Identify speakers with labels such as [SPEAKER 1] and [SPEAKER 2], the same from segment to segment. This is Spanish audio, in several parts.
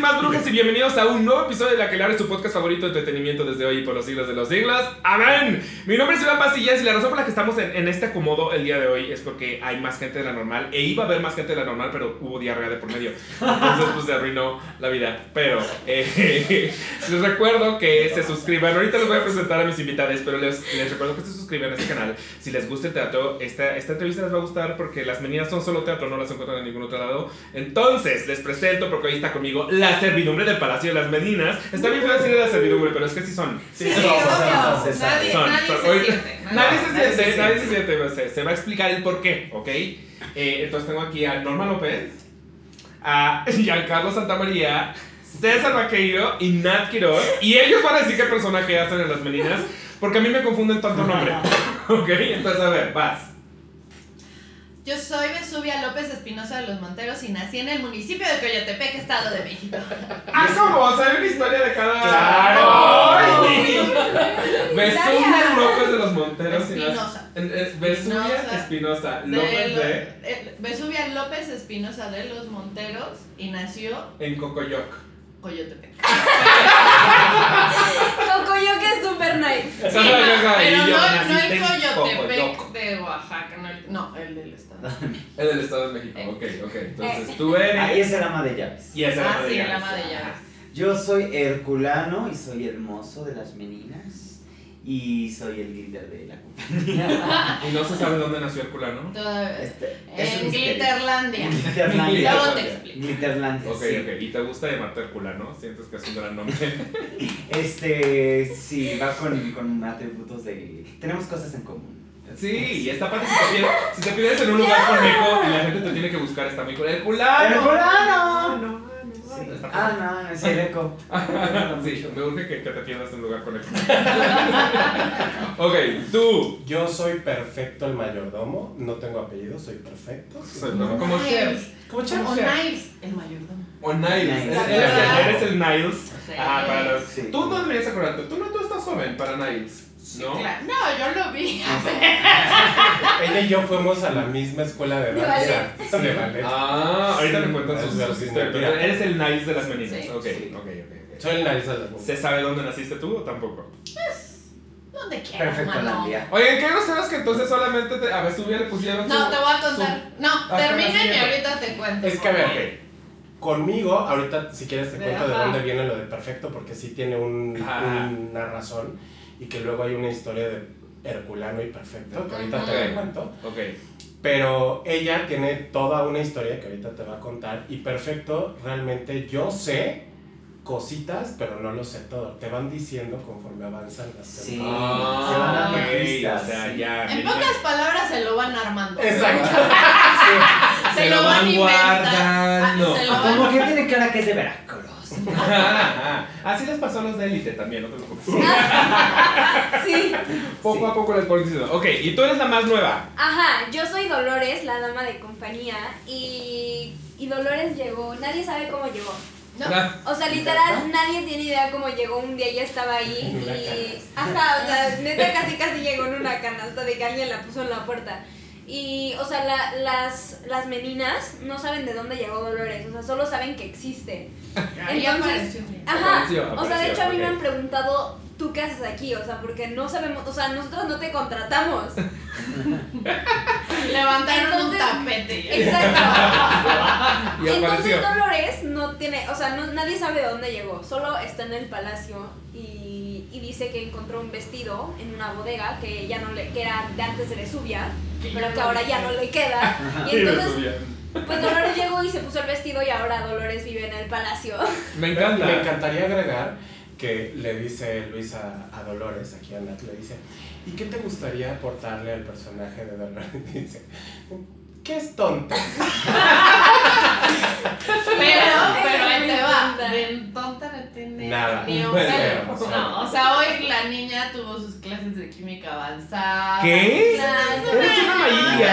[SPEAKER 1] más brujas y bienvenidos a un nuevo episodio de La que es su podcast favorito de entretenimiento desde hoy y por los siglos de los siglos. ¡Amén! Mi nombre es Iván Pasillas y la razón por la que estamos en, este acomodo el día de hoy es porque hay más gente de la normal e iba a haber más gente de la normal, pero hubo diarrea de por medio. Entonces pues se arruinó la vida. Pero eh, les recuerdo que se suscriban. Ahorita les voy a presentar a mis invitados, pero les, les recuerdo que se suscriban a este canal. Si les gusta el teatro, esta, esta entrevista les va a gustar porque las meninas son solo teatro, no las encuentran en ningún otro lado. Entonces les presento porque hoy está conmigo la servidumbre del Palacio de las Meninas. Está bien fácil de la servidumbre, pero es que sí son.
[SPEAKER 2] Sí, sí, Nadie,
[SPEAKER 1] se siente, nadie se siente. Se va a explicar el por qué, ¿ok? Eh, entonces tengo aquí a Norma López, a Giancarlo Santamaría, César Vaqueiro y Nat Quiroz. Y ellos van a decir qué personaje hacen en las Meninas, porque a mí me confunden tanto nombre. ¿Ok? Entonces, a ver, vas.
[SPEAKER 2] Yo soy Vesubia López Espinosa de los Monteros y nací en el municipio de Coyotepec, Estado de México.
[SPEAKER 1] ¡Ah, cómo! O sea, hay una historia de cada. ¡Claro! Vesubia López de los Monteros
[SPEAKER 2] Espinosa.
[SPEAKER 1] Vesubia Espinosa. López de.
[SPEAKER 2] Eh, Vesubia López Espinosa de los Monteros y nació.
[SPEAKER 1] En Cocoyoc.
[SPEAKER 2] Coyotepec.
[SPEAKER 3] Cocoyoc es super nice.
[SPEAKER 2] pero no, no el Coyotepec de Oaxaca, no, el del Estado.
[SPEAKER 1] el del Estado de México, ok, ok. Entonces tú eres.
[SPEAKER 4] Ahí es el ama de llaves.
[SPEAKER 1] Y es el
[SPEAKER 2] ama
[SPEAKER 1] de llaves.
[SPEAKER 2] Sí, el ama de llaves.
[SPEAKER 4] Yo soy Herculano y soy hermoso de las meninas. Y soy el líder de la compañía.
[SPEAKER 1] y no se sabe dónde nació Herculano.
[SPEAKER 2] Este, en Glitterlandia. Glitterlandia. Luego te explico.
[SPEAKER 4] Glitterlandia.
[SPEAKER 1] Ok, ok. ¿Y te gusta llamarte Herculano? ¿Sientes que es un gran nombre?
[SPEAKER 4] este, sí, va con, con atributos de. Tenemos cosas en común.
[SPEAKER 1] Sí, y está padre si te, pides, si te pides en un lugar con eco y la gente te tiene que buscar, está muy cool. ¡Herculano!
[SPEAKER 4] ¡Herculano! No, Ah, no, no es el eco.
[SPEAKER 1] sí, me urge que, que te pierdas en un lugar con eco. ok, tú.
[SPEAKER 5] Yo soy perfecto el mayordomo, no tengo apellido, soy perfecto.
[SPEAKER 1] Soy como Chef.
[SPEAKER 2] Como Chef. O Niles, el mayordomo. O
[SPEAKER 1] Niles. Eres, el Niles. Ah, para los. Tú no deberías acordarte. Tú no tú estás joven para Niles. ¿No?
[SPEAKER 2] No, yo lo vi.
[SPEAKER 5] Ella y yo fuimos a la misma escuela de danza.
[SPEAKER 1] De ballet. Ah, ahorita me cuentan sus, historias. Pero eres el nice de las meninas. ok, ok, ok.
[SPEAKER 5] Soy el nice de las
[SPEAKER 1] meninas. ¿Se sabe dónde naciste tú o tampoco?
[SPEAKER 2] Pues, donde quiera.
[SPEAKER 4] Perfecto, Landia.
[SPEAKER 1] Oye, ¿qué sabes que entonces solamente te, a Vesubia le pusieron
[SPEAKER 2] No, te voy a contar. no, termina y ahorita te cuento.
[SPEAKER 5] Es que a ver, conmigo, ahorita si quieres te cuento de dónde viene lo de perfecto, porque sí tiene un, una razón y que luego hay una historia de Herculano y Perfecto, que ahorita te cuento. Pero ella tiene toda una historia que ahorita te va a contar y Perfecto, realmente yo sé cositas, pero no lo sé todo. Te van diciendo conforme avanzan las
[SPEAKER 4] sí. Ah,
[SPEAKER 1] o sea, ya,
[SPEAKER 2] en pocas palabras se lo van armando.
[SPEAKER 5] Exacto.
[SPEAKER 2] se, lo van, guardando.
[SPEAKER 4] Ah, Como que tiene cara que es de Veracruz.
[SPEAKER 1] Así les pasó a los de élite también, no te preocupes.
[SPEAKER 3] sí.
[SPEAKER 1] Poco a poco les ponen diciendo. Ok, y tú eres la más nueva.
[SPEAKER 3] Ajá, yo soy Dolores, la dama de compañía. Y, y Dolores llegó, nadie sabe cómo llegó. No. O sea, literal, nadie tiene idea cómo llegó un día, ya estaba ahí. Y. Ajá, o sea, neta casi casi llegó en una canasta de que alguien la puso en la puerta. Y, o sea, la, las, las meninas no saben de dónde llegó Dolores, o sea, solo saben que existe.
[SPEAKER 2] Entonces,
[SPEAKER 3] ajá, o sea, de hecho a mí me han preguntado, ¿tú qué haces aquí? O sea, porque no sabemos, o sea, nosotros no te contratamos.
[SPEAKER 2] Levantaron un tapete.
[SPEAKER 3] Exacto. y Entonces Dolores no tiene, o sea, no, nadie sabe de dónde llegó, solo está en el palacio y, y dice que encontró un vestido en una bodega que ya no le, que era de antes de Vesubia pero que ahora ya no le queda. Y entonces, pues Dolores llegó y se puso el vestido y ahora Dolores vive en el palacio.
[SPEAKER 1] Me encanta.
[SPEAKER 5] Me encantaría agregar que le dice Luisa a Dolores, aquí a Nat, le dice, ¿y qué te gustaría aportarle al personaje de Dolores? Y dice, ¿qué es tonto?
[SPEAKER 2] pero, pero ahí te va. De tonta no tiene
[SPEAKER 5] Nada.
[SPEAKER 2] ni un No, o sea, hoy la niña tuvo sus clases de química avanzada.
[SPEAKER 1] ¿Qué? ¿Eres una Mayili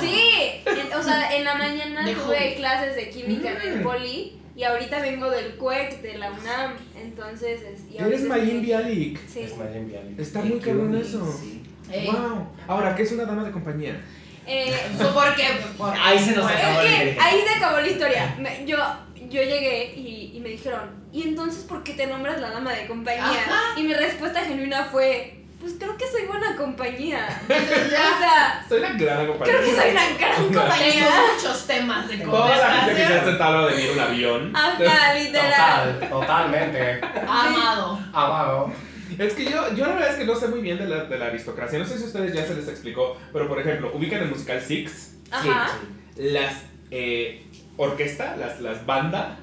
[SPEAKER 3] Sí, o sea, en la mañana tuve clases de química en el mm. poli. Y ahorita vengo del CUEC, de la UNAM, entonces... Es,
[SPEAKER 1] ¿Eres Mayin Bialik?
[SPEAKER 3] Sí.
[SPEAKER 5] Es Mayin Bialik.
[SPEAKER 1] Está muy cabrón eso. Sí. Wow. Ahora, ¿qué es una dama de compañía?
[SPEAKER 3] Eh,
[SPEAKER 2] ¿Por qué?
[SPEAKER 4] ahí se nos
[SPEAKER 3] acabó
[SPEAKER 4] la
[SPEAKER 3] historia. Ahí se acabó la historia. Yo, yo llegué y, y me dijeron, ¿y entonces por qué te nombras la dama de compañía? Y mi respuesta genuina fue, pues creo que soy buena compañía. o sea,
[SPEAKER 1] soy una gran compañía.
[SPEAKER 3] Creo que soy una gran compañía.
[SPEAKER 2] muchos temas de
[SPEAKER 1] Toda la gente que se ha sentado de venir un avión.
[SPEAKER 3] Ajá, literal.
[SPEAKER 5] Total, totalmente.
[SPEAKER 2] Amado.
[SPEAKER 5] Amado.
[SPEAKER 1] Es que yo, yo la verdad es que no sé muy bien de la, de la aristocracia. No sé si a ustedes ya se les explicó, pero por ejemplo, ubican el musical Six.
[SPEAKER 3] Ajá.
[SPEAKER 1] Las eh, orquesta, las, las bandas,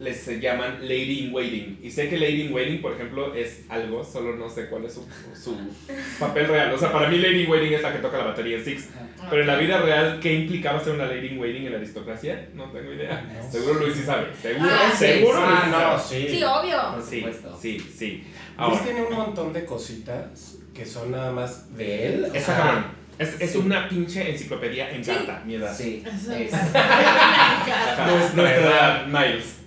[SPEAKER 1] les se llaman Lady in Waiting. Y sé que Lady in Waiting, por ejemplo, es algo, solo no sé cuál es su, su papel real. O sea, para mí Lady in Waiting es la que toca la batería en Six. Pero en la vida real, ¿qué implicaba ser una Lady in Waiting en la aristocracia? No tengo idea. Seguro Luis sí sabe. Seguro,
[SPEAKER 2] Ah, sí.
[SPEAKER 1] seguro
[SPEAKER 5] Ah,
[SPEAKER 1] Luis sí
[SPEAKER 5] no,
[SPEAKER 1] sabe.
[SPEAKER 5] sí.
[SPEAKER 3] Sí, obvio.
[SPEAKER 4] Por
[SPEAKER 1] Sí,
[SPEAKER 4] supuesto.
[SPEAKER 1] sí, sí.
[SPEAKER 5] Luis
[SPEAKER 1] Ahora,
[SPEAKER 5] tiene un montón de cositas que son nada más de él. o
[SPEAKER 1] es. Es, una pinche enciclopedia en carta, mi edad.
[SPEAKER 4] Sí.
[SPEAKER 2] Eso
[SPEAKER 4] es.
[SPEAKER 1] Nuestra edad, Miles.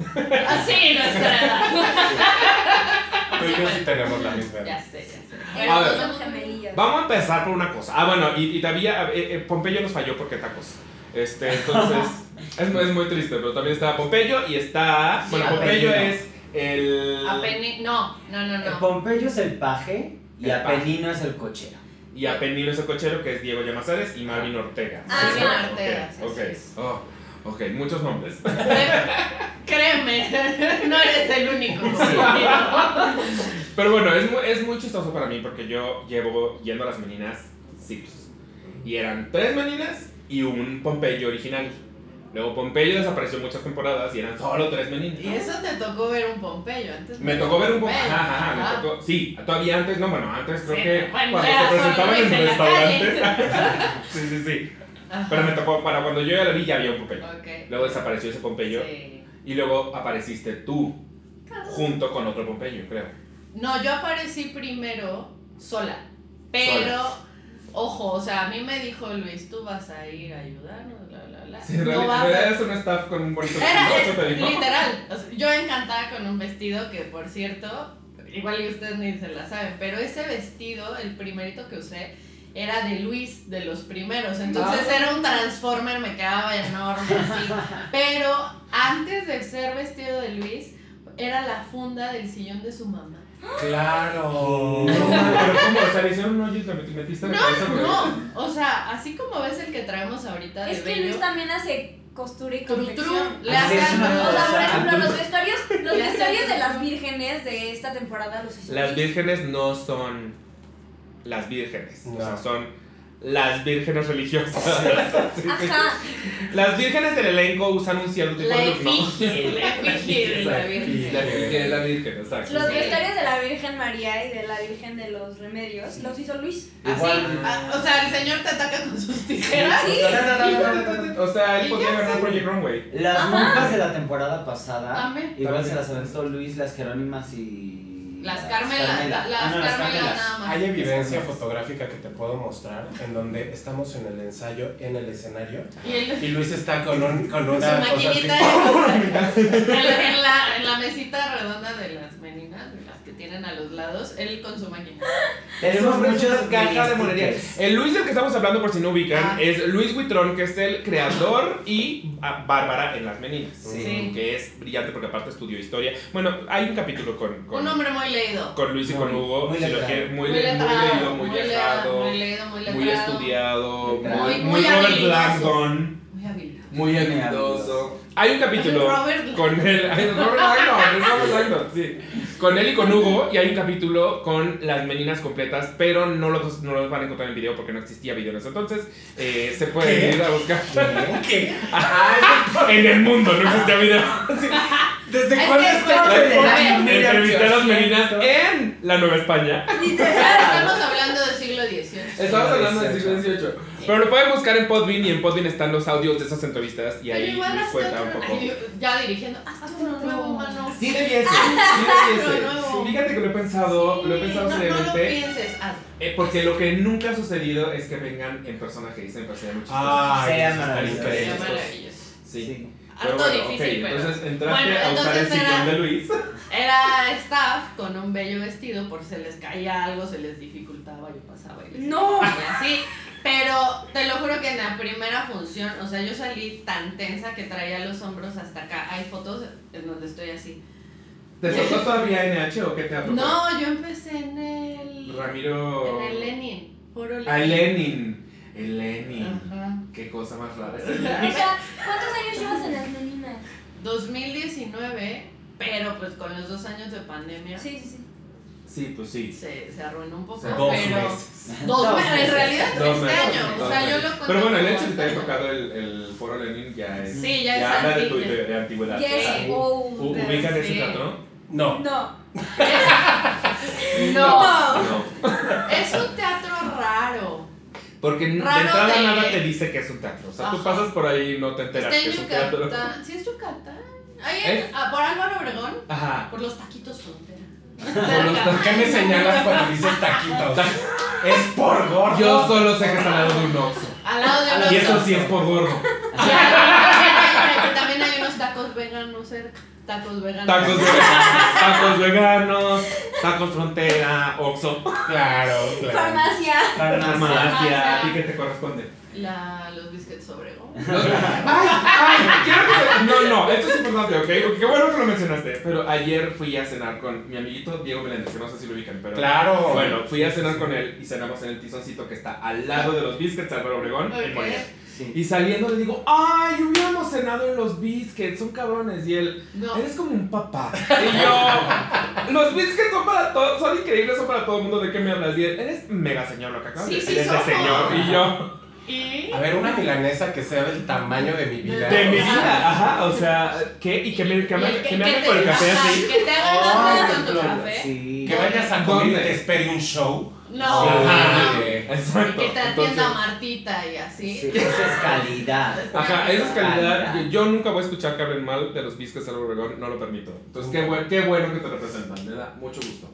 [SPEAKER 2] Así nuestra edad.
[SPEAKER 5] Tú y yo sí tenemos la misma edad.
[SPEAKER 2] Ya sé, ya sé.
[SPEAKER 1] A ver.
[SPEAKER 3] Son gemelillas.
[SPEAKER 1] Vamos a empezar por una cosa. Ah, bueno, y, y todavía eh, eh, Pompeyo nos falló porque tacos. Este, entonces, es, es muy triste, pero también está Pompeyo y está. Bueno, Pompeyo
[SPEAKER 4] Apenino.
[SPEAKER 1] es el.
[SPEAKER 2] Apeni- No, no, no,
[SPEAKER 4] El
[SPEAKER 2] no.
[SPEAKER 4] Pompeyo es el paje y
[SPEAKER 1] El paje.
[SPEAKER 4] Apenino es el cochero.
[SPEAKER 1] Y Apenino es el cochero, que es Diego Llamazares y Marvin Ortega.
[SPEAKER 2] Ah,
[SPEAKER 1] Sí,
[SPEAKER 2] Marvin Ortega, sí,
[SPEAKER 1] Ok,
[SPEAKER 2] sí, sí.
[SPEAKER 1] oh, ok, muchos nombres.
[SPEAKER 2] Créeme, no eres el único.
[SPEAKER 1] Pero bueno, es muy, es muy chistoso para mí porque yo llevo yendo a las meninas siglos. Y eran tres meninas y un Pompeyo original. Luego Pompeyo desapareció muchas temporadas y eran solo tres meninas.
[SPEAKER 2] Y eso te tocó ver un Pompeyo. Antes
[SPEAKER 1] Me tocó ver un.
[SPEAKER 2] Pompeyo.
[SPEAKER 1] Ajá, ajá,
[SPEAKER 2] Ajá.
[SPEAKER 1] me tocó. Sí, todavía antes, no, bueno, antes creo
[SPEAKER 2] Sí,
[SPEAKER 1] que
[SPEAKER 2] bueno,
[SPEAKER 1] cuando se presentaban en
[SPEAKER 2] en
[SPEAKER 1] restaurantes. sí, sí, sí.
[SPEAKER 2] Ajá.
[SPEAKER 1] Pero me tocó, para cuando yo ya la vi, ya había un Pompeyo. Luego desapareció ese Pompeyo
[SPEAKER 2] Sí.
[SPEAKER 1] y luego apareciste tú junto con otro Pompeyo, creo.
[SPEAKER 2] No, yo aparecí primero sola. Pero, ojo, o sea, a mí me dijo Luis, tú vas a ir a ayudarnos,
[SPEAKER 1] Sí, en
[SPEAKER 2] no
[SPEAKER 1] realidad es un staff con un bonito
[SPEAKER 2] Era
[SPEAKER 1] vestido,
[SPEAKER 2] literal. o sea, yo encantada con un vestido que, por cierto, igual y ustedes ni se la saben, pero ese vestido, el primerito que usé, era de Luis, de los primeros. Entonces era un transformer, me quedaba enorme así. Pero antes de ser vestido de Luis, era la funda del sillón de su mamá.
[SPEAKER 5] Claro.
[SPEAKER 1] No, pero ¿cómo? O sea, le hicieron un hoyo y te met- metiste la cabeza.
[SPEAKER 2] No, o sea, así como ves el que traemos ahorita de
[SPEAKER 3] Es que
[SPEAKER 2] bello,
[SPEAKER 3] Luis también hace costura y confección.
[SPEAKER 2] le hacen
[SPEAKER 3] O sea, por ejemplo, los vestuarios, los vestuarios de las vírgenes de esta temporada los hizo
[SPEAKER 1] Las vírgenes no son las vírgenes, o sea, son las vírgenes religiosas.
[SPEAKER 3] Ajá.
[SPEAKER 1] Las vírgenes del elenco usan un cierto tipo
[SPEAKER 2] la
[SPEAKER 1] de look, ¿no?
[SPEAKER 2] efigie, la efigie de la
[SPEAKER 1] La
[SPEAKER 2] Virgen.
[SPEAKER 1] virgen, la virgen, exacto.
[SPEAKER 3] Los vestuarios de la Virgen María y de la Virgen de los Remedios los hizo Luis.
[SPEAKER 2] Así, ah, o sea, el señor te ataca con sus tijeras.
[SPEAKER 3] Sí.
[SPEAKER 1] O sea, él podría ganar. Project Runway.
[SPEAKER 4] Las monjas de la temporada pasada, igual se las aventó Luis, las Jerónimas y.
[SPEAKER 2] Las Carmelas, la- las
[SPEAKER 4] Ah, no,
[SPEAKER 2] Carmelas
[SPEAKER 4] Carmelas.
[SPEAKER 2] nada más.
[SPEAKER 5] Hay evidencia fotográfica que te puedo mostrar en donde estamos en el ensayo, en el escenario,
[SPEAKER 2] Y el,
[SPEAKER 5] y Luis está con, un, con
[SPEAKER 2] su
[SPEAKER 5] una cosa así.
[SPEAKER 2] maquinita en la, en, la, en la mesita redonda de las meninas, de las que tienen a los lados, él con su máquina.
[SPEAKER 4] Tenemos
[SPEAKER 1] Eso es
[SPEAKER 4] muchos
[SPEAKER 1] una caja de monería. El Luis del que estamos hablando, por si no ubican,
[SPEAKER 2] Ah.
[SPEAKER 1] es Luis Huitrón, que es el creador y ah, Bárbara en Las Meninas.
[SPEAKER 2] Sí.
[SPEAKER 1] Que es brillante porque aparte estudió historia. Bueno, hay un capítulo con, con,
[SPEAKER 2] Un hombre muy leído.
[SPEAKER 1] con Luis y con
[SPEAKER 4] Muy-
[SPEAKER 1] Hugo.
[SPEAKER 4] muy
[SPEAKER 1] si lo
[SPEAKER 4] letrado.
[SPEAKER 1] quieren, muy,
[SPEAKER 2] Muy
[SPEAKER 1] muy leído, muy,
[SPEAKER 2] muy
[SPEAKER 1] viajado,
[SPEAKER 2] muy leído, muy
[SPEAKER 1] muy
[SPEAKER 2] letrado.
[SPEAKER 1] estudiado, muy,
[SPEAKER 2] Muy-
[SPEAKER 1] muy
[SPEAKER 2] muy
[SPEAKER 1] Robert
[SPEAKER 2] Muy
[SPEAKER 1] muy habilidoso. Hay un capítulo
[SPEAKER 2] Robert
[SPEAKER 1] con él, ay, Robert Langdon, es Robert Langdon, sí. Con él y con Hugo, y hay un capítulo con las meninas completas, pero no los, no los van a encontrar en video porque no existía video en ese entonces. Eh, se pueden
[SPEAKER 5] ¿Qué?
[SPEAKER 1] ir a buscar.
[SPEAKER 5] ¿Qué?
[SPEAKER 1] en el mundo no existía video.
[SPEAKER 5] ¿Desde
[SPEAKER 2] Es
[SPEAKER 5] cuándo Mira,
[SPEAKER 1] Entrevisté a las meninas en la Nueva España.
[SPEAKER 2] Estamos hablando del siglo XVIII.
[SPEAKER 1] Estamos hablando del siglo XVIII. Pero lo pueden buscar en Podbean y en Podbean están los audios de esas entrevistas y
[SPEAKER 2] Pero
[SPEAKER 1] ahí les cuenta un poco.
[SPEAKER 2] ya dirigiendo, hazte uno nuevo, mano.
[SPEAKER 1] Sí debiese, sí debiese.
[SPEAKER 2] Pero.
[SPEAKER 1] Fíjate que lo he pensado, lo he pensado
[SPEAKER 2] no, no lo
[SPEAKER 1] seriamente.
[SPEAKER 2] pienses, hazlo.
[SPEAKER 1] eh, porque lo que nunca ha sucedido es que vengan en personajes, en personajes muy chistosos.
[SPEAKER 5] Ay,
[SPEAKER 4] Sea
[SPEAKER 5] eso está
[SPEAKER 4] maravilloso.
[SPEAKER 5] increíble.
[SPEAKER 2] Sería maravilloso.
[SPEAKER 1] Sí. Pero bueno,
[SPEAKER 2] difícil,
[SPEAKER 1] ok,
[SPEAKER 2] pero.
[SPEAKER 1] entonces entraste
[SPEAKER 2] Bueno,
[SPEAKER 1] a usar el
[SPEAKER 2] era-
[SPEAKER 1] de Luis.
[SPEAKER 2] Era staff con un bello vestido, por si se les caía algo, se les dificultaba, yo pasaba y les
[SPEAKER 3] No.
[SPEAKER 2] y así. Pero te lo juro que en la primera función, o sea, yo salí tan tensa que traía los hombros hasta acá. Hay fotos en donde estoy así.
[SPEAKER 1] ¿Te tocó todavía NH o qué te ha tocado?
[SPEAKER 2] No, yo empecé en el.
[SPEAKER 1] Ramiro.
[SPEAKER 2] En el Lenin. Foro Lenin.
[SPEAKER 1] Ah, Lenin. El Lenin.
[SPEAKER 2] Ajá.
[SPEAKER 1] Qué cosa más rara.
[SPEAKER 3] O sea, ¿cuántos años llevas en las meninas?
[SPEAKER 2] 2019, pero pues con los dos años de pandemia
[SPEAKER 3] Sí, sí, sí.
[SPEAKER 1] Sí, pues sí.
[SPEAKER 2] se, se arruinó un poco.
[SPEAKER 5] Dos
[SPEAKER 2] pero
[SPEAKER 5] meses.
[SPEAKER 2] Dos
[SPEAKER 4] Dos
[SPEAKER 2] meses. En realidad
[SPEAKER 1] Dos
[SPEAKER 2] este
[SPEAKER 1] meses,
[SPEAKER 2] año.
[SPEAKER 1] dos
[SPEAKER 2] O sea, yo lo
[SPEAKER 1] Pero bueno, el hecho de que te haya tocado el, el foro Lenin ya es.
[SPEAKER 2] Sí, ya es
[SPEAKER 1] habla de tu de, de antigüedad.
[SPEAKER 3] Ya es
[SPEAKER 1] Ah,
[SPEAKER 3] old.
[SPEAKER 1] u- ¿Ubican ese teatro?
[SPEAKER 5] No.
[SPEAKER 3] No.
[SPEAKER 2] No,
[SPEAKER 1] No.
[SPEAKER 2] es un teatro raro.
[SPEAKER 1] Porque de entrada
[SPEAKER 2] de-
[SPEAKER 1] nada te dice que es un teatro. O sea, tú pasas por ahí y no te enteras
[SPEAKER 2] Está
[SPEAKER 1] que es un teatro.
[SPEAKER 2] ¿Sí es Yucatán? Ahí ah, por Álvaro Obregón,
[SPEAKER 1] Ajá.
[SPEAKER 2] por los taquitos frontera.
[SPEAKER 5] ¿Por qué me señalas cuando dices taquitos? es por gordo.
[SPEAKER 1] Yo solo sé que está al lado de un Oxxo.
[SPEAKER 2] Al lado de los
[SPEAKER 1] Y eso sí es por gordo.
[SPEAKER 2] También hay unos tacos veganos cerca. Tacos veganos.
[SPEAKER 1] Tacos veganos, tacos veganos, tacos frontera, Oxxo,
[SPEAKER 5] Claro, claro.
[SPEAKER 3] Farmacia.
[SPEAKER 1] farmacia. ¿A ti qué te corresponde?
[SPEAKER 2] La, los biscuits Obregón.
[SPEAKER 1] Ay, ay, quiero que se- No, no, esto es importante, ¿ok? Porque Qué bueno que lo mencionaste. Pero ayer fui a cenar con mi amiguito Diego Meléndez, que no sé si lo ubican, pero.
[SPEAKER 5] Claro.
[SPEAKER 1] Bueno, fui a cenar con él y cenamos en el tizoncito que está al lado de los biscuits, Álvaro Obregón, en
[SPEAKER 2] Ok.
[SPEAKER 1] Morelia.
[SPEAKER 4] Sí.
[SPEAKER 1] Y saliendo le digo, ay, hubiéramos cenado en los biscuits, son cabrones. Y él,
[SPEAKER 2] No.
[SPEAKER 1] eres como un papá. Y yo, los biscuits son para todos, son increíbles, son para todo el mundo. ¿De qué me hablas? Y él, eres mega señor, lo que acabas
[SPEAKER 2] Sí,
[SPEAKER 1] de
[SPEAKER 2] sí
[SPEAKER 1] decir, es de señor. Y yo,
[SPEAKER 2] Y.
[SPEAKER 5] A ver, una milanesa que sea del tamaño de mi vida.
[SPEAKER 1] de mi
[SPEAKER 2] Ajá.
[SPEAKER 1] vida, ajá, o sea, ¿qué? Y que me, que me, que me hagan con el café
[SPEAKER 2] ajá,
[SPEAKER 1] así.
[SPEAKER 2] Que te hagan hambre con tu
[SPEAKER 4] claro,
[SPEAKER 2] café.
[SPEAKER 4] Sí.
[SPEAKER 5] Que vayas a comer y te espere un show.
[SPEAKER 2] No.
[SPEAKER 1] Ajá, exacto.
[SPEAKER 2] que te atienda Martita y así.
[SPEAKER 4] Sí, esa es calidad.
[SPEAKER 1] Ajá, esa es calidad.
[SPEAKER 4] Calidad.
[SPEAKER 1] Yo nunca voy a escuchar que hablen mal de los biscuits del Obregón, no lo permito. Entonces, qué, buen- qué bueno que te representan, me da mucho gusto.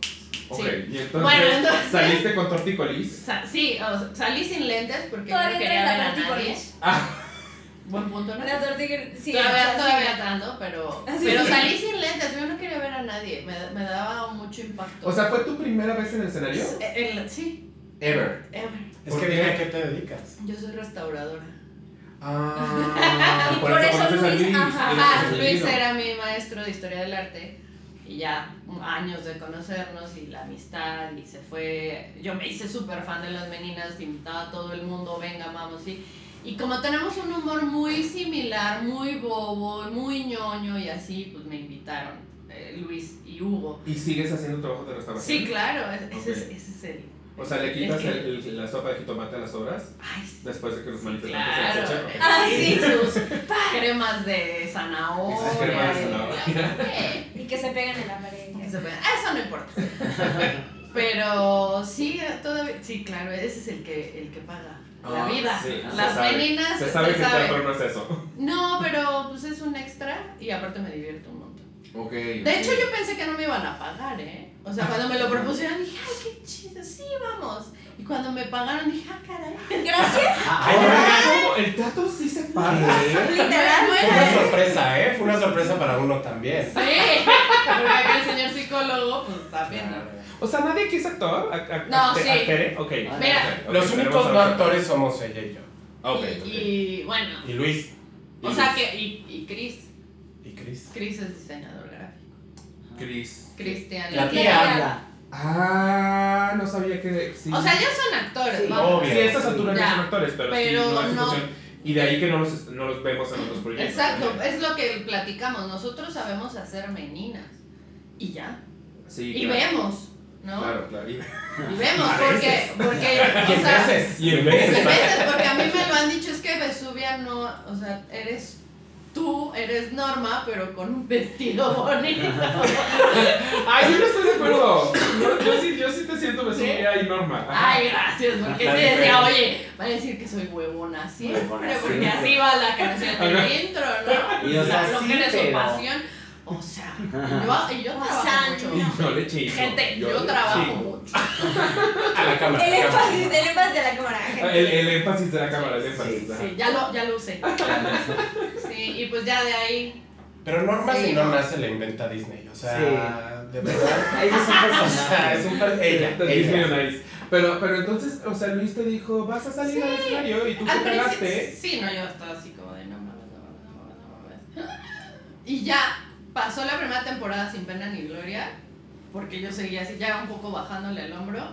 [SPEAKER 1] Ok,
[SPEAKER 2] Sí.
[SPEAKER 1] y entonces,
[SPEAKER 2] Bueno, entonces-
[SPEAKER 1] saliste con torticolis.
[SPEAKER 2] Sa- Sí, o sea, salí sin lentes porque
[SPEAKER 3] Todavía
[SPEAKER 2] no quería ver
[SPEAKER 3] la
[SPEAKER 2] a nadie.
[SPEAKER 1] Ah,
[SPEAKER 2] Buen punto, ¿no?
[SPEAKER 3] La tortilla. Sí,
[SPEAKER 2] todavía, todavía pero,
[SPEAKER 3] sí.
[SPEAKER 2] pero salí sin lentes, yo no quería ver a nadie, me, me daba mucho impacto.
[SPEAKER 1] o sea, ¿fue tu primera vez en el escenario?
[SPEAKER 2] Eh, el- sí,
[SPEAKER 1] Ever.
[SPEAKER 2] ever.
[SPEAKER 5] Es
[SPEAKER 1] ¿Por
[SPEAKER 5] que dime a qué te dedicas.
[SPEAKER 2] Yo soy restauradora.
[SPEAKER 1] Ah,
[SPEAKER 3] Y por eso
[SPEAKER 1] a
[SPEAKER 3] Luis,
[SPEAKER 1] Luis.
[SPEAKER 3] ajá.
[SPEAKER 2] era mi maestro de historia del arte y ya años de conocernos y la amistad y se fue, yo me hice súper fan de las meninas, invitaba a todo el mundo, venga, vamos, y, y como tenemos un humor muy similar, muy bobo, muy ñoño y así, pues me invitaron eh, Luis y Hugo.
[SPEAKER 1] ¿Y sigues haciendo trabajo de restauración?
[SPEAKER 2] Sí, claro, ese,
[SPEAKER 1] Ok.
[SPEAKER 2] es, ese es el...
[SPEAKER 1] O sea, le quitas el- el- la sopa de jitomate a las obras
[SPEAKER 2] Ay,
[SPEAKER 1] después de que los manifestantes
[SPEAKER 2] claro,
[SPEAKER 1] se las echen.
[SPEAKER 3] Ah,
[SPEAKER 2] sí, sus cremas de zanahoria.
[SPEAKER 1] Esas cremas de
[SPEAKER 2] y-
[SPEAKER 1] zanahoria.
[SPEAKER 3] Y que se pegan en la pared.
[SPEAKER 2] Que se pueda- ah, Eso no importa. Pero sí, todavía, sí, claro, ese es el que, el que paga la
[SPEAKER 1] Ah,
[SPEAKER 2] vida.
[SPEAKER 1] sí, se
[SPEAKER 2] Las
[SPEAKER 1] sabe.
[SPEAKER 2] meninas
[SPEAKER 1] Se sabe
[SPEAKER 2] se
[SPEAKER 1] que el
[SPEAKER 2] sabe.
[SPEAKER 1] teatro no es eso.
[SPEAKER 2] No, pero pues es un extra y aparte me divierto un montón.
[SPEAKER 1] Ok.
[SPEAKER 2] De hecho, yo pensé que no me iban a pagar, ¿eh? O sea, cuando me lo propusieron dije, ay, qué chido, sí, vamos. Y cuando me pagaron dije, ah, caray.
[SPEAKER 3] Gracias.
[SPEAKER 4] Ay,
[SPEAKER 1] ¿Cómo? El teatro sí se paga.
[SPEAKER 3] Literal.
[SPEAKER 5] Fue una sorpresa, ¿eh? Fue una sorpresa para uno también.
[SPEAKER 2] Sí, porque acá el señor psicólogo, pues también. ¿no?
[SPEAKER 1] O sea, nadie aquí es actor. ¿A- a-
[SPEAKER 2] No, sí.
[SPEAKER 1] actere? Ok.
[SPEAKER 2] Mira,
[SPEAKER 5] Los únicos no actores somos ella y yo.
[SPEAKER 1] Ok,
[SPEAKER 2] y,
[SPEAKER 1] ok.
[SPEAKER 2] y, bueno,
[SPEAKER 5] Y Luis.
[SPEAKER 2] o sea que, y, y Chris,
[SPEAKER 5] Y Chris.
[SPEAKER 2] Chris es diseñador gráfico.
[SPEAKER 1] Chris.
[SPEAKER 2] Cristian.
[SPEAKER 5] La
[SPEAKER 2] la
[SPEAKER 5] tía.
[SPEAKER 4] habla.
[SPEAKER 1] Ah, no sabía que. Sí.
[SPEAKER 2] O sea, ellos son actores,
[SPEAKER 4] Sí,
[SPEAKER 2] vamos.
[SPEAKER 5] obvio.
[SPEAKER 1] Sí, a estas alturas ya
[SPEAKER 2] Ya.
[SPEAKER 1] son actores, pero,
[SPEAKER 2] Pero
[SPEAKER 1] sí, no es
[SPEAKER 2] no.
[SPEAKER 1] situación. Y de ahí que no los, no los vemos en otros proyectos.
[SPEAKER 2] Exacto,
[SPEAKER 1] también.
[SPEAKER 2] es lo que platicamos. Nosotros sabemos hacer meninas. Y ya.
[SPEAKER 1] Sí,
[SPEAKER 2] Y
[SPEAKER 1] claro.
[SPEAKER 2] vemos, ¿no?
[SPEAKER 1] Claro, claro. Y,
[SPEAKER 2] Y vemos,
[SPEAKER 1] A
[SPEAKER 2] porque,
[SPEAKER 1] veces.
[SPEAKER 2] porque,
[SPEAKER 5] Y
[SPEAKER 2] o
[SPEAKER 5] en
[SPEAKER 2] sea,
[SPEAKER 5] veces.
[SPEAKER 1] y en veces.
[SPEAKER 2] veces, porque a mí me lo han dicho, es que Vesubia no, o sea, eres tú, eres Norma, pero con un vestido bonito.
[SPEAKER 1] Ay, yo no estoy de acuerdo. Yo, yo sí, yo sí te siento Vesubia y Norma. Ajá.
[SPEAKER 2] Ay, gracias, porque sí decía, oye, va a decir que soy huevona siempre, porque así va la canción del intro, ¿no?
[SPEAKER 4] Y, o sea,
[SPEAKER 2] lo
[SPEAKER 4] sí,
[SPEAKER 2] que eres su pasión. O sea, yo, y yo trabajo mucho.
[SPEAKER 1] Y yo le chingo.
[SPEAKER 2] Gente, yo, trabajo
[SPEAKER 1] chingo.
[SPEAKER 2] mucho.
[SPEAKER 5] A la cámara.
[SPEAKER 3] El énfasis, el énfasis de la cámara.
[SPEAKER 1] Ah, El, el énfasis de la cámara, el énfasis.
[SPEAKER 4] Sí.
[SPEAKER 2] Sí, ya lo, ya lo usé. Sí, y pues ya de ahí.
[SPEAKER 5] Pero Norma
[SPEAKER 2] Sí,
[SPEAKER 5] no. nace la inventa Disney. O sea,
[SPEAKER 4] Sí.
[SPEAKER 5] de verdad.
[SPEAKER 4] Ahí es un personaje.
[SPEAKER 5] es un ella.
[SPEAKER 1] Disney
[SPEAKER 5] ella.
[SPEAKER 1] on Ice. Pero, pero entonces, o sea, Luis te dijo, vas a salir al escenario y tú te cagaste.
[SPEAKER 2] Sí, no, yo estaba así como de no mames, no mames, no mames, no mames. Y ya pasó la primera temporada sin pena ni gloria, porque yo seguía así, ya un poco bajándole el hombro.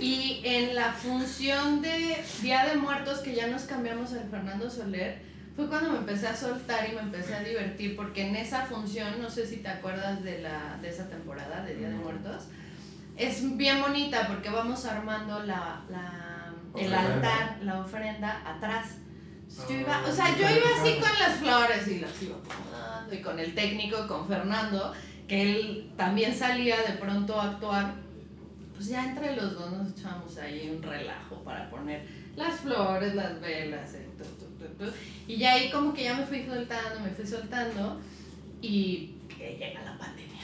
[SPEAKER 2] Y en la función de Día de Muertos, que ya nos cambiamos al Fernando Soler, fue cuando me empecé a soltar y me empecé a divertir, porque en esa función, no sé si te acuerdas de, la, de esa temporada de Día de Muertos, es bien bonita porque vamos armando la, la, el altar, la ofrenda atrás. Yo iba, o sea, yo iba así con las flores y las iba acomodando y con el técnico, con Fernando, que él también salía de pronto a actuar. Pues ya entre los dos nos echamos ahí un relajo para poner las flores, las velas, el y ya ahí como que ya me fui soltando, me fui soltando y que llega la pandemia.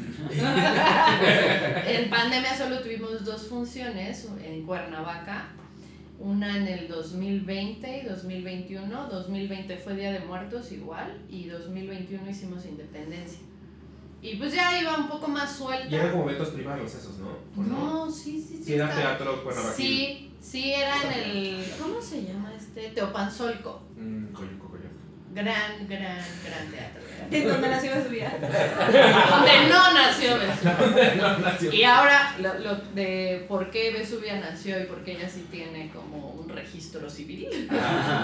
[SPEAKER 2] en pandemia solo tuvimos dos funciones en Cuernavaca, una en el 2020 y 2021. 2020 fue Día de Muertos igual y 2021 hicimos Independencia. Y pues ya iba un poco más suelta.
[SPEAKER 1] Y eran como eventos privados esos, ¿no?
[SPEAKER 2] No, sí, sí, sí.
[SPEAKER 1] Sí, era teatro Cuernavaca.
[SPEAKER 2] Sí, sí, era en el. ¿Cómo se llama este? Teopanzolco.
[SPEAKER 1] Mm, Coyuco.
[SPEAKER 2] Gran, gran, gran teatro.
[SPEAKER 3] De donde nació Vesubia.
[SPEAKER 2] donde no nació Vesubia.
[SPEAKER 1] no nació.
[SPEAKER 2] Y ahora, lo, lo de por qué Vesubia nació y por qué ella sí tiene como un registro civil,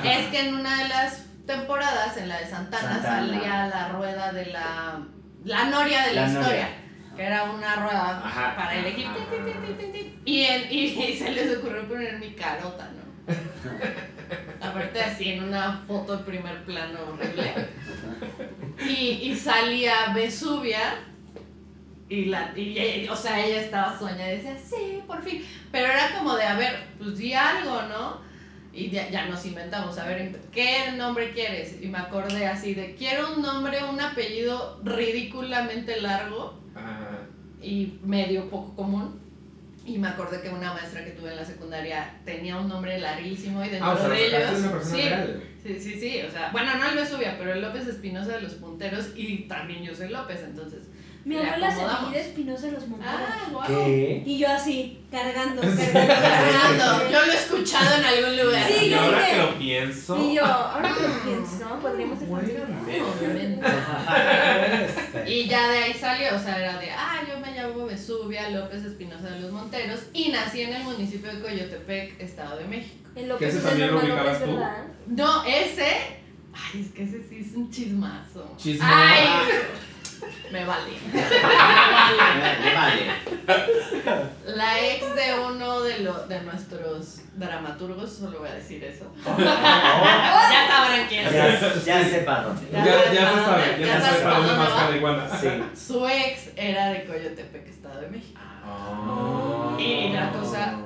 [SPEAKER 2] es que en una de las temporadas, en la de Santana,
[SPEAKER 4] Santana.
[SPEAKER 2] salía la rueda de la. La noria de la,
[SPEAKER 4] La
[SPEAKER 2] historia.
[SPEAKER 4] noria.
[SPEAKER 2] Que era una rueda
[SPEAKER 1] Ajá,
[SPEAKER 2] para elegir.
[SPEAKER 1] ajá.
[SPEAKER 2] Y, en- y, y se les ocurrió poner mi carota, ¿no? Aparte así en una foto de primer plano horrible. Y, y salía Vesubia. Y, la, y, ella- o sea, ella estaba soñada y decía, sí, por fin. Pero era como de, a ver, pues di algo, ¿no? Y ya, ya nos inventamos, a ver, ¿qué nombre quieres? Y me acordé así de, quiero un nombre, un apellido ridículamente largo y medio poco común. Y me acordé que una maestra que tuve en la secundaria tenía un nombre larguísimo y dentro
[SPEAKER 1] ah, o sea,
[SPEAKER 2] de ellos.
[SPEAKER 1] una persona
[SPEAKER 2] sí,
[SPEAKER 1] real.
[SPEAKER 2] sí, sí, sí, o sea, bueno, no el Vesubia, pero el López Espinosa de los punteros y también yo soy López, entonces.
[SPEAKER 3] Mi abuela se apellida Espinosa de los Monteros.
[SPEAKER 2] Ah, wow.
[SPEAKER 4] ¿Qué?
[SPEAKER 3] Y yo así, cargando, cargando, cargando.
[SPEAKER 2] yo lo he escuchado en algún lugar.
[SPEAKER 3] Sí,
[SPEAKER 1] Y
[SPEAKER 3] yo
[SPEAKER 1] ahora
[SPEAKER 3] dije-
[SPEAKER 1] que lo pienso.
[SPEAKER 3] Y yo, ahora que lo pienso, ¿no? Podríamos
[SPEAKER 1] minute.
[SPEAKER 2] Obviamente. Y ya de ahí salió, o sea, era de, ah, yo me llamo Vesubia López Espinosa de los Monteros y nací en el municipio de Coyotepec, Estado de México.
[SPEAKER 3] El
[SPEAKER 1] Que
[SPEAKER 3] López
[SPEAKER 1] ese
[SPEAKER 3] es el
[SPEAKER 1] también lo ubicabas
[SPEAKER 3] López,
[SPEAKER 1] tú.
[SPEAKER 3] ¿verdad?
[SPEAKER 2] No, ese, ay, es que ese sí es un chismazo.
[SPEAKER 1] Chisme.
[SPEAKER 2] Me vale.
[SPEAKER 4] Me vale.
[SPEAKER 2] La ex de uno de, lo, de nuestros dramaturgos, solo voy a decir eso.
[SPEAKER 4] Oh,
[SPEAKER 2] ya sabrán quién es.
[SPEAKER 4] ya, ya sé para dónde.
[SPEAKER 1] Ya, ya se sabe, ya, se sabe para dónde más iguana.
[SPEAKER 4] Sí.
[SPEAKER 2] Su ex era de Coyotepec, Estado de México.
[SPEAKER 1] Ah.
[SPEAKER 2] Y la cosa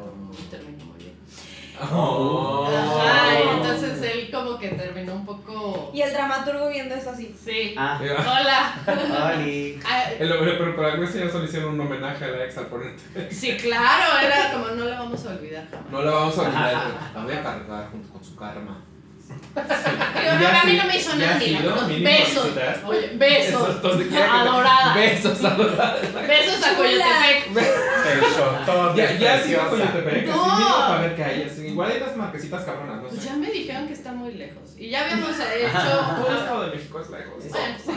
[SPEAKER 2] terminó muy bien.
[SPEAKER 1] Oh.
[SPEAKER 2] Que terminó un poco...
[SPEAKER 3] Y el dramaturgo viendo esto así.
[SPEAKER 2] Sí.
[SPEAKER 4] Ah,
[SPEAKER 2] Hola. Ah,
[SPEAKER 1] El- Pero para algo ya solo hicieron un homenaje a la ex al ponente.
[SPEAKER 2] Sí, claro, era como no lo vamos a olvidar jamás.
[SPEAKER 1] No la vamos a olvidar. La voy a cargar junto con su karma.
[SPEAKER 2] No,
[SPEAKER 1] Ya
[SPEAKER 2] a mí
[SPEAKER 1] sí-
[SPEAKER 2] no me hizo nada ni la- Besos. Oye, besos. Adorada.
[SPEAKER 1] Besos, adoradas.
[SPEAKER 2] Besos a Coyotepec.
[SPEAKER 5] El shotón
[SPEAKER 1] Ya, ya
[SPEAKER 5] preciosa.
[SPEAKER 1] Coyotepec.
[SPEAKER 2] No.
[SPEAKER 1] Así para ver qué hay. así, Igual hay unas marquesitas cabronas, no
[SPEAKER 2] Pues
[SPEAKER 1] sé.
[SPEAKER 2] ya me dijeron que está muy lejos. Y ya habíamos
[SPEAKER 1] Todo el
[SPEAKER 2] hecho.
[SPEAKER 1] estado de México es lejos.
[SPEAKER 2] Bueno, sí,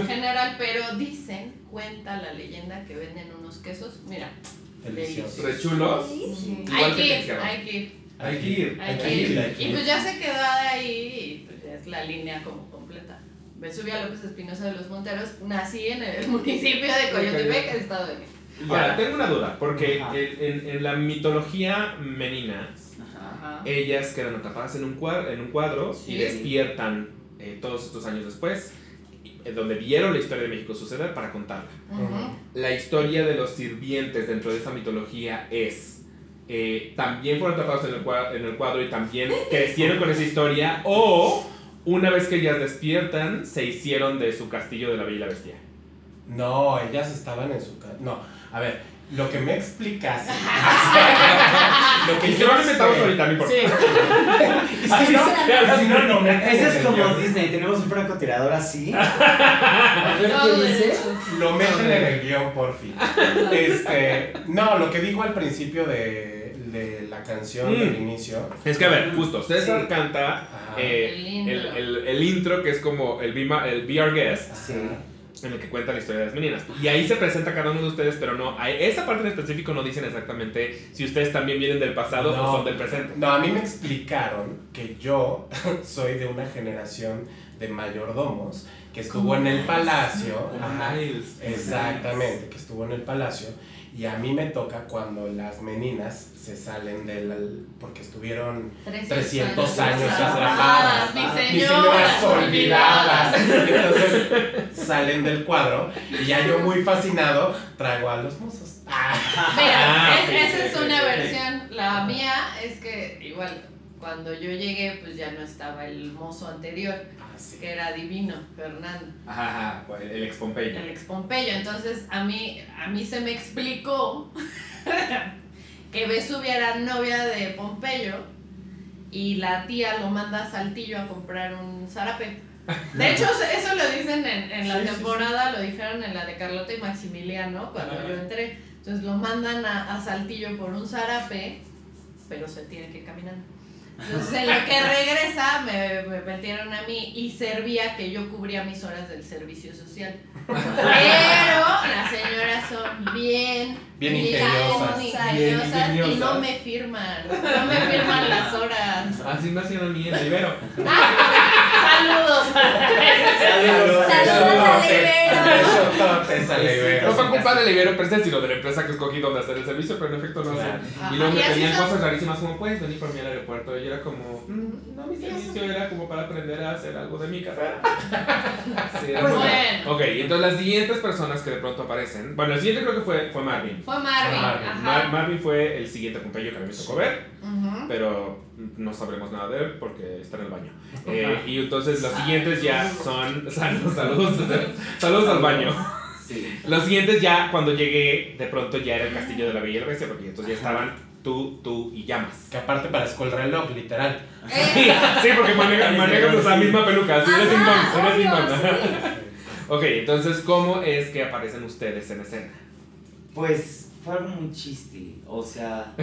[SPEAKER 2] en general, pero dicen, cuenta la leyenda que venden unos quesos. Mira,
[SPEAKER 5] Delicioso.
[SPEAKER 1] Re chulos.
[SPEAKER 3] Sí.
[SPEAKER 1] Igual
[SPEAKER 2] hay
[SPEAKER 1] que
[SPEAKER 2] ir, hay que ir.
[SPEAKER 1] Hay que ir.
[SPEAKER 2] Hay que ir. Y pues ya se quedó de ahí y pues ya es la línea como completa. Vesubia López Espinosa de los Monteros, nací en el municipio de Coyotepec, Estado de México.
[SPEAKER 1] Ahora, tengo una duda, porque en, en- en la mitología menina,
[SPEAKER 4] Ajá.
[SPEAKER 1] Ellas quedan atrapadas en un cuadro, en un cuadro y
[SPEAKER 2] Sí.
[SPEAKER 1] despiertan eh, todos estos años después, y- en donde vieron la historia de México suceder para contarla. La historia de los sirvientes dentro de esta mitología es, eh, también fueron atrapados en el, cuadro, en el cuadro y también crecieron con esa historia, o una vez que ellas despiertan, se hicieron de su castillo de la Bella y la Bestia.
[SPEAKER 5] No, ellas estaban en su casa. No, a ver, lo que me explicas. lo que yo sé-
[SPEAKER 1] ahorita, no importa.
[SPEAKER 2] Sí.
[SPEAKER 5] Es que no, si no, no me
[SPEAKER 4] Ese es como. Disney, tenemos un francotirador así. A ver qué dice.
[SPEAKER 5] Lo meten en el guion, por fin. Este, no, lo que dijo al principio de, de la canción del
[SPEAKER 1] Mm.
[SPEAKER 5] inicio.
[SPEAKER 1] Es que a ver, justo, César
[SPEAKER 4] Sí.
[SPEAKER 1] canta eh,
[SPEAKER 2] El
[SPEAKER 1] el,
[SPEAKER 2] intro.
[SPEAKER 1] el- el intro que es como el, Be Ma- el Be Our Guest,
[SPEAKER 5] Ajá.
[SPEAKER 1] En el que cuenta la historia de las meninas. Y ahí se presenta cada uno de ustedes, pero no, a esa parte en específico no dicen exactamente si ustedes también vienen del pasado
[SPEAKER 5] No.
[SPEAKER 1] o son del presente.
[SPEAKER 5] No, a mí me explicaron que yo soy de una generación de mayordomos que estuvo en el palacio. Ajá. Exactamente, que estuvo en el palacio. Y a mí me toca cuando las meninas se salen del... porque estuvieron 300 años
[SPEAKER 2] atrapadas.
[SPEAKER 5] atrapadas.
[SPEAKER 2] Mi
[SPEAKER 5] mis
[SPEAKER 2] señoras
[SPEAKER 5] olvidadas. Entonces salen del cuadro y ya yo muy fascinado traigo a los mozos.
[SPEAKER 2] Mira,
[SPEAKER 1] Ah,
[SPEAKER 2] esa es una versión. La mía es que igual cuando yo llegué pues ya no estaba el mozo anterior, Que era divino, Fernando,
[SPEAKER 1] Ajá, ajá, el, el ex Pompeyo.
[SPEAKER 2] el ex Pompeyo. Entonces a mí, a mí se me explicó que Vesubia era novia de Pompeyo y la tía lo manda a Saltillo a comprar un zarape. De hecho, eso lo dicen en, en la
[SPEAKER 5] Sí, sí, sí.
[SPEAKER 2] temporada, lo dijeron en la de Carlota y Maximiliano cuando
[SPEAKER 1] Ajá.
[SPEAKER 2] yo entré. Entonces lo mandan a, a Saltillo por un zarape, pero se tiene que ir caminando. Entonces en lo que regresa me, me metieron a mí y servía que yo cubría mis horas del servicio social. Pero las señoras son bien,
[SPEAKER 5] Bien ingeniosas.
[SPEAKER 2] ingeniosas
[SPEAKER 1] Bien
[SPEAKER 2] y no me firman, no me firman las horas.
[SPEAKER 1] Así me hacían a mí en el Ibero.
[SPEAKER 2] Saludos.
[SPEAKER 4] Saludos.
[SPEAKER 3] Saludos a Libero.
[SPEAKER 5] Libero.
[SPEAKER 1] No fue culpa del Ibero per se, sino de la empresa que escogí donde hacer el servicio, pero en efecto no hacen. Y luego me
[SPEAKER 2] así
[SPEAKER 1] pedían cosas rarísimas como, puedes venir por mí al aeropuerto. Y yo era como, "Mm, no, mi servicio era como para aprender a hacer algo de mi carrera. Sí,
[SPEAKER 4] Pues,
[SPEAKER 2] bueno.
[SPEAKER 1] Ok, entonces las siguientes personas que de pronto aparecen. Bueno, el siguiente creo que fue, fue Marvin.
[SPEAKER 2] Fue Marvin.
[SPEAKER 5] Marvin.
[SPEAKER 1] Marvin fue el siguiente Pompeyo que a mí me tocó ver, Pero no sabremos nada de él porque está en el baño. Eh, y entonces los siguientes ya son. Saludos, saludos, saludos al baño.
[SPEAKER 4] Sí.
[SPEAKER 1] Los siguientes ya, cuando llegué, de pronto ya era el castillo de la Bella y la Bestia, porque entonces ya estaban tú, tú y llamas.
[SPEAKER 5] Que aparte parezco el reloj, literal.
[SPEAKER 1] Sí, sí, porque manejas manejas esa misma peluca, así eres.
[SPEAKER 3] Obvio,
[SPEAKER 1] Ok, entonces, ¿cómo es que aparecen ustedes en escena?
[SPEAKER 4] Pues fue algo muy chiste. O sea,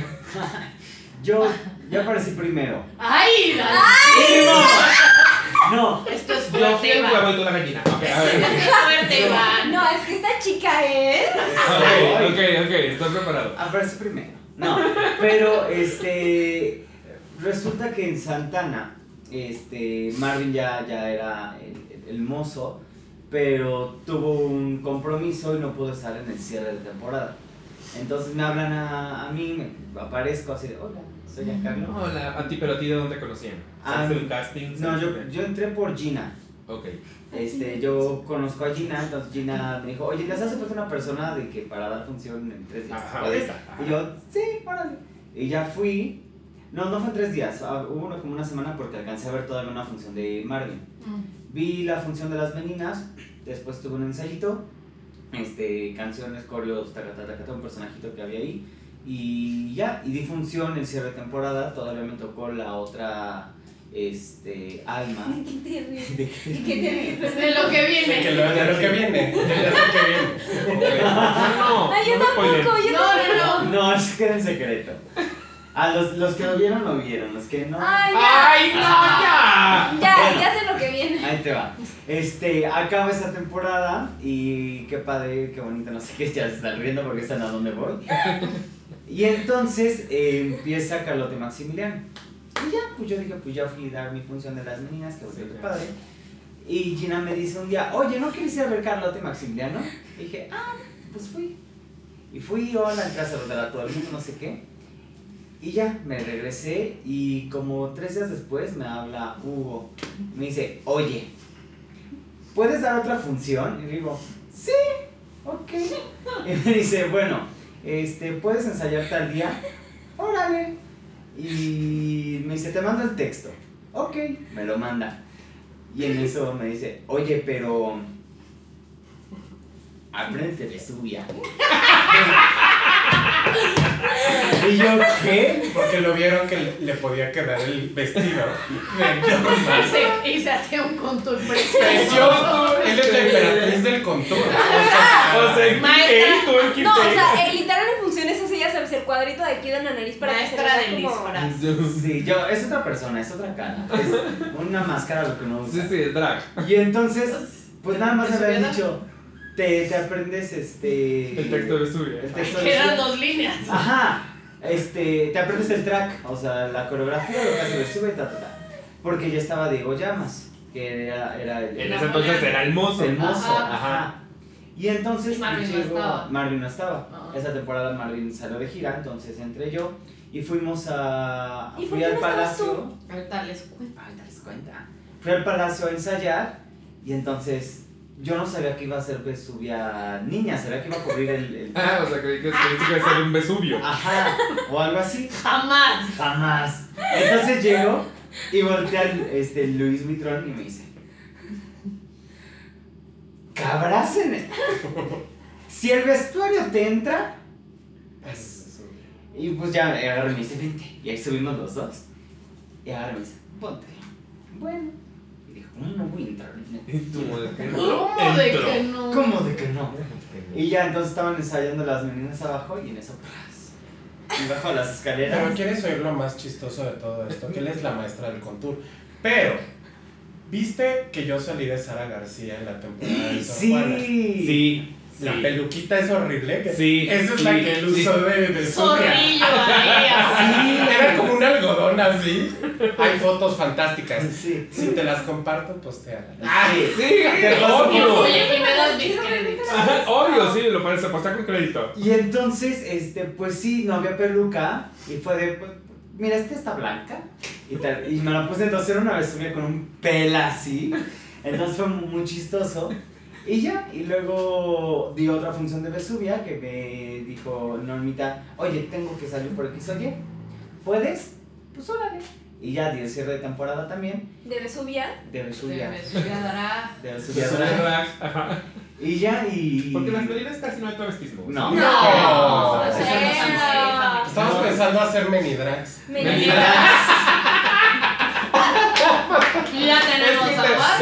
[SPEAKER 4] yo, yo aparecí primero.
[SPEAKER 2] ¡Ay! Dani!
[SPEAKER 4] No,
[SPEAKER 2] Esto es
[SPEAKER 1] Yo fui
[SPEAKER 2] fuerte,
[SPEAKER 1] el huevo y tú la gallina. Ok, a ver.
[SPEAKER 2] Es fuerte, Iván.
[SPEAKER 3] No, es que esta chica es.
[SPEAKER 1] Ok, ok, ok, estoy preparado.
[SPEAKER 4] aparecí primero. No, pero este. Resulta que en Santana, este, Marvin ya, ya era el, el mozo, pero tuvo un compromiso y no pudo estar en el cierre de temporada. Entonces me hablan a, a mí, me aparezco así de, hola, soy Giancarlo.
[SPEAKER 1] Hola, a ti, pero a ti de dónde conocían? ¿Sabes un casting?
[SPEAKER 4] No, yo, yo entré por Gina.
[SPEAKER 1] Ok.
[SPEAKER 4] Este, yo conozco a Gina, entonces Gina me dijo, oye, ¿les hace falta una persona de que para dar función en tres días?
[SPEAKER 1] Ajá,
[SPEAKER 4] ¿Puedes?"
[SPEAKER 1] ajá.
[SPEAKER 4] Y yo, sí, órale. Y ya fui. No, no fue en tres días, ah, hubo una- como una semana porque alcancé a ver todavía una función de Marvin.
[SPEAKER 2] Mm.
[SPEAKER 4] Vi la función de las meninas, después tuve un ensayito, este, canciones, coreos, tacata, tacata, un personajito que había ahí. Y ya, y di función en cierre de temporada, todavía me tocó la otra, este, alma.
[SPEAKER 3] ¿Qué te ríes?
[SPEAKER 4] De-
[SPEAKER 3] ¿Y qué te ríes?
[SPEAKER 2] Pues De lo que
[SPEAKER 5] De, que
[SPEAKER 2] viene.
[SPEAKER 5] lo, de lo que viene. De lo que viene.
[SPEAKER 1] No,
[SPEAKER 3] Ay, yo
[SPEAKER 1] no
[SPEAKER 3] tampoco, yo
[SPEAKER 2] No,
[SPEAKER 3] tampoco.
[SPEAKER 2] no, no.
[SPEAKER 4] No, eso queda en secreto. A los, los que lo vieron, lo vieron. Los que no.
[SPEAKER 3] Ay, ya.
[SPEAKER 1] ¡Ay, no, ya!
[SPEAKER 3] Ya,
[SPEAKER 4] Bueno.
[SPEAKER 3] ya viene.
[SPEAKER 4] Ahí te va. Este, acaba esta temporada y qué padre, qué bonito, no sé qué, ya se están riendo porque están a dónde voy. Y entonces eh, empieza Carlote Maximiliano. Y ya, pues yo dije, pues ya fui a dar mi función de las meninas, que
[SPEAKER 1] Sí,
[SPEAKER 4] qué padre. Y Gina me dice un día, oye, ¿no quieres ir a ver Carlote Maximiliano? Y dije, ah, pues fui. Y fui, entré a saludar a todo el mundo, no sé qué. Y ya, me regresé y como tres días después me habla Hugo. Me dice, oye, ¿puedes dar otra función? Y le digo, sí, ok. Y me dice, bueno, este, ¿puedes ensayar tal día? Órale. Y me dice, te mando el texto. Ok, me lo manda. Y en eso me dice, oye, pero... Aprende de subia. y yo, ¿qué?
[SPEAKER 5] Porque lo vieron que le, le podía quedar el vestido.
[SPEAKER 2] Y se, y se hacía un contour precioso.
[SPEAKER 5] Precioso. Él es la emperatriz del contour. O sea,
[SPEAKER 1] O sea,
[SPEAKER 2] Maestra.
[SPEAKER 1] ¿qué? ¿Tú en qué
[SPEAKER 3] No, o sea, eh, literal en funciones ella sabe hacer cuadrito de aquí de la nariz para que se
[SPEAKER 2] Maestra
[SPEAKER 3] vea como...
[SPEAKER 4] Sí, yo, es otra persona, es otra cara. Es una máscara lo que uno
[SPEAKER 1] Sí,
[SPEAKER 4] usa.
[SPEAKER 1] sí, drag.
[SPEAKER 4] Y entonces, pues nada más
[SPEAKER 2] ¿Te
[SPEAKER 4] me habían
[SPEAKER 2] subieron?
[SPEAKER 4] dicho, te, te aprendes este...
[SPEAKER 1] El texto de.
[SPEAKER 4] El texto de
[SPEAKER 2] Que eran
[SPEAKER 4] Vesubia.
[SPEAKER 2] dos líneas.
[SPEAKER 4] Ajá, este, te aprendes el track, o sea, la coreografía, lo que hace y ta, ta, ta. Porque ya estaba Diego Llamas, que era, era el,
[SPEAKER 1] En ese entonces era el mozo.
[SPEAKER 4] el mozo.
[SPEAKER 2] Ajá.
[SPEAKER 4] Ajá. Y entonces
[SPEAKER 2] Y Marvin no estaba.
[SPEAKER 4] Marvin no estaba.
[SPEAKER 2] Ajá.
[SPEAKER 4] Esa temporada Marvin salió de gira, entonces entré yo y fuimos a.
[SPEAKER 3] ¿Y por
[SPEAKER 4] fui
[SPEAKER 3] qué
[SPEAKER 4] al
[SPEAKER 3] no
[SPEAKER 4] palacio.
[SPEAKER 2] Ahorita les cuento.
[SPEAKER 4] Ahorita les cuenta. Fui al palacio a ensayar y entonces yo no sabía que iba a ser Vesubia niña, sabía que iba a cubrir el. el-
[SPEAKER 1] Ah, o sea, creí que, creí que iba a ser un Vesubio.
[SPEAKER 4] Ajá, o algo así.
[SPEAKER 2] Jamás.
[SPEAKER 4] Jamás. Entonces llego y voltea el, este, Luis Mitrón y me dice: Cabrácene. Si el vestuario te entra,
[SPEAKER 5] Es-
[SPEAKER 4] y pues ya me agarra y me dice: Vente. Y ahí subimos los dos. Y agarra y me dice: Ponte. Bueno. Y dijo: ¿Cómo no voy a entrar?
[SPEAKER 1] Y tú, ¿de qué no?
[SPEAKER 2] ¿Cómo de que no?
[SPEAKER 4] ¿Cómo de que no? Y ya entonces estaban ensayando las meninas abajo y en eso, ¡pras! y bajo las escaleras.
[SPEAKER 5] Pero quieres oír lo más chistoso de todo esto, que él es la maestra del contour. Pero, ¿viste que yo salí de Sara García en la temporada de Sor Juana?
[SPEAKER 4] Sí.
[SPEAKER 1] Sí.
[SPEAKER 5] La
[SPEAKER 1] sí.
[SPEAKER 5] peluquita es horrible. que-
[SPEAKER 1] Sí,
[SPEAKER 5] Esa es
[SPEAKER 1] sí,
[SPEAKER 5] la que él
[SPEAKER 1] sí.
[SPEAKER 5] usó de, de Sucre.
[SPEAKER 2] Zorrillo ahí.
[SPEAKER 5] Sí, era como un algodón así. Hay fotos fantásticas.
[SPEAKER 4] Sí.
[SPEAKER 5] Si te las comparto, pues te
[SPEAKER 1] Ah, sí, obvio.
[SPEAKER 2] Oye, aquí me das mis créditos.
[SPEAKER 1] Ajá, Obvio, sí, lo parece, pues está con crédito.
[SPEAKER 4] Y entonces, este, pues sí, no había peluca. Y fue de, pues, mira, esta está blanca. Y, tal, y me la puse entonces era una vesubia con un pel así. Entonces fue muy chistoso. Y ya, y luego di otra función de Vesubia que me dijo Normita, oye, tengo que salir por X o Y. ¿Puedes? Pues órale. Y ya di el cierre de temporada también
[SPEAKER 3] De Vesubia.
[SPEAKER 4] de
[SPEAKER 2] subiará.
[SPEAKER 4] De
[SPEAKER 1] son drag, ajá.
[SPEAKER 4] Y ya, y...
[SPEAKER 1] Porque las medidas casi no hay travestismo.
[SPEAKER 4] No.
[SPEAKER 2] No.
[SPEAKER 5] No.
[SPEAKER 2] No
[SPEAKER 5] Estamos pensando hacer menidrags.
[SPEAKER 1] Meninas.
[SPEAKER 2] Y ya
[SPEAKER 1] Es
[SPEAKER 2] tenemos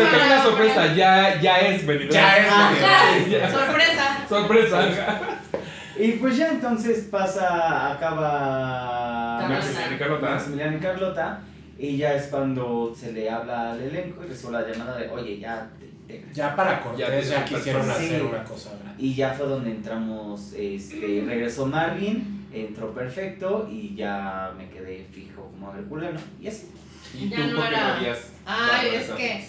[SPEAKER 2] a
[SPEAKER 1] te, te una sorpresa, ya, ya es.
[SPEAKER 5] Ya es.
[SPEAKER 2] Sorpresa.
[SPEAKER 1] Sorpresa. ajá.
[SPEAKER 4] Y pues ya entonces pasa, acaba.
[SPEAKER 1] Maximiliano y Carlota.
[SPEAKER 4] Maximiliano y Carlota, y ya es cuando se le habla al elenco y recibo la llamada de, oye, ya te integras".
[SPEAKER 5] Ya para
[SPEAKER 1] Ya,
[SPEAKER 5] Cortés ya,
[SPEAKER 1] ya,
[SPEAKER 5] quisieron
[SPEAKER 4] sí.
[SPEAKER 5] hacer una cosa grande.
[SPEAKER 4] Y ya fue donde entramos, este, regresó Marvin, entró perfecto y ya me quedé fijo como herculano y así.
[SPEAKER 1] ¿Y
[SPEAKER 2] Ya
[SPEAKER 1] tú
[SPEAKER 2] no
[SPEAKER 1] por qué
[SPEAKER 2] era-
[SPEAKER 1] no habías
[SPEAKER 2] Ay, es que,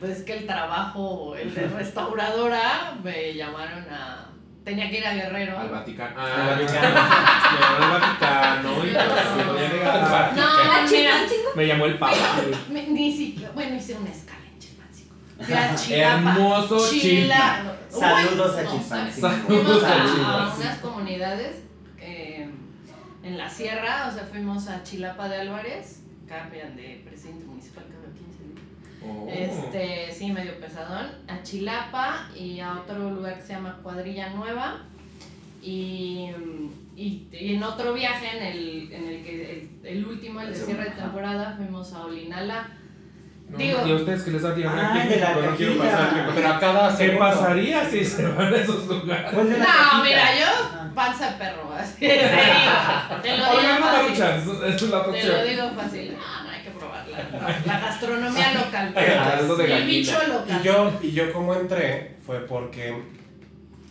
[SPEAKER 2] pues es que el trabajo, el de restauradora, me llamaron a. Tenía que ir a Guerrero.
[SPEAKER 1] Al Vaticano.
[SPEAKER 4] Al
[SPEAKER 1] Ah, yo
[SPEAKER 4] Vaticano.
[SPEAKER 1] Me llamó al Vaticano y
[SPEAKER 2] No.
[SPEAKER 1] no podía llegar.
[SPEAKER 2] No,
[SPEAKER 3] Ah,
[SPEAKER 2] mira.
[SPEAKER 1] Me llamó el Papa.
[SPEAKER 2] me- ni siquiera. Bueno, hice una escala en Chilpancingo.
[SPEAKER 1] Hermoso
[SPEAKER 2] Chila. Uy,
[SPEAKER 4] Saludos a
[SPEAKER 2] no
[SPEAKER 4] Chilpancingo.
[SPEAKER 2] Fuimos a, unas comunidades eh, en la sierra, o sea, fuimos a Chilapa de Álvarez, cambian de presidente municipal cada 15 días.
[SPEAKER 1] Oh.
[SPEAKER 2] Este, sí, medio pesadón. A Chilapa y a otro lugar que se llama Cuadrilla Nueva. Y, y, y en otro viaje, en el, en el que el, el último, el de cierre de temporada, fuimos a Olinala.
[SPEAKER 1] No,
[SPEAKER 2] digo-
[SPEAKER 1] ¿Y a ustedes que les da diarrea
[SPEAKER 4] de la
[SPEAKER 1] quiero
[SPEAKER 4] cajita.
[SPEAKER 1] pasar.
[SPEAKER 5] Pero a cada
[SPEAKER 1] ¿Qué
[SPEAKER 5] segundo.
[SPEAKER 1] pasaría si se van a esos lugares?
[SPEAKER 4] ¿Cuál de la
[SPEAKER 2] No,
[SPEAKER 4] cajita?
[SPEAKER 2] mira, yo
[SPEAKER 4] Ah.
[SPEAKER 2] panza de perro, así. Te lo digo fácil. Te lo digo fácil. La, gastronomía local.
[SPEAKER 1] Caldo de
[SPEAKER 2] el bicho local.
[SPEAKER 5] Y yo, y yo como entré fue porque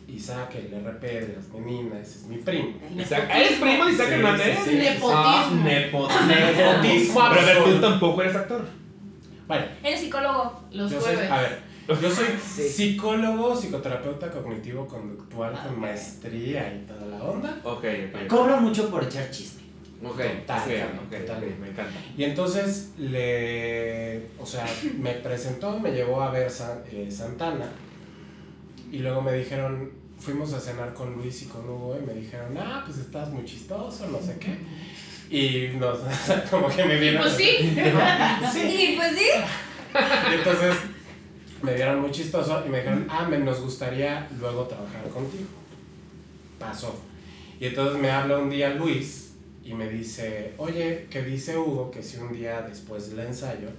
[SPEAKER 5] Isaac, el RP de las meninas, ese es mi primo.
[SPEAKER 1] Isaac- ¿Eres primo de Isaac
[SPEAKER 5] Sí,
[SPEAKER 1] Hernández?
[SPEAKER 5] sí, sí.
[SPEAKER 2] Nepotismo.
[SPEAKER 1] Ah, nepotismo.
[SPEAKER 5] Nepotismo
[SPEAKER 1] Pero a ver, tú tampoco eres actor.
[SPEAKER 5] Bueno,
[SPEAKER 3] Eres psicólogo.
[SPEAKER 2] Los
[SPEAKER 5] yo soy,
[SPEAKER 2] jueves.
[SPEAKER 5] a ver, yo soy
[SPEAKER 4] Sí.
[SPEAKER 5] psicólogo, psicoterapeuta cognitivo-conductual
[SPEAKER 2] Ah,
[SPEAKER 5] con maestría y toda la onda.
[SPEAKER 1] Ok, ok.
[SPEAKER 4] Cobra mucho por echar chisme.
[SPEAKER 1] Ok,
[SPEAKER 5] Total,
[SPEAKER 1] ok, ok,
[SPEAKER 5] total.
[SPEAKER 1] me encanta.
[SPEAKER 5] Y entonces le, o sea, me presentó, me llevó a ver San- eh, Santana y luego me dijeron, fuimos a cenar con Luis y con Hugo y me dijeron, ah, pues estás muy chistoso, no sé qué. Y nos, como que me vieron.
[SPEAKER 2] Pues sí.
[SPEAKER 3] Y pues sí.
[SPEAKER 5] Y entonces me vieron muy chistoso y me dijeron, ah, me, nos gustaría luego trabajar contigo. Pasó. Y entonces me habla un día Luis y me dice, oye, que dice Hugo que si un día después del ensayo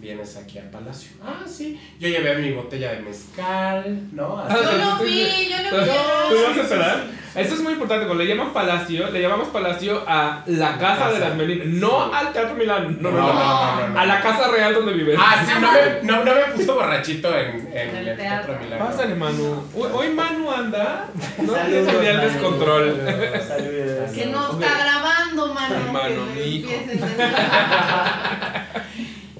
[SPEAKER 5] vienes aquí al palacio. Ah, sí. Yo llevé mi botella de mezcal, ¿no? Así.
[SPEAKER 2] Yo no vi, yo no vi.
[SPEAKER 1] ¿Tú vas a esperar? Eso es muy importante. Cuando le llaman palacio, le llamamos palacio a la casa de las Melinas. No al Teatro Milán. No, no, no.
[SPEAKER 5] no, no,
[SPEAKER 1] A la casa real donde viven.
[SPEAKER 5] Ah, sí, no me, no, no me puso borrachito en, en
[SPEAKER 2] El
[SPEAKER 5] el
[SPEAKER 2] teatro.
[SPEAKER 5] Teatro Milán.
[SPEAKER 1] Pásale, Manu. Hoy, hoy Manu anda. No tiene el descontrol.
[SPEAKER 4] Saludos.
[SPEAKER 2] Que no está grabando, mano.
[SPEAKER 1] Mano, mi hijo.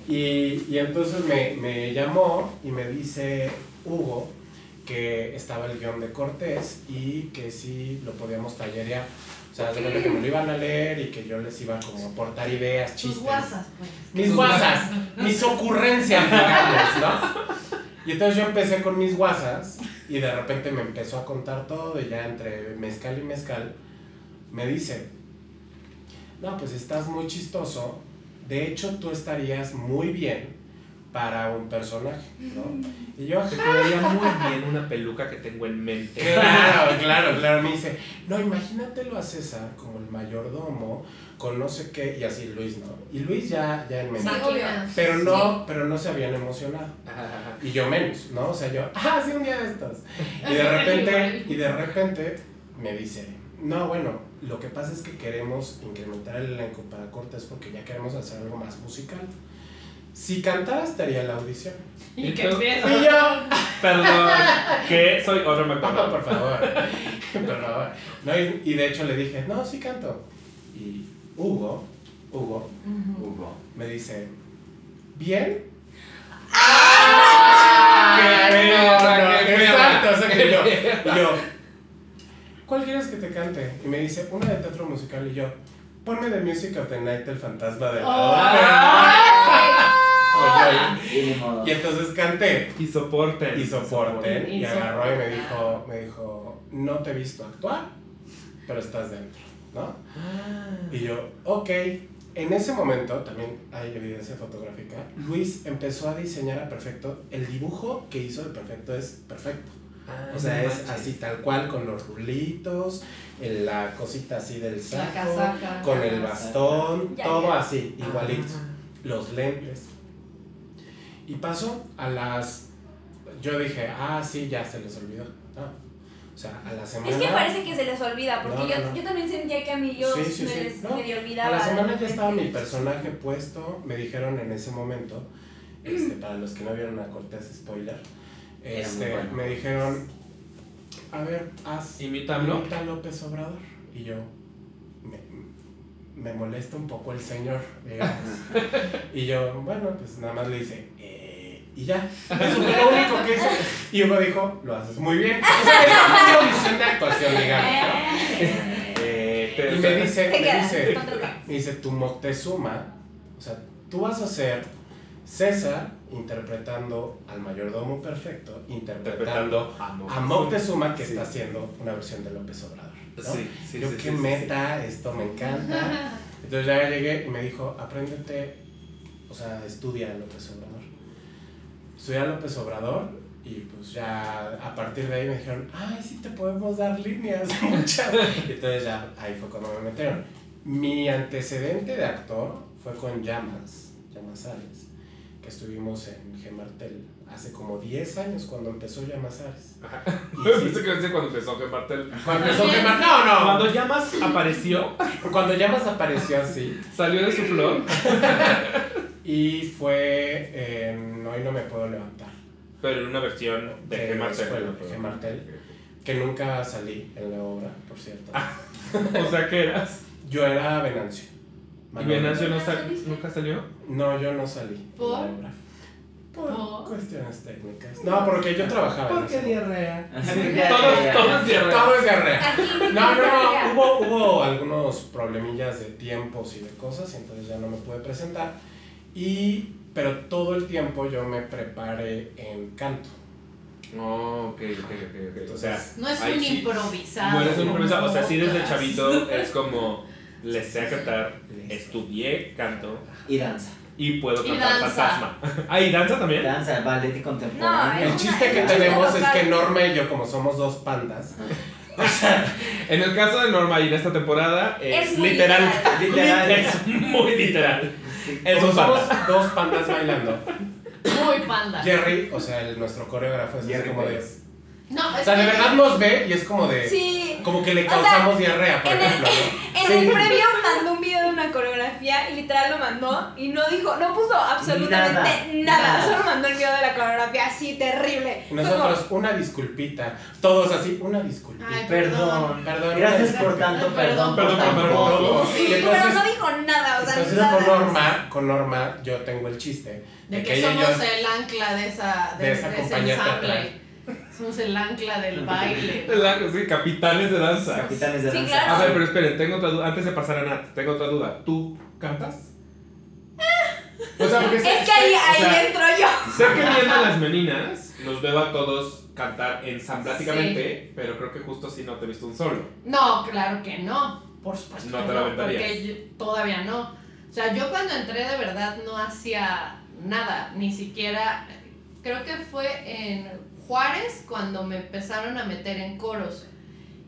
[SPEAKER 5] Y, y entonces me, me llamó y me dice Hugo que estaba el guion de Cortés y que sí lo podíamos tallerear. O sea, de que me lo iban a leer y que yo les iba como a aportar ideas,
[SPEAKER 2] Tus
[SPEAKER 5] chistes.
[SPEAKER 2] guasas, pues.
[SPEAKER 5] Mis guasas, mis ocurrencias, digamos, ¿no? Y entonces yo empecé con mis guasas y de repente me empezó a contar todo y ya entre mezcal y mezcal me dice, no, pues estás muy chistoso, de hecho tú estarías muy bien para un personaje, ¿no? Y yo,
[SPEAKER 1] Te quedaría muy bien una peluca que tengo en mente.
[SPEAKER 5] Claro, claro, claro. Me dice, no, imagínatelo a César como el mayordomo, con no sé qué, y así Luis, ¿no? Y Luis ya, ya en mente.
[SPEAKER 3] Sí.
[SPEAKER 5] Pero no, pero no se habían emocionado. Y yo menos, ¿no? O sea, yo, ah, sí, un día de estos. Y de repente, y de repente me dice, no, bueno, lo que pasa es que queremos incrementar el elenco para Cortés porque ya queremos hacer algo más musical. Si cantara estaría en la audición.
[SPEAKER 2] Y que empieza.
[SPEAKER 5] Y yo,
[SPEAKER 1] Perdón, que soy otro
[SPEAKER 5] No,
[SPEAKER 1] McDonald.
[SPEAKER 5] por favor. Por favor. No, y, y de hecho le dije, no, sí canto. Y Hugo, Hugo.
[SPEAKER 4] Hugo.
[SPEAKER 5] me dice, ¿bien?
[SPEAKER 1] ¡Qué perra, qué!
[SPEAKER 5] Exacto, o sea que yo, yo, ¿cuál quieres que te cante? Y me dice, una de teatro musical. Y yo, ponme The Music of the Night, el fantasma de la
[SPEAKER 2] Oh.
[SPEAKER 5] ópera. Oye,
[SPEAKER 4] Y
[SPEAKER 5] y entonces canté.
[SPEAKER 1] Y soporten.
[SPEAKER 5] y soporte
[SPEAKER 2] Y
[SPEAKER 5] y agarró y me dijo, me dijo, no te he visto actuar, pero estás dentro, ¿no? Y yo, ok. En ese momento, también hay evidencia fotográfica, Luis empezó a diseñar a Perfecto. El dibujo que hizo de Perfecto es perfecto.
[SPEAKER 1] Ah,
[SPEAKER 5] O sea,
[SPEAKER 1] no
[SPEAKER 5] es
[SPEAKER 1] manches.
[SPEAKER 5] así tal cual, con los rulitos, el- la cosita así del saco,
[SPEAKER 2] casaca.
[SPEAKER 5] con el bastón,
[SPEAKER 3] Ya,
[SPEAKER 5] todo
[SPEAKER 3] ya.
[SPEAKER 5] así, igualito los lentes. Y pasó a las. Yo dije, ah, sí, ya se les olvidó. No. O sea, a la semana.
[SPEAKER 3] Es que parece que se les olvida, porque
[SPEAKER 5] No, no,
[SPEAKER 3] yo,
[SPEAKER 5] no.
[SPEAKER 3] yo también sentía que a mí yo
[SPEAKER 5] Sí, sí,
[SPEAKER 3] me
[SPEAKER 5] sí.
[SPEAKER 3] les
[SPEAKER 5] No, A
[SPEAKER 3] olvidaba.
[SPEAKER 5] la semana ya estaba mi personaje puesto. Me dijeron en ese momento, este, para los que no vieron a Cortés spoiler, este,
[SPEAKER 4] bueno.
[SPEAKER 5] me dijeron, a ver, haz
[SPEAKER 1] Imítalo.
[SPEAKER 5] imita a López Obrador. Y yo, me, me molesta un poco el señor, digamos. y yo, bueno, pues nada más le hice, "Eh", y ya. Eso fue lo único que hice. Y Hugo dijo, lo haces muy bien. O sea, audición de actuación, digamos. ¿no?
[SPEAKER 1] Eh,
[SPEAKER 5] Y me dice, me dice, me dice, tu Moctezuma, o sea, tú vas a ser César interpretando al mayordomo perfecto, interpretando
[SPEAKER 1] interpretando a
[SPEAKER 5] a Moctezuma que
[SPEAKER 1] Sí.
[SPEAKER 5] está haciendo una versión de López Obrador. ¿no?
[SPEAKER 1] Sí, sí,
[SPEAKER 5] Yo, qué meta, esto me encanta. Entonces ya llegué y me dijo, apréndete, o sea, estudia López Obrador. Estudia López Obrador y pues ya a partir de ahí me dijeron, ay, sí te podemos dar líneas, muchas. Entonces ya ahí fue cuando me metieron. Mi antecedente de actor fue con Llamas, Llamas Ares, que estuvimos en Gemartel hace como 10 años cuando empezó Llamas Ares. Y sí,
[SPEAKER 1] que cuando empezó que Martel.
[SPEAKER 5] cuando empezó Gemar- no, no,
[SPEAKER 1] Cuando Llamas apareció,
[SPEAKER 5] cuando Llamas apareció así,
[SPEAKER 1] salió de su flor,
[SPEAKER 5] y fue en Hoy no me puedo levantar,
[SPEAKER 1] pero en una versión de
[SPEAKER 5] De
[SPEAKER 1] G.
[SPEAKER 5] la
[SPEAKER 1] Martel.
[SPEAKER 5] escuela, de G. Martel. que nunca salí en la obra, por cierto.
[SPEAKER 1] O sea, que eras.
[SPEAKER 5] Yo era Venancio.
[SPEAKER 1] ¿Y. Venancio no sal- nunca salió?
[SPEAKER 5] No, yo no salí en
[SPEAKER 2] ¿Por?
[SPEAKER 5] Por cuestiones técnicas. No, porque yo trabajaba en
[SPEAKER 1] diarrea?
[SPEAKER 4] Así
[SPEAKER 1] Todos,
[SPEAKER 4] ya-
[SPEAKER 1] todos diarrea.
[SPEAKER 5] Todo es diarrea. No, no, no, hubo, hubo algunos problemillas de tiempos y de cosas, y entonces ya no me pude presentar. Y, pero todo el tiempo yo me preparé en canto.
[SPEAKER 1] Oh, ok, ok, ok, ok. O sea,
[SPEAKER 2] No es un improvisado.
[SPEAKER 1] No eres un improvisado. O sea, sí desde chavito es como, le sé a cantar, estudié canto
[SPEAKER 4] Y danza.
[SPEAKER 1] y puedo cantar fantasma. Ah, ¿y danza también?
[SPEAKER 4] Danza, ballet y contemporáneo.
[SPEAKER 3] No,
[SPEAKER 5] El
[SPEAKER 3] es
[SPEAKER 5] chiste que tenemos es que Norma y yo, como somos dos pandas,
[SPEAKER 1] En el caso de Norma y en esta temporada es,
[SPEAKER 3] Es
[SPEAKER 1] literal.
[SPEAKER 3] literal.
[SPEAKER 4] Literal.
[SPEAKER 1] Es muy literal. Es un
[SPEAKER 5] somos dos pandas bailando.
[SPEAKER 2] Muy panda.
[SPEAKER 5] Jerry, o sea, el, nuestro coreógrafo es así
[SPEAKER 4] Jerry
[SPEAKER 5] como de.
[SPEAKER 2] No,
[SPEAKER 5] O sea, de verdad nos ve y es como de.
[SPEAKER 3] Sí.
[SPEAKER 5] Como que le
[SPEAKER 3] O sea,
[SPEAKER 5] causamos diarrea, por
[SPEAKER 3] en el-
[SPEAKER 5] ejemplo, ¿no?
[SPEAKER 3] En
[SPEAKER 4] Sí.
[SPEAKER 3] el previo mandó un video de una coreografía y literal lo mandó y no dijo, no puso absolutamente
[SPEAKER 4] Nada,
[SPEAKER 3] nada,
[SPEAKER 4] nada.
[SPEAKER 3] solo mandó el video de la coreografía así terrible.
[SPEAKER 5] Nosotros, una disculpita. Todos así, una disculpita.
[SPEAKER 2] Ay,
[SPEAKER 4] Perdón.
[SPEAKER 5] Perdón.
[SPEAKER 4] Gracias por tanto, perdón,
[SPEAKER 1] perdón,
[SPEAKER 4] por
[SPEAKER 1] perdón, perdón.
[SPEAKER 2] Sí,
[SPEAKER 3] Pero no dijo nada, o sea,
[SPEAKER 5] entonces
[SPEAKER 3] nada.
[SPEAKER 5] con Norma, con Norma, yo tengo el chiste.
[SPEAKER 2] De que somos
[SPEAKER 5] yo-
[SPEAKER 2] el ancla de esa, de,
[SPEAKER 5] de esa
[SPEAKER 2] de ese
[SPEAKER 5] compañía
[SPEAKER 2] ensamble.
[SPEAKER 5] teatral.
[SPEAKER 2] Somos el ancla del baile.
[SPEAKER 1] La- sí, capitanes de danza.
[SPEAKER 4] Capitanes de
[SPEAKER 3] Sí,
[SPEAKER 4] danza.
[SPEAKER 3] claro.
[SPEAKER 1] A ver, pero esperen, tengo otra duda. Antes de pasar a Nat, tengo otra duda. ¿Tú cantas? O sea, porque
[SPEAKER 3] Es que ahí,
[SPEAKER 1] o
[SPEAKER 3] ahí
[SPEAKER 1] sea,
[SPEAKER 3] entro yo.
[SPEAKER 1] Sé que viendo a las meninas, los veo a todos cantar ensambláticamente, pero creo que justo si no te he visto un solo.
[SPEAKER 2] No, claro que no. Por supuesto
[SPEAKER 1] No
[SPEAKER 2] que
[SPEAKER 1] te aventarías.
[SPEAKER 2] porque yo- todavía no. O sea, yo cuando entré de verdad no hacía nada, ni siquiera. Creo que fue en Juárez cuando me empezaron a meter en coros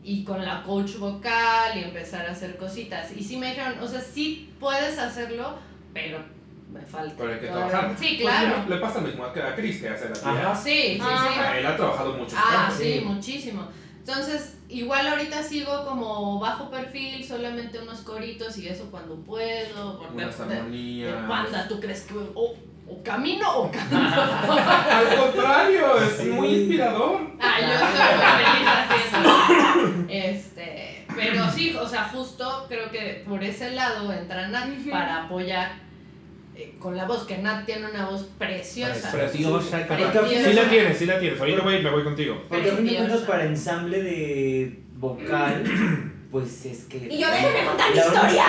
[SPEAKER 2] y con la coach vocal y empezar a hacer cositas. Y sí me dijeron, o sea, sí puedes hacerlo, pero me falta.
[SPEAKER 1] Pero hay que
[SPEAKER 2] todavía".
[SPEAKER 1] trabajar.
[SPEAKER 2] Sí,
[SPEAKER 1] Pues,
[SPEAKER 2] claro.
[SPEAKER 1] mira, le pasa lo mismo a Chris que hace la tía.
[SPEAKER 2] Sí, sí, sí.
[SPEAKER 3] Ajá.
[SPEAKER 1] Él ha trabajado mucho.
[SPEAKER 2] Ah,
[SPEAKER 1] canto.
[SPEAKER 2] sí,
[SPEAKER 4] Sí.
[SPEAKER 2] muchísimo. Entonces, igual ahorita sigo como bajo perfil, solamente unos coritos y eso cuando puedo. porque
[SPEAKER 1] Unas
[SPEAKER 2] de- de
[SPEAKER 1] armonías.
[SPEAKER 2] panda, ¿tú crees que o, o camino o camino?
[SPEAKER 1] Al contrario, es
[SPEAKER 4] Sí.
[SPEAKER 1] muy inspirador.
[SPEAKER 2] ah, yo estoy muy feliz haciendo. Este, pero sí, o sea, justo creo que por ese lado entra Nat
[SPEAKER 3] Ujú.
[SPEAKER 2] para apoyar eh, con la voz, que Nat tiene una voz preciosa.
[SPEAKER 1] Preciosa,
[SPEAKER 2] Preciosa.
[SPEAKER 1] Sí la tienes, sí la tienes. Ahorita voy, me voy contigo.
[SPEAKER 4] Porque a fin de cuentas
[SPEAKER 2] Preciosa.
[SPEAKER 4] para ensamble de vocal, pues es que...
[SPEAKER 3] Y yo, déjenme contar mi
[SPEAKER 4] La única-
[SPEAKER 3] historia.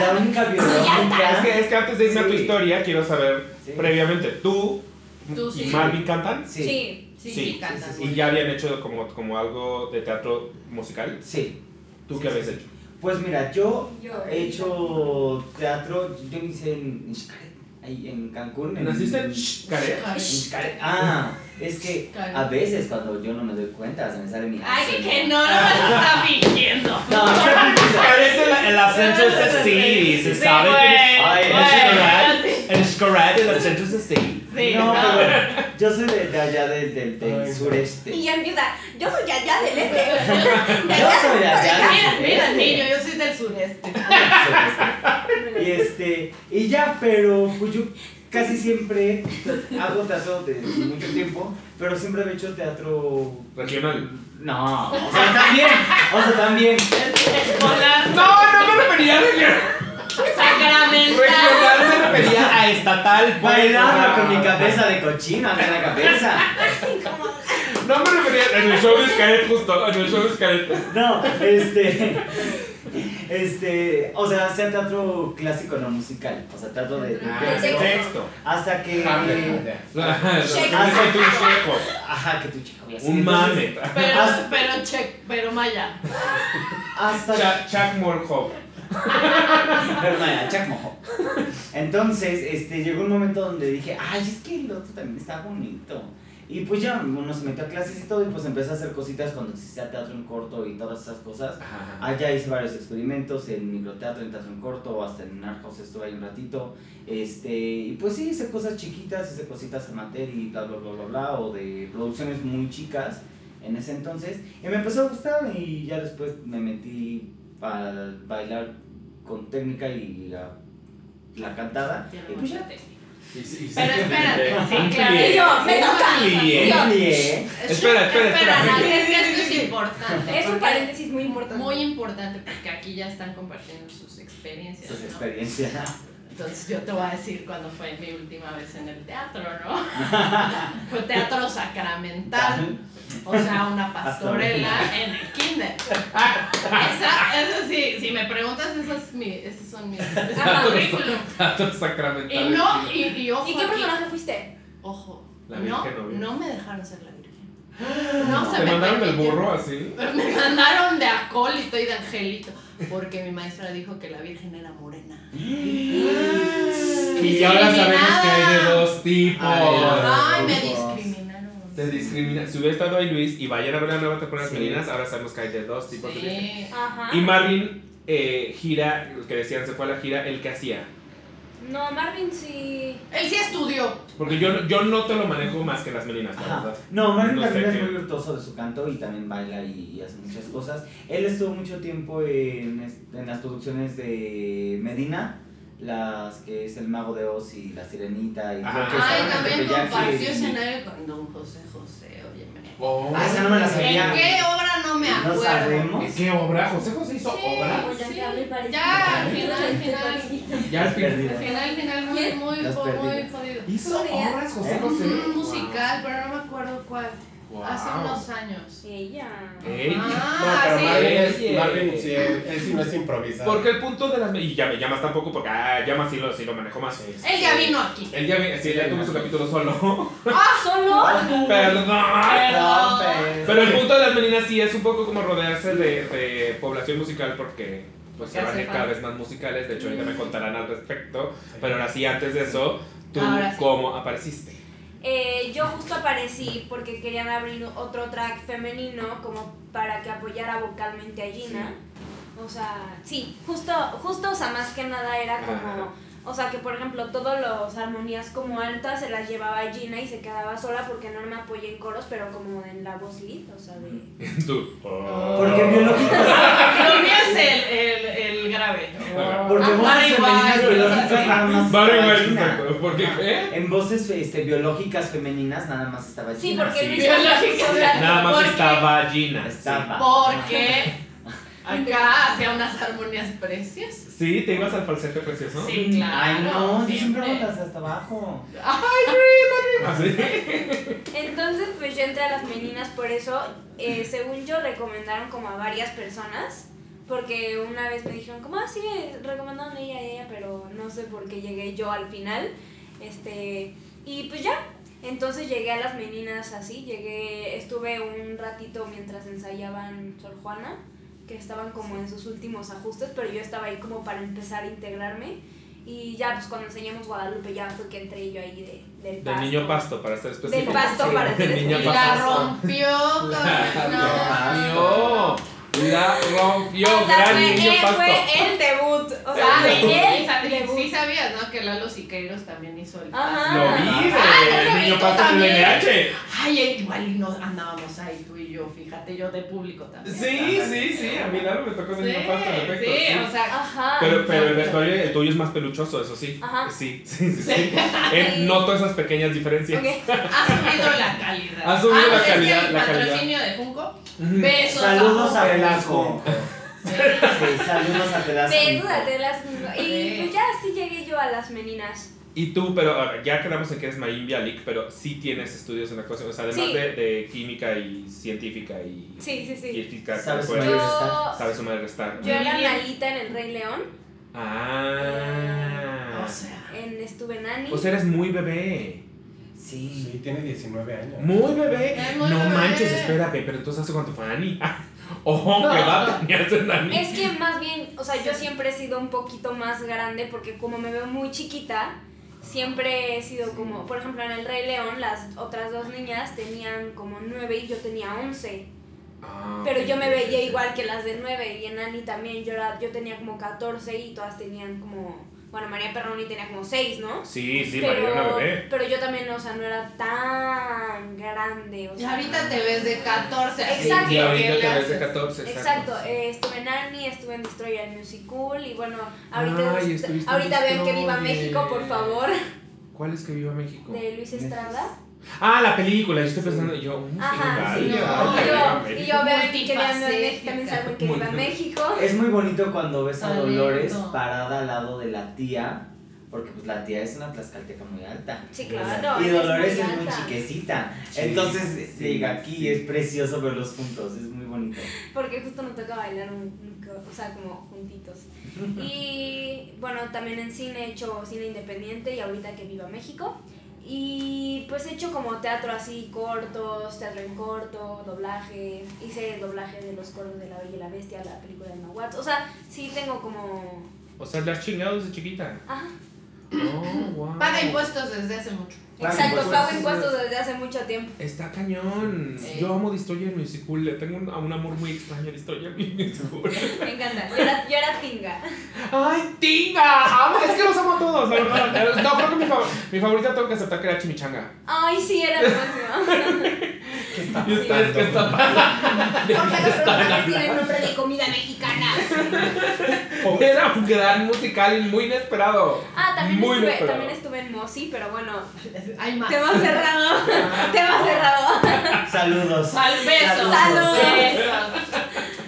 [SPEAKER 4] La única biológica...
[SPEAKER 1] Es que, es que antes de irme a tu historia, quiero saber
[SPEAKER 4] Sí.
[SPEAKER 1] previamente, ¿tú,
[SPEAKER 2] Tú
[SPEAKER 1] y
[SPEAKER 2] sí.
[SPEAKER 1] Marvin cantan?
[SPEAKER 4] Sí.
[SPEAKER 3] Sí.
[SPEAKER 2] Sí,
[SPEAKER 1] Sí,
[SPEAKER 2] sí,
[SPEAKER 1] sí,
[SPEAKER 2] canta
[SPEAKER 4] sí, sí.
[SPEAKER 2] muy
[SPEAKER 1] ¿Y ya habían hecho como, como algo de teatro musical?
[SPEAKER 4] Sí.
[SPEAKER 1] ¿Tú
[SPEAKER 4] Sí,
[SPEAKER 1] qué
[SPEAKER 4] sí,
[SPEAKER 1] habías
[SPEAKER 4] sí.
[SPEAKER 1] hecho?
[SPEAKER 4] Pues mira, yo
[SPEAKER 3] Yo
[SPEAKER 4] he hecho teatro, yo hice en Xcaret, ahí en Cancún. en-
[SPEAKER 1] ¿Naciste en Xcaret?
[SPEAKER 4] en Xcaret. Ah, es que
[SPEAKER 2] Xcaret.
[SPEAKER 4] a veces cuando yo no me doy cuenta se me sale mi
[SPEAKER 2] Ay, que no, no me está fingiendo.
[SPEAKER 4] No, no,
[SPEAKER 1] Xcaret, el acento es así, se
[SPEAKER 2] Sí,
[SPEAKER 1] sabe
[SPEAKER 4] Ay,
[SPEAKER 2] güey,
[SPEAKER 1] Xcaret. En Xcaret el acento es así.
[SPEAKER 2] Sí,
[SPEAKER 4] no,
[SPEAKER 2] no.
[SPEAKER 4] pero yo soy de, de allá del, del, del
[SPEAKER 5] Ay,
[SPEAKER 4] sureste.
[SPEAKER 3] Y ya empieza, yo soy allá del este.
[SPEAKER 4] Yo soy de allá del
[SPEAKER 2] Mira, mira, niño, yo soy del sureste.
[SPEAKER 4] Y este, y ya, pero pues yo casi siempre hago teatro de mucho tiempo, pero siempre he hecho teatro.
[SPEAKER 1] Regional.
[SPEAKER 4] No, o sea, también, o sea, también.
[SPEAKER 2] Escolar,
[SPEAKER 1] No, no me refería a.
[SPEAKER 2] sacramental.
[SPEAKER 1] Regional me refería a estatal. pues,
[SPEAKER 4] Bailando con mi cabeza de cochino acá en la cabeza.
[SPEAKER 1] No me refería en el show de Xcaret justo, en el show de.
[SPEAKER 4] No, este. Este, o sea, sea teatro clásico, no musical. O sea, teatro de, de
[SPEAKER 1] Ah,
[SPEAKER 4] texto.
[SPEAKER 1] texto.
[SPEAKER 4] Hasta que.
[SPEAKER 5] Hamlet.
[SPEAKER 1] Dice tu checo.
[SPEAKER 4] Ajá, que tu chico. y así.
[SPEAKER 1] Un
[SPEAKER 4] Entonces,
[SPEAKER 1] mame.
[SPEAKER 2] Pero, pero, che, pero Maya.
[SPEAKER 4] Hasta
[SPEAKER 1] Chuck, Chuck Morhope.
[SPEAKER 4] Pero vaya, Chuck Mojo. Entonces, este, llegó un momento donde dije, ay, es que el otro también está bonito. Y pues ya uno se metió a clases y todo, y pues empecé a hacer cositas cuando existía teatro en corto y todas esas cosas. Allá hice varios experimentos en microteatro, en teatro en corto, hasta en House estuve ahí un ratito. Este, y pues sí, hice cosas chiquitas, hice cositas amateur y bla, bla, bla, bla, bla, o de producciones muy chicas en ese entonces. Y me empezó a gustar y ya después me metí a bailar con técnica y la, la cantada. Y pues ya.
[SPEAKER 2] Pero espérate,
[SPEAKER 1] me-
[SPEAKER 2] sí, claro.
[SPEAKER 1] plie.
[SPEAKER 3] Y yo, me toca.
[SPEAKER 1] plie.
[SPEAKER 3] Yo.
[SPEAKER 4] Bien.
[SPEAKER 1] Espera, espera, espera.
[SPEAKER 2] Esto es importante.
[SPEAKER 3] Es un paréntesis muy importante.
[SPEAKER 2] Muy importante porque aquí ya están compartiendo sus experiencias.
[SPEAKER 4] Sus
[SPEAKER 2] ¿no?
[SPEAKER 4] experiencias.
[SPEAKER 2] Entonces yo te voy a decir cuándo fue mi última vez en el teatro, ¿no? fue teatro sacramental, o sea, una pastorela en el kinder. Esa, eso sí, si me preguntas, esos, mi, esos son mis es currículum.
[SPEAKER 1] Teatro sacramental.
[SPEAKER 2] Y no, y, y ojo
[SPEAKER 3] ¿Y qué
[SPEAKER 2] aquí,
[SPEAKER 3] personaje fuiste?
[SPEAKER 2] ojo,
[SPEAKER 1] La
[SPEAKER 2] no, no me dejaron ser la virgen. No se
[SPEAKER 1] ¿Te
[SPEAKER 2] me
[SPEAKER 1] mandaron del burro así?
[SPEAKER 2] Me mandaron de acólito y de angelito, porque mi maestra dijo que la virgen era morena.
[SPEAKER 1] Y ahora sabemos que hay de dos tipos.
[SPEAKER 2] Ay, me discriminaron.
[SPEAKER 1] Te discrimina. Si hubiera estado ahí Luis y vayan a ver la nueva temporada de. Meninas, ahora sabemos que hay de dos tipos de virgen.
[SPEAKER 2] Sí.
[SPEAKER 3] Ajá.
[SPEAKER 1] Y Marvin eh, gira, que decían se fue a la gira, el que hacía.
[SPEAKER 3] No, Marvin sí.
[SPEAKER 2] Él sí estudió.
[SPEAKER 1] Porque yo, yo no te lo manejo más que las meninas, la
[SPEAKER 4] Ajá.
[SPEAKER 1] verdad.
[SPEAKER 4] No, Marvin
[SPEAKER 1] No
[SPEAKER 4] también es
[SPEAKER 1] qué.
[SPEAKER 4] muy virtuoso de su canto y también baila y, y hace muchas cosas. Él estuvo mucho tiempo en, en las producciones de Medina, las que es El Mago de Oz y La Sirenita y
[SPEAKER 1] Ajá.
[SPEAKER 4] creo que
[SPEAKER 2] Ay, también compartió escenario con Don José.
[SPEAKER 1] Oh.
[SPEAKER 4] Ah, esa no me la sabía.
[SPEAKER 2] ¿En qué obra no me
[SPEAKER 4] No
[SPEAKER 2] acuerdo?
[SPEAKER 4] sabemos.
[SPEAKER 1] ¿En qué obra? ¿José José hizo
[SPEAKER 2] Sí.
[SPEAKER 1] obra?
[SPEAKER 2] Sí.
[SPEAKER 3] Ya,
[SPEAKER 2] Ya, al final, al final.
[SPEAKER 1] Ya al
[SPEAKER 2] final, al final, muy, muy, muy jodido.
[SPEAKER 1] ¿Hizo obras José
[SPEAKER 4] ¿Eh?
[SPEAKER 1] José?
[SPEAKER 2] Un musical, pero no me acuerdo cuál.
[SPEAKER 1] Wow.
[SPEAKER 2] Hace unos años.
[SPEAKER 3] Ella.
[SPEAKER 5] No,
[SPEAKER 2] Ah,
[SPEAKER 5] pero
[SPEAKER 2] sí.
[SPEAKER 5] Marvin, es. Marvin sí, él, él sí no es improvisado.
[SPEAKER 1] Porque el punto de las... Y ya me llamas tampoco porque ah, llamas sí lo, sí lo manejo más.
[SPEAKER 5] Sí.
[SPEAKER 2] Él ya vino aquí.
[SPEAKER 1] Él ya, vi- sí, ya tuvo su capítulo solo.
[SPEAKER 3] ¿Solo?
[SPEAKER 1] Perdón. Pero el punto de las meninas sí es un poco como rodearse de, de población musical porque pues se van a
[SPEAKER 2] hace
[SPEAKER 1] ir cada vez más musicales. De hecho, ahorita me contarán al respecto.
[SPEAKER 5] Sí.
[SPEAKER 1] Pero ahora sí, antes de eso, ¿tú
[SPEAKER 2] Ahora
[SPEAKER 1] cómo apareciste?
[SPEAKER 3] Eh, yo justo aparecí porque querían abrir otro track femenino como para que apoyara vocalmente a Gina. O sea, sí, justo, justo, o sea, más que nada era como,
[SPEAKER 1] Ajá.
[SPEAKER 3] o sea, que por ejemplo todas las armonías como altas se las llevaba Gina y se quedaba sola porque no me apoyé en coros, pero como en la voz lead, o sea, de...
[SPEAKER 1] Tú. Oh.
[SPEAKER 4] Porque biológicas,
[SPEAKER 2] Lo mío es el, el, el grave.
[SPEAKER 4] porque
[SPEAKER 2] Ah,
[SPEAKER 4] voces femeninas biológicas nada más
[SPEAKER 1] Vale,
[SPEAKER 4] estaba
[SPEAKER 1] igual,
[SPEAKER 4] Gina.
[SPEAKER 1] exacto. Porque, ¿eh?
[SPEAKER 4] En voces este, biológicas femeninas nada más estaba
[SPEAKER 3] Sí,
[SPEAKER 4] Gina.
[SPEAKER 3] porque puso la-
[SPEAKER 1] Nada más
[SPEAKER 2] ¿Por qué?
[SPEAKER 1] estaba Gina.
[SPEAKER 4] Estaba.
[SPEAKER 2] Porque acá hacía unas armonías precias.
[SPEAKER 1] Sí, te ibas al falsete precioso.
[SPEAKER 2] Sí, claro.
[SPEAKER 4] Ay, no, yo siempre
[SPEAKER 2] siempre.
[SPEAKER 4] las hasta abajo.
[SPEAKER 1] Así.
[SPEAKER 3] Entonces, pues yo entré a las meninas por eso. eh, según yo, recomendaron como a varias personas. Porque una vez me dijeron, como, ah, sí, recomendaron a ella y ella, pero no sé por qué llegué yo al final. Este, y pues ya. Entonces llegué a las meninas así. Llegué, estuve un ratito mientras ensayaban Sor Juana, que estaban como en sus últimos ajustes, pero yo estaba ahí como para empezar a integrarme. Y ya, pues cuando enseñamos Guadalupe, ya fue que entré yo ahí de, del
[SPEAKER 1] Del niño pasto, para ser específico.
[SPEAKER 3] Del pasto, para ser
[SPEAKER 1] niño
[SPEAKER 2] Y
[SPEAKER 3] específico.
[SPEAKER 2] la
[SPEAKER 1] pasto.
[SPEAKER 2] rompió,
[SPEAKER 1] La
[SPEAKER 2] cabrón.
[SPEAKER 1] rompió. La rompió.
[SPEAKER 3] O sea,
[SPEAKER 1] Gran
[SPEAKER 3] fue,
[SPEAKER 1] niño pasto.
[SPEAKER 3] fue el debut. O sea,
[SPEAKER 2] de
[SPEAKER 3] de
[SPEAKER 2] él,
[SPEAKER 3] él, debut.
[SPEAKER 2] sí sabías, ¿no? Que Lalo Siqueiros también hizo el
[SPEAKER 3] Ajá.
[SPEAKER 1] Lo vi de
[SPEAKER 2] Ah, vi,
[SPEAKER 1] niño pasto de
[SPEAKER 2] también.
[SPEAKER 1] LNH.
[SPEAKER 2] Ay, igual y no andábamos ahí tú y yo, fíjate, yo de público también.
[SPEAKER 1] Sí, sí, sí. A mí Lalo me tocó de niño pasto, en efecto.
[SPEAKER 2] sí,
[SPEAKER 1] sí.
[SPEAKER 2] o sea,
[SPEAKER 3] Ajá.
[SPEAKER 1] Pero, pero el vestuario, el tuyo es más peluchoso, eso sí.
[SPEAKER 3] Ajá.
[SPEAKER 1] Sí, sí, sí. sí. Eh, noto esas pequeñas diferencias.
[SPEAKER 3] Ok.
[SPEAKER 2] ha subido la calidad.
[SPEAKER 1] Ha subido
[SPEAKER 2] Ah,
[SPEAKER 1] la
[SPEAKER 2] es que
[SPEAKER 1] calidad,
[SPEAKER 2] el
[SPEAKER 1] la calidad.
[SPEAKER 2] patrocinio de Funko. Besos.
[SPEAKER 4] Saludos a
[SPEAKER 5] Velasco.
[SPEAKER 4] Sí, saludos a Velasco.
[SPEAKER 3] Besos a telas. Y
[SPEAKER 2] Sí.
[SPEAKER 3] pues ya así llegué yo a las meninas.
[SPEAKER 1] Y tú, pero a ver, ya quedamos en que eres Mayim Bialik, pero sí tienes estudios en actuación, o sea, además
[SPEAKER 3] Sí.
[SPEAKER 1] de, de química y científica y,
[SPEAKER 3] Sí, sí,
[SPEAKER 1] y
[SPEAKER 3] sí.
[SPEAKER 1] física,
[SPEAKER 4] ¿Sabes
[SPEAKER 1] pues,
[SPEAKER 4] sumar
[SPEAKER 3] Yo,
[SPEAKER 4] restar?
[SPEAKER 1] sabes sumar y restar.
[SPEAKER 3] yo era. Nalita en El Rey León.
[SPEAKER 1] Ah.
[SPEAKER 2] O sea,
[SPEAKER 3] En, estuve en Annie.
[SPEAKER 1] O sea, eres muy bebé.
[SPEAKER 4] Sí.
[SPEAKER 5] Sí, tiene 19 años.
[SPEAKER 1] Muy bebé.
[SPEAKER 2] Muy
[SPEAKER 1] no
[SPEAKER 2] bebé.
[SPEAKER 1] manches, espérate, pero entonces hace cuánto fue Ani. Ojo, que va, Ani.
[SPEAKER 3] Es que más bien, o sea, yo siempre he sido un poquito más grande porque como me veo muy chiquita, siempre he sido como, por ejemplo, en El Rey León, las otras dos niñas tenían como nueve y yo tenía once.
[SPEAKER 1] Ah,
[SPEAKER 3] Pero yo me veía igual que las de 9 y en Annie también yo, era, yo tenía como 14 y todas tenían como, bueno, María Perroni tenía como 6, ¿no?
[SPEAKER 1] Sí, sí, María era una bebé.
[SPEAKER 3] pero yo también, o sea, no era tan grande. O
[SPEAKER 2] y
[SPEAKER 3] sea,
[SPEAKER 2] ahorita te ves de 14. así
[SPEAKER 3] Exacto.
[SPEAKER 1] Y
[SPEAKER 2] ¿qué
[SPEAKER 1] ahorita te ves de
[SPEAKER 2] haces?
[SPEAKER 1] 14,
[SPEAKER 3] Exacto, eh, estuve en Annie, estuve en Destroyer Musical y bueno, ahorita,
[SPEAKER 1] Ay,
[SPEAKER 3] ahorita ven que viva. México, por favor,
[SPEAKER 1] ¿Cuál es que viva México?
[SPEAKER 3] de Luis Estrada.
[SPEAKER 1] Ah, la película, yo estoy pensando, yo, uh,
[SPEAKER 3] Ajá,
[SPEAKER 1] sí,
[SPEAKER 2] no.
[SPEAKER 3] yo, y yo veo que. México, también que viva
[SPEAKER 1] Multi-
[SPEAKER 3] México.
[SPEAKER 4] Es muy bonito cuando ves a
[SPEAKER 2] Talento.
[SPEAKER 4] Dolores parada al lado de la tía, porque pues la tía es una tlaxcalteca muy alta.
[SPEAKER 3] Sí, claro.
[SPEAKER 4] Y
[SPEAKER 3] es
[SPEAKER 4] Dolores
[SPEAKER 3] muy
[SPEAKER 4] es muy
[SPEAKER 3] alta.
[SPEAKER 4] chiquecita.
[SPEAKER 5] Sí,
[SPEAKER 4] Entonces,
[SPEAKER 5] sí,
[SPEAKER 4] llega aquí
[SPEAKER 5] sí.
[SPEAKER 4] es precioso verlos juntos, es muy bonito.
[SPEAKER 3] Porque justo nos toca bailar un, o sea, como juntitos. Y bueno, también en cine he hecho cine independiente y ahorita que viva México. Y pues he hecho como teatro así, cortos, teatro en corto, doblaje. Hice el doblaje de los coros de La Bella y la Bestia, la película de Nahuatl. O sea, sí tengo como...
[SPEAKER 1] O sea, le has chingado desde chiquita.
[SPEAKER 3] Ajá.
[SPEAKER 1] Oh,
[SPEAKER 2] Paga impuestos desde hace mucho.
[SPEAKER 3] Exacto, pago impuestos desde hace mucho tiempo.
[SPEAKER 1] Está cañón. Yo amo Destroyer Musical. Le tengo un, un amor muy extraño a Destroyer Musical.
[SPEAKER 3] Me encanta. Yo era, yo era Tinga.
[SPEAKER 1] ¡Ay, Tinga! Amo, es que los amo a todos, la verdad. No, creo que mi, favor, mi favorita tengo que aceptar que era Chimichanga.
[SPEAKER 3] Ay, sí, era el máximo.
[SPEAKER 5] ¿Qué está
[SPEAKER 1] ¿Y ustedes qué están
[SPEAKER 3] Porque los programas tienen nombre de comida mexicana.
[SPEAKER 1] Era un gran musical muy inesperado.
[SPEAKER 3] Ah, también,
[SPEAKER 1] muy
[SPEAKER 3] estuve,
[SPEAKER 1] inesperado.
[SPEAKER 3] también estuve en Mosi, pero bueno.
[SPEAKER 2] Hay más.
[SPEAKER 3] Tema cerrado. Tema cerrado.
[SPEAKER 4] Saludos.
[SPEAKER 2] Sal, besos.
[SPEAKER 3] Salud.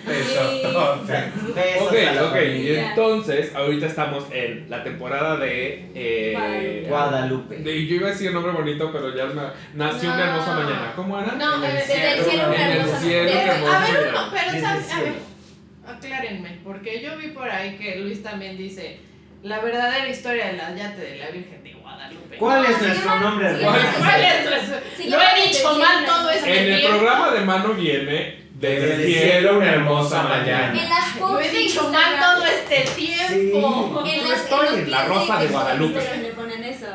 [SPEAKER 2] Besos.
[SPEAKER 5] Besote.
[SPEAKER 4] Besos
[SPEAKER 1] Ok,
[SPEAKER 4] la
[SPEAKER 1] ok. Y entonces, ahorita estamos en la temporada de. Eh,
[SPEAKER 4] Guadalupe.
[SPEAKER 1] de- yo iba a decir un nombre bonito, pero ya me- nació una hermosa mañana. ¿Cómo era?
[SPEAKER 2] No,
[SPEAKER 1] En el
[SPEAKER 2] desde
[SPEAKER 1] cielo,
[SPEAKER 3] el cielo una hermosa mañana.
[SPEAKER 2] a ver, no, pero ¿sabes? A ver, aclárenme, porque yo vi por ahí que Luis también dice la verdadera historia del ayate de la Virgen de Guadalupe.
[SPEAKER 4] ¿Cuál es
[SPEAKER 3] se
[SPEAKER 4] nuestro nombre?
[SPEAKER 3] llama-
[SPEAKER 2] ¿Cuál es nuestro- Lo he dicho mal todo
[SPEAKER 3] cielo.
[SPEAKER 2] este
[SPEAKER 1] En el programa de mano viene desde el cielo una hermosa mañana.
[SPEAKER 3] En las fotos
[SPEAKER 2] he dicho mal todo este tiempo.
[SPEAKER 3] En
[SPEAKER 1] Yo
[SPEAKER 3] las,
[SPEAKER 1] estoy
[SPEAKER 3] en
[SPEAKER 1] en la Rosa de Guadalupe.
[SPEAKER 3] Le ponen eso.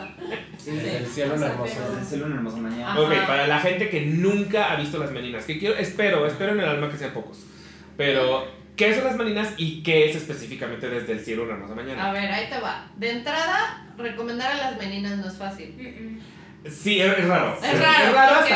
[SPEAKER 4] Sí,
[SPEAKER 5] Desde el cielo una hermosa.
[SPEAKER 4] el cielo una hermosa mañana.
[SPEAKER 2] Ajá.
[SPEAKER 1] Ok, para la gente que nunca ha visto las meninas, que quiero, espero, espero en el alma que sean pocos. Pero, ¿qué son las meninas y qué es específicamente desde el cielo una hermosa mañana?
[SPEAKER 2] A ver, ahí te va. De entrada, recomendar a las meninas no es fácil.
[SPEAKER 3] Mm,
[SPEAKER 1] Sí, es, es raro.
[SPEAKER 2] Es raro,
[SPEAKER 1] hasta,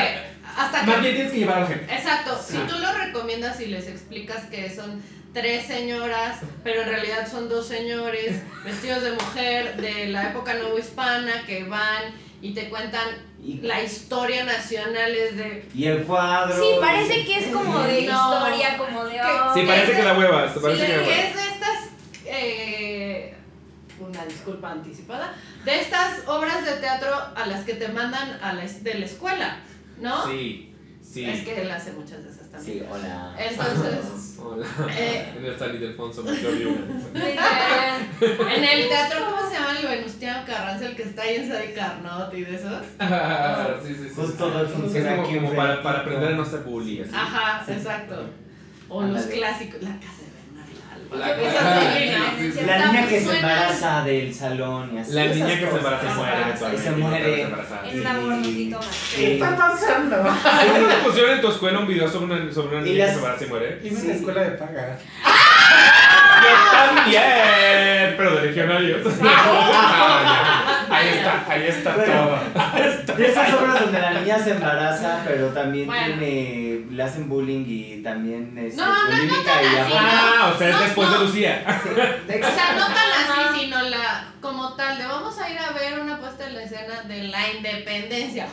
[SPEAKER 2] hasta
[SPEAKER 1] Más
[SPEAKER 2] que
[SPEAKER 1] bien tienes que llevar a la gente.
[SPEAKER 2] Exacto, si
[SPEAKER 1] Ah.
[SPEAKER 2] tú lo recomiendas y les explicas que son tres señoras, pero en realidad son dos señores vestidos de mujer de la época novohispana que van y te cuentan
[SPEAKER 4] Y,
[SPEAKER 2] la historia nacional es de...
[SPEAKER 4] y el cuadro.
[SPEAKER 3] Sí, parece que es como de
[SPEAKER 2] No.
[SPEAKER 3] historia, como de. oh,
[SPEAKER 1] Sí, parece
[SPEAKER 2] es
[SPEAKER 1] que la huevas. Parece
[SPEAKER 2] Sí,
[SPEAKER 1] que la
[SPEAKER 2] que
[SPEAKER 1] huevas.
[SPEAKER 2] es de estas... eh, una disculpa anticipada, de estas obras de teatro a las que te mandan a la, es- de la escuela, ¿no?
[SPEAKER 1] Sí, sí.
[SPEAKER 2] Es que él hace muchas de esas también.
[SPEAKER 4] Sí, hola.
[SPEAKER 2] Entonces,
[SPEAKER 1] Hola.
[SPEAKER 2] Eh.
[SPEAKER 1] En el salir de Alfonso.
[SPEAKER 2] En el teatro, ¿cómo se llama el Venustiano Carranza, el que está ahí en Sadi Carnot y de esos?
[SPEAKER 1] Ah, sí, sí, sí.
[SPEAKER 4] Justo todo
[SPEAKER 1] Es
[SPEAKER 4] funciona
[SPEAKER 1] como, para, para aprender a no ser bully. Así.
[SPEAKER 2] Ajá, exacto. O los clásicos, la casa
[SPEAKER 1] La.
[SPEAKER 4] La niña que se embaraza del salón y así.
[SPEAKER 1] La niña que se embaraza y muere eventualmente.
[SPEAKER 4] se muere.
[SPEAKER 3] aborrecito más.
[SPEAKER 4] Sí.
[SPEAKER 5] pasando?
[SPEAKER 1] ¿Alguna vez pusieron en tu escuela un video sobre una, sobre una
[SPEAKER 4] Y
[SPEAKER 1] niña que se embaraza y muere?
[SPEAKER 5] Iba en
[SPEAKER 4] Sí.
[SPEAKER 5] la escuela de paga.
[SPEAKER 1] Yo también, pero de legionarios. Ah, ya. Ahí está, ahí está
[SPEAKER 4] Bueno.
[SPEAKER 1] todo.
[SPEAKER 4] De esas obras donde la niña se embaraza, pero también
[SPEAKER 2] Bueno.
[SPEAKER 4] tiene, le hacen bullying y también es
[SPEAKER 2] No, no, no
[SPEAKER 4] bulímica
[SPEAKER 2] tan
[SPEAKER 4] y
[SPEAKER 2] así.
[SPEAKER 1] Ah, o sea, es
[SPEAKER 2] No,
[SPEAKER 1] después de
[SPEAKER 2] no.
[SPEAKER 1] Lucía.
[SPEAKER 2] O sea, no tan así, sino la, como tal, de vamos a ir a ver una puesta en la escena de la independencia.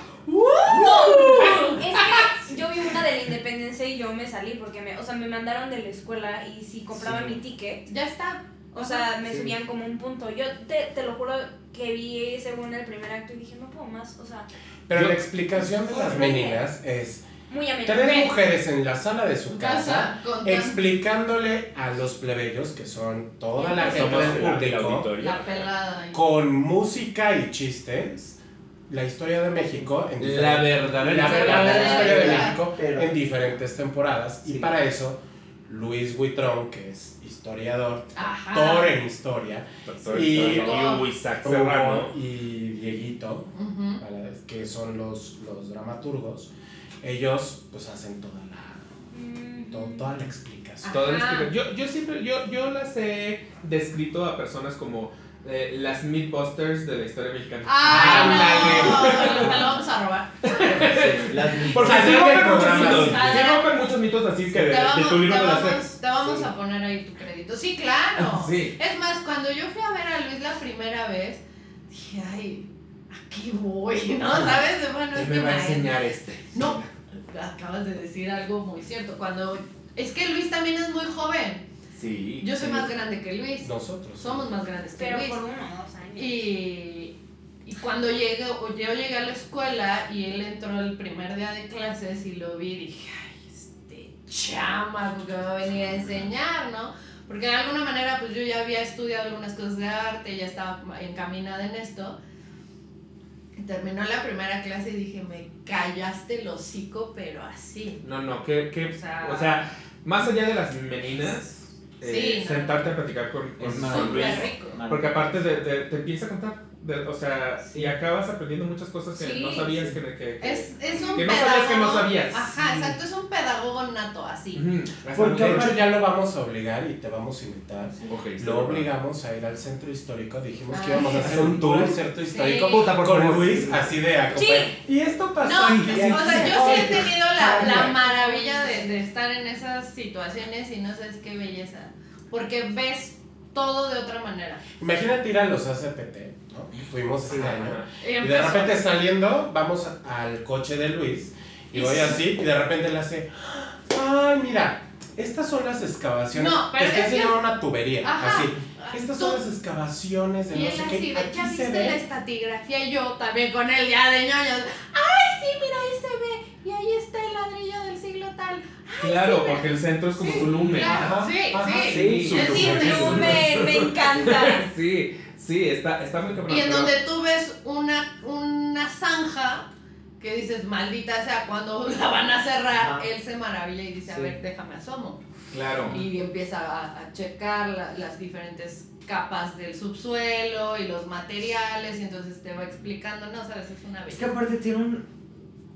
[SPEAKER 3] Es que yo vi una de la independencia y yo me salí porque me, o sea, me mandaron de la escuela y si compraba
[SPEAKER 4] Sí.
[SPEAKER 3] mi ticket,
[SPEAKER 2] Ya está.
[SPEAKER 3] o sea, me
[SPEAKER 4] Sí.
[SPEAKER 3] subían como un punto. Yo te, te lo juro que vi según el primer acto y dije, no puedo más, o sea,
[SPEAKER 5] Pero
[SPEAKER 1] Yo-
[SPEAKER 5] la explicación de las meninas es
[SPEAKER 3] muy
[SPEAKER 5] tres mujeres en la sala de su casa explicándole a los plebeyos, que son toda la gente del
[SPEAKER 1] el, el
[SPEAKER 5] público,
[SPEAKER 1] auditorio.
[SPEAKER 2] la pelada. ahí.
[SPEAKER 5] con música y chistes, la historia de México en
[SPEAKER 1] La
[SPEAKER 5] diferentes-
[SPEAKER 1] verdadera
[SPEAKER 5] la
[SPEAKER 1] historia.
[SPEAKER 5] verdadera historia de. México
[SPEAKER 4] Pero-
[SPEAKER 5] en diferentes temporadas. Y para eso, Luis Buitrón, que es historiador,
[SPEAKER 2] Ajá.
[SPEAKER 5] doctor en historia,
[SPEAKER 1] Doctor,
[SPEAKER 5] Y-
[SPEAKER 1] Isaac Serrano.
[SPEAKER 5] Hugo y Dieguito, para- que son los, los dramaturgos, ellos pues hacen toda la,
[SPEAKER 3] Mm.
[SPEAKER 5] to- toda la explicación.
[SPEAKER 1] Las
[SPEAKER 2] Ajá.
[SPEAKER 1] que- yo, yo siempre, yo, yo las he descrito a personas como eh, las Mythbusters de la historia mexicana.
[SPEAKER 2] Ay,
[SPEAKER 1] Ándale.
[SPEAKER 2] no, me lo vamos a robar.
[SPEAKER 4] Sí, las-
[SPEAKER 1] Porque
[SPEAKER 5] del
[SPEAKER 1] rompen muchos mitos. Sí rompen muchos mitos así que de,
[SPEAKER 2] Te
[SPEAKER 1] de
[SPEAKER 2] vamos,
[SPEAKER 1] tu libro
[SPEAKER 2] te
[SPEAKER 1] de la
[SPEAKER 2] vamos,
[SPEAKER 1] SEP.
[SPEAKER 2] te vamos
[SPEAKER 4] Sí.
[SPEAKER 2] a poner ahí tu crédito. Sí, claro.
[SPEAKER 1] Sí.
[SPEAKER 2] Es más, cuando yo fui a ver a Luis la primera vez, dije, ay, aquí voy, ¿no? ¿Sabes? De, Bueno, es
[SPEAKER 1] me
[SPEAKER 2] que
[SPEAKER 1] va a enseñar este.
[SPEAKER 2] No, acabas de decir algo muy cierto. Cuando es que Luis también es muy joven.
[SPEAKER 1] Sí.
[SPEAKER 2] Yo soy
[SPEAKER 1] sí.
[SPEAKER 2] más grande que Luis.
[SPEAKER 5] Nosotros.
[SPEAKER 2] Somos más grandes que
[SPEAKER 3] Pero
[SPEAKER 2] Luis.
[SPEAKER 3] por uno o dos años.
[SPEAKER 2] Y, y cuando llegué, o yo llegué a la escuela y él entró el primer día de clases y lo vi, dije, ay, este chamaco que va a venir a enseñar, ¿no? Porque de alguna manera pues yo ya había estudiado algunas cosas de arte, ya estaba encaminada en esto. Y terminó la primera clase y dije, me callaste el hocico, pero así.
[SPEAKER 1] No, no, que, que
[SPEAKER 2] O sea-
[SPEAKER 1] o sea, más allá de las meninas, eh,
[SPEAKER 2] Sí, no.
[SPEAKER 1] sentarte a platicar con, con,
[SPEAKER 4] Es
[SPEAKER 2] rico.
[SPEAKER 1] Porque aparte de, de- te empieza a contar de o sea, y acabas aprendiendo muchas cosas que no sabías que, que,
[SPEAKER 2] es, es un
[SPEAKER 1] que
[SPEAKER 2] no
[SPEAKER 1] sabías que no sabías.
[SPEAKER 2] Ajá, exacto, es un pedagogo nato, así.
[SPEAKER 5] Porque de hecho ya lo vamos a obligar y te vamos a invitar. lo obligamos a ir al centro histórico. Dijimos que íbamos a hacer un tour al centro histórico
[SPEAKER 1] Puta, por
[SPEAKER 5] con Luis, así de acompañar. Y esto pasó.
[SPEAKER 2] No, o sea, yo sí he tenido la, la maravilla de, de estar en esas situaciones y no sabes qué belleza. Porque ves todo de otra manera.
[SPEAKER 5] Imagínate ir a los ACPT, ¿no? Fuimos este año. Y, de repente saliendo, vamos al coche de Luis y voy así y de repente le hace, ay, mira, estas son las excavaciones. No, pero es que una tubería, así. Estas son las excavaciones de
[SPEAKER 2] y
[SPEAKER 5] no sé qué.
[SPEAKER 2] Aquí ¿Ya viste se ve? la estatigrafía? Y yo también con él ya de ñoños. ¡Ay, sí, mira, ahí se ve! Y ahí está el ladrillo del siglo tal.
[SPEAKER 1] claro, porque el centro es como su lumen.
[SPEAKER 2] sí, sí, sí.
[SPEAKER 3] El lumen, me encanta.
[SPEAKER 1] sí, sí, está, está muy cabrón.
[SPEAKER 2] Y en donde tú ves una, una zanja que dices, maldita sea, cuando la van a cerrar, él se maravilla y dice, a ver, déjame asomo.
[SPEAKER 1] Claro.
[SPEAKER 2] Y empieza a, checar las diferentes capas del subsuelo y los materiales y entonces te va explicando, no, sabes, es una belleza.
[SPEAKER 4] Es que aparte tiene un,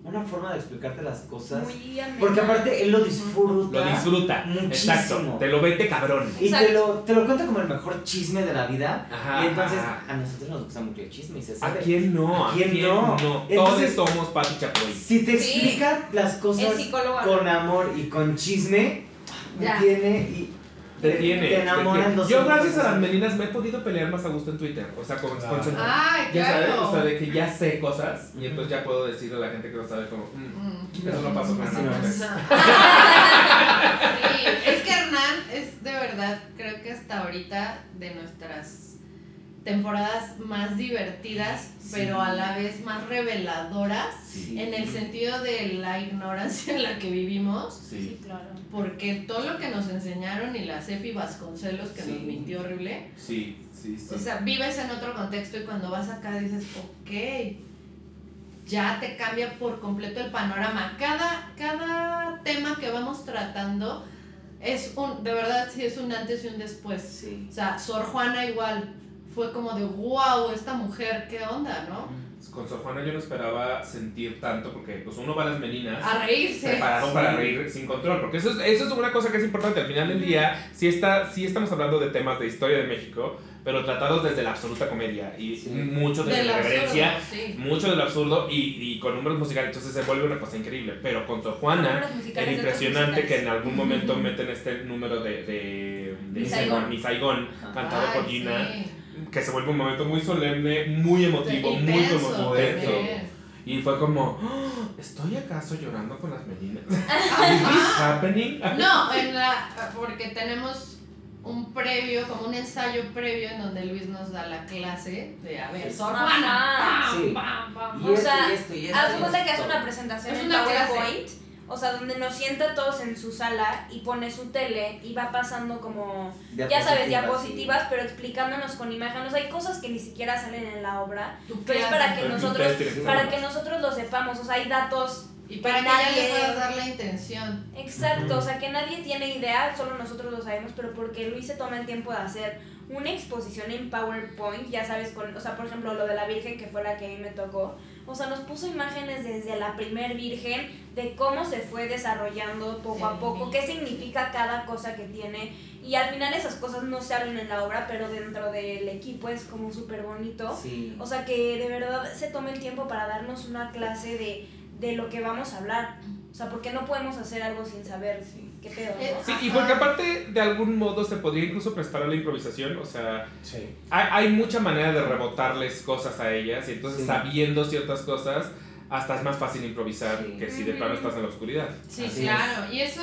[SPEAKER 4] una forma de explicarte las cosas. Muy porque aparte él lo disfruta.
[SPEAKER 1] Lo disfruta. Muchísimo. Exacto. Te lo vete cabrón.
[SPEAKER 4] Y te lo, te lo cuenta como el mejor chisme de la vida. Ajá, y entonces a nosotros nos gusta mucho el chisme y se sabe.
[SPEAKER 1] ¿A quién no? ¿A quién, no? Todos somos Pati Chapoy.
[SPEAKER 4] Si te explica las cosas con amor y con chisme, ya. tiene y
[SPEAKER 1] te tiene. Te enamoran Yo, gracias a las meninas, me he podido pelear más a gusto en Twitter. O sea, con,
[SPEAKER 2] claro.
[SPEAKER 1] con
[SPEAKER 2] Ay,
[SPEAKER 1] Ya sabes, o sea, de que ya sé cosas y entonces ya puedo decirle a la gente que no sabe, como, mm, eso no pasó con Hernán.
[SPEAKER 2] sí, es que Hernán es de verdad, creo que hasta ahorita de nuestras temporadas más divertidas, pero a la vez más reveladoras, en el sentido de la ignorancia en la que vivimos.
[SPEAKER 3] Sí, claro.
[SPEAKER 2] Porque todo lo que nos enseñaron y la Cepi Vasconcelos que nos mintió horrible.
[SPEAKER 1] Sí, sí, sí.
[SPEAKER 2] O sea, vives en otro contexto y cuando vas acá dices, ok, ya te cambia por completo el panorama. Cada, cada tema que vamos tratando es un, de verdad sí es un antes y un después. O sea, Sor Juana igual fue como de wow, esta mujer, qué onda, ¿no?
[SPEAKER 1] Con Sor Juana yo no esperaba sentir tanto porque pues uno va a las meninas
[SPEAKER 2] a reírse.
[SPEAKER 1] preparado para reír sin control porque eso es, eso es una cosa que es importante al final del día sí, está, sí estamos hablando de temas de historia de México pero tratados desde la absoluta comedia y mucho desde la reverencia, mucho del absurdo y, y, con números musicales, entonces se vuelve una cosa increíble. Pero con Sor Juana era impresionante que en algún momento meten este número de, de, de Mi Saigón, cantado por Gina que se vuelve un momento muy solemne, muy emotivo, muy emotivo. Y fue como, oh, ¿estoy acaso llorando con las meninas? ¿Is happening?
[SPEAKER 2] No, en la, porque tenemos un previo, como un ensayo previo en donde Luis nos da la clase de, a ver, Sor Juana,
[SPEAKER 3] O sea, haz cuenta que hace una presentación en PowerPoint o sea, donde nos sienta todos en su sala y pone su tele y va pasando como, ya sabes, diapositivas, pero explicándonos con imágenes. hay cosas que ni siquiera salen en la obra, pero es para que nosotros, para que nosotros lo sepamos. O sea, hay datos
[SPEAKER 2] y para que, nadie pueda dar la intención.
[SPEAKER 3] Exacto, o sea, que nadie tiene idea, solo nosotros lo sabemos, pero porque Luis se toma el tiempo de hacer una exposición en PowerPoint, ya sabes, con, o sea, por ejemplo, lo de la Virgen, que fue la que a mí me tocó o sea, nos puso imágenes desde la primer virgen de cómo se fue desarrollando poco a poco, qué significa cada cosa que tiene. Y al final esas cosas no se hablan en la obra, pero dentro del equipo es como súper bonito. O sea, que de verdad se tome el tiempo para darnos una clase de, de lo que vamos a hablar. O sea, porque no podemos hacer algo sin saber qué pedo,
[SPEAKER 1] Sí, y porque aparte de algún modo se podría incluso prestar a la improvisación, o sea, hay, hay, mucha manera de rebotarles cosas a ellas y entonces sabiendo ciertas cosas hasta es más fácil improvisar que si de plano estás en la oscuridad.
[SPEAKER 2] Sí, claro, y eso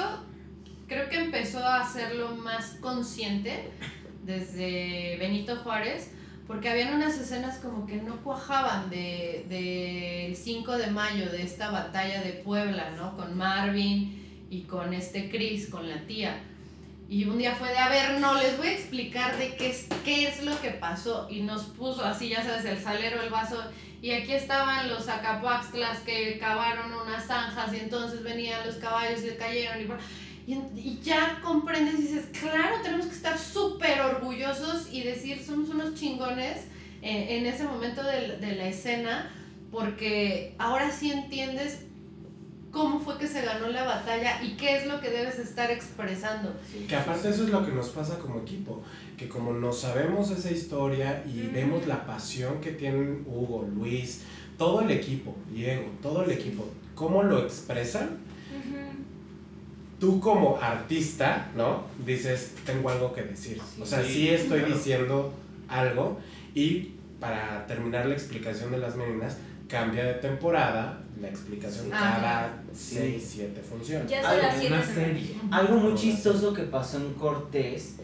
[SPEAKER 2] creo que empezó a hacerlo más consciente desde Benito Juárez porque habían unas escenas como que no cuajaban del de, 5 de mayo, de esta batalla de Puebla, ¿no? Con Marvin y con este Chris, con la tía. Y un día fue de, a ver, no, les voy a explicar de qué es, qué es lo que pasó. Y nos puso así, ya sabes, el salero, el vaso. Y aquí estaban los acapaxtlas que cavaron unas zanjas y entonces venían los caballos y cayeron. Y ya comprendes y dices, claro, tenemos que estar súper orgullosos y decir, somos unos chingones en, ese momento de, de la escena, porque ahora sí entiendes cómo fue que se ganó la batalla y qué es lo que debes estar expresando.
[SPEAKER 5] Que aparte eso es lo que nos pasa como equipo, que como no sabemos esa historia y vemos la pasión que tienen Hugo, Luis, todo el equipo, Diego, todo el equipo, cómo lo expresan, tú como artista, ¿no? Dices, tengo algo que decir. o sea, sí, estoy diciendo algo y para terminar la explicación de las meninas, cambia de temporada la explicación ah, cada 6, 7 funciones.
[SPEAKER 3] Ya son las 7
[SPEAKER 4] serie. Algo muy chistoso que pasó en Cortés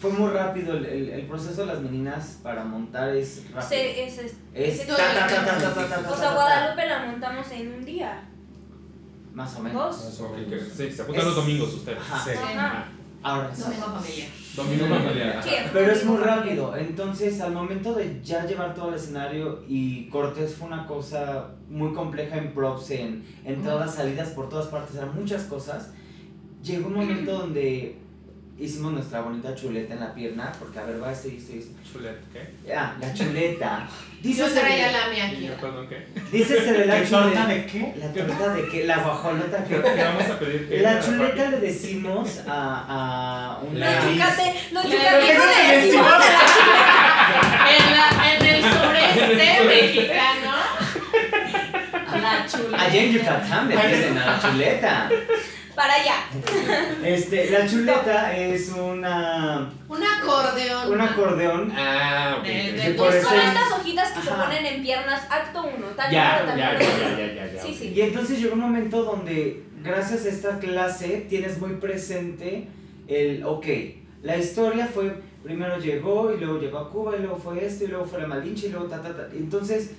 [SPEAKER 4] fue muy rápido el, el, proceso de las meninas para montar es rápido. Sí,
[SPEAKER 3] es, es, es, O sea, Guadalupe la montamos en un día.
[SPEAKER 4] Más o menos.
[SPEAKER 1] Sí, se apuntan los domingos ustedes. Sí.
[SPEAKER 2] Ahora Domingo familiar.
[SPEAKER 1] Domingo familiar.
[SPEAKER 4] Pero es muy rápido. Entonces, al momento de ya llevar todo el escenario y Cortés fue una cosa muy compleja en props, en entradas, salidas por todas partes, eran muchas cosas. Llegó un momento donde hicimos nuestra bonita chuleta en la pierna, porque a ver, va esto y.
[SPEAKER 1] ¿Chuleta qué?
[SPEAKER 4] Ah, la chuleta.
[SPEAKER 2] Dice Yo traía la mía aquí.
[SPEAKER 1] Perdón, ¿qué?
[SPEAKER 4] Dícese de la
[SPEAKER 5] chuleta. de qué?
[SPEAKER 4] La torta de qué? La guajolota
[SPEAKER 1] que. ¿Qué vamos a pedir? ¿Qué?
[SPEAKER 4] La chuleta le decimos a, a
[SPEAKER 3] una. Los yucate, los yucatecos le decimos a la
[SPEAKER 2] chuleta. En, la, en el sureste mexicano. La chuleta.
[SPEAKER 4] Allá en Yucatán le dicen a la chuleta
[SPEAKER 3] para allá.
[SPEAKER 4] Este, la chuleta es una.
[SPEAKER 2] Un acordeón.
[SPEAKER 4] Un acordeón.
[SPEAKER 1] Ah, ok.
[SPEAKER 3] De, son estas hojitas que se ponen en piernas, acto uno.
[SPEAKER 1] Tal ya, ya, ya, ya, ya, ya,
[SPEAKER 3] Sí, sí.
[SPEAKER 4] Y entonces llegó un momento donde, gracias a esta clase, tienes muy presente el, ok, la historia fue, primero llegó y luego llegó a Cuba y luego fue esto y luego fue la Malinche y luego ta, ta, ta. Entonces,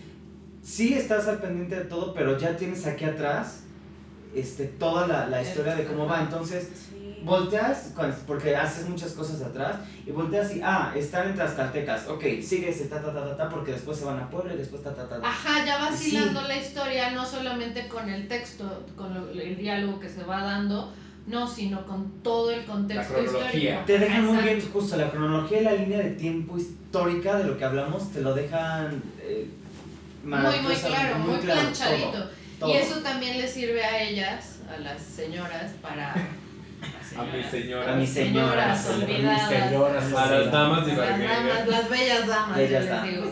[SPEAKER 4] sí estás al pendiente de todo, pero ya tienes aquí atrás este, toda la, la historia de cómo va. Entonces, volteas, porque haces muchas cosas atrás, y volteas y, ah, están en Tlaxcaltecas, ok, sigue ese ta, ta, ta, ta, ta, porque después se van a Puebla y después ta, ta, ta.
[SPEAKER 2] Ajá, ya vas hilando la historia, no solamente con el texto, con el diálogo que se va dando, no, sino con todo el contexto histórico.
[SPEAKER 4] Te dejan muy bien, justo la cronología y la línea de tiempo histórica de lo que hablamos, te lo dejan... Eh,
[SPEAKER 2] muy, muy claro, muy, planchadito. Y eso también le sirve a ellas, a las señoras, para...
[SPEAKER 1] A mis señoras.
[SPEAKER 4] A mis señoras.
[SPEAKER 2] olvidadas.
[SPEAKER 1] A las damas de
[SPEAKER 2] Las damas, las bellas damas, les digo.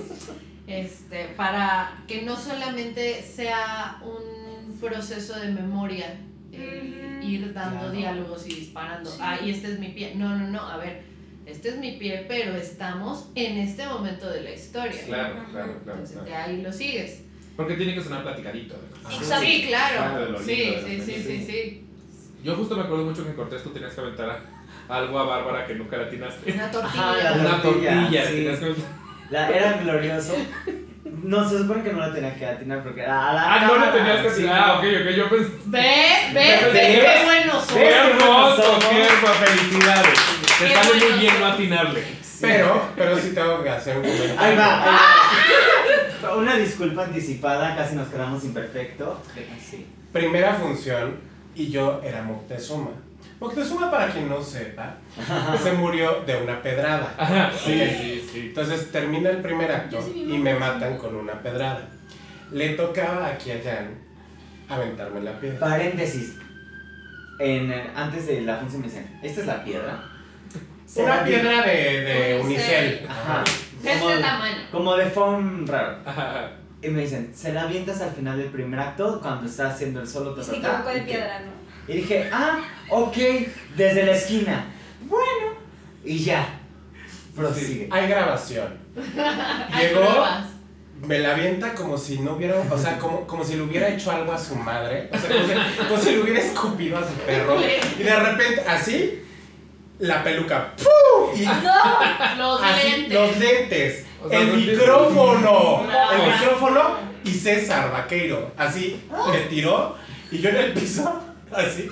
[SPEAKER 2] Este, para que no solamente sea un proceso de memoria, ir dando diálogos y disparando. Ay, este es mi pie. No, no, no, a ver, este es mi pie, pero estamos en este momento de la historia.
[SPEAKER 1] Claro, claro, claro.
[SPEAKER 2] Entonces de ahí lo sigues.
[SPEAKER 1] Porque tiene que sonar platicadito.
[SPEAKER 2] Sí, claro. Sí, sí, sí, sí, sí.
[SPEAKER 1] Yo justo me acuerdo mucho que en Cortés tú tenías que aventar algo a Bárbara que nunca la atinaste.
[SPEAKER 2] Una tortilla.
[SPEAKER 1] Una tortilla.
[SPEAKER 4] Sí. La, era glorioso. No, se supone que no la tenía que atinar porque era la
[SPEAKER 1] Ah, no la tenías que atinar. Ah, ok, ok, yo pensé.
[SPEAKER 2] Ve, ve, ve, qué bueno
[SPEAKER 1] Qué hermoso, qué hermoso. Felicidades. Te sale muy bien no atinarle.
[SPEAKER 5] Pero, pero sí tengo que hacer un comentario.
[SPEAKER 4] Ahí va. Ahí va. Una disculpa anticipada, casi nos quedamos imperfecto.
[SPEAKER 5] Sí. Primera función y yo era Moctezuma. Moctezuma, para quien no sepa, se murió de una pedrada.
[SPEAKER 1] sí, sí, sí.
[SPEAKER 5] Entonces termina el primer acto y me matan con una pedrada. Le tocaba aquí a Jan aventarme la piedra.
[SPEAKER 4] Paréntesis. En, antes de la función me dicen, esta es la piedra
[SPEAKER 5] una piedra de, de unicel.
[SPEAKER 2] Ajá. De este tamaño.
[SPEAKER 4] Como de foam raro. Ajá. Y me dicen, se la avientas al final del primer acto cuando está haciendo el solo
[SPEAKER 3] ta, Sí, como de piedra, ¿no?
[SPEAKER 4] Y dije, ah, ok, desde la esquina. Bueno. Y ya. Prosigue.
[SPEAKER 5] hay grabación. Llegó, me la avienta como si no hubiera, o sea, como, como si le hubiera hecho algo a su madre. O sea, como si, como si le hubiera escupido a su perro. Y de repente, así, la peluca.
[SPEAKER 2] Y no, los lentes.
[SPEAKER 5] Los lentes. el micrófono. El micrófono y César Vaqueiro. Así me tiró y yo en el piso. Así.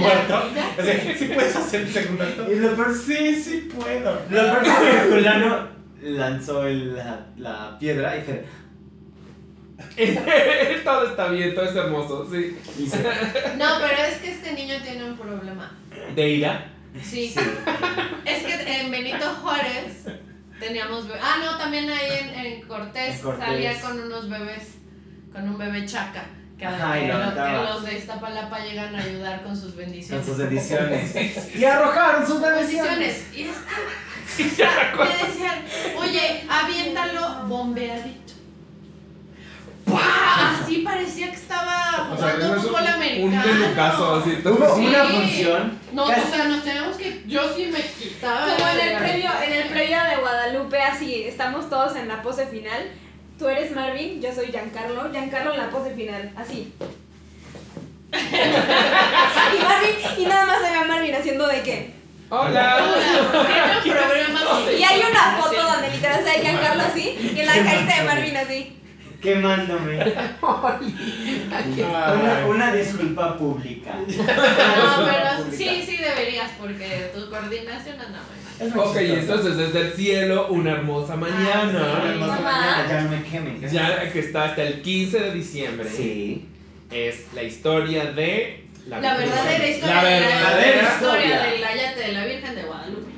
[SPEAKER 5] Muerto. Así, ¿sí puedes hacer el segundo acto?
[SPEAKER 4] Y lo peor,
[SPEAKER 5] sí, sí puedo.
[SPEAKER 4] Lo peor es que Juliano lanzó el, la, la piedra y dije.
[SPEAKER 1] todo está bien, todo es hermoso, sí.
[SPEAKER 2] No, pero es que este niño tiene un problema.
[SPEAKER 1] ¿De ira?
[SPEAKER 2] Sí. es que en Benito Juárez Teníamos bebés. Ah, no, también ahí en, en, Cortés,
[SPEAKER 4] En Cortés.
[SPEAKER 2] salía con unos bebés, con un bebé chaca. Que,
[SPEAKER 4] Ajá, y lo
[SPEAKER 2] que los de Iztapalapa llegan a ayudar con sus
[SPEAKER 4] Con
[SPEAKER 2] bendiciones.
[SPEAKER 4] sus bendiciones. y arrojaron sus bendiciones.
[SPEAKER 2] bendiciones. Y este, decían, oye, aviéntalo bombeadito. Así parecía que estaba
[SPEAKER 1] O sea,
[SPEAKER 2] jugando
[SPEAKER 1] eso es
[SPEAKER 2] fútbol
[SPEAKER 1] un, un
[SPEAKER 2] americano.
[SPEAKER 1] pelucazo así.
[SPEAKER 4] Hubo
[SPEAKER 2] Sí.
[SPEAKER 4] una función.
[SPEAKER 2] No,
[SPEAKER 4] casi-
[SPEAKER 2] o sea, nos tenemos que. Yo sí me quitaba.
[SPEAKER 3] Como en el previo, en el previo de Guadalupe, así, estamos todos en la pose final. Tú eres Marvin, yo soy Giancarlo. Giancarlo en la pose final, así. y Marvin, y nada más se ve a Marvin haciendo de qué.
[SPEAKER 1] Hola.
[SPEAKER 3] Y hay una foto donde literal se ve Giancarlo así, y en la carita de Marvin así.
[SPEAKER 4] Quemándome. Una, una disculpa pública.
[SPEAKER 2] No, pero sí, sí deberías, porque tu coordinación anda muy mal.
[SPEAKER 1] Ok,
[SPEAKER 4] chistoso.
[SPEAKER 1] entonces desde el cielo, una hermosa
[SPEAKER 4] Una
[SPEAKER 1] mañana.
[SPEAKER 4] hermosa
[SPEAKER 3] Ajá.
[SPEAKER 4] mañana, ya no me quemen.
[SPEAKER 1] Ya que está hasta el 15 de diciembre.
[SPEAKER 4] Sí.
[SPEAKER 1] Es la historia de.
[SPEAKER 2] La verdadera historia
[SPEAKER 1] La
[SPEAKER 2] de la,
[SPEAKER 1] verdadera
[SPEAKER 2] historia
[SPEAKER 4] historia.
[SPEAKER 2] del ayate de la Virgen de Guadalupe.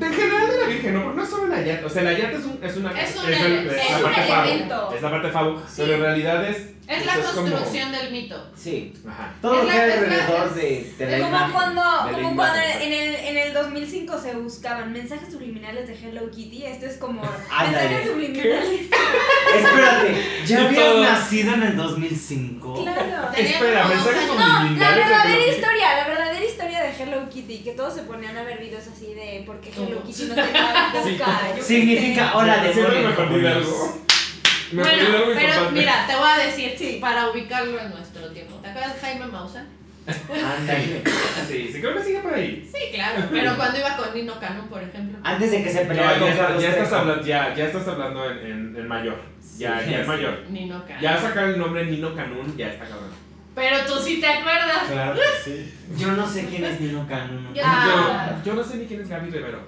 [SPEAKER 1] En general de la Virgen, no, no es solo el ayate. O sea, el ayate es, un, es una.
[SPEAKER 2] Es un
[SPEAKER 1] el-
[SPEAKER 2] ele-
[SPEAKER 1] es
[SPEAKER 2] es
[SPEAKER 1] la
[SPEAKER 3] un
[SPEAKER 1] parte favo.
[SPEAKER 3] elemento.
[SPEAKER 1] Es la parte favo. Pero en realidad es.
[SPEAKER 2] Es la
[SPEAKER 1] es como-
[SPEAKER 2] construcción del mito.
[SPEAKER 4] Sí.
[SPEAKER 1] Ajá.
[SPEAKER 4] Todo
[SPEAKER 2] Es
[SPEAKER 4] lo
[SPEAKER 2] la-
[SPEAKER 4] que hay
[SPEAKER 2] es la-
[SPEAKER 4] alrededor
[SPEAKER 2] es-
[SPEAKER 4] de, de la
[SPEAKER 3] como
[SPEAKER 4] imagen.
[SPEAKER 3] cuando,
[SPEAKER 1] de la
[SPEAKER 3] como
[SPEAKER 1] imagen,
[SPEAKER 3] cuando
[SPEAKER 1] exacto.
[SPEAKER 3] en el, en el 2005 se buscaban mensajes subliminales de Hello Kitty. Esto es como mensajes subliminales.
[SPEAKER 4] Espérate, ¿ya habías
[SPEAKER 1] todo.
[SPEAKER 4] nacido en el 2005?
[SPEAKER 3] Claro.
[SPEAKER 1] Espera,
[SPEAKER 2] como
[SPEAKER 1] mensajes
[SPEAKER 2] dos
[SPEAKER 3] No, la
[SPEAKER 1] subliminales. de
[SPEAKER 3] verdadera historia, la verdadera historia de Hello Kitty, que todos se ponían a ver videos así de por qué Hello
[SPEAKER 2] Todos.
[SPEAKER 3] Kitty no tenía boca.
[SPEAKER 1] Sí.
[SPEAKER 4] Significa hola de
[SPEAKER 1] Siempre me algo. Me
[SPEAKER 2] Bueno,
[SPEAKER 1] algo
[SPEAKER 2] pero mira, te voy a decir, sí, para ubicarlo en nuestro tiempo. ¿Te acuerdas de Jaime Maussan?
[SPEAKER 1] Sí, sí, creo que sigue por ahí.
[SPEAKER 2] Sí, claro. Pero cuando iba con Nino Canón, por ejemplo.
[SPEAKER 4] Antes de que se
[SPEAKER 1] No,
[SPEAKER 4] peleara con
[SPEAKER 1] ya,
[SPEAKER 4] Carlos
[SPEAKER 1] ya estás hablando, ya, ya estás hablando en, en, en mayor. Ya,
[SPEAKER 4] Sí,
[SPEAKER 1] ya es
[SPEAKER 4] sí.
[SPEAKER 1] mayor.
[SPEAKER 2] Nino Canón.
[SPEAKER 1] Ya sacar el nombre Nino Canún, ya está cabrón.
[SPEAKER 2] Pero tú sí te acuerdas.
[SPEAKER 5] Claro que sí.
[SPEAKER 4] Yo no sé quién es Nino Cano.
[SPEAKER 2] Ah.
[SPEAKER 1] Yo, yo no sé ni quién es Gaby Rivero.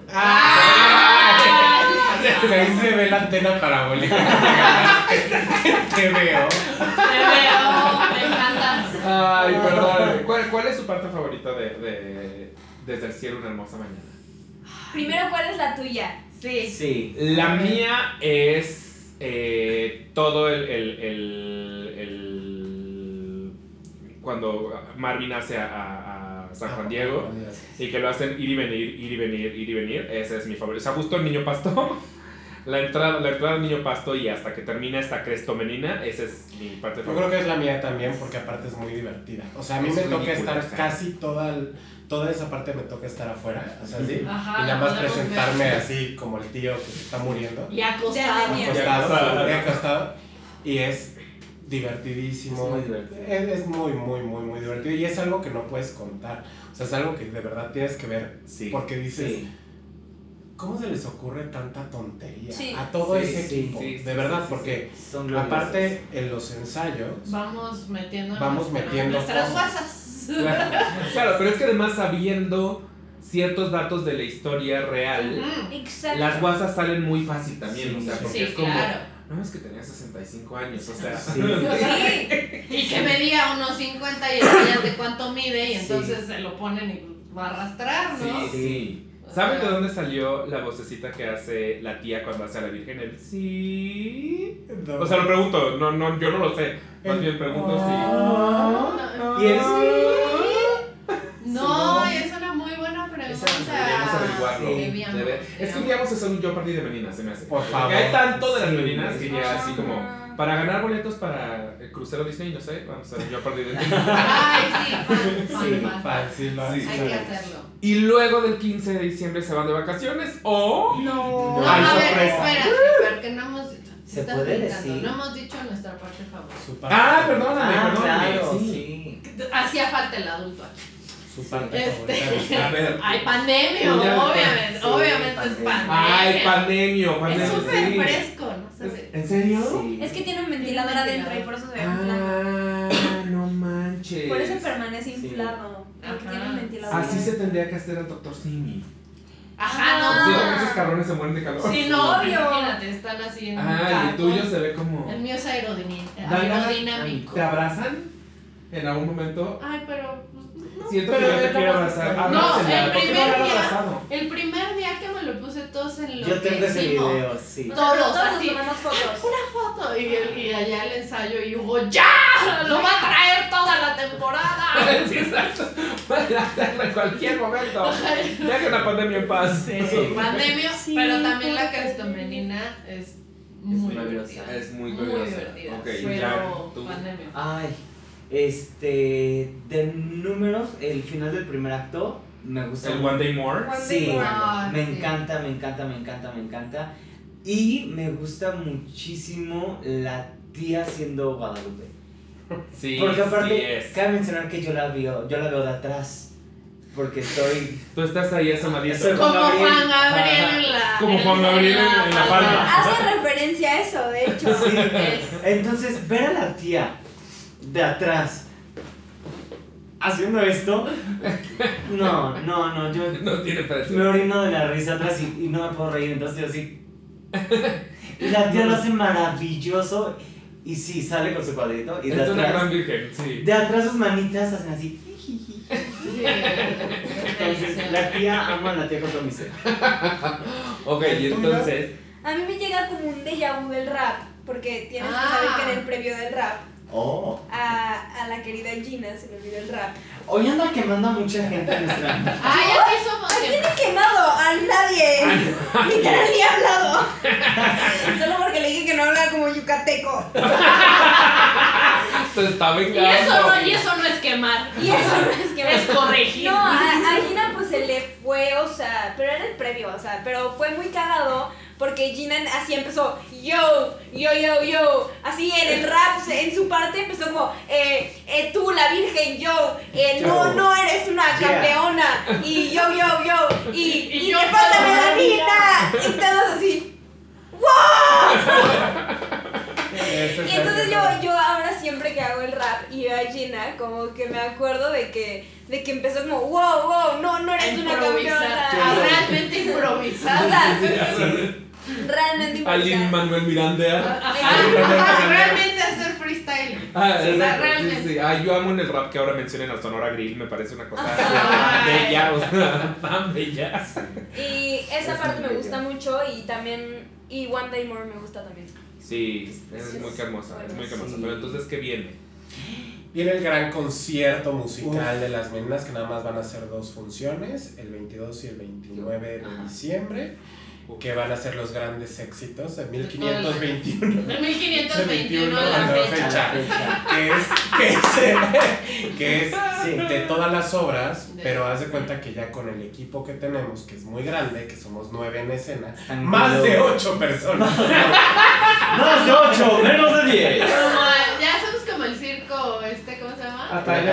[SPEAKER 5] Ahí se ve la antena parabólica. Te veo.
[SPEAKER 2] Te veo, me encantas.
[SPEAKER 1] Ay, perdón. ¿Cuál, ¿Cuál es su parte favorita de, de Desde el cielo una hermosa mañana?
[SPEAKER 3] Primero, ¿cuál es la tuya?
[SPEAKER 2] Sí.
[SPEAKER 4] Sí.
[SPEAKER 1] La mía es eh, todo el, el, el, el- Cuando Marvin hace a, a- a San Juan Diego y que lo hacen ir y venir, ir y venir, ir y venir. Ese es mi favorito. O sea, justo el niño pasto. La entrada, la entrada del niño pasto y hasta que termina esta crestomenina, esa es mi parte
[SPEAKER 5] Yo
[SPEAKER 1] favorita.
[SPEAKER 5] creo que es la mía también porque aparte es muy divertida. O sea, a mí
[SPEAKER 1] Es
[SPEAKER 5] me toca estar casi toda, el- toda esa parte me toca estar afuera, o sea, ¿sí?
[SPEAKER 2] Ajá,
[SPEAKER 5] y nada más presentarme
[SPEAKER 2] ver.
[SPEAKER 5] así como el tío que se está muriendo.
[SPEAKER 2] Y acostado.
[SPEAKER 3] Ya,
[SPEAKER 5] Acostado,
[SPEAKER 1] acostado.
[SPEAKER 5] muy acostado. Y es divertidísimo.
[SPEAKER 1] Es muy divertido.
[SPEAKER 5] Es, es muy, muy, muy, muy divertido. Y es algo que no puedes contar. O sea, es algo que de verdad tienes que ver.
[SPEAKER 1] Sí.
[SPEAKER 5] Porque dices,
[SPEAKER 4] Sí.
[SPEAKER 5] ¿cómo se les ocurre tanta tontería
[SPEAKER 3] Sí.
[SPEAKER 5] a todo
[SPEAKER 1] Sí,
[SPEAKER 5] ese
[SPEAKER 1] sí,
[SPEAKER 5] equipo?
[SPEAKER 1] sí, sí,
[SPEAKER 5] de verdad,
[SPEAKER 1] sí, sí,
[SPEAKER 5] porque
[SPEAKER 4] Son
[SPEAKER 5] aparte en los ensayos.
[SPEAKER 2] Vamos metiendo
[SPEAKER 5] Vamos metiendo
[SPEAKER 2] nuestras
[SPEAKER 5] cosas.
[SPEAKER 1] Claro, claro, pero es que además sabiendo ciertos datos de la historia real.
[SPEAKER 3] Exacto.
[SPEAKER 1] las guasas salen muy fácil también, o sea, porque
[SPEAKER 2] Sí,
[SPEAKER 1] es como,
[SPEAKER 2] claro.
[SPEAKER 1] No es que tenía 65 años, o sea,
[SPEAKER 4] Sí.
[SPEAKER 3] Sí.
[SPEAKER 2] Y que medía unos 50 y el de cuánto mide y
[SPEAKER 4] Sí.
[SPEAKER 2] entonces se lo ponen y va a arrastrar, ¿no?
[SPEAKER 1] Sí, sí. ¿Saben de dónde salió la vocecita que hace la tía cuando hace a la Virgen? El sí. O sea, lo pregunto, no, no, yo no lo sé. Más bien pregunto
[SPEAKER 2] No,
[SPEAKER 4] Y el
[SPEAKER 2] No, y es una muy pregunta.
[SPEAKER 1] Deberíamos averiguarlo.
[SPEAKER 4] Sí.
[SPEAKER 2] Debíamos,
[SPEAKER 1] Debe- Es que un
[SPEAKER 2] debíamos.
[SPEAKER 1] día vamos a hacer un yo party de meninas, se me hace.
[SPEAKER 5] Por
[SPEAKER 1] Porque
[SPEAKER 5] favor.
[SPEAKER 1] hay tanto de las meninas que ya así como.
[SPEAKER 3] Ah.
[SPEAKER 1] Para ganar boletos para el crucero Disney, no sé, vamos a hacer un yo party de meninas.
[SPEAKER 2] Ay, sí.
[SPEAKER 5] Fácil, lo
[SPEAKER 1] Sí.
[SPEAKER 2] Hay que hacerlo.
[SPEAKER 1] Y luego del 15 de diciembre se van de vacaciones o.
[SPEAKER 2] No,
[SPEAKER 4] Ay,
[SPEAKER 2] a ver, espérate, porque no hemos dicho.
[SPEAKER 4] ¿Se puede decir?
[SPEAKER 2] No hemos dicho nuestra parte favorita.
[SPEAKER 5] Su parte
[SPEAKER 1] Ah,
[SPEAKER 5] favorita.
[SPEAKER 1] perdóname,
[SPEAKER 4] Ah,
[SPEAKER 1] perdóname.
[SPEAKER 4] claro,
[SPEAKER 1] sí.
[SPEAKER 4] sí.
[SPEAKER 2] Hacía falta el adulto aquí.
[SPEAKER 5] Su parte
[SPEAKER 2] Este.
[SPEAKER 5] favorita.
[SPEAKER 1] A ver.
[SPEAKER 2] Ay, pandemia,
[SPEAKER 1] Ya,
[SPEAKER 2] obviamente,
[SPEAKER 4] sí,
[SPEAKER 2] obviamente es
[SPEAKER 4] pandemia.
[SPEAKER 2] pandemia.
[SPEAKER 1] Ay, pandemio,
[SPEAKER 2] Es
[SPEAKER 1] pandemia.
[SPEAKER 2] súper
[SPEAKER 1] sí.
[SPEAKER 2] fresco, no sé.
[SPEAKER 1] ¿En serio?
[SPEAKER 4] Sí.
[SPEAKER 3] Es que tiene un ventilador adentro y por eso se ve inflado.
[SPEAKER 1] Ah, no manches.
[SPEAKER 3] Por eso permanece inflado. Porque tiene un ventilador.
[SPEAKER 1] Así se tendría que hacer el doctor Simi.
[SPEAKER 2] Ajá, no.
[SPEAKER 1] Sí,
[SPEAKER 3] Ah.
[SPEAKER 1] esos cabrones se mueren de calor.
[SPEAKER 2] Sí, no,
[SPEAKER 3] Obvio.
[SPEAKER 2] imagínate, están así en un
[SPEAKER 1] Ah, y el tuyo se ve como.
[SPEAKER 2] El mío es aerodinámico.
[SPEAKER 1] ¿Te abrazan? en algún momento.
[SPEAKER 2] Ay, pero. No.
[SPEAKER 1] Siento que yo te quiero abrazar.
[SPEAKER 2] No, el
[SPEAKER 1] ¿por qué no
[SPEAKER 2] primer día-
[SPEAKER 1] abrazado?
[SPEAKER 2] El primer día que me lo puse todos en lo
[SPEAKER 4] Yo tengo ese video, sí.
[SPEAKER 2] Todos,
[SPEAKER 3] pero todos nos
[SPEAKER 2] así.
[SPEAKER 3] tomamos fotos.
[SPEAKER 2] Una foto y, el- y allá el ensayo y Hugo, ¡ya! ¡Lo va a traer toda la temporada!
[SPEAKER 1] Sí, exacto. En cualquier momento. Dejen la pandemia en paz.
[SPEAKER 2] Sí, pandemia,
[SPEAKER 3] Sí,
[SPEAKER 2] pero también la caristomeniana es muy
[SPEAKER 4] maravillosa.
[SPEAKER 2] divertida.
[SPEAKER 1] Es muy
[SPEAKER 2] muy
[SPEAKER 1] curiosa.
[SPEAKER 2] divertida.
[SPEAKER 1] Ok,
[SPEAKER 2] pero
[SPEAKER 1] ya, tú.
[SPEAKER 2] pandemia.
[SPEAKER 4] Ay, este. De números, el final del primer acto me gusta.
[SPEAKER 1] El. One Day More.
[SPEAKER 3] One
[SPEAKER 4] Sí,
[SPEAKER 3] Day More.
[SPEAKER 2] Ah,
[SPEAKER 4] me
[SPEAKER 2] sí.
[SPEAKER 4] encanta, me encanta, me encanta, me encanta. Y me gusta muchísimo la tía siendo Guadalupe.
[SPEAKER 1] Sí,
[SPEAKER 4] Porque
[SPEAKER 1] sí
[SPEAKER 4] aparte,
[SPEAKER 1] es.
[SPEAKER 4] cabe mencionar que yo la veo, yo la veo de atrás. Porque estoy.
[SPEAKER 1] Tú estás ahí asomadito.
[SPEAKER 2] Como
[SPEAKER 4] Juan Gabriel.
[SPEAKER 2] Juan Gabriel en la.
[SPEAKER 1] Como Juan Gabriel en- en la palma.
[SPEAKER 3] Hace referencia a eso, de hecho.
[SPEAKER 4] Sí.
[SPEAKER 2] Es-
[SPEAKER 4] Entonces, ver a la tía de atrás haciendo esto. No, no, no, yo
[SPEAKER 1] No tiene
[SPEAKER 4] me orino de la risa atrás y, y no me puedo reír, entonces yo así. Y la tía lo hace maravilloso. Y sí, sale con su cuadrito. Y de
[SPEAKER 1] Es una gran
[SPEAKER 4] atrás,
[SPEAKER 1] virgen, sí.
[SPEAKER 4] de atrás sus manitas hacen así.
[SPEAKER 2] sí,
[SPEAKER 4] Entonces, la tía ama a la tía con todo mi ser.
[SPEAKER 1] Ok, y entonces.
[SPEAKER 3] A mí me llega como un déjà vu del rap, porque tienes
[SPEAKER 2] Ah.
[SPEAKER 3] que saber que en el previo del rap,
[SPEAKER 4] Oh.
[SPEAKER 3] a, a la querida Gina se le olvidó el rap.
[SPEAKER 4] Hoy anda quemando a mucha gente en nuestra.
[SPEAKER 2] Ay, así somos
[SPEAKER 3] ¿A quién he quemado? A nadie. Literal ni he hablado. Solo porque le dije que no hablaba como yucateco.
[SPEAKER 1] Se está
[SPEAKER 2] Y
[SPEAKER 1] vengando.
[SPEAKER 2] eso, no, y eso no es quemar.
[SPEAKER 3] Y eso no es que
[SPEAKER 2] Es corregir.
[SPEAKER 3] No, a, a Gina pues se le fue, o sea, pero era el previo, o sea, pero fue muy cagado porque Gina así empezó, yo, yo, yo, yo, así en el rap, en su parte empezó como, eh, eh, tú la virgen, yo, eh, no, no eres una
[SPEAKER 4] Yeah.
[SPEAKER 3] campeona, y yo, yo, yo, y,
[SPEAKER 2] Y
[SPEAKER 3] y,
[SPEAKER 2] yo
[SPEAKER 3] te falta melanina, y todos así, ¡wow! Y entonces yo, yo ahora siempre que hago el rap y veo a Gina, como que me acuerdo de que, de que empezó como, wow, wow, no, no eres una campeona.
[SPEAKER 2] Ah, realmente improvisar.
[SPEAKER 3] O sea, realmente
[SPEAKER 1] Alguien
[SPEAKER 3] improvisar.
[SPEAKER 1] Manuel Mirandea.
[SPEAKER 2] Ajá, ajá, realmente hacer freestyle.
[SPEAKER 1] Ah,
[SPEAKER 2] Sí, realmente.
[SPEAKER 1] sí, sí. Ah, yo amo en el rap que ahora mencionen al Sonora Grill, me parece una cosa bella, o sea, tan bella.
[SPEAKER 3] Y esa
[SPEAKER 4] Es
[SPEAKER 3] parte me gusta mucho y también, y One Day More me gusta también.
[SPEAKER 1] Sí, es muy hermosa, es muy hermosa.
[SPEAKER 4] Sí.
[SPEAKER 1] Pero entonces, ¿qué viene?
[SPEAKER 5] Viene el gran concierto musical de las meninas que nada más van a ser dos funciones, el 22 y el 29 de
[SPEAKER 2] Ajá.
[SPEAKER 5] Que van a ser los grandes éxitos de
[SPEAKER 2] todo el
[SPEAKER 5] 1521.
[SPEAKER 2] De
[SPEAKER 5] de
[SPEAKER 2] 1521
[SPEAKER 5] 21
[SPEAKER 2] la
[SPEAKER 5] la
[SPEAKER 2] fecha.
[SPEAKER 5] fecha, que es, que es, que es
[SPEAKER 4] Sí.
[SPEAKER 5] de todas las obras, pero haz de cuenta que ya con el equipo que tenemos, que es muy grande, que somos nueve en escena, más de ocho personas.
[SPEAKER 4] Más de 8, menos de 10.
[SPEAKER 2] Como, ya somos como el circo, este, ¿cómo se llama?
[SPEAKER 1] Atay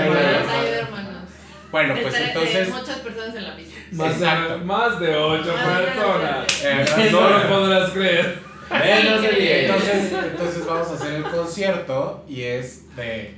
[SPEAKER 5] Bueno, pues
[SPEAKER 2] Entre-
[SPEAKER 5] entonces...
[SPEAKER 2] muchas personas en la pista.
[SPEAKER 1] Más de, más de ocho
[SPEAKER 2] Más de
[SPEAKER 1] personas.
[SPEAKER 5] eh,
[SPEAKER 1] No lo podrás creer.
[SPEAKER 4] Menos de 10.
[SPEAKER 5] Entonces, entonces vamos a hacer el concierto y es de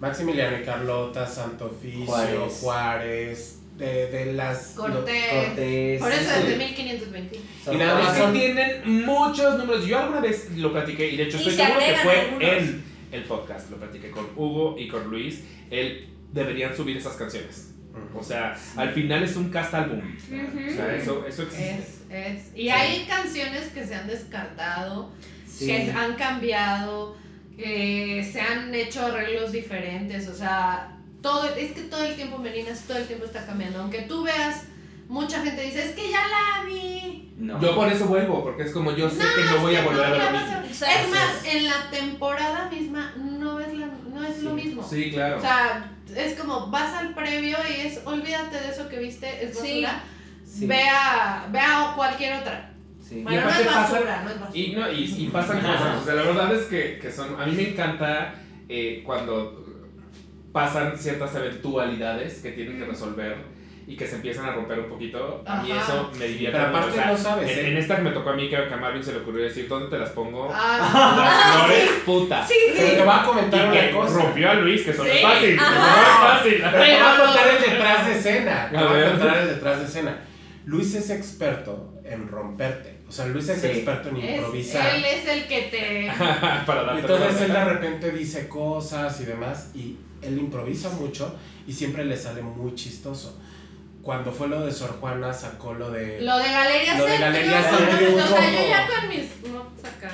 [SPEAKER 5] Maximiliano y Carlota, Santo Oficio,
[SPEAKER 4] Juárez.
[SPEAKER 5] Juárez, de, de las...
[SPEAKER 2] Cortés.
[SPEAKER 4] Cortés.
[SPEAKER 2] Por eso
[SPEAKER 4] sí.
[SPEAKER 2] desde 1520.
[SPEAKER 5] Y nada más
[SPEAKER 1] Es que
[SPEAKER 5] son-
[SPEAKER 1] tienen muchos números. Yo alguna vez lo platiqué y de hecho
[SPEAKER 3] Y
[SPEAKER 1] estoy
[SPEAKER 3] se
[SPEAKER 1] seguro que fue
[SPEAKER 3] algunos.
[SPEAKER 1] en el podcast. Lo platiqué con Hugo y con Luis. El deberían subir esas canciones. O sea, al final es un cast álbum. O sea, eso, eso existe.
[SPEAKER 2] Es, es. Y hay canciones que se han descartado,
[SPEAKER 4] Sí.
[SPEAKER 2] que han cambiado, que se han hecho arreglos diferentes, o sea, todo, es que todo el tiempo Melinas, todo el tiempo está cambiando. Aunque tú veas, mucha gente dice, es que ya la vi.
[SPEAKER 4] No.
[SPEAKER 1] Yo por eso vuelvo, porque es como yo sé que no voy a volver a ver
[SPEAKER 2] la
[SPEAKER 1] lo mismo.
[SPEAKER 2] Es más, en la temporada misma no es, la, no es lo
[SPEAKER 4] Sí.
[SPEAKER 2] mismo.
[SPEAKER 1] Sí, claro.
[SPEAKER 2] O sea, es como vas al previo y es olvídate de eso que viste, es basura.
[SPEAKER 4] Sí.
[SPEAKER 2] Ve, a, ve a cualquier otra.
[SPEAKER 4] Sí.
[SPEAKER 2] Bueno, no
[SPEAKER 1] aparte
[SPEAKER 2] es
[SPEAKER 1] pasa-
[SPEAKER 2] basura, no es basura.
[SPEAKER 1] Y, no, y, y pasan cosas. O sea, la verdad es que, que son. A mí me encanta eh, cuando pasan ciertas eventualidades que tienen que resolver y que se empiezan a romper un poquito. A mí
[SPEAKER 2] Ajá.
[SPEAKER 1] eso me divierte
[SPEAKER 5] Pero aparte
[SPEAKER 1] O sea,
[SPEAKER 5] no sabes,
[SPEAKER 1] En,
[SPEAKER 5] ¿eh?
[SPEAKER 1] en esta que me tocó a mí, que a Marvin se le ocurrió decir: ¿Dónde te las pongo?
[SPEAKER 2] Ah,
[SPEAKER 1] Las flores, puta.
[SPEAKER 3] Sí,
[SPEAKER 5] Pero
[SPEAKER 3] sí.
[SPEAKER 5] te voy a comentar
[SPEAKER 1] Y
[SPEAKER 5] una
[SPEAKER 1] que
[SPEAKER 5] cosa.
[SPEAKER 1] rompió a Luis, que eso no es
[SPEAKER 2] Sí.
[SPEAKER 1] fácil. Eso no es fácil.
[SPEAKER 5] Pero te voy a contar el detrás de escena. Te
[SPEAKER 1] A
[SPEAKER 5] voy a contar el detrás de escena. Luis es experto en romperte. O sea, Luis es experto en improvisar.
[SPEAKER 2] él es el que te.
[SPEAKER 5] Para Entonces él de repente dice cosas y demás. Y él improvisa mucho y siempre le sale muy chistoso. Cuando fue lo de Sor Juana, sacó lo de.
[SPEAKER 2] Lo de Galería
[SPEAKER 5] Lo de Galería
[SPEAKER 2] O sea, yo ya con mis notes acá,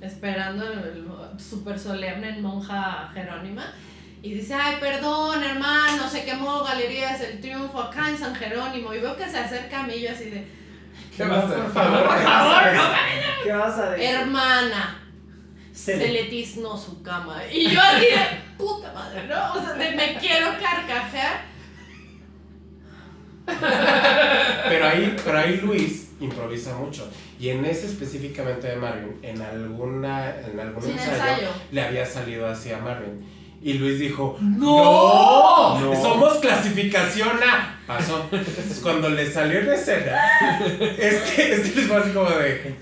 [SPEAKER 2] esperando el súper solemne en monja Jerónima. Y dice, ay, perdón, hermano, se quemó Galerías El Triunfo acá en San Jerónimo. Y veo que se acerca a mí y yo así de...
[SPEAKER 1] ¿Qué vas a?
[SPEAKER 2] Por favor, por favor, no
[SPEAKER 4] ¿Qué vas a decir?
[SPEAKER 2] Hermana, se, le tiznó su cama. Y yo así de, puta madre, ¿no? O sea, de, me quiero carcajear.
[SPEAKER 5] Pero ahí, pero ahí Luis improvisa mucho. Y en ese específicamente de Marvin, en alguna en algún ensayo, ensayo, le había salido así a Marvin. Y Luis dijo, no, somos clasificación A. Pasó. Entonces, cuando le salió en escena, es que, es que les fue así como de...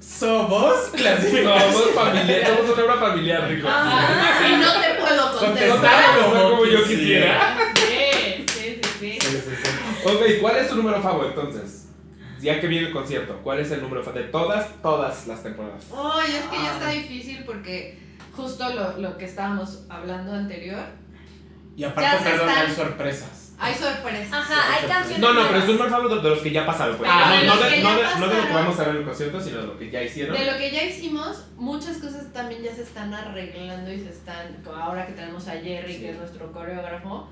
[SPEAKER 5] Somos clasificación
[SPEAKER 1] Somos familiar, somos una obra familiar, Rico.
[SPEAKER 2] y no te puedo contestar.
[SPEAKER 1] como, como yo quisiera.
[SPEAKER 2] Sí, sí, sí, sí.
[SPEAKER 1] Ok, ¿cuál es tu número favorito entonces? Ya que viene el concierto, ¿cuál es el número favorito de todas, todas las temporadas?
[SPEAKER 2] Ay, es que ya está difícil porque justo lo, lo que estábamos hablando anterior.
[SPEAKER 5] Y aparte, perdón, hay sorpresas.
[SPEAKER 2] Hay sorpresas.
[SPEAKER 3] Ajá, hay canciones.
[SPEAKER 1] No, no, pero es un favorito de los que ya pasaron. Pues. Ah, no, de, no, de, no, de, lo que vamos a ver en el concierto, sino de lo que ya hicieron.
[SPEAKER 2] De lo que ya hicimos, muchas cosas también ya se están arreglando y se están. Ahora que tenemos a Jerry, que es nuestro coreógrafo.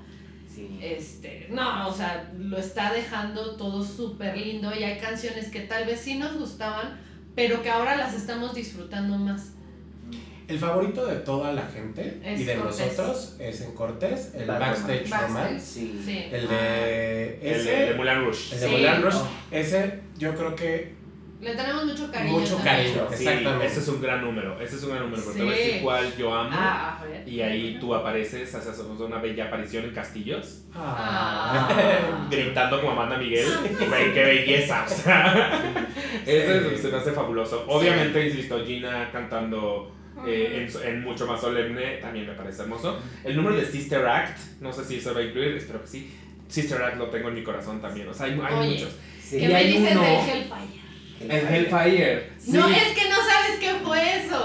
[SPEAKER 2] Sí. Este, no, o sea, lo está dejando todo súper lindo y hay canciones que tal vez sí nos gustaban, pero que ahora las estamos disfrutando más.
[SPEAKER 5] El favorito de toda la gente y de nosotros es en Cortés, el Backstage, Romance. El de.
[SPEAKER 1] Ese, el de Mulan Rush.
[SPEAKER 5] El de Mulan Rush. Ese, yo creo que.
[SPEAKER 2] Le tenemos mucho cariño.
[SPEAKER 5] Mucho cariño, exactamente.
[SPEAKER 1] ese es un gran número. Ese es un gran número. Porque te voy a decir cuál yo amo. Ah, y ahí tú apareces, haces una bella aparición en Castillos. Ah. Gritando como Amanda Miguel. ¡Qué belleza! O sea, ese se me hace fabuloso. Obviamente, insisto, Gina cantando eh, en, mucho más solemne, también me parece hermoso. El número de Sister Act, no sé si eso va a incluir, espero que sí. Sister Act lo tengo en mi corazón también, o sea, hay, hay muchos.
[SPEAKER 2] ¿Qué me dicen del Hellfire?
[SPEAKER 1] El Hellfire.
[SPEAKER 2] No, es que no sabes qué fue eso.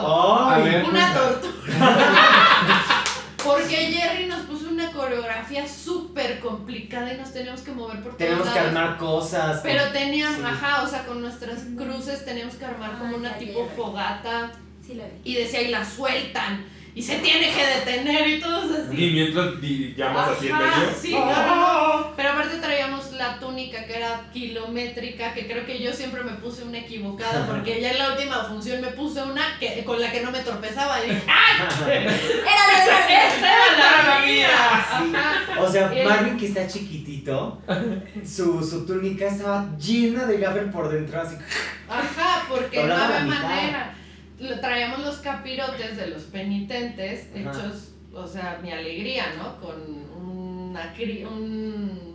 [SPEAKER 2] una tortura. Porque Jerry nos puso una coreografía súper complicada y nos teníamos que mover por todos
[SPEAKER 4] Tenemos que armar cosas.
[SPEAKER 2] Pero tenían, ajá, o sea, con nuestras cruces teníamos que armar como una tipo fogata. Y decía, y la sueltan. Y se tiene que detener y todo así.
[SPEAKER 1] Y mientras llamas así el medio.
[SPEAKER 2] Sí, ¡Oh! Pero aparte traíamos la túnica que era kilométrica, que creo que yo siempre me puse una equivocada, porque ya en la última función me puse una que, con la que no me tropezaba. Y dije, ¡ay!
[SPEAKER 3] ¡Era
[SPEAKER 2] la ¡Esta era la mía!
[SPEAKER 4] O sea, Marvin que está chiquitito, su, su túnica estaba llena de gaffer por dentro, así.
[SPEAKER 2] Ajá, porque no había manera traíamos los capirotes de los penitentes hechos, o sea, mi alegría, ¿no? Con una un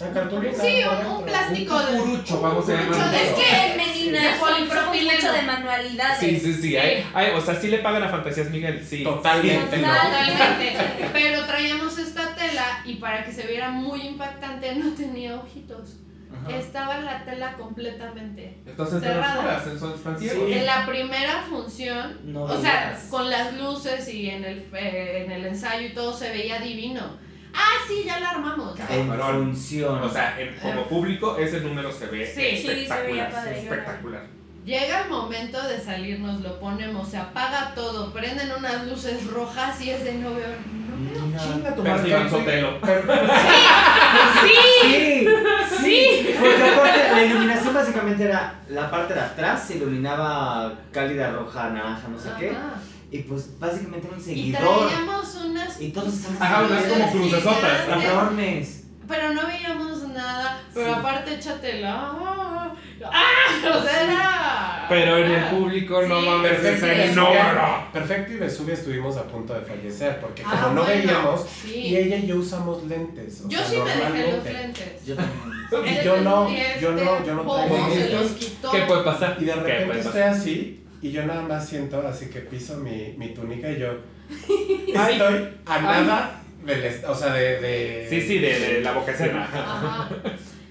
[SPEAKER 2] Sí, un, plástico
[SPEAKER 1] un cucurucho, vamos a llamarlo.
[SPEAKER 3] Es que en Medina mucho de manualidades.
[SPEAKER 1] Sí, sí, sí. Hay, hay, o sea, sí le pagan a Fantasías Miguel, sí.
[SPEAKER 5] Totalmente.
[SPEAKER 2] Totalmente. Pero traíamos esta tela y para que se viera muy impactante no tenía ojitos. Estaba la tela completamente
[SPEAKER 1] Entonces cerrada.
[SPEAKER 2] En la primera función, o sea, con las luces y en el, eh, en el ensayo y todo se veía divino. Ah, sí, ya la armamos.
[SPEAKER 4] En función.
[SPEAKER 1] O sea, como público ese número se ve espectacular. Sí, se espectacular.
[SPEAKER 2] Llega el momento de salirnos, lo ponemos, se apaga todo, prenden unas luces rojas y es de no veo
[SPEAKER 1] Chinga tu madre.
[SPEAKER 2] Sí, sí, sí.
[SPEAKER 4] Porque aparte, la iluminación básicamente era la parte de atrás, se iluminaba cálida, roja, naranja, no sé qué. Y pues básicamente era un seguidor.
[SPEAKER 2] Y traíamos unas.
[SPEAKER 4] Y todos estaban.
[SPEAKER 1] Ajá, unas como crucesotas.
[SPEAKER 4] Enormes.
[SPEAKER 2] Pero no veíamos nada. Pero aparte, échatela. ¡Ah! O sea, era.
[SPEAKER 1] Pero en el público no mames,
[SPEAKER 5] perfecto,
[SPEAKER 1] y
[SPEAKER 5] no, Perfecto y Vesubia estuvimos a punto de fallecer porque como ah, no veíamos y ella y yo usamos lentes.
[SPEAKER 2] yo sí me dejé los lentes.
[SPEAKER 4] Yo también.
[SPEAKER 5] Y yo no, yo no, yo no
[SPEAKER 2] traigo lentes.
[SPEAKER 1] ¿Qué puede pasar?
[SPEAKER 5] Y de repente estoy así y yo nada más siento así que piso mi, mi túnica y yo estoy a nada del, o sea, de, de...
[SPEAKER 1] Sí, sí, de, de la boca escena.
[SPEAKER 2] Ajá.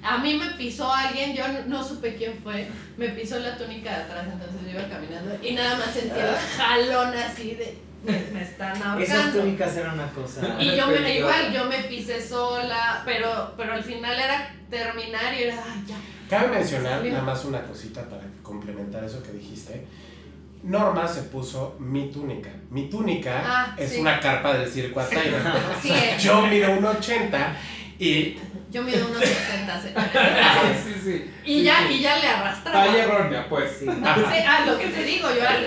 [SPEAKER 2] A mí me pisó alguien, yo no, no supe quién fue, me pisó la túnica de atrás, entonces yo iba caminando y nada más sentía el jalón así de, me, están
[SPEAKER 4] Esas
[SPEAKER 2] ahorcando.
[SPEAKER 4] túnicas eran una cosa.
[SPEAKER 2] Y yo me, igual, yo me pisé sola, pero, pero al final era terminar y era, ay, ya.
[SPEAKER 5] Cabe mencionar nada más una cosita para complementar eso que dijiste. Norma se puso mi túnica. Mi túnica
[SPEAKER 2] Ah,
[SPEAKER 5] es
[SPEAKER 2] sí.
[SPEAKER 5] una carpa del circo Ataira.
[SPEAKER 2] Es.
[SPEAKER 5] Yo mido 1,80 y
[SPEAKER 2] Yo mido unos 60
[SPEAKER 1] sí, sí.
[SPEAKER 2] y ya, y ya le arrastraba.
[SPEAKER 1] Talla errónea, pues.
[SPEAKER 4] Sí.
[SPEAKER 2] Ah, sí, ah, lo que te digo, yo la,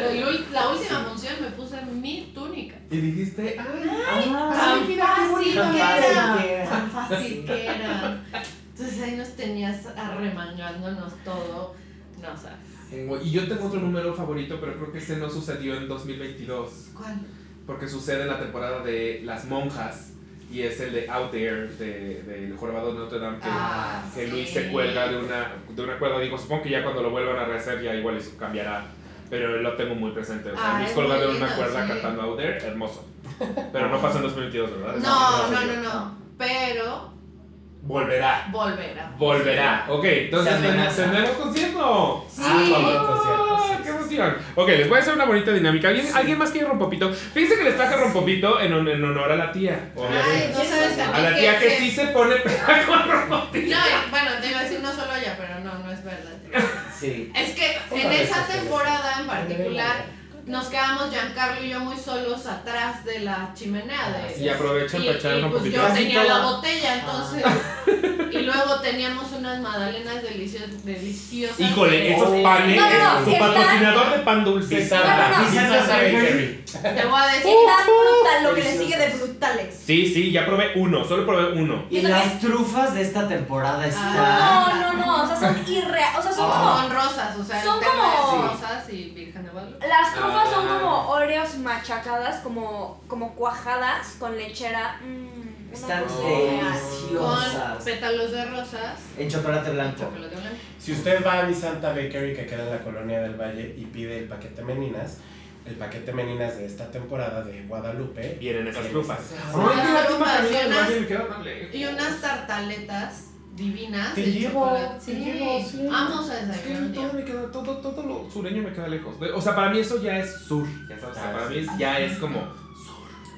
[SPEAKER 2] la última función me puse mi túnica.
[SPEAKER 1] Y dijiste, ay,
[SPEAKER 4] Ah,
[SPEAKER 2] Tan fácil que
[SPEAKER 4] Tan fácil
[SPEAKER 2] era.
[SPEAKER 4] que era.
[SPEAKER 2] Tan fácil que era. Entonces ahí nos tenías arremangándonos todo. No sabes.
[SPEAKER 1] Y yo tengo otro número favorito, pero creo que ese no sucedió en 2022.
[SPEAKER 2] ¿Cuál?
[SPEAKER 1] Porque sucede en la temporada de Las Monjas. Y es el de Out There, de, del jorobado de Notre Dame, que,
[SPEAKER 2] Ah,
[SPEAKER 1] que Luis
[SPEAKER 2] sí.
[SPEAKER 1] se cuelga de una, de una cuerda. Digo, supongo que ya cuando lo vuelvan a rehacer ya igual eso cambiará. Pero lo tengo muy presente. O sea,
[SPEAKER 2] Ah,
[SPEAKER 1] Luis colgado de una cuerda
[SPEAKER 2] sí.
[SPEAKER 1] cantando Out There, hermoso. Pero no pasó en 2022, ¿verdad?
[SPEAKER 2] No, no,
[SPEAKER 1] sucedió.
[SPEAKER 2] no, no. Pero
[SPEAKER 1] Volverá.
[SPEAKER 2] volverá.
[SPEAKER 1] Volverá. Ok, entonces tenemos concierto.
[SPEAKER 2] Sí.
[SPEAKER 5] Ah, concierto, sí,
[SPEAKER 1] ¡Qué emoción! Ok, les voy a hacer una bonita dinámica. ¿Alguien, ¿alguien más quiere rompopito? Fíjense que les traje rompopito en, en honor a la tía.
[SPEAKER 2] Ay, no sabes
[SPEAKER 1] A
[SPEAKER 2] también
[SPEAKER 1] la tía que
[SPEAKER 2] que-
[SPEAKER 1] sí se pone peda con rompopito.
[SPEAKER 2] No, bueno, te iba a decir no solo ella, pero no, no es verdad.
[SPEAKER 4] Sí.
[SPEAKER 2] Es que en esa temporada en particular nos quedamos Giancarlo y yo muy solos atrás de la chimenea de
[SPEAKER 1] Y aprovechan
[SPEAKER 2] y,
[SPEAKER 1] para echar
[SPEAKER 2] y, pues
[SPEAKER 1] rompopito.
[SPEAKER 2] yo tenía la botella entonces y luego teníamos unas magdalenas deliciosas deliciosas
[SPEAKER 1] Híjole,
[SPEAKER 2] de-
[SPEAKER 1] esos
[SPEAKER 4] Oh.
[SPEAKER 1] panes,
[SPEAKER 3] No, no, no,
[SPEAKER 1] su
[SPEAKER 3] está-
[SPEAKER 1] patrocinador de pan dulce.
[SPEAKER 5] Pizarra,
[SPEAKER 3] no, no.
[SPEAKER 5] Pizarra
[SPEAKER 2] te voy a decir
[SPEAKER 3] Está brutal lo que le sigue de brutales.
[SPEAKER 1] Sí, sí, ya probé uno, solo probé uno.
[SPEAKER 4] Y las trufas de esta temporada están.
[SPEAKER 2] Ah.
[SPEAKER 3] No, no, no, o sea, son irreales. O sea, son
[SPEAKER 4] Ah.
[SPEAKER 3] como.
[SPEAKER 2] son rosas o sea
[SPEAKER 3] Son como-
[SPEAKER 2] rosas y virgen de Guadalupe
[SPEAKER 3] Las trufas son
[SPEAKER 1] Ah.
[SPEAKER 3] como oreos machacadas, como, como cuajadas con lechera. Una
[SPEAKER 4] Están
[SPEAKER 3] cosa.
[SPEAKER 2] con
[SPEAKER 4] deliciosas.
[SPEAKER 2] pétalos de rosas
[SPEAKER 4] En chocolate blanco.
[SPEAKER 2] chocolate blanco
[SPEAKER 5] Si usted va a mi Santa Bakery que queda en la colonia del Valle y pide el paquete Meninas, el paquete Meninas de esta temporada de Guadalupe.
[SPEAKER 1] Vienen esas trufas.
[SPEAKER 2] trufas
[SPEAKER 1] lejos.
[SPEAKER 2] y unas tartaletas divinas
[SPEAKER 5] Te llevo, te
[SPEAKER 2] Sí,
[SPEAKER 5] llevo, sí.
[SPEAKER 2] vamos a
[SPEAKER 1] Es que
[SPEAKER 2] desayunar
[SPEAKER 1] todo me queda, todo, todo lo sureño me queda lejos. O sea, para mí eso ya es sur. Ya sabes, o sea,
[SPEAKER 5] Ah,
[SPEAKER 1] para
[SPEAKER 5] sí.
[SPEAKER 1] mí es- ya es como.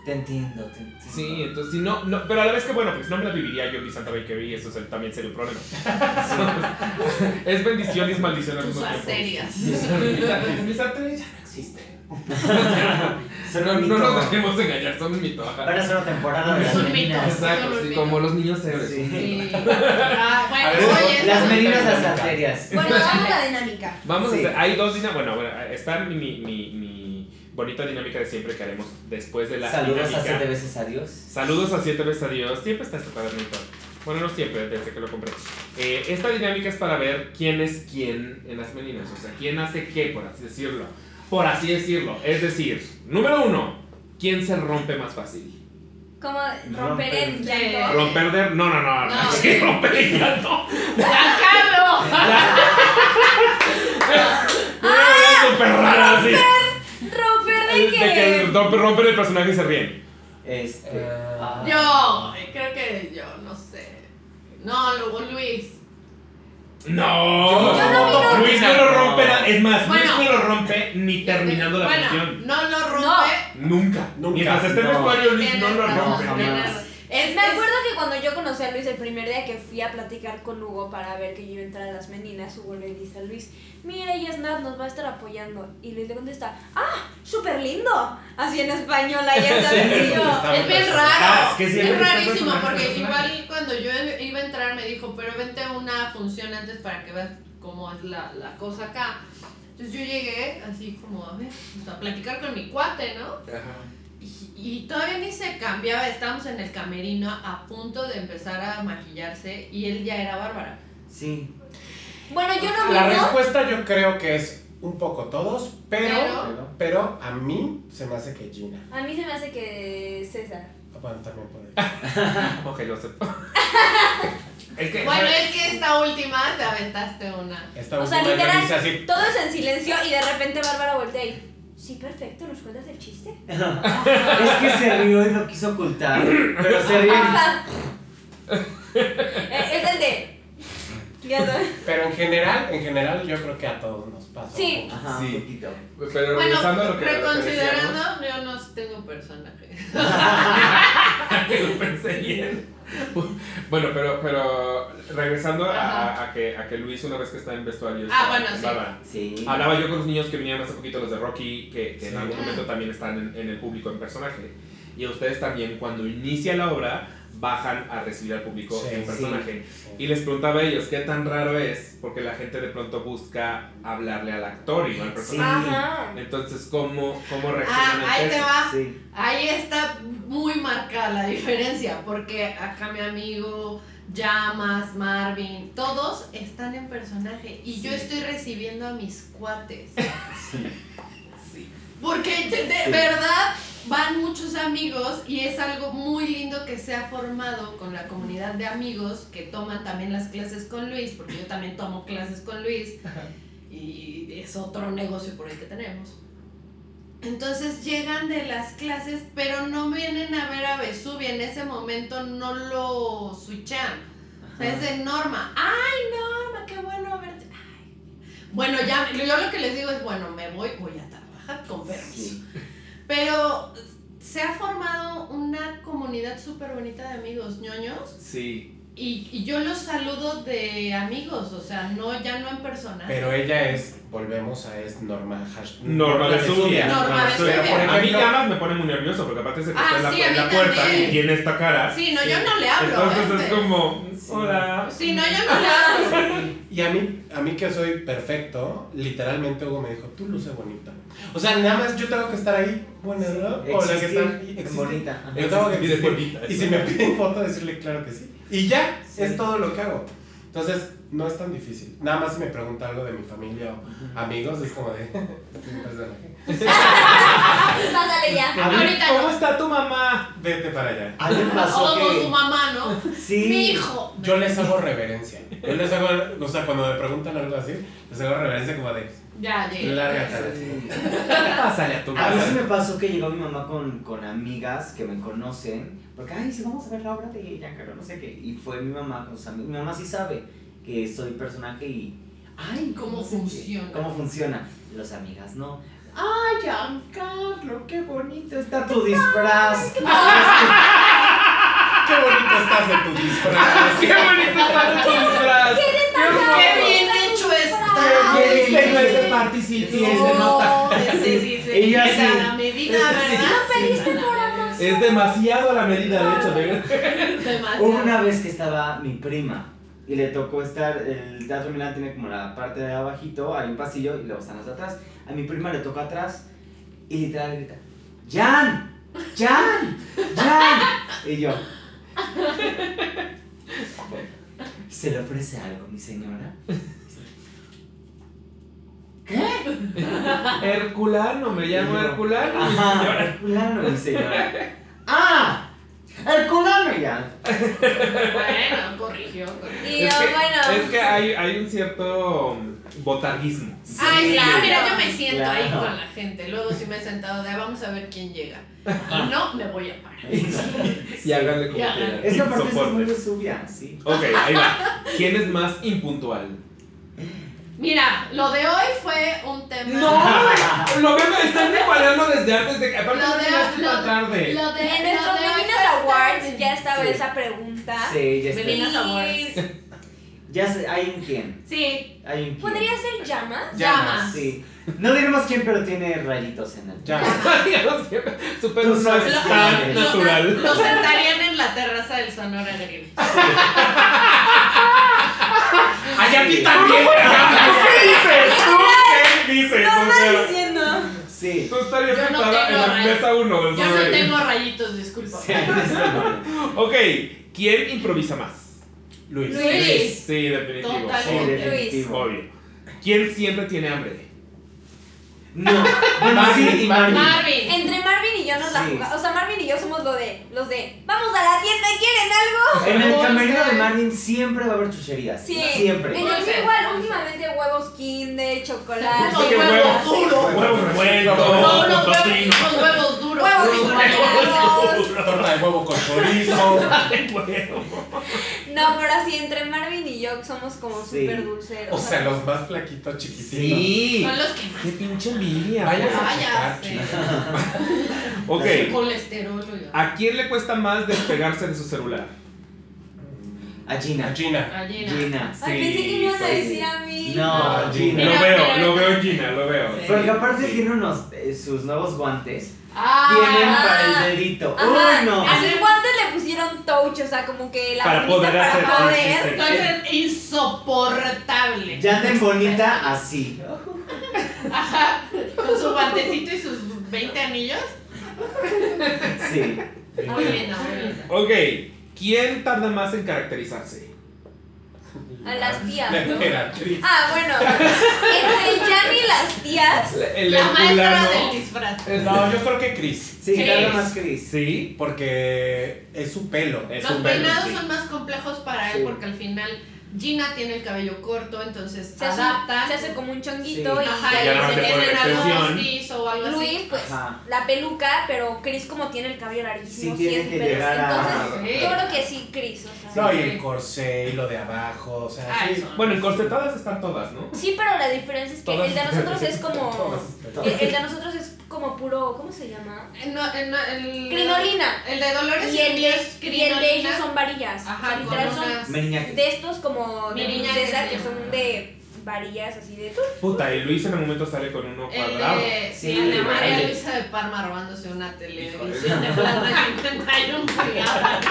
[SPEAKER 4] Te entiendo, te entiendo.
[SPEAKER 1] Sí, entonces si no, no, pero a la vez que bueno, pues no me la viviría yo en mi Santa Bakery y eso es el- también sería un problema. es bendición y es maldición al mismo tiempo. mis arterias ya no existen. No, no nos dejemos engañar, son un mito. ajá.
[SPEAKER 4] Van a ser una temporada de las
[SPEAKER 2] Es
[SPEAKER 4] meninas.
[SPEAKER 1] Exacto, sí, como los niños héroes.
[SPEAKER 4] Sí.
[SPEAKER 2] Sí. Ah,
[SPEAKER 5] A
[SPEAKER 2] bueno,
[SPEAKER 5] ver,
[SPEAKER 2] oye,
[SPEAKER 4] Las meninas las arterias.
[SPEAKER 3] Bueno, vamos a la dinámica.
[SPEAKER 1] Vamos
[SPEAKER 4] Sí.
[SPEAKER 1] a hacer, hay dos dinámicas, bueno, bueno, está mi, mi, mi, mi bonita dinámica de siempre que haremos después de la
[SPEAKER 4] Saludos a
[SPEAKER 1] dinámica.
[SPEAKER 4] siete veces adiós.
[SPEAKER 1] Saludos a siete veces a Dios. Siempre está este cuadernito. Bueno, no siempre, desde que lo compré. Eh, esta dinámica es para ver quién es quién en las meninas. O sea, quién hace qué, por así decirlo. Por así decirlo. Es decir, número uno, ¿quién se rompe más fácil?
[SPEAKER 3] Como romper el llanto.
[SPEAKER 1] Romper de. No, no, no.
[SPEAKER 2] No.
[SPEAKER 1] Sí, romper el llanto.
[SPEAKER 2] ¡Giancarlo!
[SPEAKER 1] Una súper rara, así.
[SPEAKER 3] Romper de
[SPEAKER 1] De que
[SPEAKER 3] que.
[SPEAKER 1] romper, romper el personaje y se ríen.
[SPEAKER 4] Este.
[SPEAKER 5] Ah.
[SPEAKER 4] ah.
[SPEAKER 2] Yo, creo que yo, no sé. No, luego Luis.
[SPEAKER 1] No.
[SPEAKER 3] Yo no vi lo-
[SPEAKER 1] Luis no lo rompe. Es más,
[SPEAKER 2] Bueno.
[SPEAKER 1] Luis no lo rompe ni terminando la
[SPEAKER 2] bueno,
[SPEAKER 1] función.
[SPEAKER 2] no lo rompe.
[SPEAKER 1] Nunca.
[SPEAKER 5] Nunca.
[SPEAKER 1] Mientras esté en
[SPEAKER 4] No.
[SPEAKER 1] vestuario, Luis no lo rompe.
[SPEAKER 4] Jamás.
[SPEAKER 2] Es,
[SPEAKER 3] Me
[SPEAKER 2] es-
[SPEAKER 3] acuerdo que cuando yo conocí a Luis el primer día que fui a platicar con Hugo para ver que yo iba a entrar a las meninas, Hugo le dice a Luis, mira, ella es Nat, nos va a estar apoyando. Y Luis le contesta, ¡ah, súper lindo! Así en español, ya sabes, y yo,
[SPEAKER 5] Está
[SPEAKER 2] Es bien raro.
[SPEAKER 1] Ah, es que sí,
[SPEAKER 2] es
[SPEAKER 1] el
[SPEAKER 2] rarísimo porque
[SPEAKER 1] el personaje.
[SPEAKER 2] igual cuando yo iba a entrar me dijo, pero vente a una función antes para que veas cómo es la, la cosa acá. Entonces yo llegué así como a ver, pues, a platicar con mi cuate, ¿no?
[SPEAKER 1] Ajá.
[SPEAKER 2] Y, todavía ni se cambiaba, estábamos en el camerino a punto de empezar a maquillarse y él ya era Bárbara.
[SPEAKER 4] Sí.
[SPEAKER 3] Bueno, yo no
[SPEAKER 5] La
[SPEAKER 3] vi, ¿no?
[SPEAKER 5] respuesta yo creo que es un poco todos, pero,
[SPEAKER 2] Pero-
[SPEAKER 5] pero a mí se me hace que Gina.
[SPEAKER 3] A mí se me hace que César.
[SPEAKER 5] Bueno, también puede.
[SPEAKER 1] Ok, lo acepto. es que.
[SPEAKER 2] Bueno, es que esta última te aventaste una.
[SPEAKER 5] Esta
[SPEAKER 3] O sea, literal,
[SPEAKER 5] así.
[SPEAKER 3] todos en silencio y de repente Bárbara voltea y, sí, perfecto, ¿nos cuentas el chiste?
[SPEAKER 4] Es que se rió y lo quiso ocultar. Pero se rió.
[SPEAKER 3] Eh, es el de,
[SPEAKER 5] Pero en general, en general yo creo que a todos nos pasa.
[SPEAKER 3] Sí.
[SPEAKER 4] Ajá,
[SPEAKER 1] Sí.
[SPEAKER 4] un poquito.
[SPEAKER 1] Pero
[SPEAKER 2] Bueno,
[SPEAKER 1] a lo que, a lo que
[SPEAKER 2] reconsiderando,
[SPEAKER 1] decíamos,
[SPEAKER 2] yo no tengo personaje.
[SPEAKER 1] lo pensé bien. Bueno, pero, pero regresando a, a que, a que Luis una vez que está en vestuario
[SPEAKER 2] Ah, bueno,
[SPEAKER 1] en
[SPEAKER 2] sí.
[SPEAKER 1] Baba,
[SPEAKER 4] Sí.
[SPEAKER 1] Hablaba yo con los niños que vinieron hace poquito, los de Rocky, que, que en
[SPEAKER 5] Sí.
[SPEAKER 1] algún momento también están en, en el público en personaje. Y a ustedes también, cuando inicia la obra, bajan a recibir al público
[SPEAKER 5] Sí,
[SPEAKER 1] en
[SPEAKER 5] sí.
[SPEAKER 1] personaje. Y les preguntaba a ellos qué tan raro es, porque la gente de pronto busca hablarle al actor y no al personaje. Entonces, ¿cómo, cómo reaccionan
[SPEAKER 2] Ah, ahí te va.
[SPEAKER 4] Sí.
[SPEAKER 2] Ahí está muy marcada la diferencia, porque acá mi amigo, Llamas, Marvin, todos están en personaje y yo estoy recibiendo a mis cuates.
[SPEAKER 4] Sí.
[SPEAKER 2] Porque de, de
[SPEAKER 4] Sí.
[SPEAKER 2] verdad van muchos amigos y es algo muy lindo que se ha formado con la comunidad de amigos que toman también las clases con Luis, porque yo también tomo clases con Luis y es otro negocio por ahí que tenemos. Entonces llegan de las clases, pero no vienen a ver a Vesubia, en ese momento no lo sea, es de Norma. ¡Ay, Norma, qué bueno verte! Ay. Bueno, ya, yo lo que les digo es, bueno, me voy, voy a trabajar con permiso.
[SPEAKER 4] Sí.
[SPEAKER 2] Pero se ha formado una comunidad súper bonita de amigos ñoños
[SPEAKER 1] Sí.
[SPEAKER 2] y, y yo los saludo de amigos, o sea, no ya no en persona.
[SPEAKER 5] Pero ella es, volvemos a es Norma Hash.
[SPEAKER 1] Norma de Zubia.
[SPEAKER 2] Norma de Zubia.
[SPEAKER 1] A mí llamas me pone muy nervioso porque aparte se que
[SPEAKER 2] Ah,
[SPEAKER 1] está en la,
[SPEAKER 2] sí,
[SPEAKER 1] en la puerta
[SPEAKER 2] también.
[SPEAKER 1] y tiene esta cara.
[SPEAKER 2] Sí, no, yo no le hablo.
[SPEAKER 1] Entonces
[SPEAKER 2] este.
[SPEAKER 1] es como, hola.
[SPEAKER 2] Sí, no, yo no le hablo.
[SPEAKER 5] Y a mí, a mí que soy perfecto, literalmente Hugo me dijo, tú luce bonita. O sea, nada más yo tengo que estar ahí, bueno, ¿no? Hola, ¿qué
[SPEAKER 4] Existir,
[SPEAKER 5] tal? Y
[SPEAKER 4] en
[SPEAKER 5] existir.
[SPEAKER 4] bonita. Ajá.
[SPEAKER 5] Yo tengo que
[SPEAKER 1] Existir bonita.
[SPEAKER 5] Y si me piden foto, decirle claro que sí. Y ya,
[SPEAKER 4] Sí.
[SPEAKER 5] es todo lo que hago. Entonces, no es tan difícil. Nada más si me pregunta algo de mi familia o amigos, es como de.
[SPEAKER 3] Pásale ya.
[SPEAKER 4] A
[SPEAKER 1] ¿Cómo
[SPEAKER 2] no.
[SPEAKER 1] está tu mamá?
[SPEAKER 5] Vete para allá.
[SPEAKER 4] A mí pasó
[SPEAKER 2] Como su
[SPEAKER 4] que.
[SPEAKER 2] mamá, ¿no?
[SPEAKER 4] Sí.
[SPEAKER 2] Mi hijo.
[SPEAKER 5] Yo les hago reverencia. Yo les hago, o sea, cuando me preguntan algo así, les hago reverencia como de,
[SPEAKER 2] Ya, llegué.
[SPEAKER 5] lárgate
[SPEAKER 4] Sí.
[SPEAKER 1] Pásale a tu
[SPEAKER 4] A mí sí
[SPEAKER 1] casa.
[SPEAKER 4] me pasó que llegó mi mamá con, con amigas que me conocen, porque, ay, sí, vamos a ver la obra de Giancarlo, no sé qué. Y fue mi mamá con sus amigos. Mi mamá sí sabe que soy personaje y, ay,
[SPEAKER 2] ¿Cómo
[SPEAKER 4] no sé qué,
[SPEAKER 2] funciona?
[SPEAKER 4] ¿Cómo funciona? Y Las amigas, no. Ay, Giancarlo, qué bonito está tu disfraz.
[SPEAKER 5] ¡Qué bonito estás de tu disfraz!
[SPEAKER 1] ¡Qué bonito está tu disfraz!
[SPEAKER 2] ¡Qué bien!
[SPEAKER 4] Qué
[SPEAKER 1] Este
[SPEAKER 4] Sí,
[SPEAKER 1] es de nota.
[SPEAKER 2] Sí, sí, sí.
[SPEAKER 4] Y yo así.
[SPEAKER 2] A la medida, ¿verdad? Sí,
[SPEAKER 3] Amazon.
[SPEAKER 1] Es demasiado a la medida, de hecho.
[SPEAKER 2] demasiado.
[SPEAKER 4] Una vez que estaba mi prima y le tocó estar, el Teatro Milán tiene como la parte de abajito, hay un pasillo y luego están los de atrás. A mi prima le tocó atrás y literal grita, ¡Jan! ¡Jan! ¡Jan! Y yo, ¿se le ofrece algo, mi señora? ¿Qué?
[SPEAKER 1] Herculano, me llamo Herculano. mi
[SPEAKER 4] Ajá,
[SPEAKER 1] señora.
[SPEAKER 4] Herculano, mi señora. ¡Ah! ¡Herculano ya!
[SPEAKER 2] Bueno, corrigió, corrigió.
[SPEAKER 3] Y
[SPEAKER 1] Es
[SPEAKER 3] yo,
[SPEAKER 1] que,
[SPEAKER 3] bueno.
[SPEAKER 1] es que hay, hay un cierto um, botarguismo.
[SPEAKER 2] Ay,
[SPEAKER 4] Sí,
[SPEAKER 2] claro, mira, yo me siento ahí con la gente. Luego sí me he sentado de vamos a ver quién llega. Y no me voy a parar.
[SPEAKER 1] Y háganle como quieran.
[SPEAKER 4] Es que aparte es muy de subia, sí.
[SPEAKER 1] Ok, ahí va. ¿Quién es más impuntual?
[SPEAKER 2] Mira, lo de hoy fue un tema.
[SPEAKER 1] ¡No! Lo veo, me están preparando desde antes de que. Aparte,
[SPEAKER 2] Lo
[SPEAKER 1] no
[SPEAKER 2] de,
[SPEAKER 1] llegaste
[SPEAKER 2] lo,
[SPEAKER 1] tan tarde.
[SPEAKER 2] lo de,
[SPEAKER 3] En nuestros Awards ya estaba
[SPEAKER 4] Sí.
[SPEAKER 3] esa pregunta.
[SPEAKER 4] Sí, ya está.
[SPEAKER 2] Meninas
[SPEAKER 3] Y
[SPEAKER 2] Awards.
[SPEAKER 4] Ya sé, hay un quién.
[SPEAKER 2] Sí,
[SPEAKER 4] Hay un quién.
[SPEAKER 3] ¿Podría ser llamas?
[SPEAKER 2] llamas.
[SPEAKER 4] Sí. No diremos quién, pero tiene rayitos en el.
[SPEAKER 5] Ya.
[SPEAKER 1] Su pelo no es
[SPEAKER 2] Lo-
[SPEAKER 1] tan
[SPEAKER 2] lo-
[SPEAKER 1] natural.
[SPEAKER 2] Lo sentarían en la terraza del Sonora Grill.
[SPEAKER 5] ¡Ay, a ti también!
[SPEAKER 1] ¿Qué dices? ¿Tú qué dices?
[SPEAKER 3] No
[SPEAKER 1] sea,
[SPEAKER 3] diciendo.
[SPEAKER 4] Sí.
[SPEAKER 1] tú estarías
[SPEAKER 2] Yo no
[SPEAKER 1] sentada
[SPEAKER 2] tengo
[SPEAKER 1] en la
[SPEAKER 2] rayos.
[SPEAKER 1] mesa 1 del
[SPEAKER 2] Yo no tengo rayitos, disculpa.
[SPEAKER 4] Sí, sí.
[SPEAKER 1] Ok, ¿quién improvisa más?
[SPEAKER 5] Luis.
[SPEAKER 2] Luis.
[SPEAKER 1] Sí, definitivo.
[SPEAKER 2] Totalmente.
[SPEAKER 4] definitivo.
[SPEAKER 1] Obvio. ¿Quién siempre tiene hambre?
[SPEAKER 4] No. Bueno, sí, y Marvin.
[SPEAKER 2] Marvin.
[SPEAKER 3] Entre Marvin y yo nos la
[SPEAKER 4] Sí.
[SPEAKER 3] jugamos. O sea, Marvin y yo somos lo de, los de, vamos a la tienda, ¿quieren algo?
[SPEAKER 4] En el camerino de Marvin siempre va a haber chucherías.
[SPEAKER 3] Sí.
[SPEAKER 4] Siempre.
[SPEAKER 3] En el mío igual, últimamente huevos kinder, chocolate.
[SPEAKER 1] Que
[SPEAKER 2] huevos
[SPEAKER 1] huevos-
[SPEAKER 2] duros.
[SPEAKER 1] Huevos
[SPEAKER 2] No,
[SPEAKER 1] tocino.
[SPEAKER 2] huevos, huevos duros.
[SPEAKER 3] huevos
[SPEAKER 5] Torta de huevo con chorizo.
[SPEAKER 3] No, pero así entre Marvin y yo somos como
[SPEAKER 4] Sí.
[SPEAKER 3] súper dulceros.
[SPEAKER 5] O sea, los más flaquitos, chiquititos.
[SPEAKER 4] Sí.
[SPEAKER 2] Son los que más.
[SPEAKER 1] Qué pinche envidia.
[SPEAKER 5] Vaya
[SPEAKER 1] pues.
[SPEAKER 5] a
[SPEAKER 2] Vaya, sí.
[SPEAKER 5] chicos.
[SPEAKER 1] Ok.
[SPEAKER 2] Colesterol. oiga.
[SPEAKER 1] ¿A quién le cuesta más despegarse de su celular?
[SPEAKER 4] A Gina.
[SPEAKER 5] A Gina.
[SPEAKER 2] Gallina.
[SPEAKER 4] Gina.
[SPEAKER 3] Ay, pensé que me ibas a
[SPEAKER 4] sí.
[SPEAKER 3] decir a mí.
[SPEAKER 4] No, Gina.
[SPEAKER 1] Lo veo, lo veo en Gina, lo veo.
[SPEAKER 2] Sí.
[SPEAKER 4] Porque aparte tiene unos, eh, sus nuevos guantes.
[SPEAKER 2] Ah,
[SPEAKER 4] Tienen para el dedito.
[SPEAKER 3] Ajá,
[SPEAKER 4] Uy, no.
[SPEAKER 3] A sus guantes le pusieron touch, o sea, como que la
[SPEAKER 1] Para poder
[SPEAKER 3] para
[SPEAKER 1] hacer-
[SPEAKER 3] poder.
[SPEAKER 2] Entonces, insoportable.
[SPEAKER 4] Ya anden bonita así.
[SPEAKER 2] Ajá, con su guantecito y sus 20 anillos.
[SPEAKER 4] Sí.
[SPEAKER 2] Muy linda, muy linda.
[SPEAKER 1] Ok, ¿quién tarda más en caracterizarse?
[SPEAKER 3] A las tías,
[SPEAKER 5] La
[SPEAKER 3] ¿no?
[SPEAKER 5] emperatriz.
[SPEAKER 3] Ah, bueno. Entre Jan y las tías.
[SPEAKER 1] El
[SPEAKER 2] La maestra del disfraz.
[SPEAKER 5] No, yo creo que Chris.
[SPEAKER 4] Sí, tarda más Chris.
[SPEAKER 1] Sí.
[SPEAKER 5] Porque es su pelo.
[SPEAKER 1] Es
[SPEAKER 2] Los
[SPEAKER 1] un pelo,
[SPEAKER 2] peinados
[SPEAKER 1] sí.
[SPEAKER 2] son más complejos para él
[SPEAKER 4] Sí.
[SPEAKER 2] porque al final Gina tiene el cabello corto, entonces
[SPEAKER 3] Se
[SPEAKER 2] adapta.
[SPEAKER 3] se hace como un chonguito
[SPEAKER 4] Sí.
[SPEAKER 3] y
[SPEAKER 2] Ajá, y se tienen algo o algo
[SPEAKER 3] Luis,
[SPEAKER 2] así.
[SPEAKER 3] pues,
[SPEAKER 4] Ajá.
[SPEAKER 3] la peluca, pero Chris como tiene el cabello larguísimo,
[SPEAKER 4] Sí,
[SPEAKER 3] sí, es
[SPEAKER 4] que a-
[SPEAKER 3] Entonces,
[SPEAKER 2] Sí.
[SPEAKER 3] yo creo que sí, Chris, o sea.
[SPEAKER 5] No, y el corsé y lo de abajo. O sea,
[SPEAKER 2] Ah,
[SPEAKER 5] sí.
[SPEAKER 2] eso.
[SPEAKER 1] Bueno, en cortetadas están todas, ¿no?
[SPEAKER 3] Sí, pero la diferencia es que
[SPEAKER 1] Todas
[SPEAKER 3] el de nosotros es como...
[SPEAKER 5] Todas.
[SPEAKER 3] El, el de nosotros es como puro, ¿cómo se llama?
[SPEAKER 2] Eh, no, eh, no, el,
[SPEAKER 3] Crinolina.
[SPEAKER 2] El de Dolores
[SPEAKER 3] Y el de, y el de ellos son varillas.
[SPEAKER 2] Ajá,
[SPEAKER 3] o sea, literal son de estos como de princesa
[SPEAKER 2] se
[SPEAKER 3] que son de varillas así de...
[SPEAKER 1] Puta, y Luis en el momento sale con uno cuadrado.
[SPEAKER 2] de,
[SPEAKER 4] Sí,
[SPEAKER 2] sí, de María
[SPEAKER 1] vale.
[SPEAKER 2] Luisa de Parma robándose una televisión de plata de 51 pulgadas.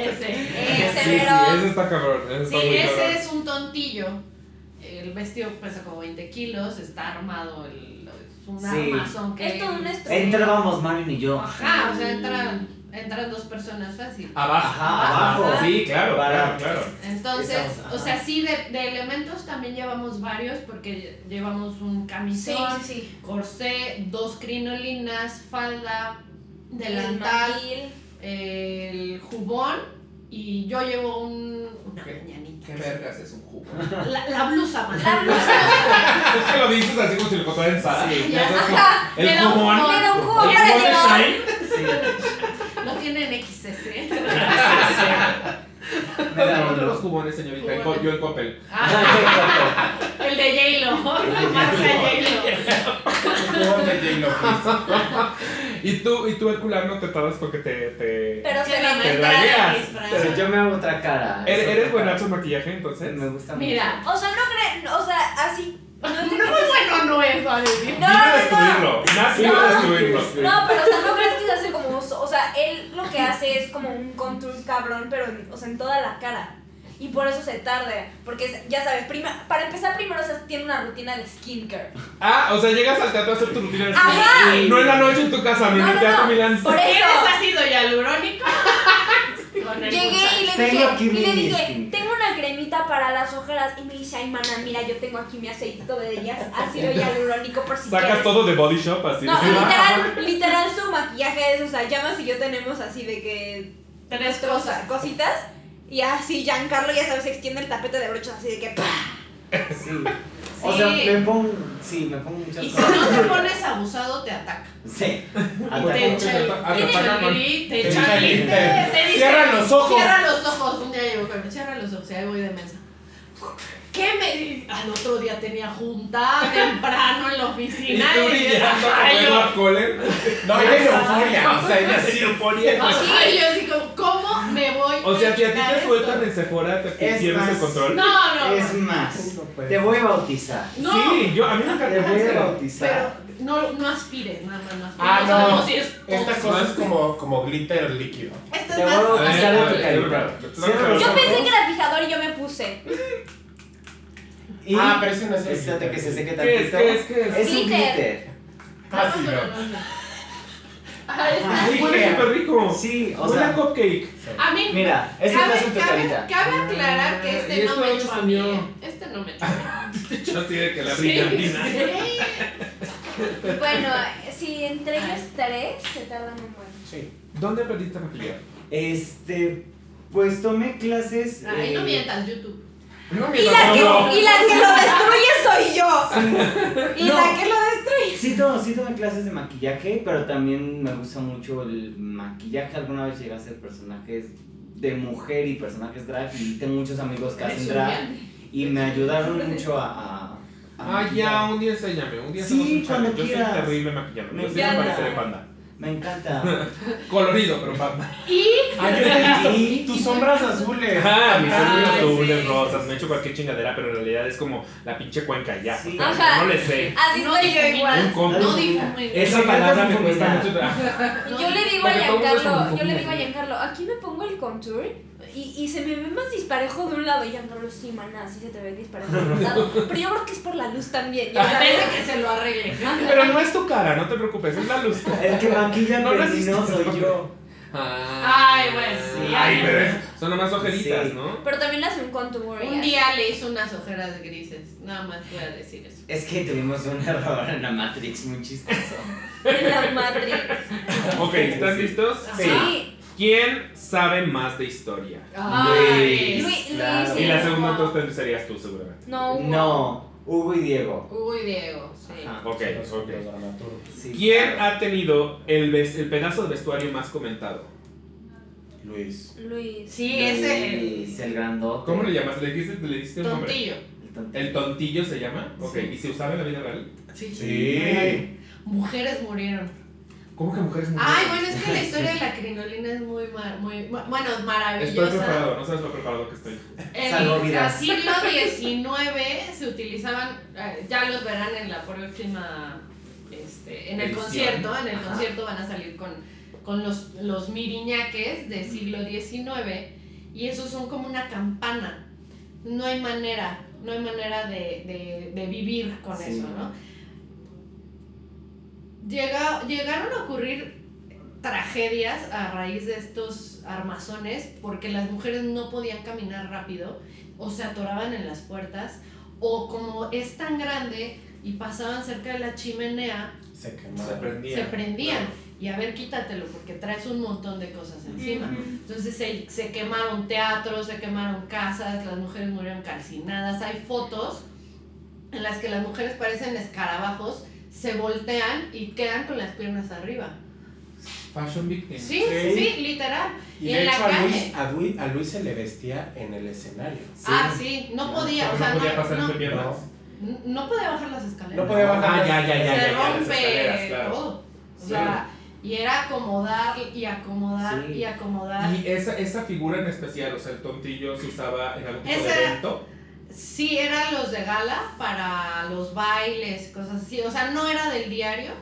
[SPEAKER 2] Ese.
[SPEAKER 3] Ese,
[SPEAKER 1] Sí, sí,
[SPEAKER 3] pero...
[SPEAKER 1] ese está cabrón. Ese está
[SPEAKER 2] Sí,
[SPEAKER 1] muy
[SPEAKER 2] ese
[SPEAKER 1] cabrón.
[SPEAKER 2] es un tontillo. El vestido pesa como 20 kilos, está armado, el, es un
[SPEAKER 4] Sí.
[SPEAKER 2] armazón que...
[SPEAKER 3] Es todo un.
[SPEAKER 4] Entrábamos Marin y yo.
[SPEAKER 2] Ajá, o sea, entran, entran dos personas fácil.
[SPEAKER 1] Abajo.
[SPEAKER 4] Ajá, abajo.
[SPEAKER 1] Sí, claro, claro, claro.
[SPEAKER 2] Entonces,
[SPEAKER 4] Estamos-
[SPEAKER 2] o sea, sí, de, de elementos también llevamos varios, porque llevamos un camisón,
[SPEAKER 3] Sí, sí.
[SPEAKER 2] corsé, dos crinolinas, falda,
[SPEAKER 3] El
[SPEAKER 2] delantal,
[SPEAKER 3] mandil.
[SPEAKER 2] el jubón y yo llevo un, una
[SPEAKER 1] ¿Qué?
[SPEAKER 2] mañanita.
[SPEAKER 1] ¿Qué vergas es un jugo?
[SPEAKER 2] La, la blusa, man.
[SPEAKER 3] La blusa.
[SPEAKER 1] Es que lo dices así como si lo contara en sala.
[SPEAKER 4] Sí.
[SPEAKER 1] Ya
[SPEAKER 3] Ajá.
[SPEAKER 1] El
[SPEAKER 2] Le da un
[SPEAKER 1] El
[SPEAKER 3] para llevar.
[SPEAKER 1] Shine.
[SPEAKER 4] Sí.
[SPEAKER 2] Lo tienen XS.
[SPEAKER 4] Me da
[SPEAKER 1] ¿Dónde
[SPEAKER 4] uno.
[SPEAKER 1] los jugones, señorita? En Co-
[SPEAKER 2] Jugones.
[SPEAKER 1] Yo en Coppel.
[SPEAKER 2] Ah, el de J-Lo.
[SPEAKER 1] ¿Y tú, y tú Herculano, te tardas porque te... te...
[SPEAKER 3] Pero se le
[SPEAKER 1] Te
[SPEAKER 2] disfraz.
[SPEAKER 4] Pero yo me hago otra cara.
[SPEAKER 1] ¿Eres,
[SPEAKER 4] Es
[SPEAKER 1] eres buenazo en maquillaje, entonces?
[SPEAKER 4] Me gusta
[SPEAKER 2] Mira,
[SPEAKER 3] O sea, no creen, o sea, así. No,
[SPEAKER 2] muy bueno no es, vale.
[SPEAKER 3] No, no,
[SPEAKER 1] destruirlo.
[SPEAKER 3] No.
[SPEAKER 1] destruirlo.
[SPEAKER 3] No, pero o sea, no crees que se hace como, o sea, él lo que hace es como un contour cabrón, pero en- o sea, en toda la cara. Y por eso se tarda, porque ya sabes, prima- para empezar primero o sea, tiene una rutina de skincare.
[SPEAKER 1] Ah, o sea, llegas al teatro a hacer tu rutina de
[SPEAKER 3] Ajá.
[SPEAKER 1] skincare. No en la noche en tu casa, ni en
[SPEAKER 3] No,
[SPEAKER 1] el
[SPEAKER 3] no,
[SPEAKER 1] teatro
[SPEAKER 3] no.
[SPEAKER 1] Milán.
[SPEAKER 3] Por
[SPEAKER 2] ¿Eres
[SPEAKER 3] eso
[SPEAKER 2] ácido hialurónico?
[SPEAKER 3] Llegué y le dije, y le dije, tengo una cremita para las ojeras y me dice, ay mana, mira, yo tengo aquí mi aceitito de ellas, ácido hialurónico por si
[SPEAKER 1] Sacas
[SPEAKER 3] quieres.
[SPEAKER 1] todo de body shop así.
[SPEAKER 3] No, literal, literal su maquillaje es, o sea, Llamas y yo tenemos así de que
[SPEAKER 2] Tres cosas.
[SPEAKER 3] cositas y así Giancarlo ya sabes extiende el tapete de brochas así de que ¡pah!
[SPEAKER 4] Sí. O sea,
[SPEAKER 2] Sí.
[SPEAKER 4] me pongo. Sí, me pongo muchas
[SPEAKER 2] Y si
[SPEAKER 4] cosas.
[SPEAKER 2] no te pones abusado, te ataca.
[SPEAKER 4] Sí.
[SPEAKER 2] Te echa el,
[SPEAKER 1] te ataca
[SPEAKER 2] echa el gris, te echa el dice,
[SPEAKER 5] Cierra los ojos.
[SPEAKER 2] Cierra los ojos. Un día llegó con cierra los ojos y ahí voy de mesa. ¿Qué me Al otro día tenía junta temprano en la
[SPEAKER 1] Y
[SPEAKER 2] oficina.
[SPEAKER 1] tú
[SPEAKER 2] y
[SPEAKER 1] brillando
[SPEAKER 2] Ay,
[SPEAKER 1] como Cullen.
[SPEAKER 5] No, ella es euforia. O sea, ella sí.
[SPEAKER 2] Ajá, y yo así como, ¿cómo me voy
[SPEAKER 1] O sea, si a ti te
[SPEAKER 2] esto?
[SPEAKER 1] sueltan en Sephora, te
[SPEAKER 4] Es
[SPEAKER 1] pierdes el control.
[SPEAKER 2] No, no.
[SPEAKER 4] Es más,
[SPEAKER 5] No puede.
[SPEAKER 4] te voy a bautizar.
[SPEAKER 2] No.
[SPEAKER 1] Sí, yo, a mí me
[SPEAKER 4] Te voy a bautizar.
[SPEAKER 2] Pero no, no aspires, nada más, no aspires.
[SPEAKER 5] Ah, no.
[SPEAKER 2] sabemos si es
[SPEAKER 5] Esta cosa es como, como glitter líquido.
[SPEAKER 2] Esta
[SPEAKER 4] Te
[SPEAKER 2] es
[SPEAKER 4] voy a
[SPEAKER 2] más.
[SPEAKER 4] bautizar de
[SPEAKER 1] ver,
[SPEAKER 4] tu
[SPEAKER 1] a
[SPEAKER 4] los
[SPEAKER 3] Yo pensé que era fijador y yo me puse.
[SPEAKER 4] Y
[SPEAKER 5] Ah, pero ese no es el
[SPEAKER 4] Espérate que se seque
[SPEAKER 1] ¿Qué es?
[SPEAKER 4] tantito.
[SPEAKER 1] ¿Qué es? ¿Qué es?
[SPEAKER 4] Es un
[SPEAKER 3] Glitter.
[SPEAKER 4] glitter.
[SPEAKER 5] Ah, no.
[SPEAKER 2] Ah,
[SPEAKER 1] Ay, huele súper rico.
[SPEAKER 4] Sí, o
[SPEAKER 1] Huele a
[SPEAKER 4] sea,
[SPEAKER 1] cupcake.
[SPEAKER 2] A mí,
[SPEAKER 4] mira, este
[SPEAKER 2] cabe,
[SPEAKER 4] es un
[SPEAKER 2] cabe- cabe aclarar que
[SPEAKER 1] Y
[SPEAKER 2] este no
[SPEAKER 1] esto
[SPEAKER 2] me
[SPEAKER 1] lo
[SPEAKER 2] echó a mí. ¿eh? Este no me echó a mí.
[SPEAKER 1] Yo así de que la
[SPEAKER 2] Sí.
[SPEAKER 1] brillantina.
[SPEAKER 2] Sí.
[SPEAKER 3] Bueno, si entre ellos tres se tardan un buen.
[SPEAKER 5] Sí.
[SPEAKER 1] ¿Dónde aprendiste a maquillar?
[SPEAKER 4] Este, pues tomé clases. Eh,
[SPEAKER 2] no mientas, YouTube.
[SPEAKER 1] No,
[SPEAKER 3] Y la, que, y la que lo destruye soy yo. Y
[SPEAKER 4] No.
[SPEAKER 3] la que lo destruye
[SPEAKER 4] Sí, todo, sí tomé clases de maquillaje, pero también me gusta mucho el maquillaje. Alguna vez llegué a hacer personajes de mujer y personajes drag y tengo muchos amigos que hacen drag y me ayudaron mucho a... a,
[SPEAKER 1] ah, ya, un día enséñame, un día
[SPEAKER 4] sí, un cuando
[SPEAKER 1] Yo soy terrible maquillando, me yo sí me parece de panda.
[SPEAKER 4] Me encanta.
[SPEAKER 1] Colorido, pero panda.
[SPEAKER 2] Y.
[SPEAKER 5] y tus sombras azules.
[SPEAKER 1] Ah, mis sombras azules, rosas. Me he hecho cualquier chingadera, pero en realidad es como la pinche cuenca ya. Sí. No le sé.
[SPEAKER 3] Así no yo igual.
[SPEAKER 1] No difumen. Esa palabra me cuesta mucho.
[SPEAKER 3] Yo le digo a Giancarlo, yo le digo a Giancarlo, aquí me pongo el contour y, y se me ve más disparejo de un lado. Y ya no lo sí, maná, sí se te ve disparejo de un lado. Pero yo creo que es por la luz también.
[SPEAKER 2] Ya de que se lo arregle.
[SPEAKER 1] Pero no es tu cara, no te preocupes, es la luz.
[SPEAKER 4] El que maquilla no, no soy yo.
[SPEAKER 2] Ah, Ay, bueno, sí.
[SPEAKER 1] Ay, pero son nomás ojeritas, ¿no?
[SPEAKER 3] Pero también le hace un contour.
[SPEAKER 2] Un día le hizo unas ojeras grises. Nada más voy a decir eso.
[SPEAKER 4] Es que tuvimos un error en la Matrix muy chistoso.
[SPEAKER 3] en la Matrix.
[SPEAKER 1] ok, ¿están listos?
[SPEAKER 3] Sí.
[SPEAKER 1] ¿Quién sabe más de historia?
[SPEAKER 3] Luis. Luis,
[SPEAKER 1] Y la segunda entonces serías tú, seguramente.
[SPEAKER 3] No.
[SPEAKER 4] No. Hugo y Diego.
[SPEAKER 2] Hugo y Diego, sí.
[SPEAKER 1] Ok, ok. ¿Quién ha tenido el, el pedazo de vestuario más comentado?
[SPEAKER 5] Luis.
[SPEAKER 3] Luis.
[SPEAKER 2] Sí, ese.
[SPEAKER 4] Luis, el grandote.
[SPEAKER 1] ¿Cómo le llamas? ¿Le dijiste, le diste un
[SPEAKER 2] nombre? Tontillo.
[SPEAKER 1] ¿El tontillo se llama? Ok, ¿y se usaba en la vida real?
[SPEAKER 2] Sí.
[SPEAKER 5] Sí.
[SPEAKER 2] Mujeres murieron.
[SPEAKER 1] ¿Cómo que mujeres muy
[SPEAKER 2] Ay, bueno, es que la historia de la crinolina es muy, muy bueno, maravillosa.
[SPEAKER 1] Estoy preparado, no sabes lo preparado que estoy.
[SPEAKER 2] En el siglo XIX se utilizaban, eh, ya los verán en la próxima, este, en el concierto, en el concierto van a salir con, con los, los miriñaques del siglo XIX y esos son como una campana. No hay manera, no hay manera de, de, de vivir con eso, ¿no? Llega, llegaron a ocurrir tragedias a raíz de estos armazones porque las mujeres no podían caminar rápido o se atoraban en las puertas o como es tan grande y pasaban cerca de la chimenea
[SPEAKER 5] se,
[SPEAKER 1] prendían,
[SPEAKER 2] se prendían. y a ver quítatelo porque traes un montón de cosas encima. Entonces se, se quemaron teatros se quemaron casas las mujeres murieron calcinadas. Hay fotos en las que las mujeres parecen escarabajos se voltean y quedan con las piernas arriba.
[SPEAKER 1] Fashion victim.
[SPEAKER 2] Sí, sí, sí, literal.
[SPEAKER 5] Y, de hecho a Luis, a, Luis, se le vestía en el escenario.
[SPEAKER 2] Ah, sí, no podía, o sea,
[SPEAKER 1] no podía
[SPEAKER 2] pasar
[SPEAKER 1] no, piernas.
[SPEAKER 2] No, podía bajar las escaleras.
[SPEAKER 5] No podía bajar.
[SPEAKER 1] Ah, ya, ya, ya.
[SPEAKER 2] Se
[SPEAKER 1] ya,
[SPEAKER 2] rompe todo. O sea, y era acomodar y acomodar y acomodar.
[SPEAKER 1] Y esa, esa figura en especial, o sea, el tontillo se usaba en algún tipo de evento.
[SPEAKER 2] Sí, eran los de gala para los bailes, cosas así. O sea, no era del diario,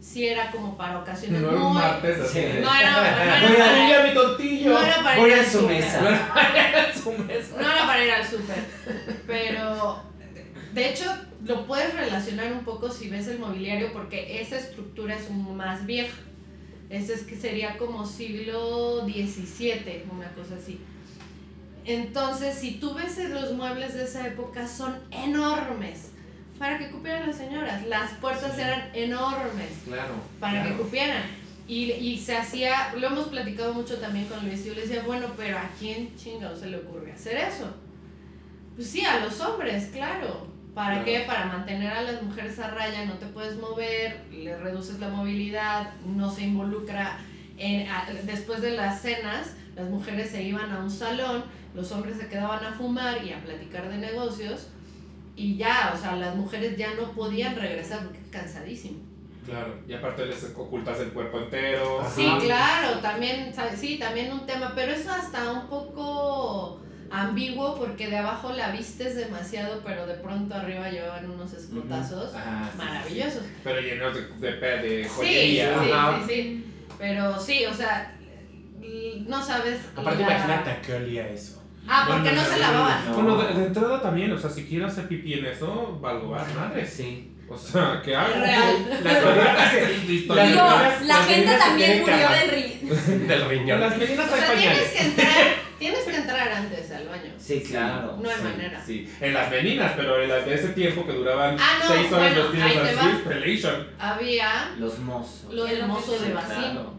[SPEAKER 2] sí era como para ocasiones.
[SPEAKER 1] No era un martes así.
[SPEAKER 2] No era, no era
[SPEAKER 1] para, mi tontillo.
[SPEAKER 2] No era para ir
[SPEAKER 4] al su mesa.
[SPEAKER 2] No era para ir al súper. No era para ir al súper. Pero, de hecho, lo puedes relacionar un poco si ves el mobiliario porque esa estructura es más vieja. Ese es que sería como siglo XVII, una cosa así. Entonces, si tú ves los muebles de esa época, son enormes. Para que cupieran las señoras. Las puertas eran enormes.
[SPEAKER 1] Claro.
[SPEAKER 2] Para que cupieran. Y, y, se hacía, lo hemos platicado mucho también con Luis, y yo le decía, bueno, pero ¿a quién chingado se le ocurre hacer eso? Pues sí, a los hombres, claro. ¿Para qué? Para mantener a las mujeres a raya, no te puedes mover, le reduces la movilidad, no se involucra. En, después de las cenas, las mujeres se iban a un salón, los hombres se quedaban a fumar y a platicar de negocios y ya, o sea, las mujeres ya no podían regresar porque cansadísimo.
[SPEAKER 1] Claro, y aparte les ocultas el cuerpo entero.
[SPEAKER 2] Sí, claro, también, sí, también un tema, pero eso hasta un poco ambiguo porque de abajo la vistes demasiado, pero de pronto arriba llevaban unos escotazos maravillosos.
[SPEAKER 1] Pero llenos de, de, joyería.
[SPEAKER 2] Sí, sí, sí, sí, Pero sí, o sea, no sabes.
[SPEAKER 5] Aparte, imagínate a qué olía eso.
[SPEAKER 2] Ah, porque no, se lavaban.
[SPEAKER 1] Bueno, de, entrada también, o sea, si quiero hacer pipí en eso, valgo a madre.
[SPEAKER 4] Sí.
[SPEAKER 1] O sea, ¿qué hago?
[SPEAKER 2] Real.
[SPEAKER 3] Las la gente también murió del,
[SPEAKER 5] ri del riñón.
[SPEAKER 1] Las meninas
[SPEAKER 2] o sea, tienes que entrar, tienes que entrar antes al baño.
[SPEAKER 4] Sí, claro.
[SPEAKER 2] No hay manera.
[SPEAKER 1] Sí, en las meninas, pero en las de ese tiempo que duraban
[SPEAKER 2] ah, no,
[SPEAKER 1] 6 horas
[SPEAKER 2] bueno,
[SPEAKER 1] vestidos así.
[SPEAKER 2] Había
[SPEAKER 4] los mozos.
[SPEAKER 2] el mozo de vacío.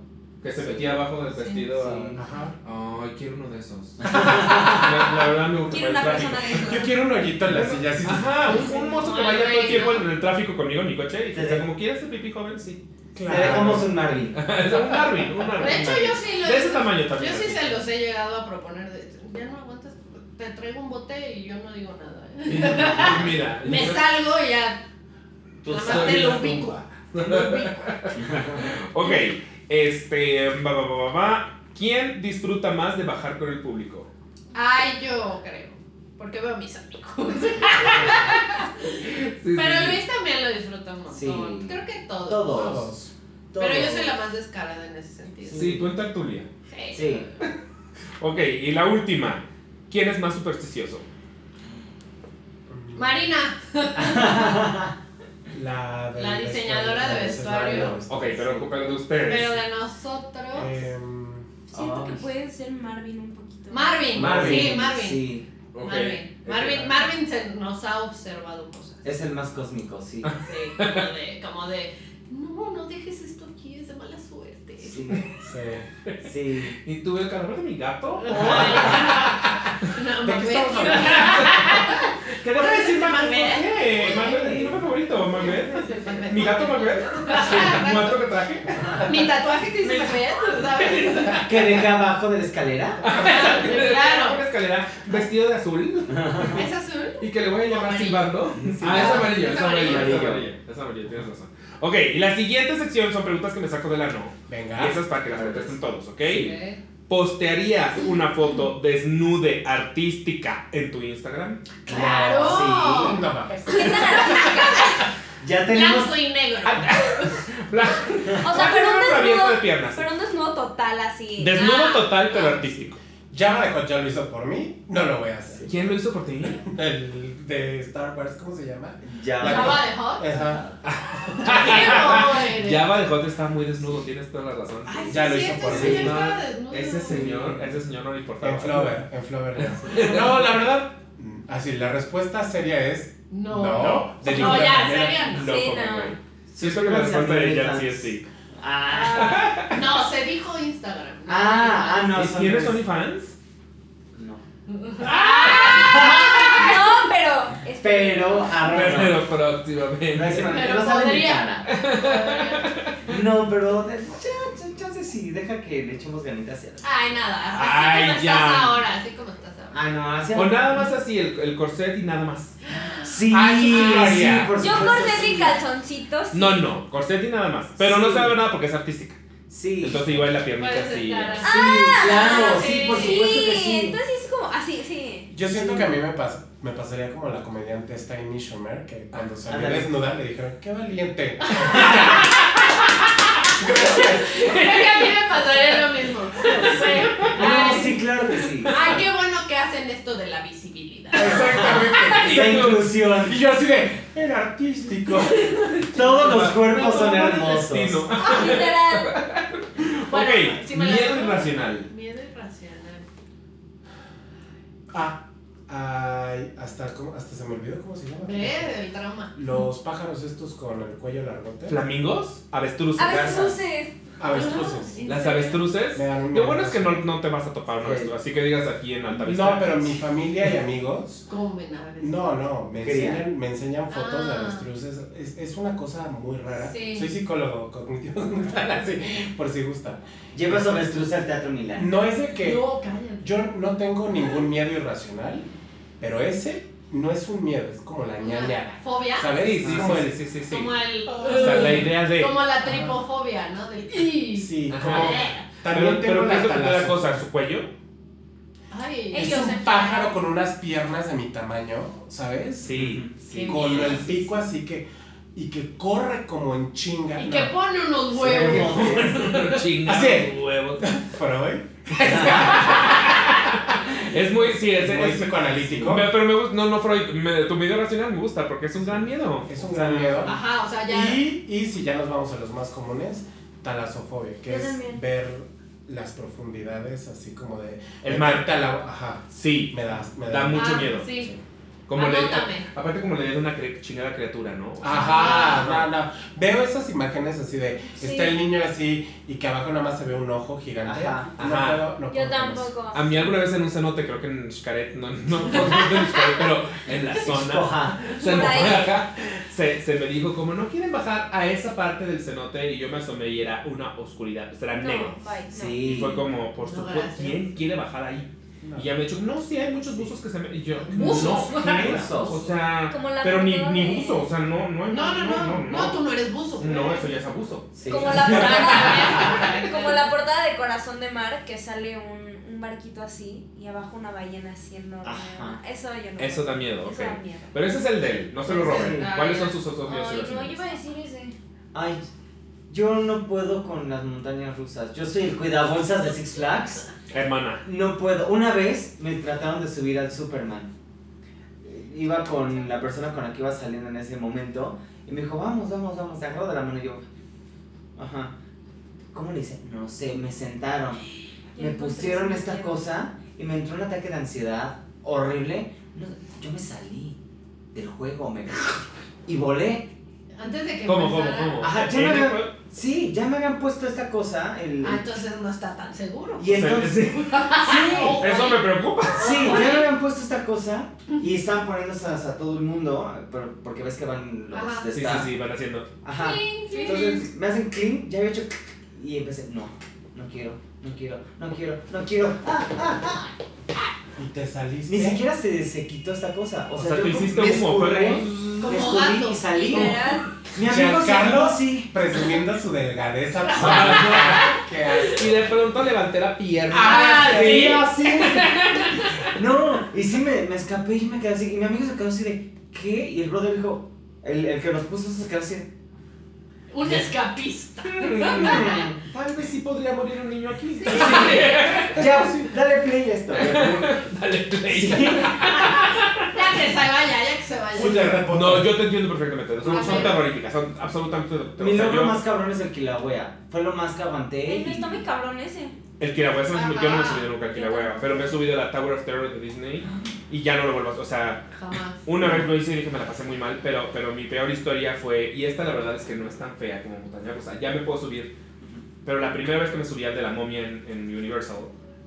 [SPEAKER 1] Que se metía abajo del vestido.
[SPEAKER 5] Ajá.
[SPEAKER 1] Ay, quiero uno de esos. la, verdad me gusta.
[SPEAKER 3] Quiero una persona de esos.
[SPEAKER 5] Yo quiero un hoyito en la silla así.
[SPEAKER 1] Ajá, un, un mozo que vaya todo el tiempo en el tráfico conmigo en mi coche y que
[SPEAKER 4] Sí.
[SPEAKER 1] sea como quieres hacer pipí joven, sí.
[SPEAKER 4] Te dejamos un Marvin.
[SPEAKER 1] Es un Marvin, un Marvin.
[SPEAKER 2] De hecho, yo sí lo
[SPEAKER 1] De ese tamaño también.
[SPEAKER 2] Yo sí se los he llegado a proponer. De, ya no aguantas, te traigo un bote y yo no digo nada. ¿eh?
[SPEAKER 1] Mira.
[SPEAKER 2] Me salgo y ya.
[SPEAKER 4] Tú
[SPEAKER 2] Nada
[SPEAKER 4] sabes
[SPEAKER 2] más te
[SPEAKER 4] la
[SPEAKER 2] lo ubico.
[SPEAKER 1] Ok, este. Va, va, va, va, va. ¿Quién disfruta más de bajar con el público?
[SPEAKER 2] Ay, yo creo. Porque veo a mis amigos.
[SPEAKER 1] Sí,
[SPEAKER 2] Pero
[SPEAKER 1] sí.
[SPEAKER 2] Luis también lo disfruta un montón.
[SPEAKER 4] Sí.
[SPEAKER 2] Creo que todos.
[SPEAKER 4] Todos.
[SPEAKER 5] Todos.
[SPEAKER 2] Pero yo soy la más descarada en ese sentido.
[SPEAKER 1] Sí, tú en tertulia.
[SPEAKER 2] Sí.
[SPEAKER 4] Sí.
[SPEAKER 1] Ok, y la última. ¿Quién es más supersticioso?
[SPEAKER 2] Marina.
[SPEAKER 5] La, del
[SPEAKER 2] La diseñadora de vestuario.
[SPEAKER 1] Ok, pero, pero de ustedes.
[SPEAKER 2] Pero de nosotros.
[SPEAKER 5] Em,
[SPEAKER 3] Siento que
[SPEAKER 4] Ay.
[SPEAKER 3] puede ser Marvin un poquito.
[SPEAKER 2] Marvin.
[SPEAKER 4] Marvin.
[SPEAKER 2] Sí, Marvin.
[SPEAKER 4] Sí.
[SPEAKER 2] Marvin. Marvin, Marvin se nos ha observado cosas.
[SPEAKER 4] Es el más cósmico, sí.
[SPEAKER 2] Sí, como de, como de, no, no dejes esto aquí, es de mala suerte.
[SPEAKER 4] Sí.
[SPEAKER 5] sí.
[SPEAKER 4] Sí.
[SPEAKER 1] ¿Y tú el cargador de mi gato?
[SPEAKER 2] No,
[SPEAKER 5] ¿De qué estamos hablando?
[SPEAKER 1] ¿Qué deja de decir
[SPEAKER 2] Mamet?
[SPEAKER 1] Mamet? ¿Qué? Mamet, mi nombre favorito, Mamet. Mi gato Mamet. ¿Muerto que traje?
[SPEAKER 2] Mi tatuaje que dice Mamet, ¿sabes?
[SPEAKER 4] ¿Que deja abajo de la escalera?
[SPEAKER 2] Claro.
[SPEAKER 1] Una escalera vestido de azul
[SPEAKER 2] ¿Es azul?
[SPEAKER 1] y que le voy a llamar silbando. Ah, es amarillo. es amarillo. Es amarillo, tienes razón. Ok, y la siguiente sección son preguntas que me saco del ano.
[SPEAKER 5] Venga.
[SPEAKER 1] Y esas para que las contesten todos, ¿ok?
[SPEAKER 2] Sí.
[SPEAKER 1] ¿Postearías una foto desnude artística en tu Instagram?
[SPEAKER 2] ¡Claro!
[SPEAKER 4] Sí.
[SPEAKER 5] No.
[SPEAKER 4] Ya tenemos.
[SPEAKER 2] Blanco y negro.
[SPEAKER 1] La-
[SPEAKER 3] O sea, pero un
[SPEAKER 1] Abierto de
[SPEAKER 3] desnudo.
[SPEAKER 1] piernas.
[SPEAKER 3] Pero un desnudo total así.
[SPEAKER 1] Desnudo
[SPEAKER 2] Ah.
[SPEAKER 1] total, pero artístico.
[SPEAKER 5] Java de Hot ya lo hizo por mí, no lo voy a hacer.
[SPEAKER 1] ¿Quién lo hizo por ti?
[SPEAKER 5] El de Star Wars, ¿cómo se llama?
[SPEAKER 4] Ya.
[SPEAKER 2] Java de hot.
[SPEAKER 5] Ajá.
[SPEAKER 2] ¿Qué no?
[SPEAKER 1] Java de Hot está muy desnudo, tienes toda la razón.
[SPEAKER 2] Ay,
[SPEAKER 5] Ya
[SPEAKER 2] sí,
[SPEAKER 5] lo
[SPEAKER 2] sí,
[SPEAKER 5] hizo por mí.
[SPEAKER 2] desnudo.
[SPEAKER 1] Ese señor, ese señor no le importaba.
[SPEAKER 5] En Flower, en Flower. ya. No, la verdad, así, la respuesta seria es
[SPEAKER 2] No.
[SPEAKER 5] no. De
[SPEAKER 2] No, ya, seria.
[SPEAKER 1] No,
[SPEAKER 3] Sí, no.
[SPEAKER 1] güey. Siento que la respuesta de ella sí es sí.
[SPEAKER 4] Ah.
[SPEAKER 2] Ah, no, se dijo Instagram.
[SPEAKER 4] Ah, ah, no.
[SPEAKER 1] ¿Y
[SPEAKER 4] son-
[SPEAKER 1] ¿Tienes OnlyFans?
[SPEAKER 4] No.
[SPEAKER 3] No, pero. espera.
[SPEAKER 4] Pero, arroba.
[SPEAKER 1] Pero próximamente.
[SPEAKER 2] Pero
[SPEAKER 4] no
[SPEAKER 2] podría.
[SPEAKER 4] No, pero. Sí, deja que le echemos ganitas hacia adelante.
[SPEAKER 2] Ay, nada.
[SPEAKER 1] Ay,
[SPEAKER 2] así como
[SPEAKER 1] ya.
[SPEAKER 2] estás ahora, así como estás ahora.
[SPEAKER 4] Ah, no, hacia
[SPEAKER 1] O nada más así, el, el corset y nada más.
[SPEAKER 4] Sí,
[SPEAKER 1] Ah, eso sí lo
[SPEAKER 4] sí,
[SPEAKER 1] haría.
[SPEAKER 4] por
[SPEAKER 3] Yo
[SPEAKER 4] supuesto,
[SPEAKER 3] corté
[SPEAKER 4] sí.
[SPEAKER 3] y calzoncitos.
[SPEAKER 1] No, no, corset y nada más. Pero no
[SPEAKER 4] Sí.
[SPEAKER 1] ver nada porque es artística.
[SPEAKER 4] Sí.
[SPEAKER 1] Entonces igual la piernita
[SPEAKER 2] Puedes
[SPEAKER 1] así.
[SPEAKER 2] estar así.
[SPEAKER 4] Sí, claro,
[SPEAKER 2] Ah,
[SPEAKER 4] sí,
[SPEAKER 2] sí.
[SPEAKER 4] por supuesto que sí.
[SPEAKER 3] entonces es como así, sí.
[SPEAKER 5] Yo siento que a mí me, pas- me pasaría como la comediante Amy Schumer, que cuando salió
[SPEAKER 4] Ándale.
[SPEAKER 5] desnuda le dijeron, qué valiente.
[SPEAKER 2] Creo que a mí me pasaría lo mismo. Sí.
[SPEAKER 4] No,
[SPEAKER 2] Ay,
[SPEAKER 4] sí, claro que sí.
[SPEAKER 2] Ay, qué bueno que hacen esto de la visibilidad.
[SPEAKER 5] Exactamente.
[SPEAKER 4] La inclusión.
[SPEAKER 5] Y yo así de, era artístico.
[SPEAKER 4] Todos los cuerpos son hermosos.
[SPEAKER 1] destino.
[SPEAKER 3] Literal.
[SPEAKER 2] Bueno,
[SPEAKER 1] ok,
[SPEAKER 2] sí me la
[SPEAKER 1] miedo irracional.
[SPEAKER 2] Miedo irracional.
[SPEAKER 5] Ah, ay, hasta, ¿cómo? hasta se me olvidó cómo se llama.
[SPEAKER 2] Ve el trauma.
[SPEAKER 5] Los pájaros estos con el cuello largote.
[SPEAKER 1] ¿Flamingos? Avestruces.
[SPEAKER 3] Avestruces.
[SPEAKER 5] Avestruces.
[SPEAKER 1] Las avestruces.
[SPEAKER 5] Me dan un
[SPEAKER 1] Lo bueno es que no, no te vas a topar una avestruz, así que digas aquí en Alta Vista.
[SPEAKER 5] No, pero mi familia y amigos.
[SPEAKER 2] ¿Cómo ven a ver?
[SPEAKER 5] No, no, me enseñan, me enseñan fotos de
[SPEAKER 2] Ah.
[SPEAKER 5] avestruces. Es, es una cosa muy rara.
[SPEAKER 2] Sí.
[SPEAKER 5] Soy psicólogo cognitivo, así, por si gusta.
[SPEAKER 4] Llevas avestruz al Teatro Milán.
[SPEAKER 5] No es de que
[SPEAKER 2] No, cállate.
[SPEAKER 5] yo no tengo ningún miedo irracional, pero ese no es un miedo, es como la ñañara.
[SPEAKER 2] ¿Fobia?
[SPEAKER 5] ¿Sabes?
[SPEAKER 1] Sí, sí,
[SPEAKER 5] como
[SPEAKER 1] sí,
[SPEAKER 5] el-
[SPEAKER 1] sí, sí, sí.
[SPEAKER 2] Como el...
[SPEAKER 1] O sea, la idea de.
[SPEAKER 2] Como la tripofobia, ¿no? Del...
[SPEAKER 5] Sí,
[SPEAKER 1] Ajá.
[SPEAKER 5] como.
[SPEAKER 1] Pero,
[SPEAKER 5] También tengo
[SPEAKER 1] pero ¿qué
[SPEAKER 5] la
[SPEAKER 1] es lo que te da
[SPEAKER 5] talasofobia.
[SPEAKER 1] cosa? ¿Su cuello?
[SPEAKER 2] Ay,
[SPEAKER 5] Es un pájaro con unas piernas de mi tamaño, ¿sabes?
[SPEAKER 1] Sí.
[SPEAKER 2] Qué
[SPEAKER 5] Con
[SPEAKER 2] miedo.
[SPEAKER 5] el pico así que. Y que corre como en chinga.
[SPEAKER 2] Y
[SPEAKER 5] no.
[SPEAKER 2] que pone unos huevos.
[SPEAKER 1] Chinga
[SPEAKER 5] Así.
[SPEAKER 1] huevos.
[SPEAKER 5] Freud.
[SPEAKER 1] Es muy, sí, es,
[SPEAKER 5] muy
[SPEAKER 1] es-
[SPEAKER 5] psicoanalítico.
[SPEAKER 1] me- pero me gusta, no, no, Freud, me- tu miedo racional me gusta porque es un gran miedo.
[SPEAKER 5] Es un
[SPEAKER 1] O sea,
[SPEAKER 5] gran miedo.
[SPEAKER 2] Ajá, o sea, ya...
[SPEAKER 5] Y, y si ya nos vamos a los más comunes, talasofobia, que
[SPEAKER 3] Yo
[SPEAKER 5] es
[SPEAKER 3] también.
[SPEAKER 5] ver las profundidades así como de...
[SPEAKER 1] El mar.
[SPEAKER 5] agua. Ajá.
[SPEAKER 1] Sí,
[SPEAKER 5] Me da, me
[SPEAKER 1] Da mucho
[SPEAKER 2] Ah,
[SPEAKER 1] miedo.
[SPEAKER 2] Sí.
[SPEAKER 1] Como le, aparte como le de una chingada criatura, ¿no?
[SPEAKER 5] Ajá, no, no. Veo esas imágenes así de, está el niño así y que abajo nada más se ve un ojo gigante. Ajá.
[SPEAKER 3] Ajá. No Yo tampoco.
[SPEAKER 1] A mí alguna vez en un cenote, creo que en Xcaret, no, no, no, no en Xcaret, pero en la zona. se, se me dijo como no quieren bajar a esa parte del cenote y yo me asomé y era una oscuridad, era negro. Sí. Y fue como, por supuesto, ¿quién quiere bajar ahí? Y ya me he dicho, no, sí, hay muchos buzos que se me. Y yo,
[SPEAKER 2] ¿Buzos?
[SPEAKER 1] No, O sea, pero ni, ni buzo, o sea, no,
[SPEAKER 2] no, no, no, no, no, tú no eres buzo.
[SPEAKER 1] No, eso ya es abuso.
[SPEAKER 3] Como, la portada, como la portada de Corazón de Mar, que sale un, un barquito así y abajo una ballena enorme. Eso yo no.
[SPEAKER 1] Eso da miedo, eso da miedo. Pero ese es el de él, no se lo roben. ¿Cuáles son sus otros
[SPEAKER 3] miedos? No, yo iba a decir ese.
[SPEAKER 4] Ay, yo no puedo con las montañas rusas. Yo soy el cuidabolsas de Six Flags.
[SPEAKER 1] Hermana.
[SPEAKER 4] No puedo. Una vez me trataron de subir al Superman. Iba con la persona con la que iba saliendo en ese momento y me dijo, vamos, vamos, vamos. Se agarró de la mano y yo, ajá. ¿Cómo le hice? No sé, me sentaron. Me pusieron esta cosa y me entró un ataque de ansiedad horrible. yo me salí del juego me... y volé.
[SPEAKER 2] Antes de que
[SPEAKER 1] ¿Cómo, cómo, cómo?
[SPEAKER 4] Ajá, sí, ya me habían puesto esta cosa. El,
[SPEAKER 2] ah, entonces no está tan seguro.
[SPEAKER 4] Y entonces, sí,
[SPEAKER 1] eso me preocupa.
[SPEAKER 4] Sí, ya me habían puesto esta cosa y estaban poniéndose a todo el mundo, porque ves que van los
[SPEAKER 1] de Sí, sí, sí, van haciendo.
[SPEAKER 4] Ajá. Entonces me hacen clean, ya había hecho y empecé, no, no quiero, no quiero, no quiero, no quiero. Ah, ah,
[SPEAKER 5] ah. Y te saliste.
[SPEAKER 4] Ni siquiera se, se quitó esta cosa. O,
[SPEAKER 1] o sea, sea, tú hiciste me humo,
[SPEAKER 4] me escurrí y salí.
[SPEAKER 5] Mi amigo Carlos sí. presumiendo su delgadeza.
[SPEAKER 1] y de pronto levanté la pierna.
[SPEAKER 4] Ah, sí, así. no, y sí me, me escapé y me quedé así. Y mi amigo se quedó así de, ¿qué? Y el brother dijo, el, el que nos puso se quedó así de,
[SPEAKER 2] un escapista.
[SPEAKER 5] Tal vez sí podría morir un niño aquí.
[SPEAKER 4] ya, dale play a esto.
[SPEAKER 1] dale play.
[SPEAKER 2] ya que se vaya, ya que se vaya.
[SPEAKER 1] No, yo te entiendo perfectamente. Son, son terroríficas, son absolutamente.
[SPEAKER 4] Mi logro más cabrón es el Kilauea. Fue lo más que aguanté.
[SPEAKER 3] El está muy cabrón ese.
[SPEAKER 1] El Kilauea, yo no me he subido nunca al Kilauea, pero me he subido a la Tower of Terror de Disney y ya no lo vuelvo a hacer. O sea, una vez lo hice y dije me la pasé muy mal, pero, pero mi peor historia fue, y esta la verdad es que no es tan fea como montaña sea, ya me puedo subir, pero la primera vez que me subí al de la momia en, en Universal,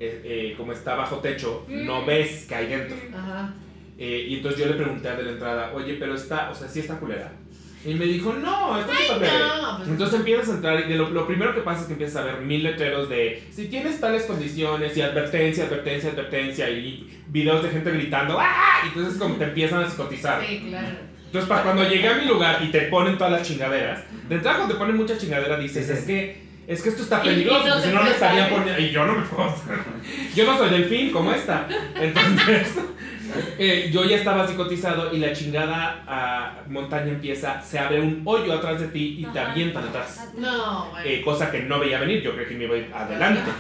[SPEAKER 1] eh, eh, como está bajo techo, no mm. ves que hay dentro. Eh, y entonces yo le pregunté a de la entrada, oye, pero está, o sea, sí está culera. Y me dijo, no, esto es súper pues Entonces empiezas a entrar y lo, lo, primero que pasa es que empiezas a ver mil letreros de si tienes tales condiciones y advertencia, advertencia, advertencia y videos de gente gritando, ¡ah! Y entonces como te empiezan a psicotizar.
[SPEAKER 2] Sí, claro.
[SPEAKER 1] Entonces para cuando llegué a mi lugar y te ponen todas las chingaderas, de entrada cuando te ponen muchas chingaderas dices, es que es que esto está peligroso, porque si no me estarían poniendo. Y yo no me puedo. yo no soy delfín como esta. Entonces, eh, yo ya estaba psicotizado y la chingada ah, montaña empieza, se abre un hoyo atrás de ti y te avientan atrás.
[SPEAKER 2] No,
[SPEAKER 1] eh, cosa que no veía venir, yo creo que me iba a ir adelante.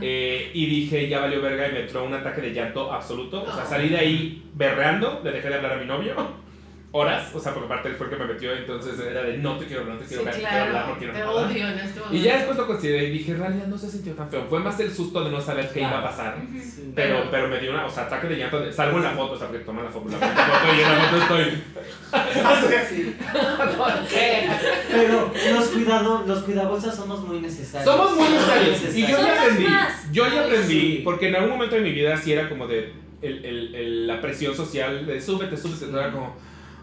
[SPEAKER 1] Eh, y dije, ya valió verga y me entró un ataque de llanto absoluto. O sea, salí de ahí berreando, le dejé de hablar a mi novio horas, o sea, porque aparte él fue el que me metió, entonces era de no te quiero hablar, no te quiero,
[SPEAKER 2] sí, quiero hablar, no quiero te Odio en este
[SPEAKER 1] Y ya después lo consideré y dije, en realidad no se sintió tan feo. Fue más el susto de no saber qué iba a pasar. Pero, pero me dio una, o sea, ataque de llanto. Salgo en la foto, o sea, porque toma la foto, la foto y en la foto estoy.
[SPEAKER 2] ¿Por qué?
[SPEAKER 4] Pero los cuidados, los cuidabolsas somos muy necesarios.
[SPEAKER 1] Somos muy necesarios. Y yo ya aprendí. Yo ya aprendí, porque en algún momento de mi vida sí era como de el, el, el, la presión social de súbete, súbete, era como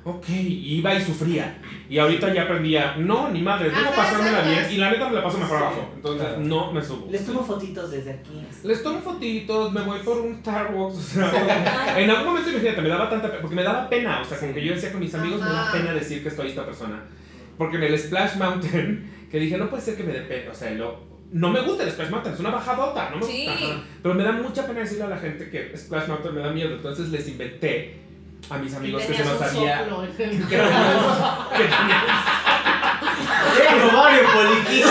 [SPEAKER 1] ok, iba y sufría. Y ahorita ya aprendía, no, ni madre, debo pasármela bien. Y la neta me la paso mejor abajo. Entonces, no me subo.
[SPEAKER 4] Les tomo fotitos desde aquí.
[SPEAKER 1] Les tomo fotitos, me voy por un Starbucks. O sea, en algún momento, imagínate, me daba tanta pena, porque me daba pena. O sea, como que yo decía con mis amigos, me da pena decir que estoy esta persona. Porque en el Splash Mountain, que dije, no puede ser que me dé pena. O sea, lo, no me gusta el Splash Mountain, es una bajadota, no me sí. gusta. Pero me da mucha pena decirle a la gente que Splash Mountain me da miedo. Entonces les inventé a mis amigos que se nos había. Que
[SPEAKER 4] Era ovario poliquístico.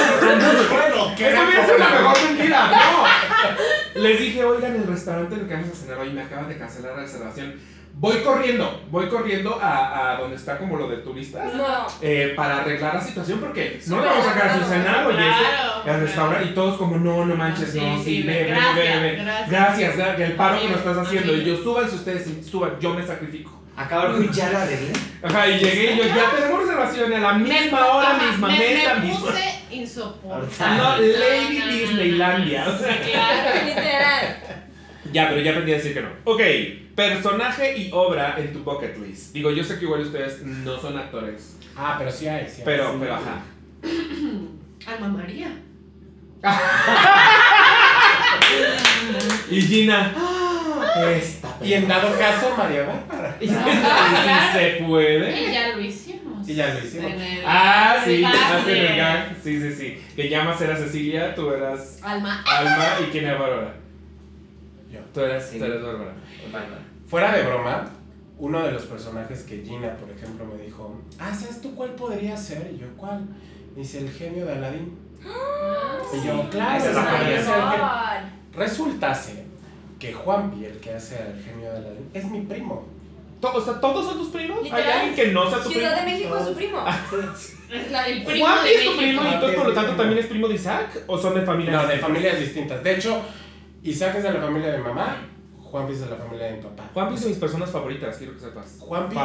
[SPEAKER 1] Bueno, que eso hubiera sido la mejor mentira. No. Les dije, oigan, el restaurante lo que vamos a cenar hoy me acaba de cancelar la reservación. Voy corriendo, voy corriendo a, a donde está como lo de turistas
[SPEAKER 3] No.
[SPEAKER 1] eh, para arreglar la situación porque no le vamos a sacar a su
[SPEAKER 2] claro,
[SPEAKER 1] cenado y eso, al
[SPEAKER 2] claro.
[SPEAKER 1] restaurante y todos como no, no manches,
[SPEAKER 2] Sí,
[SPEAKER 1] no, sí, ve,
[SPEAKER 2] gracias,
[SPEAKER 1] ve, ve,
[SPEAKER 2] gracias.
[SPEAKER 1] gracias, gra- el paro que nos estás haciendo y yo súbanse ustedes, y suban, yo me sacrifico.
[SPEAKER 4] Acabaron y ya la arreglé.
[SPEAKER 1] Ajá, y llegué y yo, ya tenemos reservación a la misma hora,
[SPEAKER 2] ajá,
[SPEAKER 1] misma
[SPEAKER 2] me,
[SPEAKER 1] mesa,
[SPEAKER 2] me
[SPEAKER 1] misma.
[SPEAKER 2] puse insoportable.
[SPEAKER 1] No, Lady
[SPEAKER 2] No, no, no,
[SPEAKER 1] Disneylandia.
[SPEAKER 2] claro.
[SPEAKER 3] Literal.
[SPEAKER 1] Ya, pero ya aprendí a decir que no. Ok, personaje y obra en tu bucket list. Digo, yo sé que igual ustedes no son actores,
[SPEAKER 5] Ah, pero sí hay, sí hay.
[SPEAKER 1] pero,
[SPEAKER 5] Sí.
[SPEAKER 1] pero ajá.
[SPEAKER 2] Alma María.
[SPEAKER 1] Y Gina. Esta.
[SPEAKER 5] Y en dado caso, María Bárbara.
[SPEAKER 1] Y si se puede.
[SPEAKER 2] Y ya lo hicimos.
[SPEAKER 5] Y ya lo hicimos.
[SPEAKER 2] El-
[SPEAKER 1] Ah, sí, hacen
[SPEAKER 2] de
[SPEAKER 1] el gag. Sí, sí, sí. Que llamas era Cecilia, tú eras
[SPEAKER 2] Alma.
[SPEAKER 1] Alma y quién era Bárbara. Tú eras,
[SPEAKER 4] Sí.
[SPEAKER 1] tú eras Bárbara.
[SPEAKER 4] Bárbara.
[SPEAKER 5] Fuera de broma, uno de los personajes que Gina, por ejemplo, me dijo, ah, ¿sabes tú cuál podría ser? Y yo, ¿cuál? Me dice, el genio de Aladdin. Y yo, claro,
[SPEAKER 1] Esa
[SPEAKER 5] podría ser el genio". Resultase que Juanpi, el que hace al genio de Aladdin, es mi primo.
[SPEAKER 1] O sea, ¿todos son tus primos? ¿Hay alguien que no sea tu
[SPEAKER 3] Ciudad de
[SPEAKER 1] primo?
[SPEAKER 3] México es su primo.
[SPEAKER 2] Es la- el primo
[SPEAKER 1] ¿Juan
[SPEAKER 2] de
[SPEAKER 1] es tu
[SPEAKER 2] México.
[SPEAKER 1] primo y entonces por lo tanto también es primo de Isaac? ¿O son de familia?
[SPEAKER 5] No, de familias distintas. De hecho, Isaac es de la familia de mamá, Juanpi es de la familia de mi papá.
[SPEAKER 1] Juanpi es de mis personas favoritas, quiero que sepas.
[SPEAKER 5] Juanpi.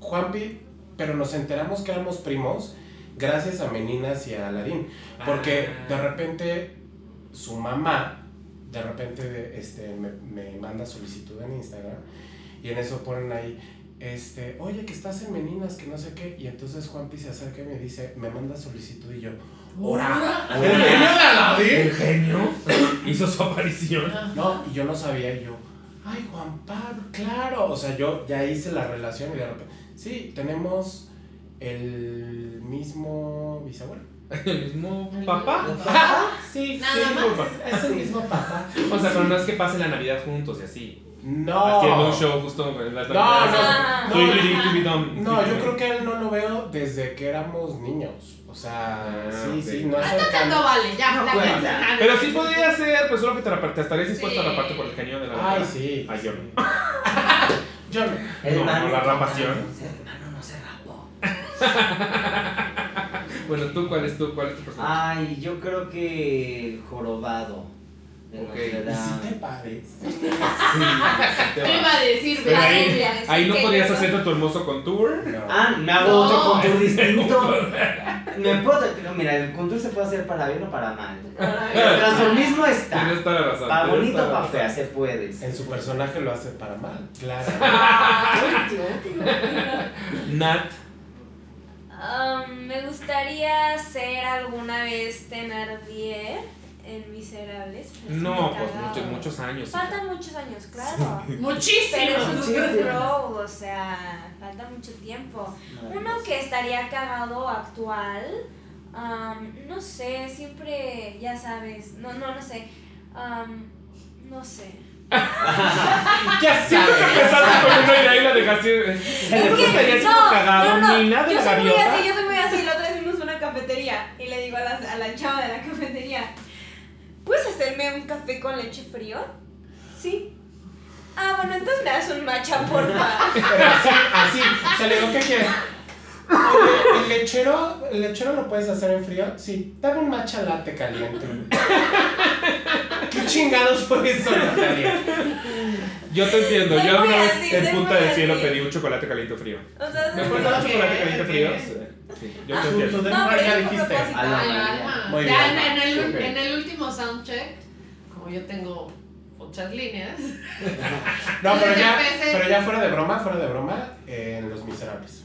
[SPEAKER 5] Juanpi, pero nos enteramos que éramos primos gracias a Meninas y a Aladín. Porque
[SPEAKER 1] Ah.
[SPEAKER 5] de repente su mamá, de repente este, me, me manda solicitud en Instagram y en eso ponen ahí, este, oye, que estás en Meninas, que no sé qué. Y entonces Juanpi se acerca y me dice, me manda solicitud y yo, ¡Hora! ¿El genio de Aladín?
[SPEAKER 1] ¿El genio? Hizo su aparición.
[SPEAKER 5] No, y yo no sabía, y yo, ay, Juan Pablo, claro. O sea, yo ya hice la relación y de repente, sí, tenemos el mismo bisabuelo.
[SPEAKER 1] ¿El mismo
[SPEAKER 2] ¿El
[SPEAKER 1] papá? Sí,
[SPEAKER 2] Nada
[SPEAKER 1] sí, el mismo
[SPEAKER 2] más.
[SPEAKER 1] papá.
[SPEAKER 5] Es el mismo papá.
[SPEAKER 1] O sea, pero no es que pasen la Navidad juntos y así.
[SPEAKER 5] No.
[SPEAKER 1] Haciendo un show justo en las
[SPEAKER 5] No,
[SPEAKER 1] Navidades.
[SPEAKER 5] no, no.
[SPEAKER 1] done.
[SPEAKER 5] No, yo creo que él no lo veo desde que éramos niños. O sea,
[SPEAKER 1] Ah,
[SPEAKER 5] sí, sí, no es
[SPEAKER 2] Ah, no tanto vale, ya.
[SPEAKER 4] No
[SPEAKER 2] la
[SPEAKER 4] cuenta.
[SPEAKER 2] cuenta.
[SPEAKER 1] Pero sí podría ser, pues solo que te, la- te estarías dispuesto a
[SPEAKER 2] Sí.
[SPEAKER 1] la parte por el genio de la
[SPEAKER 5] Ay, sí.
[SPEAKER 1] Ay, yo no.
[SPEAKER 5] Yo no.
[SPEAKER 4] El
[SPEAKER 1] No,
[SPEAKER 4] hermano
[SPEAKER 1] la
[SPEAKER 4] no-
[SPEAKER 1] rapación.
[SPEAKER 4] El hermano no se rapó.
[SPEAKER 1] Bueno, ¿tú cuál es tu, cuál es tu personaje?
[SPEAKER 4] Ay, yo creo que el jorobado. De
[SPEAKER 1] Ok.
[SPEAKER 4] Notre
[SPEAKER 5] Y sí
[SPEAKER 4] Dame.
[SPEAKER 5] te parece.
[SPEAKER 1] Sí, sí te
[SPEAKER 2] ¿Qué
[SPEAKER 1] va.
[SPEAKER 2] iba a decir?
[SPEAKER 1] Pero ahí, ahí no podías
[SPEAKER 3] yo-
[SPEAKER 1] hacer tu hermoso contour.
[SPEAKER 5] No.
[SPEAKER 4] Ah, me hago
[SPEAKER 2] No.
[SPEAKER 4] otro contour distinto. Me puedo, pero mira, el contour se puede hacer para bien o para mal. El transformismo está.
[SPEAKER 1] Tienes toda la razón.
[SPEAKER 4] Para bonito o para fea, se puede.
[SPEAKER 5] En su personaje lo hace para mal, claro.
[SPEAKER 1] Nat.
[SPEAKER 3] Um, me gustaría ser alguna vez Thenardier en Miserables. Es
[SPEAKER 1] No, pues muchos, muchos años.
[SPEAKER 3] Faltan muchos años, claro.
[SPEAKER 2] Muchísimo.
[SPEAKER 3] Pero es un role, o sea, falta mucho tiempo. Uno que estaría cagado actual, um, no sé, siempre, ya sabes, no, no, no sé, um, no sé.
[SPEAKER 5] Ya
[SPEAKER 1] Siempre que empezaste con una idea y la dejaste.
[SPEAKER 3] Es
[SPEAKER 1] ¿Cómo
[SPEAKER 3] que,
[SPEAKER 1] estaría siendo
[SPEAKER 3] no,
[SPEAKER 1] cagado?
[SPEAKER 3] no, no,
[SPEAKER 1] Ni nada de
[SPEAKER 3] yo
[SPEAKER 1] la
[SPEAKER 3] soy muy
[SPEAKER 1] gaviota.
[SPEAKER 3] así, yo soy muy así, la otra vez fuimos a una cafetería y le digo a la, a la chava de la cafetería, ¿puedes hacerme un café con leche frío? Sí. Ah, bueno, entonces me das un matcha, porfa.
[SPEAKER 5] Pero así, así. O sea, le digo, ¿qué quieres? Oye, ¿el lechero, ¿el lechero lo puedes hacer en frío? Sí. Dame un matcha latte caliente. ¿Qué chingados fue eso, Natalia?
[SPEAKER 1] Yo te entiendo.
[SPEAKER 3] Soy
[SPEAKER 1] Yo
[SPEAKER 3] muy
[SPEAKER 1] una vez
[SPEAKER 3] así,
[SPEAKER 1] en
[SPEAKER 3] soy
[SPEAKER 1] Punta
[SPEAKER 3] muy
[SPEAKER 1] del Cielo
[SPEAKER 3] así.
[SPEAKER 1] pedí un chocolate caliente frío.
[SPEAKER 3] O sea,
[SPEAKER 1] ¿Me un
[SPEAKER 2] Ok,
[SPEAKER 1] chocolate caliente frío? Sí, yo te
[SPEAKER 5] Ah,
[SPEAKER 1] entiendo.
[SPEAKER 5] tú de
[SPEAKER 3] No, pero es por
[SPEAKER 5] dijiste.
[SPEAKER 3] propósito.
[SPEAKER 4] A la
[SPEAKER 2] alma.
[SPEAKER 5] Muy
[SPEAKER 2] ya
[SPEAKER 5] bien.
[SPEAKER 2] en, el,
[SPEAKER 1] Ok.
[SPEAKER 2] en el último soundcheck, como yo tengo muchas líneas,
[SPEAKER 5] No, pero ya, pero ya fuera de broma, fuera de broma, eh, en Los Miserables.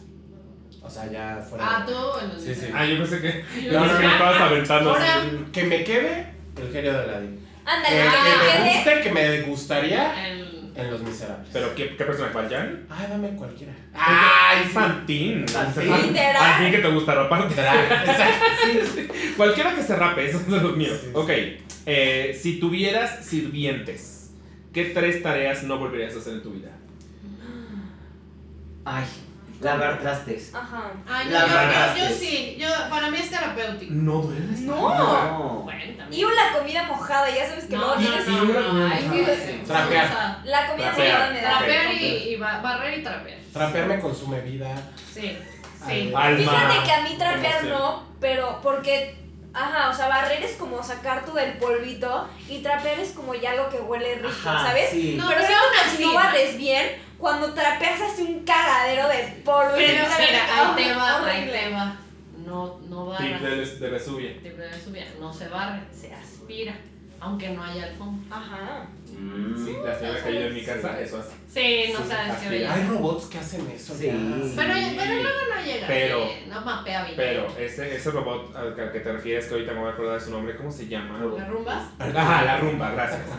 [SPEAKER 5] O sea, ya fuera
[SPEAKER 2] ah, tú en los
[SPEAKER 5] Sí, sí.
[SPEAKER 1] Ah, yo pensé que. Yo
[SPEAKER 2] yo,
[SPEAKER 1] pensé que me estabas aventando así.
[SPEAKER 5] Que me quede el genio de Aladdin.
[SPEAKER 3] Ándale,
[SPEAKER 5] que
[SPEAKER 3] que
[SPEAKER 5] me guste, que me gustaría
[SPEAKER 2] el-
[SPEAKER 5] en Los Miserables.
[SPEAKER 1] ¿Pero qué, qué personaje? ¿Valjan?
[SPEAKER 5] Ay, dame cualquiera.
[SPEAKER 1] ¡Ay, Fantín!
[SPEAKER 4] Fantín.
[SPEAKER 3] Literal.
[SPEAKER 1] Al fin que te gusta raparte.
[SPEAKER 5] Exacto.
[SPEAKER 1] Cualquiera que se rape, esos son los míos.
[SPEAKER 5] Sí, sí.
[SPEAKER 1] Ok, eh, si tuvieras sirvientes, ¿qué tres tareas no volverías a hacer en tu vida?
[SPEAKER 4] Ay, Lavar trastes.
[SPEAKER 3] Ajá.
[SPEAKER 2] Ah, yo,
[SPEAKER 4] La
[SPEAKER 2] yo- yo,
[SPEAKER 4] bagaste.
[SPEAKER 2] sí, yo, para mí es terapéutico.
[SPEAKER 1] No duele.
[SPEAKER 3] No.
[SPEAKER 2] Bueno,
[SPEAKER 3] Y la comida mojada, ya sabes que
[SPEAKER 2] No,
[SPEAKER 3] luego
[SPEAKER 2] no,
[SPEAKER 3] tienes.
[SPEAKER 1] una
[SPEAKER 2] no, no,
[SPEAKER 1] mojada.
[SPEAKER 5] Trapear.
[SPEAKER 3] La comida mojada me da.
[SPEAKER 2] Trapear y, y ba- barrer y trapear.
[SPEAKER 5] Trapear me consume vida.
[SPEAKER 2] Sí, sí.
[SPEAKER 1] Alma.
[SPEAKER 3] Fíjate que a mí trapear no, pero porque. Ajá, o sea, barrer es como sacar tú del polvito y trapear es como ya lo que huele rico,
[SPEAKER 4] Ajá,
[SPEAKER 3] ¿sabes?
[SPEAKER 4] sí.
[SPEAKER 2] No,
[SPEAKER 3] pero
[SPEAKER 2] pero aún
[SPEAKER 3] que si no barres bien, cuando trapeas hace un cagadero de polvo y
[SPEAKER 2] Pero mira, ahí te
[SPEAKER 3] ¡Ah!
[SPEAKER 2] va, ahí
[SPEAKER 3] horrible.
[SPEAKER 2] te va. No, no
[SPEAKER 1] Tip
[SPEAKER 2] barra.
[SPEAKER 1] de, de Vesubia.
[SPEAKER 2] Tip de Vesubia, No se barre, se aspira. Aunque no haya alfombra.
[SPEAKER 3] Ajá.
[SPEAKER 4] Mm.
[SPEAKER 1] Sí, la señora que vive en mi casa, eso hace.
[SPEAKER 2] Sí, no
[SPEAKER 1] Sí,
[SPEAKER 2] sabes qué.
[SPEAKER 5] Hay robots que hacen eso.
[SPEAKER 4] Sí.
[SPEAKER 5] ya.
[SPEAKER 2] Pero, pero luego no llega.
[SPEAKER 1] Pero-
[SPEAKER 2] eh, no mapea bien.
[SPEAKER 1] Pero ese, ese robot al que- al que te refieres, que ahorita me voy a acordar de su nombre, ¿cómo se llama?
[SPEAKER 2] ¿La rumba?
[SPEAKER 1] Ajá, la rumba, gracias.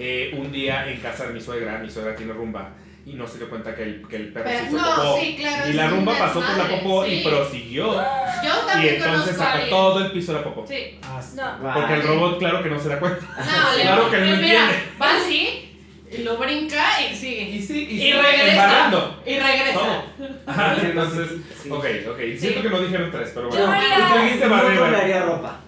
[SPEAKER 1] Eh, un día en casa de mi suegra, mi suegra tiene rumba, y no se dio cuenta que el, que el perro
[SPEAKER 2] Pero-
[SPEAKER 1] se hizo
[SPEAKER 2] no,
[SPEAKER 1] popó.
[SPEAKER 2] sí, claro,
[SPEAKER 1] y la rumba pasó por la popó
[SPEAKER 2] sí.
[SPEAKER 1] y prosiguió.
[SPEAKER 2] Yo
[SPEAKER 1] Y
[SPEAKER 2] también
[SPEAKER 1] entonces
[SPEAKER 2] conozco a
[SPEAKER 1] sacó
[SPEAKER 2] alguien.
[SPEAKER 1] todo el piso de la popó.
[SPEAKER 2] Sí.
[SPEAKER 5] Ah.
[SPEAKER 3] No.
[SPEAKER 1] Porque el robot, claro que no se da cuenta.
[SPEAKER 2] No,
[SPEAKER 1] Claro que no
[SPEAKER 2] mira,
[SPEAKER 1] entiende.
[SPEAKER 2] Va así, y lo brinca y sigue.
[SPEAKER 1] Y sí, y,
[SPEAKER 2] Y
[SPEAKER 1] sigue
[SPEAKER 2] regresa.
[SPEAKER 1] embarrando.
[SPEAKER 2] Y regresa.
[SPEAKER 1] Ajá, entonces,
[SPEAKER 4] Sí.
[SPEAKER 1] ok, ok. Siento que no dijeron tres, pero
[SPEAKER 3] Yo
[SPEAKER 1] bueno.
[SPEAKER 3] haría-
[SPEAKER 1] Tú dijiste
[SPEAKER 4] No
[SPEAKER 1] barrer.
[SPEAKER 4] doblaría ropa.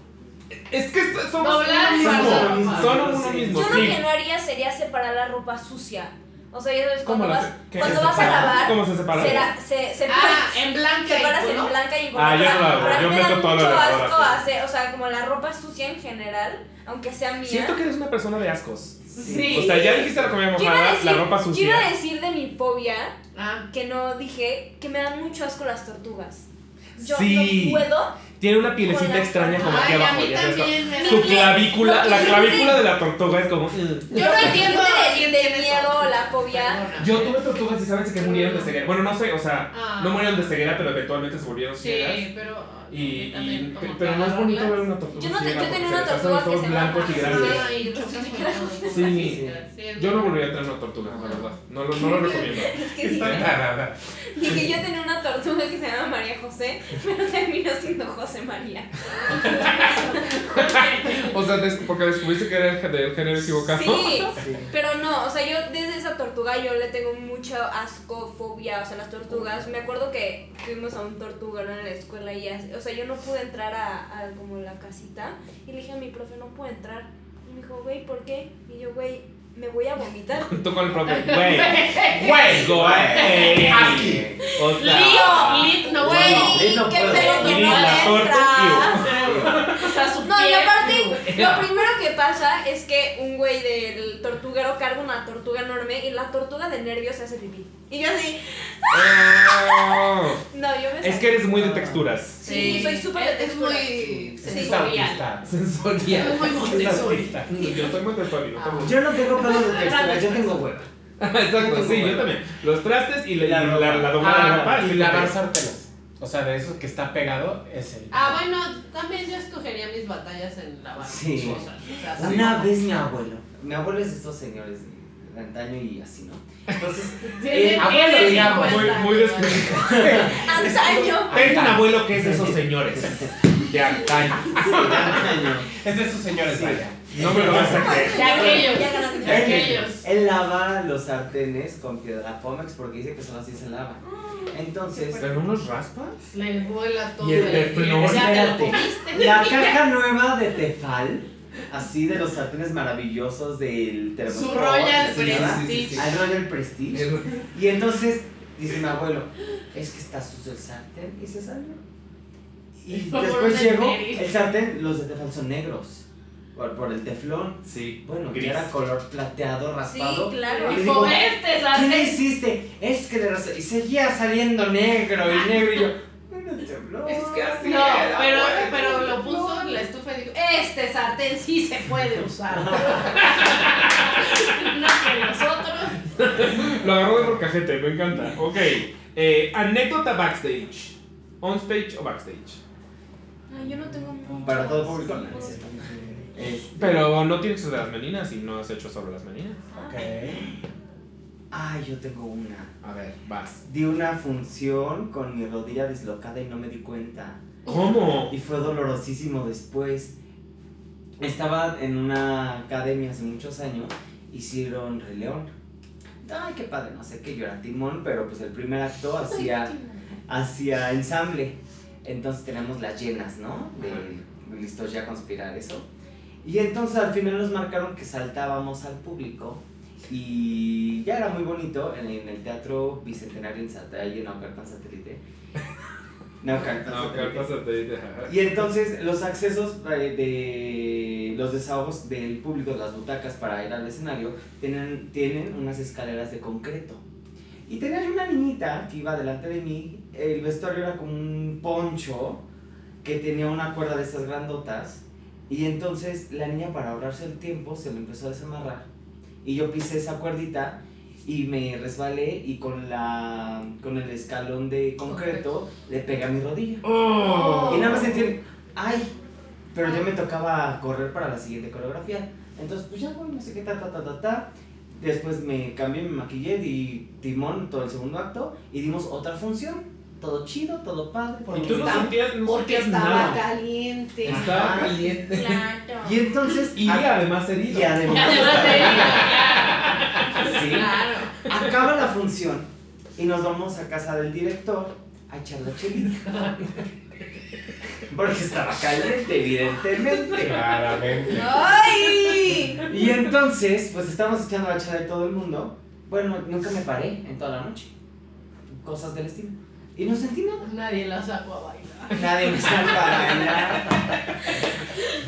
[SPEAKER 1] Es que somos
[SPEAKER 2] Doblar
[SPEAKER 1] uno
[SPEAKER 2] y
[SPEAKER 1] mismo.
[SPEAKER 2] guardar.
[SPEAKER 1] Son uno mismo,
[SPEAKER 3] Yo lo que no haría sería separar la ropa sucia. O sea, ya sabes,
[SPEAKER 1] ¿Cómo
[SPEAKER 3] cuando vas, cuando
[SPEAKER 1] se
[SPEAKER 3] vas a lavar,
[SPEAKER 1] ¿Cómo se separa?
[SPEAKER 3] será- se, se
[SPEAKER 2] Ah, en blanca y
[SPEAKER 3] separas en blanca y en
[SPEAKER 1] Ah, yo no lo hago, yo
[SPEAKER 3] me
[SPEAKER 1] meto todo lo
[SPEAKER 3] mucho
[SPEAKER 1] de la
[SPEAKER 3] asco hacer, o sea, como la ropa sucia en general, aunque sea mía.
[SPEAKER 1] Siento que eres una persona de ascos.
[SPEAKER 2] Sí.
[SPEAKER 1] O sea, ya dijiste la comida mojada,
[SPEAKER 3] decir-
[SPEAKER 1] la ropa
[SPEAKER 3] Yo iba a
[SPEAKER 1] sucia.
[SPEAKER 3] decir de mi fobia,
[SPEAKER 2] Ah,
[SPEAKER 3] que no dije, que me dan mucho asco las tortugas. Yo
[SPEAKER 1] Sí.
[SPEAKER 3] no puedo.
[SPEAKER 1] Tiene una pielecita extraña como aquí
[SPEAKER 2] Ay,
[SPEAKER 1] abajo.
[SPEAKER 2] mí
[SPEAKER 1] ya sabes,
[SPEAKER 2] también
[SPEAKER 1] Su clavícula, la clavícula de la tortuga es como.
[SPEAKER 2] Yo no
[SPEAKER 3] que
[SPEAKER 2] entiendo
[SPEAKER 3] de, miedo, la fobia.
[SPEAKER 2] Perdona.
[SPEAKER 1] Yo tuve tortugas y sabes que murieron de ceguera. Bueno, no sé, o sea,
[SPEAKER 2] Ah.
[SPEAKER 1] no murieron de ceguera, pero eventualmente se volvieron ciegas.
[SPEAKER 2] Sí, pero.
[SPEAKER 1] Y, y- pero no es bonito ver una tortuga.
[SPEAKER 3] Yo no te- yo tenía una tortuga
[SPEAKER 1] los
[SPEAKER 3] que
[SPEAKER 1] ojos
[SPEAKER 3] se
[SPEAKER 1] blancos y grandes. Sí.
[SPEAKER 2] Sí,
[SPEAKER 1] Yo no volvería a tener una tortuga, la verdad. No lo, no lo recomiendo.
[SPEAKER 3] Es que sí.
[SPEAKER 5] Está tarada.
[SPEAKER 3] Dije, yo tenía una tortuga que se llama María José, pero terminó siendo José María.
[SPEAKER 1] O sea, des- porque descubriste que era el del género equivocado.
[SPEAKER 3] Sí,
[SPEAKER 4] Sí.
[SPEAKER 3] pero no, o sea, yo desde esa tortuga yo le tengo mucho asco, fobia, o sea, las tortugas. Me acuerdo que fuimos a un tortuguero en la escuela y, así- o sea, yo no pude entrar a, a como la casita y le dije a mi profe, no puedo entrar. Y me dijo, güey, ¿por qué? Y yo, güey, me voy a vomitar.
[SPEAKER 1] Tú con el profe, güey, güey, güey.
[SPEAKER 5] Así.
[SPEAKER 1] O sea,
[SPEAKER 2] Lío, lit, no
[SPEAKER 3] Güey, qué pedo que no
[SPEAKER 1] la torta,
[SPEAKER 3] entra.
[SPEAKER 2] O sea, su
[SPEAKER 3] No, y aparte, lo primero que pasa es que un güey del tortuguero carga una tortuga enorme y la tortuga de nervios se hace pipí. Y yo así,
[SPEAKER 1] Oh.
[SPEAKER 3] no, yo me
[SPEAKER 1] Es que eres muy de texturas.
[SPEAKER 3] Sí, soy súper de texturas.
[SPEAKER 2] muy sensorial.
[SPEAKER 1] Sensorial.
[SPEAKER 2] Muy
[SPEAKER 5] autista.
[SPEAKER 1] Yo soy muy burles.
[SPEAKER 4] Yo no tengo pedo de textura, yo tengo hueva.
[SPEAKER 1] Exacto, sí, yo también. Los trastes y la,
[SPEAKER 4] La
[SPEAKER 1] la, la doblada de
[SPEAKER 5] Ah,
[SPEAKER 1] ropa.
[SPEAKER 5] y
[SPEAKER 1] sí,
[SPEAKER 5] lavar sartenes. O sea, de eso que está pegado es el.
[SPEAKER 2] Ah, bueno, también yo escogería mis batallas en
[SPEAKER 4] Sí.
[SPEAKER 2] O sea, así
[SPEAKER 4] Una vez mi abuelo, mi abuelo es de estos señores de antaño y así, ¿no? Entonces, eh,
[SPEAKER 5] abuelo,
[SPEAKER 2] tiene
[SPEAKER 5] digamos,
[SPEAKER 2] 50
[SPEAKER 1] Muy, muy.
[SPEAKER 3] Antaño.
[SPEAKER 1] Tengo un abuelo que es de esos señores. De antaño.
[SPEAKER 4] sí, de antaño.
[SPEAKER 5] Es de esos señores,
[SPEAKER 4] Sí.
[SPEAKER 5] vaya.
[SPEAKER 1] No me lo vas a creer.
[SPEAKER 2] De aquellos. De aquellos.
[SPEAKER 4] Él lava los sartenes con piedra pómex porque dice que solo así se lava. Entonces,
[SPEAKER 1] ¿Pero no los raspas?
[SPEAKER 2] Le vuela todo.
[SPEAKER 1] Y el teflón.
[SPEAKER 4] Espérate. la caja nueva de Tefal, así de los sartenes maravillosos del
[SPEAKER 2] Su
[SPEAKER 4] termostato.
[SPEAKER 2] Royal
[SPEAKER 4] ¿se llama?
[SPEAKER 2] Prestige.
[SPEAKER 4] Al Royal Prestige. Y entonces dice mi abuelo, es que está sucio el sartén y se salió. Y después llegó, el sartén, los de Tefal son negros, por, por el teflón.
[SPEAKER 1] Sí.
[SPEAKER 4] Bueno, que era color plateado, raspado.
[SPEAKER 3] Sí, claro.
[SPEAKER 4] Y
[SPEAKER 2] Dijo,
[SPEAKER 4] digo,
[SPEAKER 2] este
[SPEAKER 4] ¿qué le
[SPEAKER 2] sartén.
[SPEAKER 4] hiciste? Es que le raspé. Y seguía saliendo negro y negro y yo, "Era el teflón".
[SPEAKER 1] Es que así
[SPEAKER 2] No,
[SPEAKER 1] era,
[SPEAKER 2] pero,
[SPEAKER 1] bueno.
[SPEAKER 2] pero lo puso en la estufa y dijo, este sartén sí se puede usar. no que nosotros.
[SPEAKER 1] Lo agarró de morcajete, me encanta. Ok. Eh, anécdota backstage. On stage o backstage.
[SPEAKER 3] Ay, yo no tengo mucho.
[SPEAKER 4] Para todo público.
[SPEAKER 3] Sí.
[SPEAKER 4] Este,
[SPEAKER 1] Pero no tienes de las meninas y no has hecho sobre las meninas.
[SPEAKER 5] Ok.
[SPEAKER 4] Ay, yo tengo una.
[SPEAKER 1] A ver, vas.
[SPEAKER 4] Di una función con mi rodilla dislocada y no me di cuenta.
[SPEAKER 1] ¿Cómo?
[SPEAKER 4] Y fue dolorosísimo después. Estaba en una academia hace muchos años, hicieron Rey León. ay, qué padre, no sé qué, yo era timón, pero pues el primer acto hacía, hacía ensamble. Entonces tenemos las llenas, ¿no? De listos ya a conspirar eso. Y entonces al final nos marcaron que saltábamos al público y ya era muy bonito en, el Teatro Bicentenario en Santa, ahí en Naucalpan Satélite. Naucalpan Satélite. Satélite. Y entonces los accesos eh, de los desahogos del público, de las butacas para ir al escenario, tienen, tienen unas escaleras de concreto. Y tenía una niñita que iba delante de mí, el vestuario era como un poncho que tenía una cuerda de estas grandotas. Y entonces la niña para ahorrarse el tiempo se lo empezó a desamarrar y yo pisé esa cuerdita y me resbalé y con la con el escalón de concreto le pegué a mi rodilla. Oh. Y nada más sentí, ay, pero ya me tocaba correr para la siguiente coreografía. Entonces, pues ya voy, no sé qué, ta, ta, ta, ta, ta. Después me cambié, me maquillé, di timón todo el segundo acto y dimos otra función todo chido, todo padre.
[SPEAKER 1] Porque, tú estaba,
[SPEAKER 2] porque estaba caliente.
[SPEAKER 1] Estaba caliente.
[SPEAKER 3] Claro.
[SPEAKER 4] Y entonces.
[SPEAKER 1] Y además herido.
[SPEAKER 4] Y además, y
[SPEAKER 2] además herido.
[SPEAKER 4] sí. Claro. Acaba la función y nos vamos a casa del director a echar la chelita. Porque estaba caliente, evidentemente.
[SPEAKER 5] Claramente.
[SPEAKER 3] ¡Ay!
[SPEAKER 4] Y entonces, pues estamos echando la chela de todo el mundo. Bueno, nunca me paré en toda la noche. Cosas del estilo. Y no sentí nada.
[SPEAKER 2] Nadie la sacó a bailar.
[SPEAKER 4] Nadie me sacó a bailar.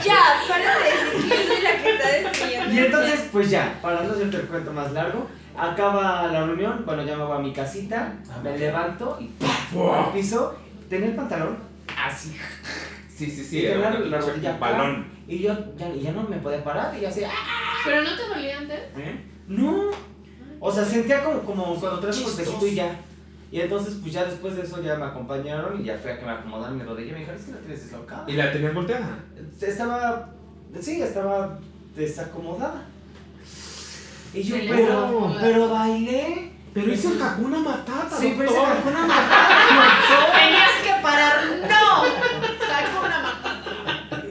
[SPEAKER 3] ya, para de decir que yo soy la que está destruyendo.
[SPEAKER 4] Y entonces, pues ya, para no hacerte el cuento más largo, acaba la reunión, bueno, ya me voy a mi casita, me levanto y ¡pum! piso, tenía el pantalón así.
[SPEAKER 1] Sí, sí, sí,
[SPEAKER 4] y
[SPEAKER 1] era
[SPEAKER 4] la, la rodilla
[SPEAKER 1] balón.
[SPEAKER 4] Y yo ya, ya no me podía parar y así. ¡ah!
[SPEAKER 2] ¿Pero no te dolía antes?
[SPEAKER 4] ¿Eh? No. O sea, sentía como, como cuando traes un golpecito y ya. Y entonces, pues ya después de eso ya me acompañaron y ya fue a que me acomodaron mi rodilla y me dijeron, es que la tienes deslocada.
[SPEAKER 1] ¿Y la tenías volteada?
[SPEAKER 4] Estaba, sí, estaba desacomodada. Y yo, pero, pero bailé.
[SPEAKER 1] Pero hizo el Hakuna Matata,
[SPEAKER 4] Sí, pero hice. Hakuna Matata.
[SPEAKER 2] Tenías que parar. ¡No! Sacó una matata.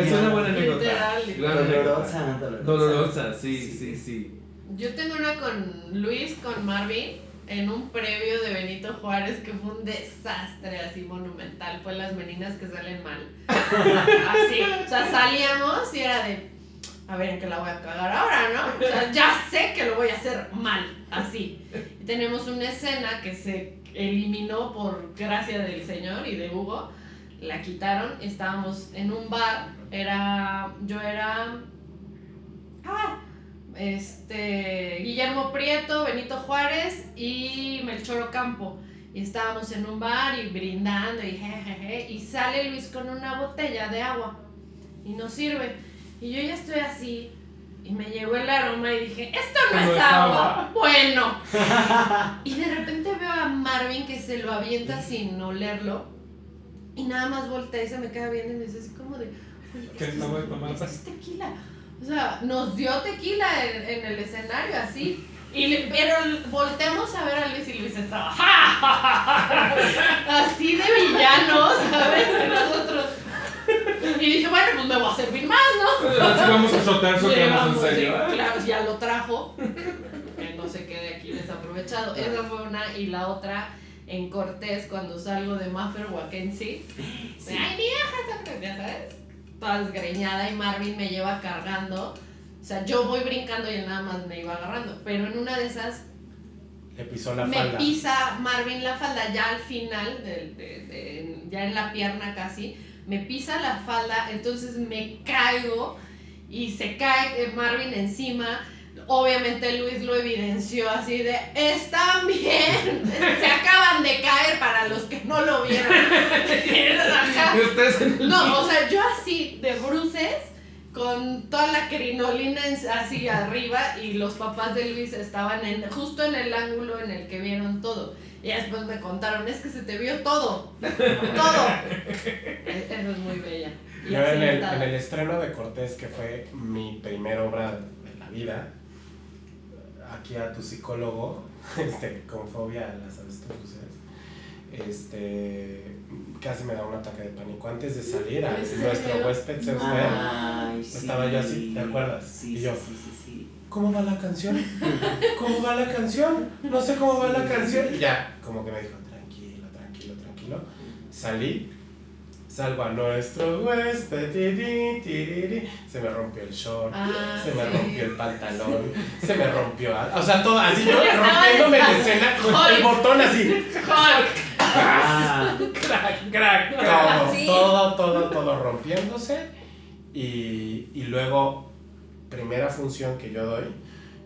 [SPEAKER 1] Es una buena anécdota.
[SPEAKER 4] Dolorosa, dolorosa.
[SPEAKER 1] Dolorosa, sí, sí, sí.
[SPEAKER 2] Yo tengo una con Luis, con Marvin, en un previo de Benito Juárez que fue un desastre así monumental. Fue las meninas que salen mal. Así. O sea, salíamos y era de. A ver en qué la voy a cagar ahora, ¿no? O sea, ya sé que lo voy a hacer mal. Así. Y tenemos una escena que se eliminó por gracia del señor y de Hugo. La quitaron. Estábamos en un bar. Era. Yo era. Ah, este, Guillermo Prieto, Benito Juárez y Melchor Ocampo. Y estábamos en un bar y brindando y jejeje. Y sale Luis con una botella de agua y nos sirve. Y yo ya estoy así. Y me llegó el aroma y dije, esto no,
[SPEAKER 1] No
[SPEAKER 2] es
[SPEAKER 1] es
[SPEAKER 2] agua.
[SPEAKER 1] agua.
[SPEAKER 2] Bueno. y de repente veo a Marvin que se lo avienta sin olerlo. Y nada más voltea y se me queda viendo y me dice así como de, oye,
[SPEAKER 1] ¿Qué
[SPEAKER 2] esto
[SPEAKER 1] no voy a
[SPEAKER 2] es-
[SPEAKER 1] tomar?
[SPEAKER 2] esto es tequila. O sea, nos dio tequila en, en el escenario así. Y le- pero volteamos a ver a Luis y Luis estaba ¡ja, ja, ja, ja! así de villano, ¿sabes? Y nosotros. Y dije, bueno, pues me voy a servir más, ¿no?
[SPEAKER 1] Así vamos a shotar, eso que vamos en serio.
[SPEAKER 2] sí, Claro, ya lo trajo. Que no se quede aquí desaprovechado. Esa fue una. Y la otra, en Cortés, cuando salgo de Maffer Wakensi. Ay, vieja, ya sabes. Toda desgreñada y Marvin me lleva cargando. O sea, yo voy brincando y él nada más me iba agarrando. Pero en una de esas
[SPEAKER 5] Le pisó la
[SPEAKER 2] me
[SPEAKER 5] falda.
[SPEAKER 2] pisa Marvin la falda ya al final, de- de- de- ya en la pierna casi, me pisa la falda, entonces me caigo y se cae eh, Marvin encima. Obviamente Luis lo evidenció así de, están bien, se acaban de caer para los que no lo vieron. No, o sea, yo así de bruces, con toda la crinolina así arriba, y los papás de Luis estaban en, justo en el ángulo en el que vieron todo. Y después me contaron, es que se te vio todo, todo. E- Eso es muy bella. Y
[SPEAKER 5] Yo en el, en el estreno de Cortés, que fue mi primera obra de la vida, aquí a tu psicólogo, este, con fobia a las avestruces, este, casi me da un ataque de pánico. Antes de salir, a nuestro huésped
[SPEAKER 4] Ay, sí.
[SPEAKER 5] Estaba yo así, ¿te acuerdas?
[SPEAKER 4] Sí,
[SPEAKER 5] Y yo.
[SPEAKER 4] sí, sí, sí, sí.
[SPEAKER 5] ¿cómo va la canción? ¿Cómo va la canción? No sé cómo va la canción. Y ya, como que me dijo, tranquilo, tranquilo, tranquilo. Salí, salgo a nuestro huésped, se me rompió el short,
[SPEAKER 2] Ah,
[SPEAKER 5] se me
[SPEAKER 2] sí.
[SPEAKER 5] rompió el pantalón, se me rompió, o sea, todo así, yo rompiéndome en escena, el botón así.
[SPEAKER 4] Ah,
[SPEAKER 1] Crack, crack, crack.
[SPEAKER 3] Sí.
[SPEAKER 5] todo, todo, todo rompiéndose. Y, y luego, primera función que yo doy,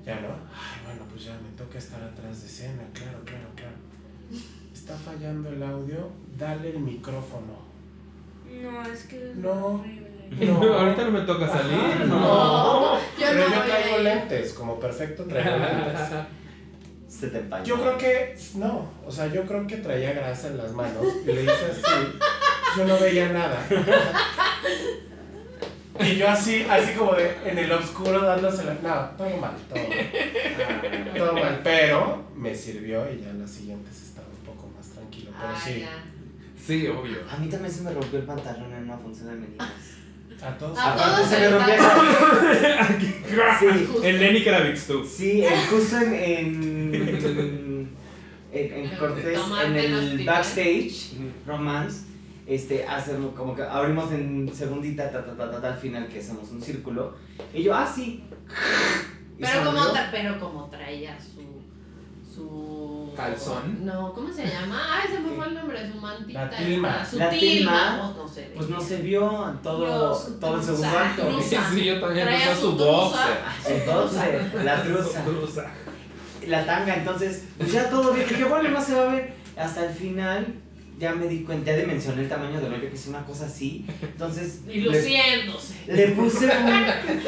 [SPEAKER 5] ya no, ay, bueno, pues ya me toca estar atrás de escena, claro, claro, claro. Está fallando el audio, dale el micrófono.
[SPEAKER 3] No, es que es
[SPEAKER 5] No.
[SPEAKER 3] horrible.
[SPEAKER 5] No.
[SPEAKER 1] Ahorita no me toca salir.
[SPEAKER 5] Ajá,
[SPEAKER 2] No, yo
[SPEAKER 5] Pero
[SPEAKER 2] no
[SPEAKER 5] yo traigo lentes, como perfecto traigo lentes.
[SPEAKER 4] se te empañó.
[SPEAKER 5] Yo creo que, no, o sea, yo creo que traía grasa en las manos y le hice así, yo no veía nada. Y yo así, así como de, en el oscuro dándosela, no, todo mal, todo mal, todo mal, pero me sirvió y ya en las siguientes estaba un poco más tranquilo, pero
[SPEAKER 2] Ah,
[SPEAKER 5] sí,
[SPEAKER 2] ya.
[SPEAKER 1] Sí, obvio.
[SPEAKER 4] A mí también se me rompió el pantalón en una función de meninas.
[SPEAKER 5] a todos.
[SPEAKER 2] A
[SPEAKER 4] Aparte
[SPEAKER 2] todos
[SPEAKER 4] se
[SPEAKER 2] se
[SPEAKER 4] me rompió Sí,
[SPEAKER 1] El Lenny Kravitz, tú.
[SPEAKER 4] sí, en- justo en, en, en, en Cortés, en el backstage, romance, este, hacemos como que abrimos en segundita, ta, ta, ta, ta, ta, al final que hacemos un círculo. Y yo, ah, sí.
[SPEAKER 2] Pero como, pero como traía su, su...
[SPEAKER 1] ¿Calzón?
[SPEAKER 2] No, ¿cómo se llama? Ay, se me fue el nombre, su mantita.
[SPEAKER 5] La tilma.
[SPEAKER 2] Su
[SPEAKER 4] La
[SPEAKER 2] tilma. pues no sé.
[SPEAKER 4] Pues no se vio todo,
[SPEAKER 3] Dios,
[SPEAKER 4] todo el segundo acto.
[SPEAKER 1] Sí, yo también puse
[SPEAKER 2] su
[SPEAKER 1] boxer.
[SPEAKER 4] Entonces, la truza. La tanga, entonces, pues ya todo bien. Dije, bueno, no se va a ver. Hasta el final, ya me di cuenta, ya dimensioné el tamaño del hoyo, que es una cosa así. Entonces,
[SPEAKER 2] Y
[SPEAKER 4] le,
[SPEAKER 2] luciéndose.
[SPEAKER 4] le puse un.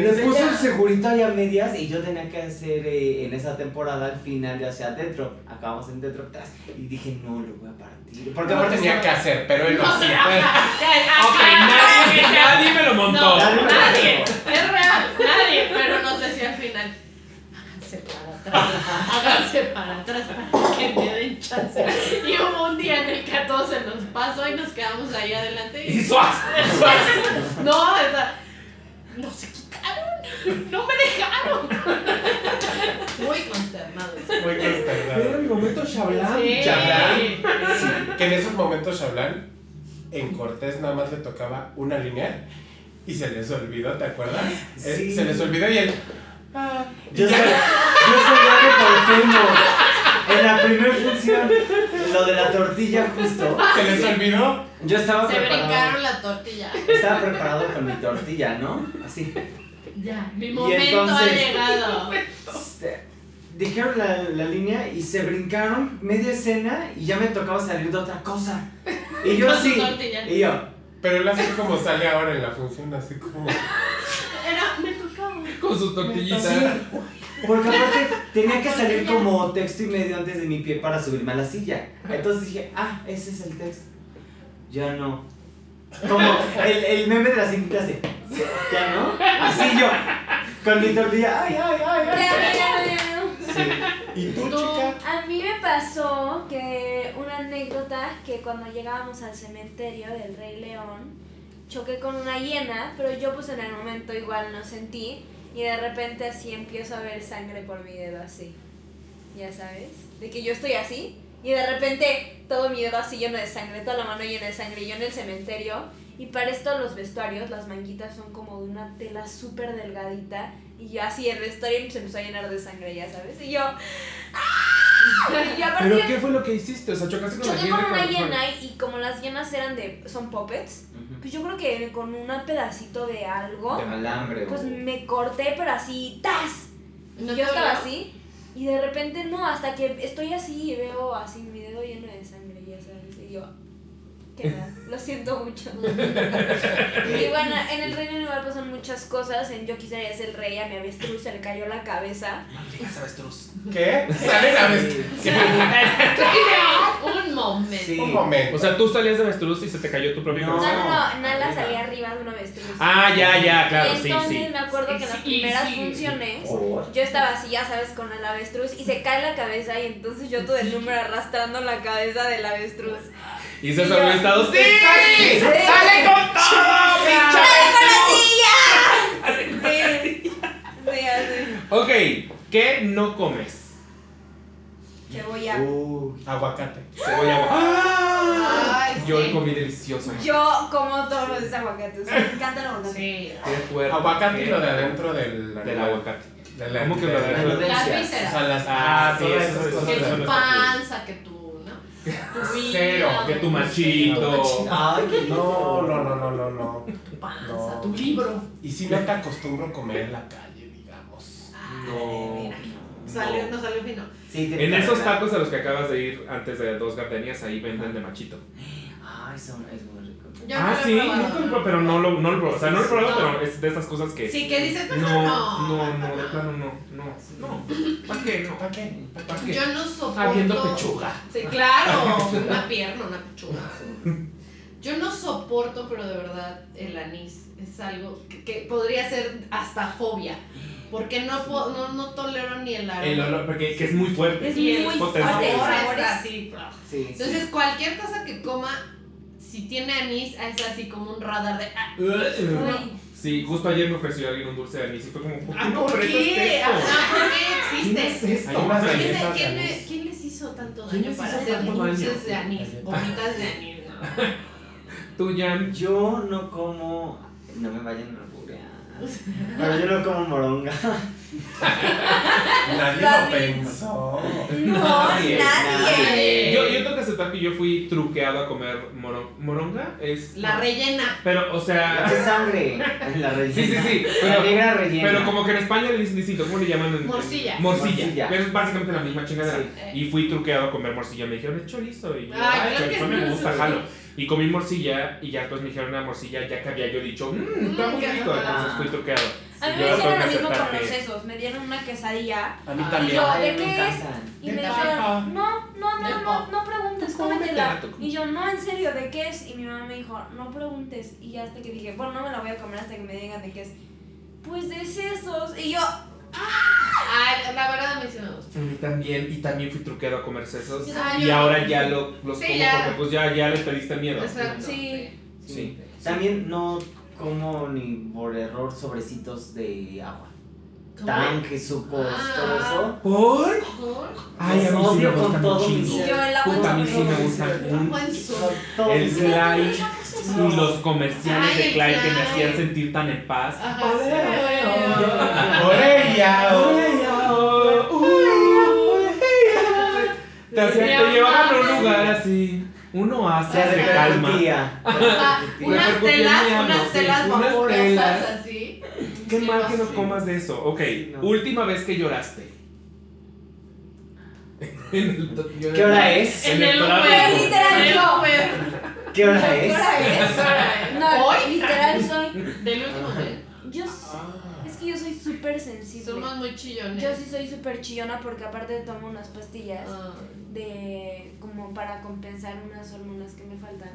[SPEAKER 4] Le puse un segurito ahí a medias y yo tenía que hacer eh, en esa temporada al final, ya sea dentro, acabamos en dentro atrás y dije no lo voy a partir. Porque
[SPEAKER 5] No tenía que hacer, pero él lo hacía.
[SPEAKER 1] Ok, nadie, nadie me lo montó.
[SPEAKER 2] No,
[SPEAKER 4] Nadie.
[SPEAKER 2] Es real, nadie. Pero no sé si al final. Háganse para atrás. Háganse para atrás para que me den chance. Y hubo un día en el que a todos se nos pasó y nos quedamos ahí adelante.
[SPEAKER 1] Y
[SPEAKER 2] Y...
[SPEAKER 1] suaz.
[SPEAKER 2] No, esa- no quitaron. No me dejaron. Muy consternados.
[SPEAKER 5] Muy
[SPEAKER 1] Era
[SPEAKER 5] consternado.
[SPEAKER 1] mi momento Shablan.
[SPEAKER 2] Sí. Sí.
[SPEAKER 5] Que en esos momentos Shablan, en Cortés nada más le tocaba una línea y se les olvidó, ¿te acuerdas? Eh,
[SPEAKER 4] Sí.
[SPEAKER 5] Se les olvidó y él. Ah,
[SPEAKER 4] Yo soy, yo soy Porteño. En la primera función, lo de la tortilla justo.
[SPEAKER 5] Se les olvidó.
[SPEAKER 4] Yo estaba
[SPEAKER 2] Se
[SPEAKER 4] preparado.
[SPEAKER 2] brincaron la tortilla.
[SPEAKER 4] Estaba preparado con mi tortilla, ¿no? Así.
[SPEAKER 2] Ya, mi
[SPEAKER 4] Y
[SPEAKER 2] momento
[SPEAKER 4] entonces-
[SPEAKER 2] ha llegado.
[SPEAKER 4] Dijeron la, la línea y se brincaron media escena y ya me tocaba salir de otra cosa. Y yo así.
[SPEAKER 2] tortilla.
[SPEAKER 4] Y yo.
[SPEAKER 5] Pero él así como sale ahora en la función, así como.
[SPEAKER 2] Era, me tocaba.
[SPEAKER 1] Con su tortillita.
[SPEAKER 4] Sí. Porque aparte tenía que salir como texto y medio antes de mi pie para subirme a la silla. Entonces dije, ah, ese es el texto. Ya no. Como el, el meme de la cinta así. Ya no. Así yo. Con mi tortilla. Ay, ay, ay, ay.
[SPEAKER 3] ya, ya, ya.
[SPEAKER 5] ¿Y tú,
[SPEAKER 2] Tú.
[SPEAKER 5] chica?
[SPEAKER 3] A mí me pasó que una anécdota que cuando llegábamos al cementerio del Rey León, choqué con una hiena, pero yo pues en el momento igual no sentí y de repente así empiezo a ver sangre por mi dedo así. Ya sabes, de que yo estoy así y de repente todo mi dedo así lleno de sangre, toda la mano llena de sangre y yo en el cementerio y para esto los vestuarios, las manguitas son como de una tela súper delgadita y yo así el vestuario se empezó a llenar de sangre, ya sabes, y yo... ¡ah! Y
[SPEAKER 1] ¿Pero qué fue lo que hiciste? O sea, chocaste con
[SPEAKER 3] Choqué con una hiena y como las hienas eran de. son puppets, pues yo creo que con un pedacito de algo,
[SPEAKER 1] De
[SPEAKER 4] Alambre.
[SPEAKER 3] pues
[SPEAKER 4] o-
[SPEAKER 3] me corté, pero así, ¡tas! Y
[SPEAKER 2] ¿No
[SPEAKER 3] yo
[SPEAKER 2] te
[SPEAKER 3] estaba así, y de repente no, hasta que estoy así y veo así mi dedo lleno de sangre, ya sabes, y yo. ¿Qué tal? Lo siento mucho. y bueno, en el reino animal pasan muchas cosas. En Yo quisiera ser el rey, a mi avestruz se le cayó la cabeza.
[SPEAKER 1] Malditas avestruz.
[SPEAKER 5] ¿Qué? Sale la vez.
[SPEAKER 2] Un momento.
[SPEAKER 4] Sí.
[SPEAKER 5] Un momento.
[SPEAKER 1] O sea, tú salías de avestruz y se te cayó tu propio
[SPEAKER 4] No.
[SPEAKER 3] No, no, no, Nala salía arriba de una avestruz.
[SPEAKER 1] Ah, ya, ya, claro,
[SPEAKER 3] y
[SPEAKER 1] sí,
[SPEAKER 3] entonces
[SPEAKER 1] sí.
[SPEAKER 3] me acuerdo que en las primeras
[SPEAKER 2] sí.
[SPEAKER 3] funciones
[SPEAKER 4] Por-
[SPEAKER 3] yo estaba así, ya sabes, con el avestruz y se cae la cabeza y entonces yo todo el número arrastrando la cabeza del avestruz.
[SPEAKER 1] Y César hubiera estado. ¡Sí!
[SPEAKER 3] ¡Sí!
[SPEAKER 1] ¡Dale con todo, pinche avestruz!
[SPEAKER 3] Sí, sí, así.
[SPEAKER 1] Ok, ¿qué no comes?
[SPEAKER 3] Cebolla.
[SPEAKER 5] Uh, aguacate.
[SPEAKER 1] Cebolla. ¡Ah!
[SPEAKER 2] Ay,
[SPEAKER 1] Yo
[SPEAKER 2] sí.
[SPEAKER 1] comí delicioso.
[SPEAKER 3] Yo como todos los aguacates. Me encanta el aguacate.
[SPEAKER 2] Sí.
[SPEAKER 1] Qué fuerte.
[SPEAKER 5] Aguacate y lo de adentro del
[SPEAKER 1] Del aguacate.
[SPEAKER 5] Del-
[SPEAKER 1] ¿Cómo que lo de
[SPEAKER 5] del-
[SPEAKER 1] adentro?
[SPEAKER 2] Las
[SPEAKER 4] Las
[SPEAKER 5] O
[SPEAKER 2] vísceras.
[SPEAKER 5] sea, las
[SPEAKER 1] Ah, sí,
[SPEAKER 5] todas
[SPEAKER 1] eso- eso- eso está
[SPEAKER 2] panza, que. Tu
[SPEAKER 1] Cero, que tu machito.
[SPEAKER 4] Ay, qué
[SPEAKER 5] No, no, no, no, no, no.
[SPEAKER 2] Tu panza,
[SPEAKER 5] No.
[SPEAKER 2] tu libro.
[SPEAKER 5] Y si no te acostumbro a comer en la calle, digamos.
[SPEAKER 1] No.
[SPEAKER 2] Mira, salió, no salió fino.
[SPEAKER 4] Sí,
[SPEAKER 1] En esos tacos a los que acabas de ir antes de dos gardenias, ahí venden de machito.
[SPEAKER 4] Ay, son, es rico.
[SPEAKER 2] Yo
[SPEAKER 1] ah,
[SPEAKER 2] no
[SPEAKER 1] sí, nunca lo he probado, pero no lo, no lo probado. O sea, no lo he probado,
[SPEAKER 2] No.
[SPEAKER 1] pero es de esas cosas que.
[SPEAKER 2] Sí, que dices,
[SPEAKER 1] No,
[SPEAKER 2] mejor
[SPEAKER 1] no,
[SPEAKER 2] no.
[SPEAKER 1] no, de plano no, no, no. ¿Para qué? No.
[SPEAKER 5] ¿Para qué?
[SPEAKER 1] ¿Para qué?
[SPEAKER 2] Yo no soporto.
[SPEAKER 1] Habiendo pechuga.
[SPEAKER 2] Sí, claro. Una pierna, una pechuga. Yo no soporto, pero de verdad, el anís es algo que, que podría ser hasta fobia. Porque no, po- no, no tolero ni el aroma.
[SPEAKER 1] El olor, porque que es muy fuerte.
[SPEAKER 3] Es muy fuerte.
[SPEAKER 4] Sí,
[SPEAKER 2] Entonces, cualquier cosa que coma, si tiene anís, es así como un radar de. ah,
[SPEAKER 3] Uy.
[SPEAKER 1] Sí, justo ayer me ofreció alguien un dulce de anís y fue como, ¿por qué
[SPEAKER 2] ah,
[SPEAKER 1] no
[SPEAKER 2] ¿Por
[SPEAKER 1] ofreces
[SPEAKER 2] qué? Ajá, ¿Por qué existe? ¿Quién,
[SPEAKER 5] de
[SPEAKER 2] quién le-
[SPEAKER 5] anís.
[SPEAKER 2] quién les hizo tanto
[SPEAKER 1] ¿Quién
[SPEAKER 2] daño
[SPEAKER 1] les
[SPEAKER 2] para
[SPEAKER 1] hizo
[SPEAKER 2] hacer
[SPEAKER 1] tanto
[SPEAKER 2] dulces
[SPEAKER 1] daño?
[SPEAKER 2] de anís? Gomitas de anís, ¿no?
[SPEAKER 1] Tú, Jan.
[SPEAKER 4] Yo no como. No me vayan a alburear. Pero yo no como moronga.
[SPEAKER 5] Nadie lo pensó.
[SPEAKER 3] No,
[SPEAKER 4] Nadie,
[SPEAKER 3] nadie.
[SPEAKER 1] Yo, yo tengo que aceptar que yo fui truqueado a comer moro- moronga. Es.
[SPEAKER 2] La rellena.
[SPEAKER 1] Pero, o sea.
[SPEAKER 4] ¿Qué sangre? La rellena.
[SPEAKER 1] Sí, sí, sí.
[SPEAKER 4] La
[SPEAKER 1] Pero,
[SPEAKER 4] negra rellena.
[SPEAKER 1] pero como que en España le dicen distinto. ¿Cómo le llaman? en-
[SPEAKER 2] Morcilla.
[SPEAKER 1] Morcilla.
[SPEAKER 4] Morcilla.
[SPEAKER 1] Pero es básicamente la misma chingadera.
[SPEAKER 4] Sí.
[SPEAKER 1] Y fui truqueado a comer morcilla. Me dijeron, es chorizo. Y yo,
[SPEAKER 2] Ay,
[SPEAKER 1] ay, chorizo me
[SPEAKER 2] no.
[SPEAKER 1] gusta, jalo. Y comí morcilla y ya después me dijeron una morcilla ya que había yo dicho, mmm, está muy rico. Entonces fui truqueado.
[SPEAKER 3] A mí
[SPEAKER 1] Y
[SPEAKER 3] me hicieron lo mismo con los sesos. Me dieron una quesadilla.
[SPEAKER 5] A mí también.
[SPEAKER 3] yo-
[SPEAKER 4] Ay,
[SPEAKER 3] ¿de qué es? Y me dijeron, no, no, no, no, no preguntes,
[SPEAKER 1] Cómetela.
[SPEAKER 3] Y yo, no, en serio, ¿de qué es? Y mi mamá me dijo, no preguntes. Y hasta que dije, bueno, no me la voy a comer hasta que me digan de qué es. Pues de sesos. Y yo,
[SPEAKER 2] Ay, la verdad a mí sí me gusta.
[SPEAKER 1] A mí también, y también fui truqueado a comer sesos.
[SPEAKER 2] Ay,
[SPEAKER 1] Y
[SPEAKER 2] yo-
[SPEAKER 1] ahora ya lo, los
[SPEAKER 2] Sí,
[SPEAKER 1] como
[SPEAKER 2] ya.
[SPEAKER 1] porque pues ya, ya les perdiste miedo.
[SPEAKER 2] Exacto.
[SPEAKER 3] Sí.
[SPEAKER 1] Sí.
[SPEAKER 4] También no como ni por error sobrecitos de agua. Tanques, sucos,
[SPEAKER 2] Ah.
[SPEAKER 4] todo eso.
[SPEAKER 1] ¿Por?
[SPEAKER 2] ¿Por?
[SPEAKER 1] Ay, a mí sí me
[SPEAKER 3] el agua
[SPEAKER 1] Puta, a mí sí me
[SPEAKER 2] su-
[SPEAKER 4] Con todo
[SPEAKER 1] El
[SPEAKER 3] No.
[SPEAKER 1] y los comerciales
[SPEAKER 2] Ay,
[SPEAKER 1] de Klein que me hacían sentir tan en paz.
[SPEAKER 5] Por ella.
[SPEAKER 1] Te, hacían- te llevaban a un lugar así, un oasis
[SPEAKER 4] Se
[SPEAKER 1] de calma.
[SPEAKER 2] unas telas, unas telas
[SPEAKER 1] unas
[SPEAKER 2] vaporosas así.
[SPEAKER 1] Qué
[SPEAKER 2] Sí,
[SPEAKER 1] mal que no
[SPEAKER 2] sí.
[SPEAKER 1] comas de eso. Ok,
[SPEAKER 4] no.
[SPEAKER 1] última vez que lloraste.
[SPEAKER 4] ¿Qué hora es?
[SPEAKER 2] En
[SPEAKER 1] el.
[SPEAKER 2] Uber.
[SPEAKER 3] Literal, yo.
[SPEAKER 4] ¿Qué hora
[SPEAKER 3] ¿Qué
[SPEAKER 4] es?
[SPEAKER 2] ¿Qué hora es?
[SPEAKER 3] No,
[SPEAKER 2] Hoy.
[SPEAKER 3] literal soy.
[SPEAKER 2] Del último.
[SPEAKER 3] Yo, es que yo soy súper sensible.
[SPEAKER 2] Somos muy chillones.
[SPEAKER 3] Yo sí soy súper chillona porque aparte tomo unas pastillas
[SPEAKER 2] Ah.
[SPEAKER 3] de como para compensar unas hormonas que me faltan.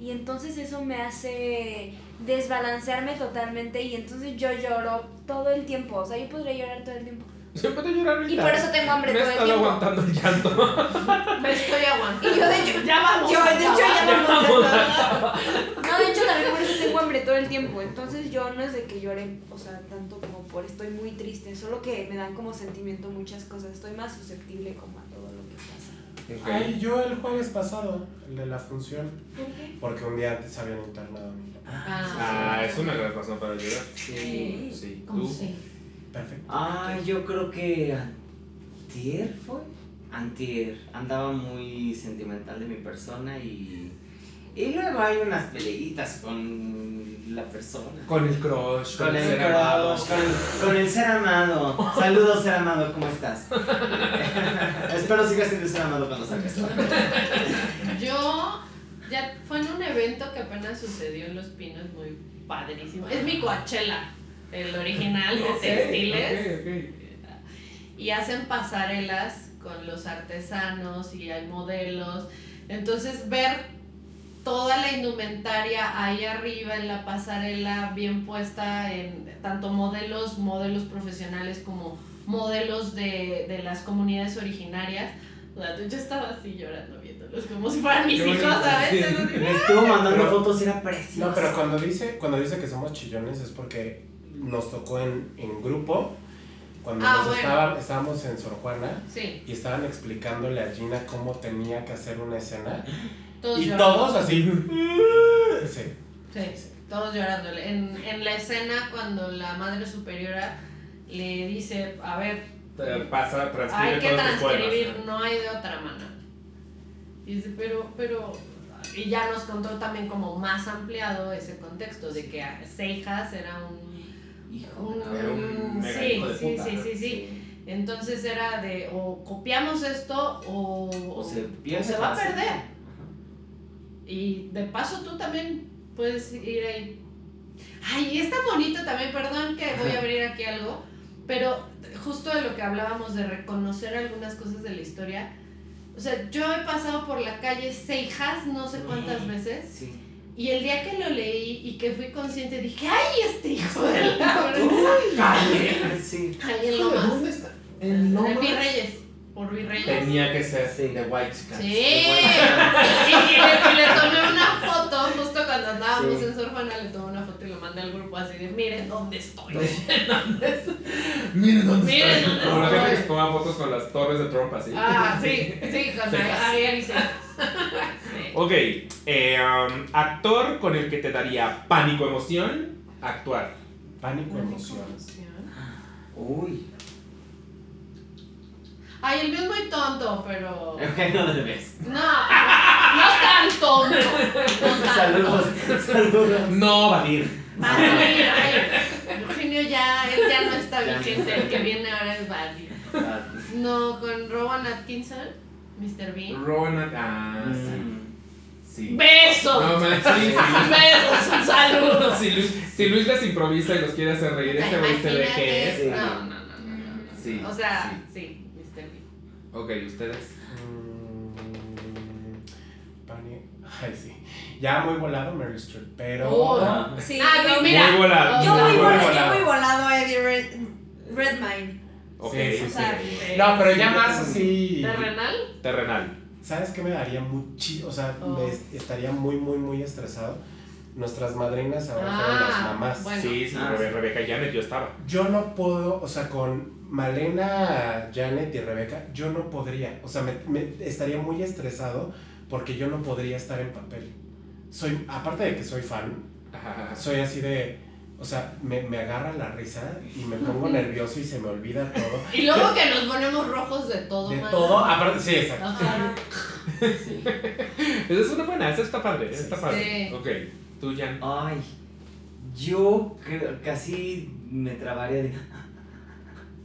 [SPEAKER 3] Y entonces eso me hace desbalancearme totalmente y entonces yo lloro todo el tiempo. O sea, yo podría llorar todo el tiempo.
[SPEAKER 1] Yo puedo llorar ahorita.
[SPEAKER 3] Y por eso tengo hambre
[SPEAKER 1] Me
[SPEAKER 3] todo el tiempo.
[SPEAKER 1] aguantando el llanto.
[SPEAKER 2] Me estoy aguantando.
[SPEAKER 3] Y yo de hecho,
[SPEAKER 2] Ya vamos.
[SPEAKER 3] yo de hecho ya
[SPEAKER 1] Ya
[SPEAKER 3] vamos.
[SPEAKER 1] vamos.
[SPEAKER 3] No, de hecho también por eso tengo hambre todo el tiempo. Entonces yo no es de que llore, o sea, tanto como por estoy muy triste, solo que me dan como sentimiento muchas cosas. Estoy más susceptible como a
[SPEAKER 5] Ay, yo el jueves pasado, el de la función, porque un día antes habían internado a mi papá.
[SPEAKER 1] Ah, es una gran razón para llorar.
[SPEAKER 4] Sí.
[SPEAKER 1] Sí,
[SPEAKER 2] ¿Cómo
[SPEAKER 1] tú.
[SPEAKER 2] sí?
[SPEAKER 5] Perfecto.
[SPEAKER 4] Ay, yo creo que antier fue. Antier. Andaba muy sentimental de mi persona y... Y luego hay unas peleitas con la persona.
[SPEAKER 1] Con el crush,
[SPEAKER 4] Con el
[SPEAKER 1] ser
[SPEAKER 4] crush,
[SPEAKER 1] amado.
[SPEAKER 4] con, con el ser amado. Saludos, ser amado, ¿cómo estás? Espero sigas siendo ser amado cuando salgas.
[SPEAKER 2] Yo ya fue en un evento que apenas sucedió en Los Pinos, muy padrísimo. Es mi Coachella, el original de textiles.
[SPEAKER 1] ok, ok.
[SPEAKER 2] Y hacen pasarelas con los artesanos y hay modelos. Entonces ver toda la indumentaria ahí arriba en la pasarela bien puesta en tanto modelos, modelos profesionales como modelos de, de las comunidades originarias. O sea, yo estaba así llorando viéndolos como si fueran mis hijos, ¿sabes?
[SPEAKER 1] sí.
[SPEAKER 4] Me estuvo mandando
[SPEAKER 5] Pero-
[SPEAKER 4] fotos, era precioso.
[SPEAKER 5] No, pero cuando dice, cuando dice que somos chillones es porque nos tocó en, en grupo Cuando
[SPEAKER 2] Ah,
[SPEAKER 5] nos
[SPEAKER 2] bueno.
[SPEAKER 5] estaba- estábamos en Sor Juana
[SPEAKER 2] Sí,
[SPEAKER 5] y estaban explicándole a Gina cómo tenía que hacer una escena.
[SPEAKER 2] Todos
[SPEAKER 5] y
[SPEAKER 2] llorando.
[SPEAKER 5] todos así. sí.
[SPEAKER 2] Sí, todos llorándole. En, en la escena cuando la madre superiora le dice, a ver,
[SPEAKER 1] Pasa, transcribe
[SPEAKER 2] hay que
[SPEAKER 1] todos tus poemas,
[SPEAKER 2] transcribir,
[SPEAKER 1] ¿no?
[SPEAKER 2] no hay de otra manera. Y dice, pero, pero, y ya nos contó también como más ampliado ese contexto de que Seijas era un,
[SPEAKER 4] Hijo.
[SPEAKER 2] un-
[SPEAKER 1] Era un mega
[SPEAKER 2] sí,
[SPEAKER 1] hijo de
[SPEAKER 2] sí,
[SPEAKER 1] puta,
[SPEAKER 2] sí,
[SPEAKER 1] ¿no?
[SPEAKER 2] sí, sí. Entonces era de o copiamos esto o,
[SPEAKER 4] O se
[SPEAKER 2] o se va a perder. Y de paso tú también puedes ir ahí. Ay, está bonito también, perdón que voy a abrir aquí algo, pero justo de lo que hablábamos de reconocer algunas cosas de la historia. O sea, yo he pasado por la calle Seijas no sé cuántas veces
[SPEAKER 4] Sí.
[SPEAKER 2] y el día que lo leí y que fui consciente dije, ¡ay, este hijo de la
[SPEAKER 1] ¡Calle!
[SPEAKER 4] Sí.
[SPEAKER 2] Ahí en Lomas.
[SPEAKER 1] ¿Dónde está? En
[SPEAKER 2] En
[SPEAKER 1] Lomas.
[SPEAKER 2] Virreyes. Por Virreyes.
[SPEAKER 1] Tenía que ser
[SPEAKER 4] Sí.
[SPEAKER 1] de White Chicken.
[SPEAKER 2] Sí. Y, le, y le tomé una foto justo cuando andábamos
[SPEAKER 4] Sí.
[SPEAKER 2] en Sor Juana, le tomé una foto y lo mandé al grupo así de miren dónde estoy.
[SPEAKER 1] Miren dónde
[SPEAKER 2] Miren
[SPEAKER 1] estoy.
[SPEAKER 2] dónde
[SPEAKER 1] Como la gente que toma fotos con las torres de Trump así.
[SPEAKER 2] Ah, sí, sí, con. Ariel y. Sí.
[SPEAKER 1] Ok, eh, um, actor con el que te daría pánico, emoción, actuar.
[SPEAKER 5] Pánico, emoción.
[SPEAKER 4] Uy.
[SPEAKER 2] Ay, el mío es muy tonto, pero.
[SPEAKER 4] Eugenio Derbez.
[SPEAKER 2] No, no es tan tonto. No tan
[SPEAKER 4] Saludos. Saludos.
[SPEAKER 1] No, Vadir.
[SPEAKER 2] Vale, ay, Eugenio ya, él ya no está vigente, el que viene ahora es Buddy. No, con Rowan Atkinson, Mr. Bean.
[SPEAKER 1] Rowan. Ah,
[SPEAKER 4] Mm.
[SPEAKER 1] sí. Sí.
[SPEAKER 2] ¡Besos!
[SPEAKER 1] No, man, sí, sí.
[SPEAKER 2] ¡Besos! ¡Un saludo!
[SPEAKER 1] Si Luis, si Luis les improvisa y los quiere hacer reír, este güey se ve que es.
[SPEAKER 2] No, no, no, no, no, no.
[SPEAKER 1] Sí,
[SPEAKER 2] O sea, sí.
[SPEAKER 1] Ok, ustedes.
[SPEAKER 5] Mm, Pani- Ay, sí. Ya muy volado Meryl Streep, pero.
[SPEAKER 2] Oh.
[SPEAKER 3] Sí,
[SPEAKER 2] Ah,
[SPEAKER 3] yo,
[SPEAKER 2] mira.
[SPEAKER 1] Muy volado.
[SPEAKER 3] yo muy,
[SPEAKER 1] Muy
[SPEAKER 3] volado,
[SPEAKER 1] volado.
[SPEAKER 3] yo muy volado Eddie Red, Redmayne.
[SPEAKER 1] Ok,
[SPEAKER 5] Sí, sí,
[SPEAKER 3] O sea,
[SPEAKER 5] No, pero ya más así.
[SPEAKER 2] ¿Terrenal?
[SPEAKER 1] terrenal.
[SPEAKER 5] ¿Sabes qué me daría muchísimo? O sea,
[SPEAKER 2] Oh.
[SPEAKER 5] me est- estaría muy, muy, muy estresado. Nuestras madrinas ahora fueron
[SPEAKER 2] Ah,
[SPEAKER 5] las mamás.
[SPEAKER 2] bueno.
[SPEAKER 1] Sí, sí,
[SPEAKER 4] Ah,
[SPEAKER 1] Rebe-
[SPEAKER 4] sí.
[SPEAKER 1] Rebeca Janet, yo estaba.
[SPEAKER 5] Yo no puedo, o sea, con Malena, Janet y Rebeca, yo no podría. O sea, me, me- estaría muy estresado porque yo no podría estar en papel. Soy, aparte de que soy fan,
[SPEAKER 1] Ajá.
[SPEAKER 5] soy así de. O sea, me, me agarra la risa y me pongo nervioso y se me olvida todo.
[SPEAKER 2] Y luego que nos ponemos rojos de todo.
[SPEAKER 5] De
[SPEAKER 2] man.
[SPEAKER 5] todo, aparte, sí, exacto.
[SPEAKER 2] Ajá.
[SPEAKER 1] Esa es una buena, esa está padre, esa está
[SPEAKER 5] Sí.
[SPEAKER 1] padre.
[SPEAKER 2] Sí.
[SPEAKER 1] Ok, tú, Jan.
[SPEAKER 4] Ay. Yo creo, casi me trabaría de.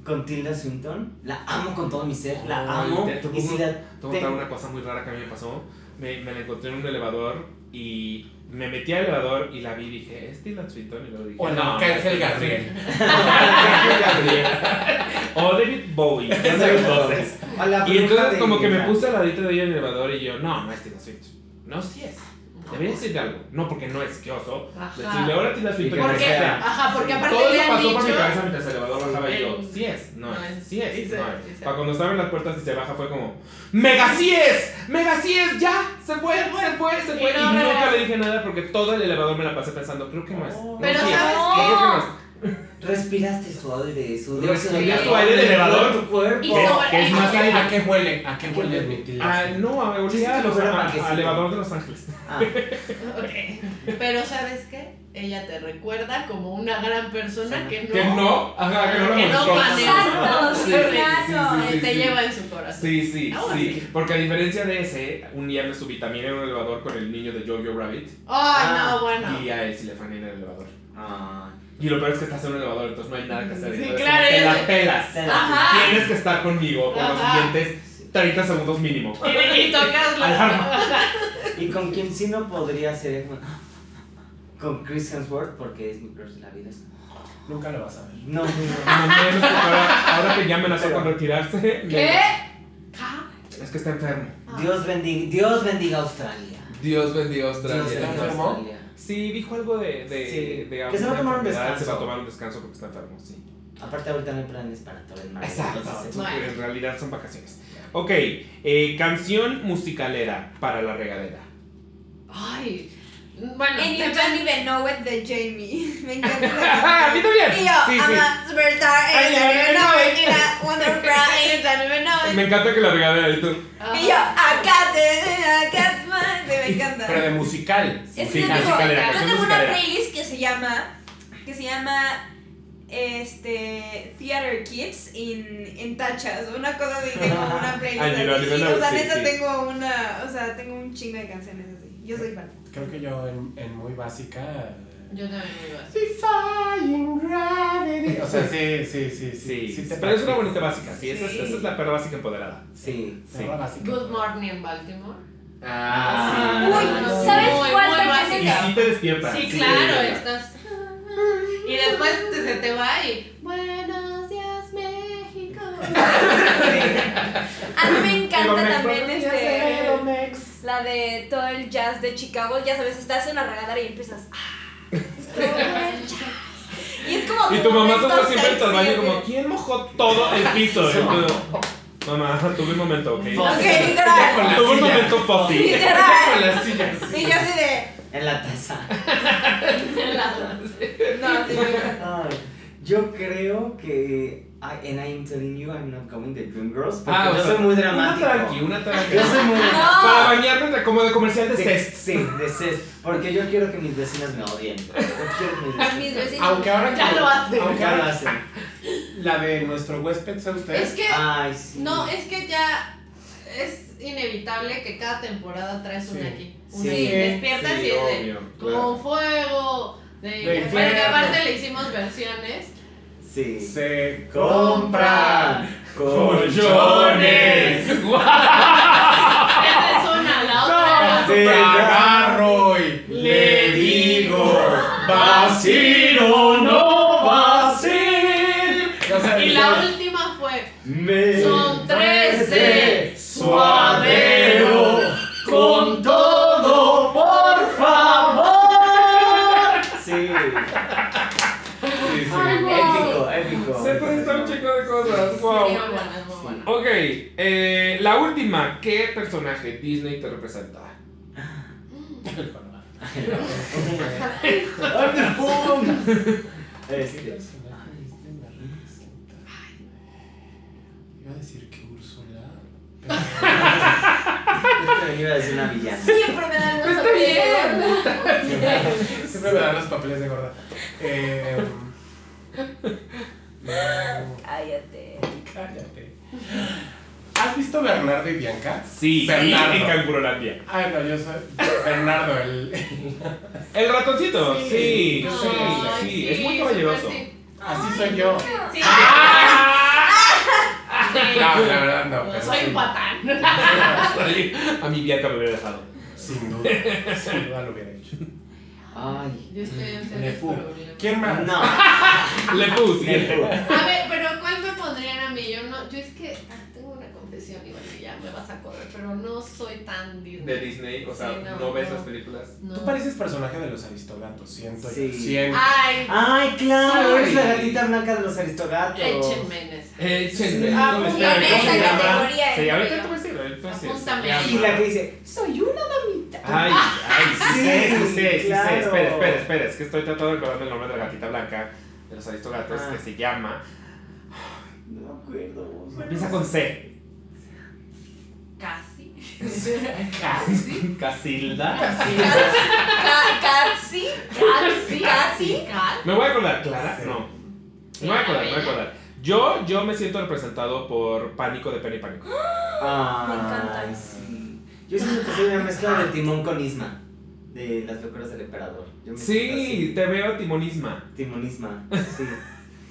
[SPEAKER 4] Con Tilda Swinton. La amo con todo mi ser. La amo.
[SPEAKER 1] te- te
[SPEAKER 4] Y si la
[SPEAKER 1] Te voy a contar
[SPEAKER 4] tengo-
[SPEAKER 1] una cosa muy rara que a mí me pasó. Me, me la encontré en un elevador y me metí al elevador y la vi y dije, ¿es Tilda Swinton? Y luego dije,
[SPEAKER 5] O no,
[SPEAKER 1] Tilda
[SPEAKER 5] Gabriel.
[SPEAKER 1] Gabriel. O David Bowie. entonces.
[SPEAKER 4] La
[SPEAKER 1] Y entonces como que me puse al ladito de ella en el elevador y yo, no, no es Tilda Swinton. No, sí es. Debería decirle algo. No, porque no es, qué oso.
[SPEAKER 2] Ajá.
[SPEAKER 1] Decirle, ahora
[SPEAKER 4] que
[SPEAKER 1] y
[SPEAKER 2] Porque,
[SPEAKER 4] sea.
[SPEAKER 2] ajá, porque aparte
[SPEAKER 1] Todo
[SPEAKER 2] le
[SPEAKER 1] eso
[SPEAKER 2] han
[SPEAKER 1] pasó por mi
[SPEAKER 2] dicho.
[SPEAKER 1] cabeza mientras el elevador bajaba y yo, sí es, no
[SPEAKER 2] no
[SPEAKER 1] es, sí es,
[SPEAKER 2] sí se-
[SPEAKER 1] no es.
[SPEAKER 2] se-
[SPEAKER 1] Para cuando estaba en las puertas y se baja fue como, ¡Mega sí es! ¡Mega sí es! ¡Ya! ¡Se fue! ¡Se fue! ¡Se fue!
[SPEAKER 2] Y
[SPEAKER 1] Y,
[SPEAKER 2] no
[SPEAKER 1] nunca le dije nada porque todo el elevador me la pasé pensando, creo que no es. No,
[SPEAKER 2] Pero
[SPEAKER 1] sí es,
[SPEAKER 2] ¿sabes
[SPEAKER 1] no, creo que no es.
[SPEAKER 4] Respiraste su aire, su dióxido de
[SPEAKER 1] su
[SPEAKER 4] carbono
[SPEAKER 1] aire
[SPEAKER 4] en
[SPEAKER 1] elevador.
[SPEAKER 4] tu cuerpo.
[SPEAKER 1] ¿Qué?
[SPEAKER 2] sobre-
[SPEAKER 1] ¿Qué es más aire?
[SPEAKER 5] ¿A qué huele? ¿A qué huele Tilda
[SPEAKER 1] Ah, no, a,
[SPEAKER 4] Sí, sí,
[SPEAKER 1] olía a
[SPEAKER 4] sí,
[SPEAKER 1] los-
[SPEAKER 4] fuera
[SPEAKER 1] a- al elevador de Los Ángeles.
[SPEAKER 4] Ah,
[SPEAKER 2] Ok. Pero ¿sabes qué? Ella te recuerda como una gran persona que no.
[SPEAKER 1] Que no, ajá, que no lo
[SPEAKER 2] que no
[SPEAKER 1] molestó.
[SPEAKER 2] planea.
[SPEAKER 3] Exacto,
[SPEAKER 1] Sí,
[SPEAKER 3] sí,
[SPEAKER 1] sí,
[SPEAKER 3] claro.
[SPEAKER 1] sí, sí,
[SPEAKER 2] te
[SPEAKER 1] sí.
[SPEAKER 2] lleva en su corazón.
[SPEAKER 1] Sí, sí,
[SPEAKER 2] Ahora
[SPEAKER 1] sí.
[SPEAKER 2] sí.
[SPEAKER 1] Porque a diferencia de ese, un día me subí también en un elevador con el niño de Jojo Rabbit.
[SPEAKER 2] Ay,
[SPEAKER 4] Ah,
[SPEAKER 2] no, bueno.
[SPEAKER 1] Y a él sí le fue en el elevador.
[SPEAKER 4] ah,
[SPEAKER 1] Y lo peor es que estás en un elevador, entonces no hay nada que hacer.
[SPEAKER 2] Sí,
[SPEAKER 1] Entonces,
[SPEAKER 2] claro,
[SPEAKER 1] Te la pelas.
[SPEAKER 4] la-
[SPEAKER 2] Ajá.
[SPEAKER 1] Tienes que estar conmigo por los siguientes 30 segundos mínimo.
[SPEAKER 2] Y, y tocas la.
[SPEAKER 1] Alarma.
[SPEAKER 4] Y con quien sí no podría ser con Chris Hemsworth porque es mi crush de la vida.
[SPEAKER 5] Nunca lo vas a ver.
[SPEAKER 4] No, no,
[SPEAKER 1] No, menos porque ahora, ahora que ya amenazó con retirarse.
[SPEAKER 2] ¿Qué?
[SPEAKER 1] Es que está enfermo.
[SPEAKER 4] no. Dios bendiga, Dios bendiga Australia.
[SPEAKER 1] Dios bendiga
[SPEAKER 4] Dios bendiga
[SPEAKER 5] enfermo?
[SPEAKER 4] Australia.
[SPEAKER 1] Sí, dijo algo de, de,
[SPEAKER 4] Sí.
[SPEAKER 1] de
[SPEAKER 4] Que se va a tomar un
[SPEAKER 1] enfermedad, Se va a
[SPEAKER 4] descanso.
[SPEAKER 1] tomar un descanso porque está enfermo, sí.
[SPEAKER 4] Aparte ahorita no hay planes para todo el mar. entonces,
[SPEAKER 2] Bueno.
[SPEAKER 1] En realidad son vacaciones. Ok, eh, canción musicalera para la regadera.
[SPEAKER 2] Ay, Bueno,
[SPEAKER 3] And you don't even know it de Jamie. Me encanta
[SPEAKER 1] a mí también.
[SPEAKER 3] Y yo,
[SPEAKER 1] Sí,
[SPEAKER 3] I'm
[SPEAKER 1] sí.
[SPEAKER 3] a superstar, and you don't even know it. And you don't even know it.
[SPEAKER 1] Me encanta que la regalé y tú.
[SPEAKER 3] Y yo, I got it, I got mine. Me encanta.
[SPEAKER 5] Pero de musical.
[SPEAKER 3] Es
[SPEAKER 1] Sí,
[SPEAKER 3] que yo tengo,
[SPEAKER 1] musicalera,
[SPEAKER 3] yo tengo una playlist que se llama que se llama este Theater Kids in, en tachas, una cosa así, tengo una playlist
[SPEAKER 1] Ay, no,
[SPEAKER 3] y,
[SPEAKER 1] no,
[SPEAKER 3] o sea,
[SPEAKER 1] sí,
[SPEAKER 3] neta
[SPEAKER 1] sí.
[SPEAKER 3] tengo una, o sea, tengo un chingo de canciones así. Yo soy fan.
[SPEAKER 5] Creo que yo en, en muy básica.
[SPEAKER 2] Yo también me iba a
[SPEAKER 5] Defying gravity. O sea, sí, sí, sí, sí.
[SPEAKER 1] Sí,
[SPEAKER 5] te
[SPEAKER 1] pero es una bonita básica. Sí, esa, es,
[SPEAKER 3] Sí.
[SPEAKER 1] esa es la perra básica empoderada.
[SPEAKER 4] Sí.
[SPEAKER 1] Sí.
[SPEAKER 5] Perra básica.
[SPEAKER 2] Good Morning en Baltimore.
[SPEAKER 1] Ah,
[SPEAKER 3] Uy,
[SPEAKER 2] sí.
[SPEAKER 3] ¿sabes
[SPEAKER 2] Muy,
[SPEAKER 3] cuál
[SPEAKER 2] muy básica.
[SPEAKER 1] Y sí te despierta.
[SPEAKER 2] Sí,
[SPEAKER 1] te
[SPEAKER 2] claro, estás. Y después te- se te va y. Buenos días, México.
[SPEAKER 3] A mí me encanta también este. La de todo el jazz de Chicago, ya sabes, estás en la regadera y empiezas ah, todo el jazz. Y es como
[SPEAKER 1] Y tu mamá solo siempre al baño como. ¿quién mojó todo el piso? Y yo, Mamá, tuve un momento, ¿ok?
[SPEAKER 3] Ok, literal.
[SPEAKER 5] La
[SPEAKER 1] Tuve un momento fósil.
[SPEAKER 5] Con
[SPEAKER 3] Literal.
[SPEAKER 5] la silla.
[SPEAKER 3] Y yo así de.
[SPEAKER 4] En la taza.
[SPEAKER 3] No, sí, me encanta.
[SPEAKER 4] Ay, yo creo que. I, and I'm telling you, I'm not coming the Dreamgirls. Porque
[SPEAKER 1] Ah,
[SPEAKER 4] yo soy muy
[SPEAKER 1] Una
[SPEAKER 4] dramático.
[SPEAKER 1] tranqui, una tranqui.
[SPEAKER 4] Yo soy muy
[SPEAKER 1] Para bañarme de- como de comercial de
[SPEAKER 4] de
[SPEAKER 1] cest.
[SPEAKER 4] Sí, de cest. Porque yo quiero que mis vecinos me odien. Yo quiero que mis vecinos.
[SPEAKER 5] Aunque ahora
[SPEAKER 2] Ya
[SPEAKER 5] que-
[SPEAKER 2] lo hace.
[SPEAKER 5] Aunque
[SPEAKER 4] Ya lo
[SPEAKER 5] ahora
[SPEAKER 4] hacen.
[SPEAKER 5] la de nuestro huésped sea usted.
[SPEAKER 2] Es que.
[SPEAKER 4] Ay, sí.
[SPEAKER 2] No, es que ya es inevitable que cada temporada traes una
[SPEAKER 5] Sí.
[SPEAKER 2] aquí. Una
[SPEAKER 4] Sí.
[SPEAKER 2] y despiertas
[SPEAKER 1] Sí,
[SPEAKER 2] y es de
[SPEAKER 1] obvio, claro.
[SPEAKER 2] con fuego. De,
[SPEAKER 5] De
[SPEAKER 2] pero que aparte le hicimos versiones.
[SPEAKER 4] Sí.
[SPEAKER 5] Se
[SPEAKER 4] Compran
[SPEAKER 1] ¡Colchones!
[SPEAKER 2] Esa es una, la otra.
[SPEAKER 5] Te agarro y le digo, vacilo, no
[SPEAKER 1] Wow.
[SPEAKER 2] Sí, muy buena, muy buena.
[SPEAKER 1] Ok, eh, la última. ¿Qué personaje Disney te representa?
[SPEAKER 4] Este.
[SPEAKER 5] Iba a decir que Úrsula.
[SPEAKER 4] Me iba a decir una villana.
[SPEAKER 3] Siempre me dan los papeles.
[SPEAKER 5] Siempre me dan los papeles de gorda. Eh, no,
[SPEAKER 3] Cállate.
[SPEAKER 5] cállate. ¿Has visto Bernardo y Bianca?
[SPEAKER 1] Sí,
[SPEAKER 5] Bernardo.
[SPEAKER 1] en Cangurolandia.
[SPEAKER 5] Ay, no, yo soy Bernardo, el.
[SPEAKER 1] El ratoncito, sí, sí,
[SPEAKER 5] Sí,
[SPEAKER 1] es muy caballeroso.
[SPEAKER 2] sí.
[SPEAKER 5] Así soy yo.
[SPEAKER 2] Sí.
[SPEAKER 5] No, la verdad no. pero
[SPEAKER 2] Soy
[SPEAKER 5] sí.
[SPEAKER 2] un patán.
[SPEAKER 1] A mi Bianca me hubiera dejado.
[SPEAKER 5] Sin duda. Sin duda lo hubiera hecho.
[SPEAKER 4] Ay.
[SPEAKER 2] Yo estoy en
[SPEAKER 5] Le fu. ¿Quién más?
[SPEAKER 4] No.
[SPEAKER 1] Le puse.
[SPEAKER 2] A ver, pero ¿cuál me pondrían a mí? Yo no, yo es que ah, tengo una confesión, igual que ya me vas a correr, pero no soy tan Disney.
[SPEAKER 1] De Disney, o sea,
[SPEAKER 2] Sí,
[SPEAKER 1] no,
[SPEAKER 2] no,
[SPEAKER 1] ves
[SPEAKER 2] no.
[SPEAKER 1] las películas.
[SPEAKER 2] No.
[SPEAKER 5] Tú pareces personaje de los aristogatos, siento yo.
[SPEAKER 4] Sí.
[SPEAKER 5] Siento.
[SPEAKER 2] Ay,
[SPEAKER 4] Ay, claro,
[SPEAKER 2] Sorry.
[SPEAKER 4] eres la gatita blanca de los aristogatos.
[SPEAKER 2] échenme en.
[SPEAKER 4] Sí.
[SPEAKER 1] Ah, espera,
[SPEAKER 3] en
[SPEAKER 1] ¿cómo
[SPEAKER 3] esa
[SPEAKER 1] se llama?
[SPEAKER 3] categoría,
[SPEAKER 1] Sí, ahorita te voy
[SPEAKER 2] ahí.
[SPEAKER 4] Y la que dice, soy una damita.
[SPEAKER 1] Ay, ay, sí,
[SPEAKER 4] Sí,
[SPEAKER 1] sé, sí, sé, sí, sé.
[SPEAKER 4] claro.
[SPEAKER 1] Espera, espera, espera. Es que estoy tratando de acordarme el nombre de la gatita blanca de los aristogatos
[SPEAKER 4] Ah.
[SPEAKER 1] que se llama.
[SPEAKER 4] No me acuerdo.
[SPEAKER 1] Empieza con C.
[SPEAKER 2] Casi.
[SPEAKER 1] Casi. Casilda.
[SPEAKER 3] Ca- Catsi.
[SPEAKER 2] Casi.
[SPEAKER 3] Casi.
[SPEAKER 2] Casi.
[SPEAKER 1] Me voy a acordar, Clara.
[SPEAKER 5] Sí.
[SPEAKER 1] No.
[SPEAKER 2] Sí,
[SPEAKER 1] Me voy a acordar,
[SPEAKER 2] la
[SPEAKER 1] me voy a acordar. Yo, yo me siento representado por Pánico de Penny Pánico.
[SPEAKER 4] Ay,
[SPEAKER 3] Me encanta.
[SPEAKER 4] sí. Yo siento que soy una mezcla de Timón con Isma. De las locuras del emperador. Yo me
[SPEAKER 1] Sí, te veo timonisma.
[SPEAKER 4] Timonisma. Sí.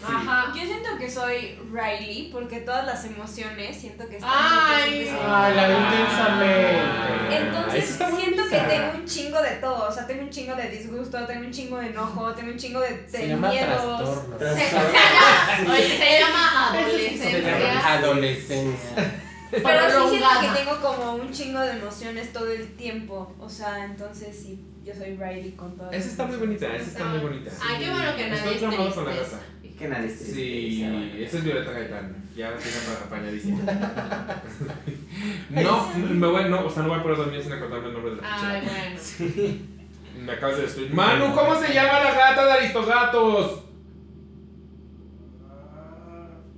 [SPEAKER 2] Ajá.
[SPEAKER 3] Yo siento que soy Riley porque todas las emociones siento que están
[SPEAKER 2] Ay.
[SPEAKER 5] Ay, la intensamente.
[SPEAKER 3] Entonces
[SPEAKER 1] está
[SPEAKER 3] siento que tengo un chingo de todo, o sea, tengo un chingo de disgusto, tengo un chingo de enojo, tengo un chingo de, de
[SPEAKER 5] Se llama
[SPEAKER 3] miedos.
[SPEAKER 5] trastorno.
[SPEAKER 4] Trastorno.
[SPEAKER 2] Oye, se llama
[SPEAKER 5] Se llama
[SPEAKER 2] adolescencia.
[SPEAKER 5] adolescencia.
[SPEAKER 3] Pero sí siento que tengo como un chingo de emociones todo el tiempo, o sea, entonces sí, yo soy Riley con todo.
[SPEAKER 1] Esa está muy bonita, esa está muy bonita.
[SPEAKER 2] Ay, qué bueno que nadie
[SPEAKER 1] Estoy con la
[SPEAKER 2] triste.
[SPEAKER 4] Que nadie triste.
[SPEAKER 1] Sí, esa es Violeta Gaitán. Ya tiene apa- apañadísima. No, me voy, no, o sea, no voy a poder dormir sin acordarme el nombre de la
[SPEAKER 2] Ay, bueno.
[SPEAKER 1] Me acabas de destruir. Manu, ¿cómo se llama la gata de Aristogatos?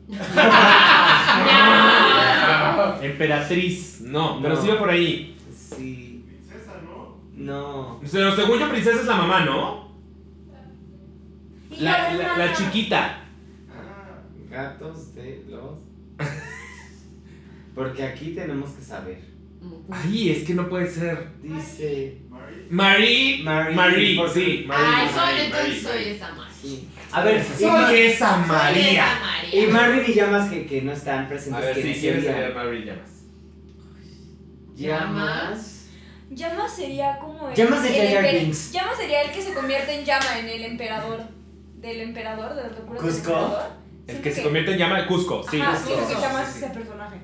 [SPEAKER 1] Emperatriz. No, pero
[SPEAKER 4] No.
[SPEAKER 1] sigue por ahí.
[SPEAKER 4] Sí.
[SPEAKER 5] Princesa, ¿no?
[SPEAKER 4] No.
[SPEAKER 1] Pero según yo, princesa es la mamá, ¿no? La,
[SPEAKER 3] la
[SPEAKER 1] la, chiquita.
[SPEAKER 5] Ah,
[SPEAKER 4] Gatos de los. Porque aquí tenemos que saber.
[SPEAKER 1] Ay, es que no puede ser.
[SPEAKER 4] Dice.
[SPEAKER 1] Marie.
[SPEAKER 4] Marie,
[SPEAKER 1] Marie,
[SPEAKER 4] porque-
[SPEAKER 1] sí. Marie,
[SPEAKER 2] Ay, soy,
[SPEAKER 1] Marie,
[SPEAKER 2] entonces
[SPEAKER 1] Marie,
[SPEAKER 2] soy esa María.
[SPEAKER 4] Sí. A ver, y,
[SPEAKER 1] Soy esa
[SPEAKER 2] Soy
[SPEAKER 1] María.
[SPEAKER 2] esa María.
[SPEAKER 4] y Llamas que, que no están
[SPEAKER 1] A
[SPEAKER 4] presentes.
[SPEAKER 1] ver, si
[SPEAKER 4] ¿quiénes
[SPEAKER 1] quieres saber Marie llamas.
[SPEAKER 4] Llamas.
[SPEAKER 3] Llama sería como el.
[SPEAKER 4] Llama sería
[SPEAKER 3] el
[SPEAKER 4] Jar
[SPEAKER 3] emper-
[SPEAKER 4] Binks.
[SPEAKER 3] Llama sería el que se convierte en llama en el emperador. Del emperador, de las locuras del
[SPEAKER 4] Cusco.
[SPEAKER 3] emperador.
[SPEAKER 1] El que se convierte en llama de Cusco, sí.
[SPEAKER 3] Ajá,
[SPEAKER 1] Cusco.
[SPEAKER 3] siento que llama
[SPEAKER 1] sí,
[SPEAKER 3] es
[SPEAKER 1] sí.
[SPEAKER 3] ese personaje.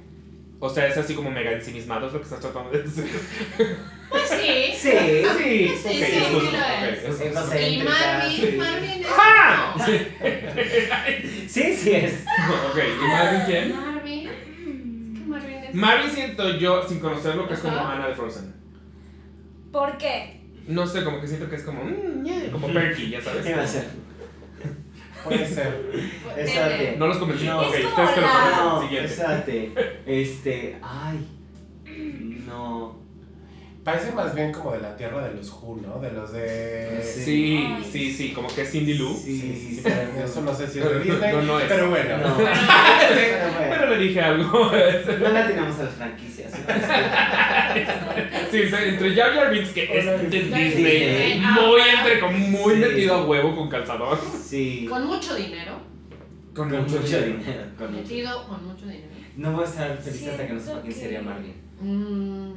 [SPEAKER 1] O sea, es así como mega ensimismado, es lo que estás tratando de decir.
[SPEAKER 2] Pues sí.
[SPEAKER 4] Sí.
[SPEAKER 1] Sí,
[SPEAKER 2] Sí, sí,
[SPEAKER 1] es
[SPEAKER 2] sí
[SPEAKER 1] Cusco,
[SPEAKER 2] lo
[SPEAKER 1] ok,
[SPEAKER 2] es.
[SPEAKER 1] es.
[SPEAKER 2] Y Marvin,
[SPEAKER 4] sí.
[SPEAKER 2] Marvin es.
[SPEAKER 1] ¡Ah!
[SPEAKER 2] no.
[SPEAKER 1] Sí.
[SPEAKER 4] Sí, sí es.
[SPEAKER 1] Ok, ¿y Marvin quién?
[SPEAKER 2] Marvin. Es que Marvin es.
[SPEAKER 1] Marvin siento yo, sin conocerlo, que es como
[SPEAKER 2] Ajá.
[SPEAKER 1] Ana de Frozen.
[SPEAKER 3] ¿Por qué?
[SPEAKER 1] No sé, como que siento que es como, mm, yeah, como Perky, ya sabes.
[SPEAKER 4] ¿Qué va a ser?
[SPEAKER 5] Puede ser.
[SPEAKER 1] No los convencí.
[SPEAKER 4] No.
[SPEAKER 1] ok, ustedes lo.
[SPEAKER 4] No,
[SPEAKER 1] Siguiente.
[SPEAKER 4] Este. Ay. No.
[SPEAKER 5] Parece más bien como de la tierra de los Who, ¿no? De los de.
[SPEAKER 1] Sí,
[SPEAKER 3] Ay.
[SPEAKER 1] sí, sí, como que es Cindy Lou.
[SPEAKER 4] Sí,
[SPEAKER 5] Sí, sí, sí, pero eso no sé si es de Disney.
[SPEAKER 1] no, no es.
[SPEAKER 5] Pero bueno.
[SPEAKER 4] No. Pero bueno.
[SPEAKER 1] le dije algo.
[SPEAKER 4] No la tenemos a las franquicias.
[SPEAKER 1] Sí, entre, entre Jar Jar Binks, que es de Disney, muy entre, como muy
[SPEAKER 4] Sí.
[SPEAKER 1] metido a huevo con calzador.
[SPEAKER 4] Sí.
[SPEAKER 2] Con mucho dinero.
[SPEAKER 1] Con,
[SPEAKER 4] Con mucho dinero. Con mucho.
[SPEAKER 2] Metido con mucho dinero.
[SPEAKER 4] No voy a estar feliz hasta que no
[SPEAKER 3] Siento
[SPEAKER 4] sepa quién
[SPEAKER 3] que-
[SPEAKER 4] sería Marvin.
[SPEAKER 2] Mm.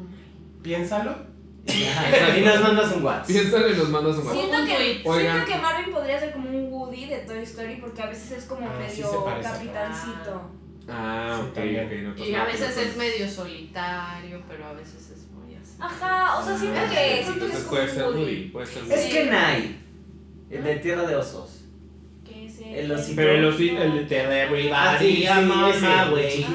[SPEAKER 5] Piénsalo.
[SPEAKER 4] y nos mandas un WhatsApp.
[SPEAKER 1] Piénsalo y nos mandas un WhatsApp.
[SPEAKER 3] Siento que, siento que Marvin podría ser como un Woody de Toy Story porque a veces es como
[SPEAKER 5] Ah, sí
[SPEAKER 3] medio
[SPEAKER 5] parece.
[SPEAKER 3] capitancito.
[SPEAKER 1] Ah,
[SPEAKER 5] Sí,
[SPEAKER 1] ok,
[SPEAKER 5] también.
[SPEAKER 1] ok. No, entonces
[SPEAKER 2] Y a veces es medio solitario, pero a veces es muy así.
[SPEAKER 3] Ajá, o sea, siento
[SPEAKER 2] Ah,
[SPEAKER 3] que siento que
[SPEAKER 1] Entonces
[SPEAKER 3] es
[SPEAKER 1] puede ser
[SPEAKER 3] Woody.
[SPEAKER 1] Puede ser Woody.
[SPEAKER 4] Es que Nai. El de Tierra de Osos. El osito.
[SPEAKER 1] Pero el osito, el de
[SPEAKER 4] Ah, sí, sí,
[SPEAKER 1] Everybody, güey.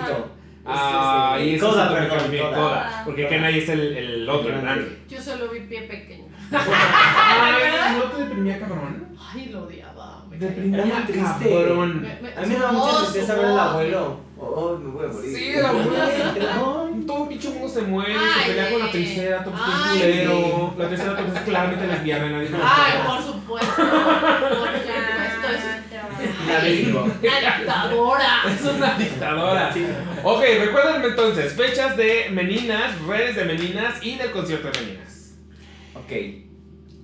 [SPEAKER 1] Ah, y eso
[SPEAKER 4] Coda,
[SPEAKER 1] es lo que
[SPEAKER 4] perdón,
[SPEAKER 1] también,
[SPEAKER 4] Coda.
[SPEAKER 1] Coda. Porque
[SPEAKER 3] Coda.
[SPEAKER 1] Kenai es el, el otro, el grande.
[SPEAKER 2] Yo solo vi pie pequeño.
[SPEAKER 1] Ay, ¿no te deprimía, cabrón?
[SPEAKER 2] Ay, lo odiaba. me
[SPEAKER 1] Deprimía,
[SPEAKER 4] triste.
[SPEAKER 1] cabrón.
[SPEAKER 2] Me- me-
[SPEAKER 4] A mí me da mucha tristeza ver al abuelo. Oh, me voy a morir.
[SPEAKER 1] Sí, el abuelo. Todo pinche mundo se muere, se pelea con la triceratops, bien
[SPEAKER 2] Ay,
[SPEAKER 1] culero. La triceratops es claramente lesbiana,
[SPEAKER 2] Ay, por supuesto. Por una dictadora.
[SPEAKER 1] Es una dictadora. Ok, recuerden entonces, fechas de Meninas, redes de Meninas y del concierto de Meninas.
[SPEAKER 4] Ok.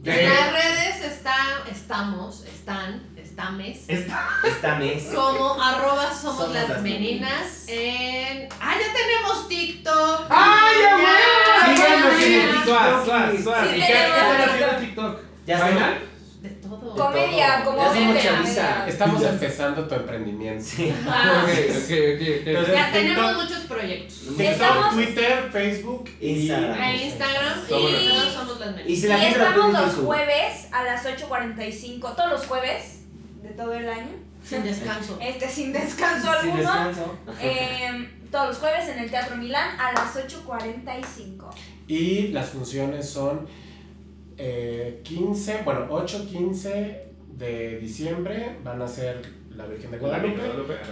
[SPEAKER 2] En las redes está, estamos, están, estames.
[SPEAKER 1] Esta-
[SPEAKER 4] Esta mes.
[SPEAKER 2] Como arroba somos,
[SPEAKER 4] Somos
[SPEAKER 2] las,
[SPEAKER 4] las
[SPEAKER 2] meninas. En. ¡Ah, ya tenemos TikTok!
[SPEAKER 1] ¡Ay,
[SPEAKER 2] Ya, ya, ya.
[SPEAKER 4] el
[SPEAKER 1] Suaz, suaz,
[SPEAKER 3] Sí
[SPEAKER 1] suaz. ¿Y qué
[SPEAKER 3] tenemos
[SPEAKER 1] están
[SPEAKER 3] TikTok.
[SPEAKER 1] haciendo en TikTok?
[SPEAKER 4] Ya
[SPEAKER 1] ¿Bailan?
[SPEAKER 2] De todo.
[SPEAKER 3] Comedia, como
[SPEAKER 4] Ya somos
[SPEAKER 3] meme,
[SPEAKER 4] chaviza.
[SPEAKER 3] meme.
[SPEAKER 5] Estamos empezando tu emprendimiento.
[SPEAKER 4] Sí.
[SPEAKER 2] Ah.
[SPEAKER 5] Entonces,
[SPEAKER 2] Ya tenemos
[SPEAKER 5] TikTok,
[SPEAKER 2] muchos proyectos.
[SPEAKER 5] TikTok,
[SPEAKER 3] Estamos-
[SPEAKER 5] Twitter, Facebook
[SPEAKER 4] Instagram.
[SPEAKER 2] En Instagram y todos somos las
[SPEAKER 4] Y
[SPEAKER 2] meninas.
[SPEAKER 4] si la
[SPEAKER 3] Y estamos los
[SPEAKER 4] YouTube.
[SPEAKER 3] jueves a las 8.45, todos los jueves de todo el año,
[SPEAKER 2] Sin descanso.
[SPEAKER 3] este sin descanso
[SPEAKER 4] Sin
[SPEAKER 3] alguno.
[SPEAKER 4] descanso.
[SPEAKER 3] Eh, todos los jueves en el Teatro Milán a las 8.45.
[SPEAKER 5] Y las funciones son eh, 15, bueno, 8, 15 de diciembre van a ser la Virgen de Guadalupe.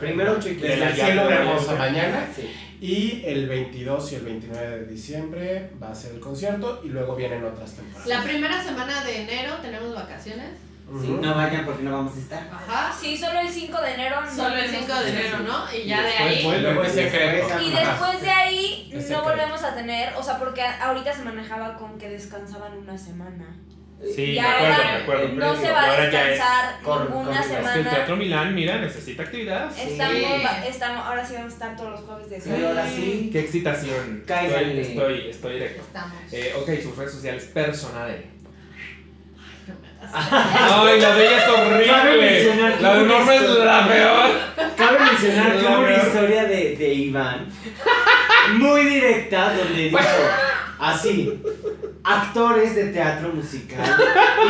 [SPEAKER 4] Primero ocho y
[SPEAKER 5] Desde
[SPEAKER 4] quince.
[SPEAKER 5] el cielo de hermosa mañana.
[SPEAKER 4] Sí.
[SPEAKER 5] Y el 22 y el 29 de diciembre va a ser el concierto y luego vienen otras temporadas.
[SPEAKER 2] La primera semana de enero tenemos vacaciones.
[SPEAKER 5] Ujú.
[SPEAKER 4] Sí, no vayan porque no vamos a estar.
[SPEAKER 2] Ajá.
[SPEAKER 3] Sí, solo el 5 de enero. no
[SPEAKER 2] Solo el
[SPEAKER 3] tenemos
[SPEAKER 2] 5 de enero, ¿no? Y
[SPEAKER 1] Y
[SPEAKER 2] ya de
[SPEAKER 1] después
[SPEAKER 2] ahí.
[SPEAKER 1] vuelve.
[SPEAKER 5] Secreto.
[SPEAKER 3] Y después de ahí
[SPEAKER 5] Es
[SPEAKER 3] no
[SPEAKER 5] secreto.
[SPEAKER 3] volvemos a tener, o sea, porque ahorita se manejaba con que descansaban una semana.
[SPEAKER 1] Sí,
[SPEAKER 3] Ya
[SPEAKER 1] me acuerdo, acuerdo.
[SPEAKER 3] No se va a descansar ninguna
[SPEAKER 4] corridas.
[SPEAKER 1] Es que el
[SPEAKER 3] semana.
[SPEAKER 1] Teatro Milán, mira, necesita actividad.
[SPEAKER 3] Estamos,
[SPEAKER 2] Sí.
[SPEAKER 3] estamos, ahora sí vamos a estar todos los jueves de
[SPEAKER 4] Sí, ahora sí.
[SPEAKER 1] Qué excitación. Estoy,
[SPEAKER 4] Cáiganle.
[SPEAKER 1] estoy, estoy directo.
[SPEAKER 2] Estamos.
[SPEAKER 1] Eh, ok, sus redes sociales personales. Ay, la de ella es horrible. La de Norma es la peor.
[SPEAKER 4] Cabe mencionar que hubo una historia de, de Iván muy directa donde dijo así actores de teatro musical.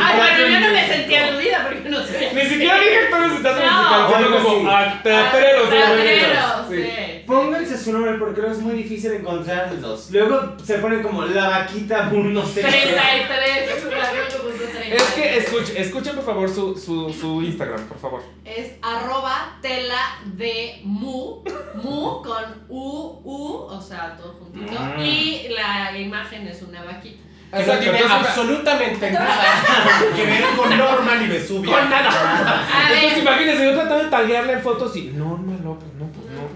[SPEAKER 2] Ay,
[SPEAKER 4] teatro
[SPEAKER 2] bueno, yo no me
[SPEAKER 4] musical".
[SPEAKER 2] sentí aludida porque no sé.
[SPEAKER 1] Ni siquiera dije actores de teatro
[SPEAKER 2] No.
[SPEAKER 1] musical,
[SPEAKER 4] Algo
[SPEAKER 1] como
[SPEAKER 4] así.
[SPEAKER 1] acteatreros.
[SPEAKER 2] Teatreros,
[SPEAKER 1] Sí.
[SPEAKER 4] Pónganse su nombre porque luego es muy difícil encontrarlos. Luego se ponen como la vaquita, no sé.
[SPEAKER 2] 33.
[SPEAKER 1] Es que escuchen, escuchen por favor su, su, su Instagram, por favor.
[SPEAKER 2] Es arroba tela de mu, mu con u, u, o sea, todo juntito.
[SPEAKER 4] Mm.
[SPEAKER 2] Y la imagen es una vaquita.
[SPEAKER 5] Que no tiene absolutamente nada que ver con Norman y Vesubio.
[SPEAKER 1] Con nada. Entonces imagínense, yo tratando de taguearle en fotos y Norma López, no,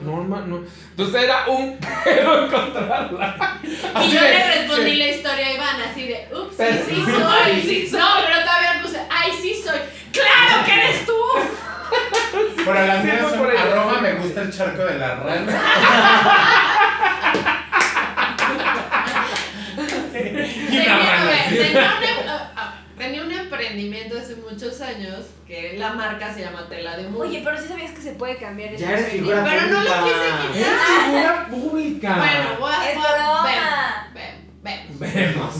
[SPEAKER 1] no, Norma, no. Entonces era un pedo encontrarla.
[SPEAKER 2] y
[SPEAKER 1] Así
[SPEAKER 2] yo
[SPEAKER 1] de-
[SPEAKER 2] le respondí la historia a Iván así de, ups, sí,
[SPEAKER 1] Pero-
[SPEAKER 2] sí soy, sí soy. No, pero todavía puse, ay, sí soy. ¡Claro que eres tú!
[SPEAKER 5] Bueno, las
[SPEAKER 1] Sí,
[SPEAKER 5] mías son
[SPEAKER 1] por
[SPEAKER 5] arroba me gusta el charco de la rana. y
[SPEAKER 2] Tenía,
[SPEAKER 5] una rana.
[SPEAKER 2] ver,
[SPEAKER 5] sí.
[SPEAKER 2] tenía un, emprendimiento hace muchos años que la marca se llama Tela de Mu.
[SPEAKER 3] Oye, pero sí sabías que se puede cambiar ese
[SPEAKER 4] Ya eres figura
[SPEAKER 2] Pero no lo quise
[SPEAKER 1] Es
[SPEAKER 2] quitar.
[SPEAKER 1] figura pública.
[SPEAKER 2] Bueno, voy a
[SPEAKER 3] Es
[SPEAKER 2] voy a-
[SPEAKER 3] broma.
[SPEAKER 2] ven, ven, ven.
[SPEAKER 1] Vemos.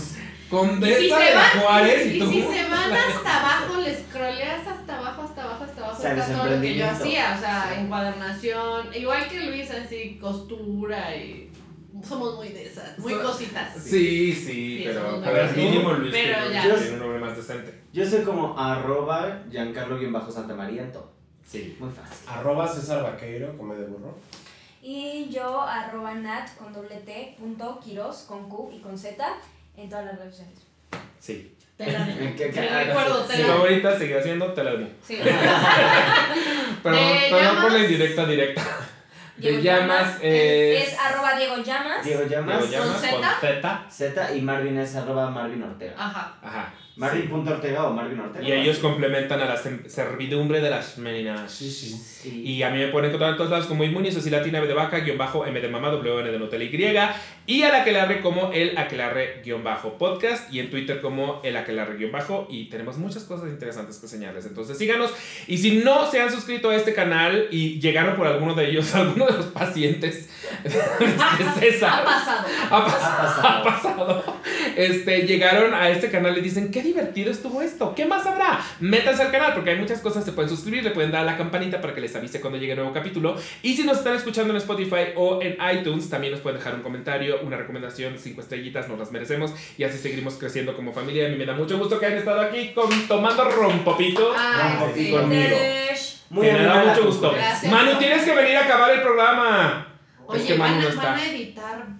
[SPEAKER 2] Y
[SPEAKER 1] Condesa
[SPEAKER 2] si
[SPEAKER 1] de
[SPEAKER 2] se
[SPEAKER 1] la
[SPEAKER 2] van,
[SPEAKER 1] Juárez
[SPEAKER 2] y,
[SPEAKER 1] y
[SPEAKER 2] y
[SPEAKER 1] tú.
[SPEAKER 2] si se van hasta abajo, les scrolleas hasta abajo, hasta abajo, hasta abajo, está todo lo que yo hacía, o sea,
[SPEAKER 4] Sí.
[SPEAKER 2] encuadernación, igual que Luis, así, costura y somos muy de esas, muy
[SPEAKER 1] So-
[SPEAKER 2] cositas.
[SPEAKER 1] Sí, sí,
[SPEAKER 2] Sí,
[SPEAKER 1] pero, pero el mínimo. Luis
[SPEAKER 2] Pero
[SPEAKER 1] tiene,
[SPEAKER 2] ya.
[SPEAKER 1] tiene un nombre más decente.
[SPEAKER 4] Yo soy como arroba Giancarlo-Santa María en todo. Sí, muy fácil.
[SPEAKER 5] Arroba César Vaqueiro, come de burro.
[SPEAKER 3] Y yo, arroba nat con doble t, punto, quiros, con q y con z, en todas las redes sociales.
[SPEAKER 1] Sí.
[SPEAKER 2] Te la
[SPEAKER 4] ¿Qué- qué-
[SPEAKER 2] recuerdo,
[SPEAKER 1] Mi
[SPEAKER 2] te la
[SPEAKER 1] favorita sigue siendo Telemu.
[SPEAKER 2] Sí.
[SPEAKER 1] Pero, pero no por la indirecta directa. De
[SPEAKER 2] Diego
[SPEAKER 1] llamas es.
[SPEAKER 3] Es arroba Diego Llamas.
[SPEAKER 4] Diego Llamas,
[SPEAKER 1] Diego Llamas
[SPEAKER 2] ¿Con
[SPEAKER 1] con
[SPEAKER 2] Z?
[SPEAKER 1] Z.
[SPEAKER 4] Z y Marvin es arroba Marvin Ortega.
[SPEAKER 2] Ajá.
[SPEAKER 1] Ajá.
[SPEAKER 4] Marvin.ortega o Marvin Ortega.
[SPEAKER 1] Y ellos complementan a la servidumbre de las meninas.
[SPEAKER 5] Sí, sí.
[SPEAKER 4] Sí.
[SPEAKER 1] Y a mí me pueden encontrar en todos lados como Inmuni, soy latina, B de vaca, guion bajo, M de mamá, W N de Nutella Y. Y al aquelarre como el aquelarre guion bajo podcast. Y en Twitter como el aquelarre guion bajo. Y tenemos muchas cosas interesantes que señalarles. Entonces síganos. Y si no se han suscrito a este canal y llegaron por alguno de ellos, alguno de los pacientes de César.
[SPEAKER 2] Ha pasado.
[SPEAKER 1] Ha pasado,
[SPEAKER 4] Ha pasado.
[SPEAKER 1] ha pasado. Este, llegaron a este canal y dicen, qué divertido estuvo esto, ¿qué más habrá? Métanse al canal porque hay muchas cosas, se pueden suscribir, le pueden dar a la campanita para que les avise cuando llegue nuevo capítulo. Y si nos están escuchando en Spotify o en iTunes, también nos pueden dejar un comentario, una recomendación, cinco estrellitas, nos las merecemos y así seguimos creciendo como familia. A mí me da mucho gusto que hayan estado aquí con, tomando rompopito.
[SPEAKER 2] Ay, sí.
[SPEAKER 1] conmigo.
[SPEAKER 3] Teresh.
[SPEAKER 1] que me da mucho gusto.
[SPEAKER 2] Gracias.
[SPEAKER 1] Manu, tienes que venir a acabar el programa.
[SPEAKER 2] Oye,
[SPEAKER 1] es que Manu
[SPEAKER 2] van,
[SPEAKER 1] no
[SPEAKER 2] a,
[SPEAKER 1] está.
[SPEAKER 2] van a editar.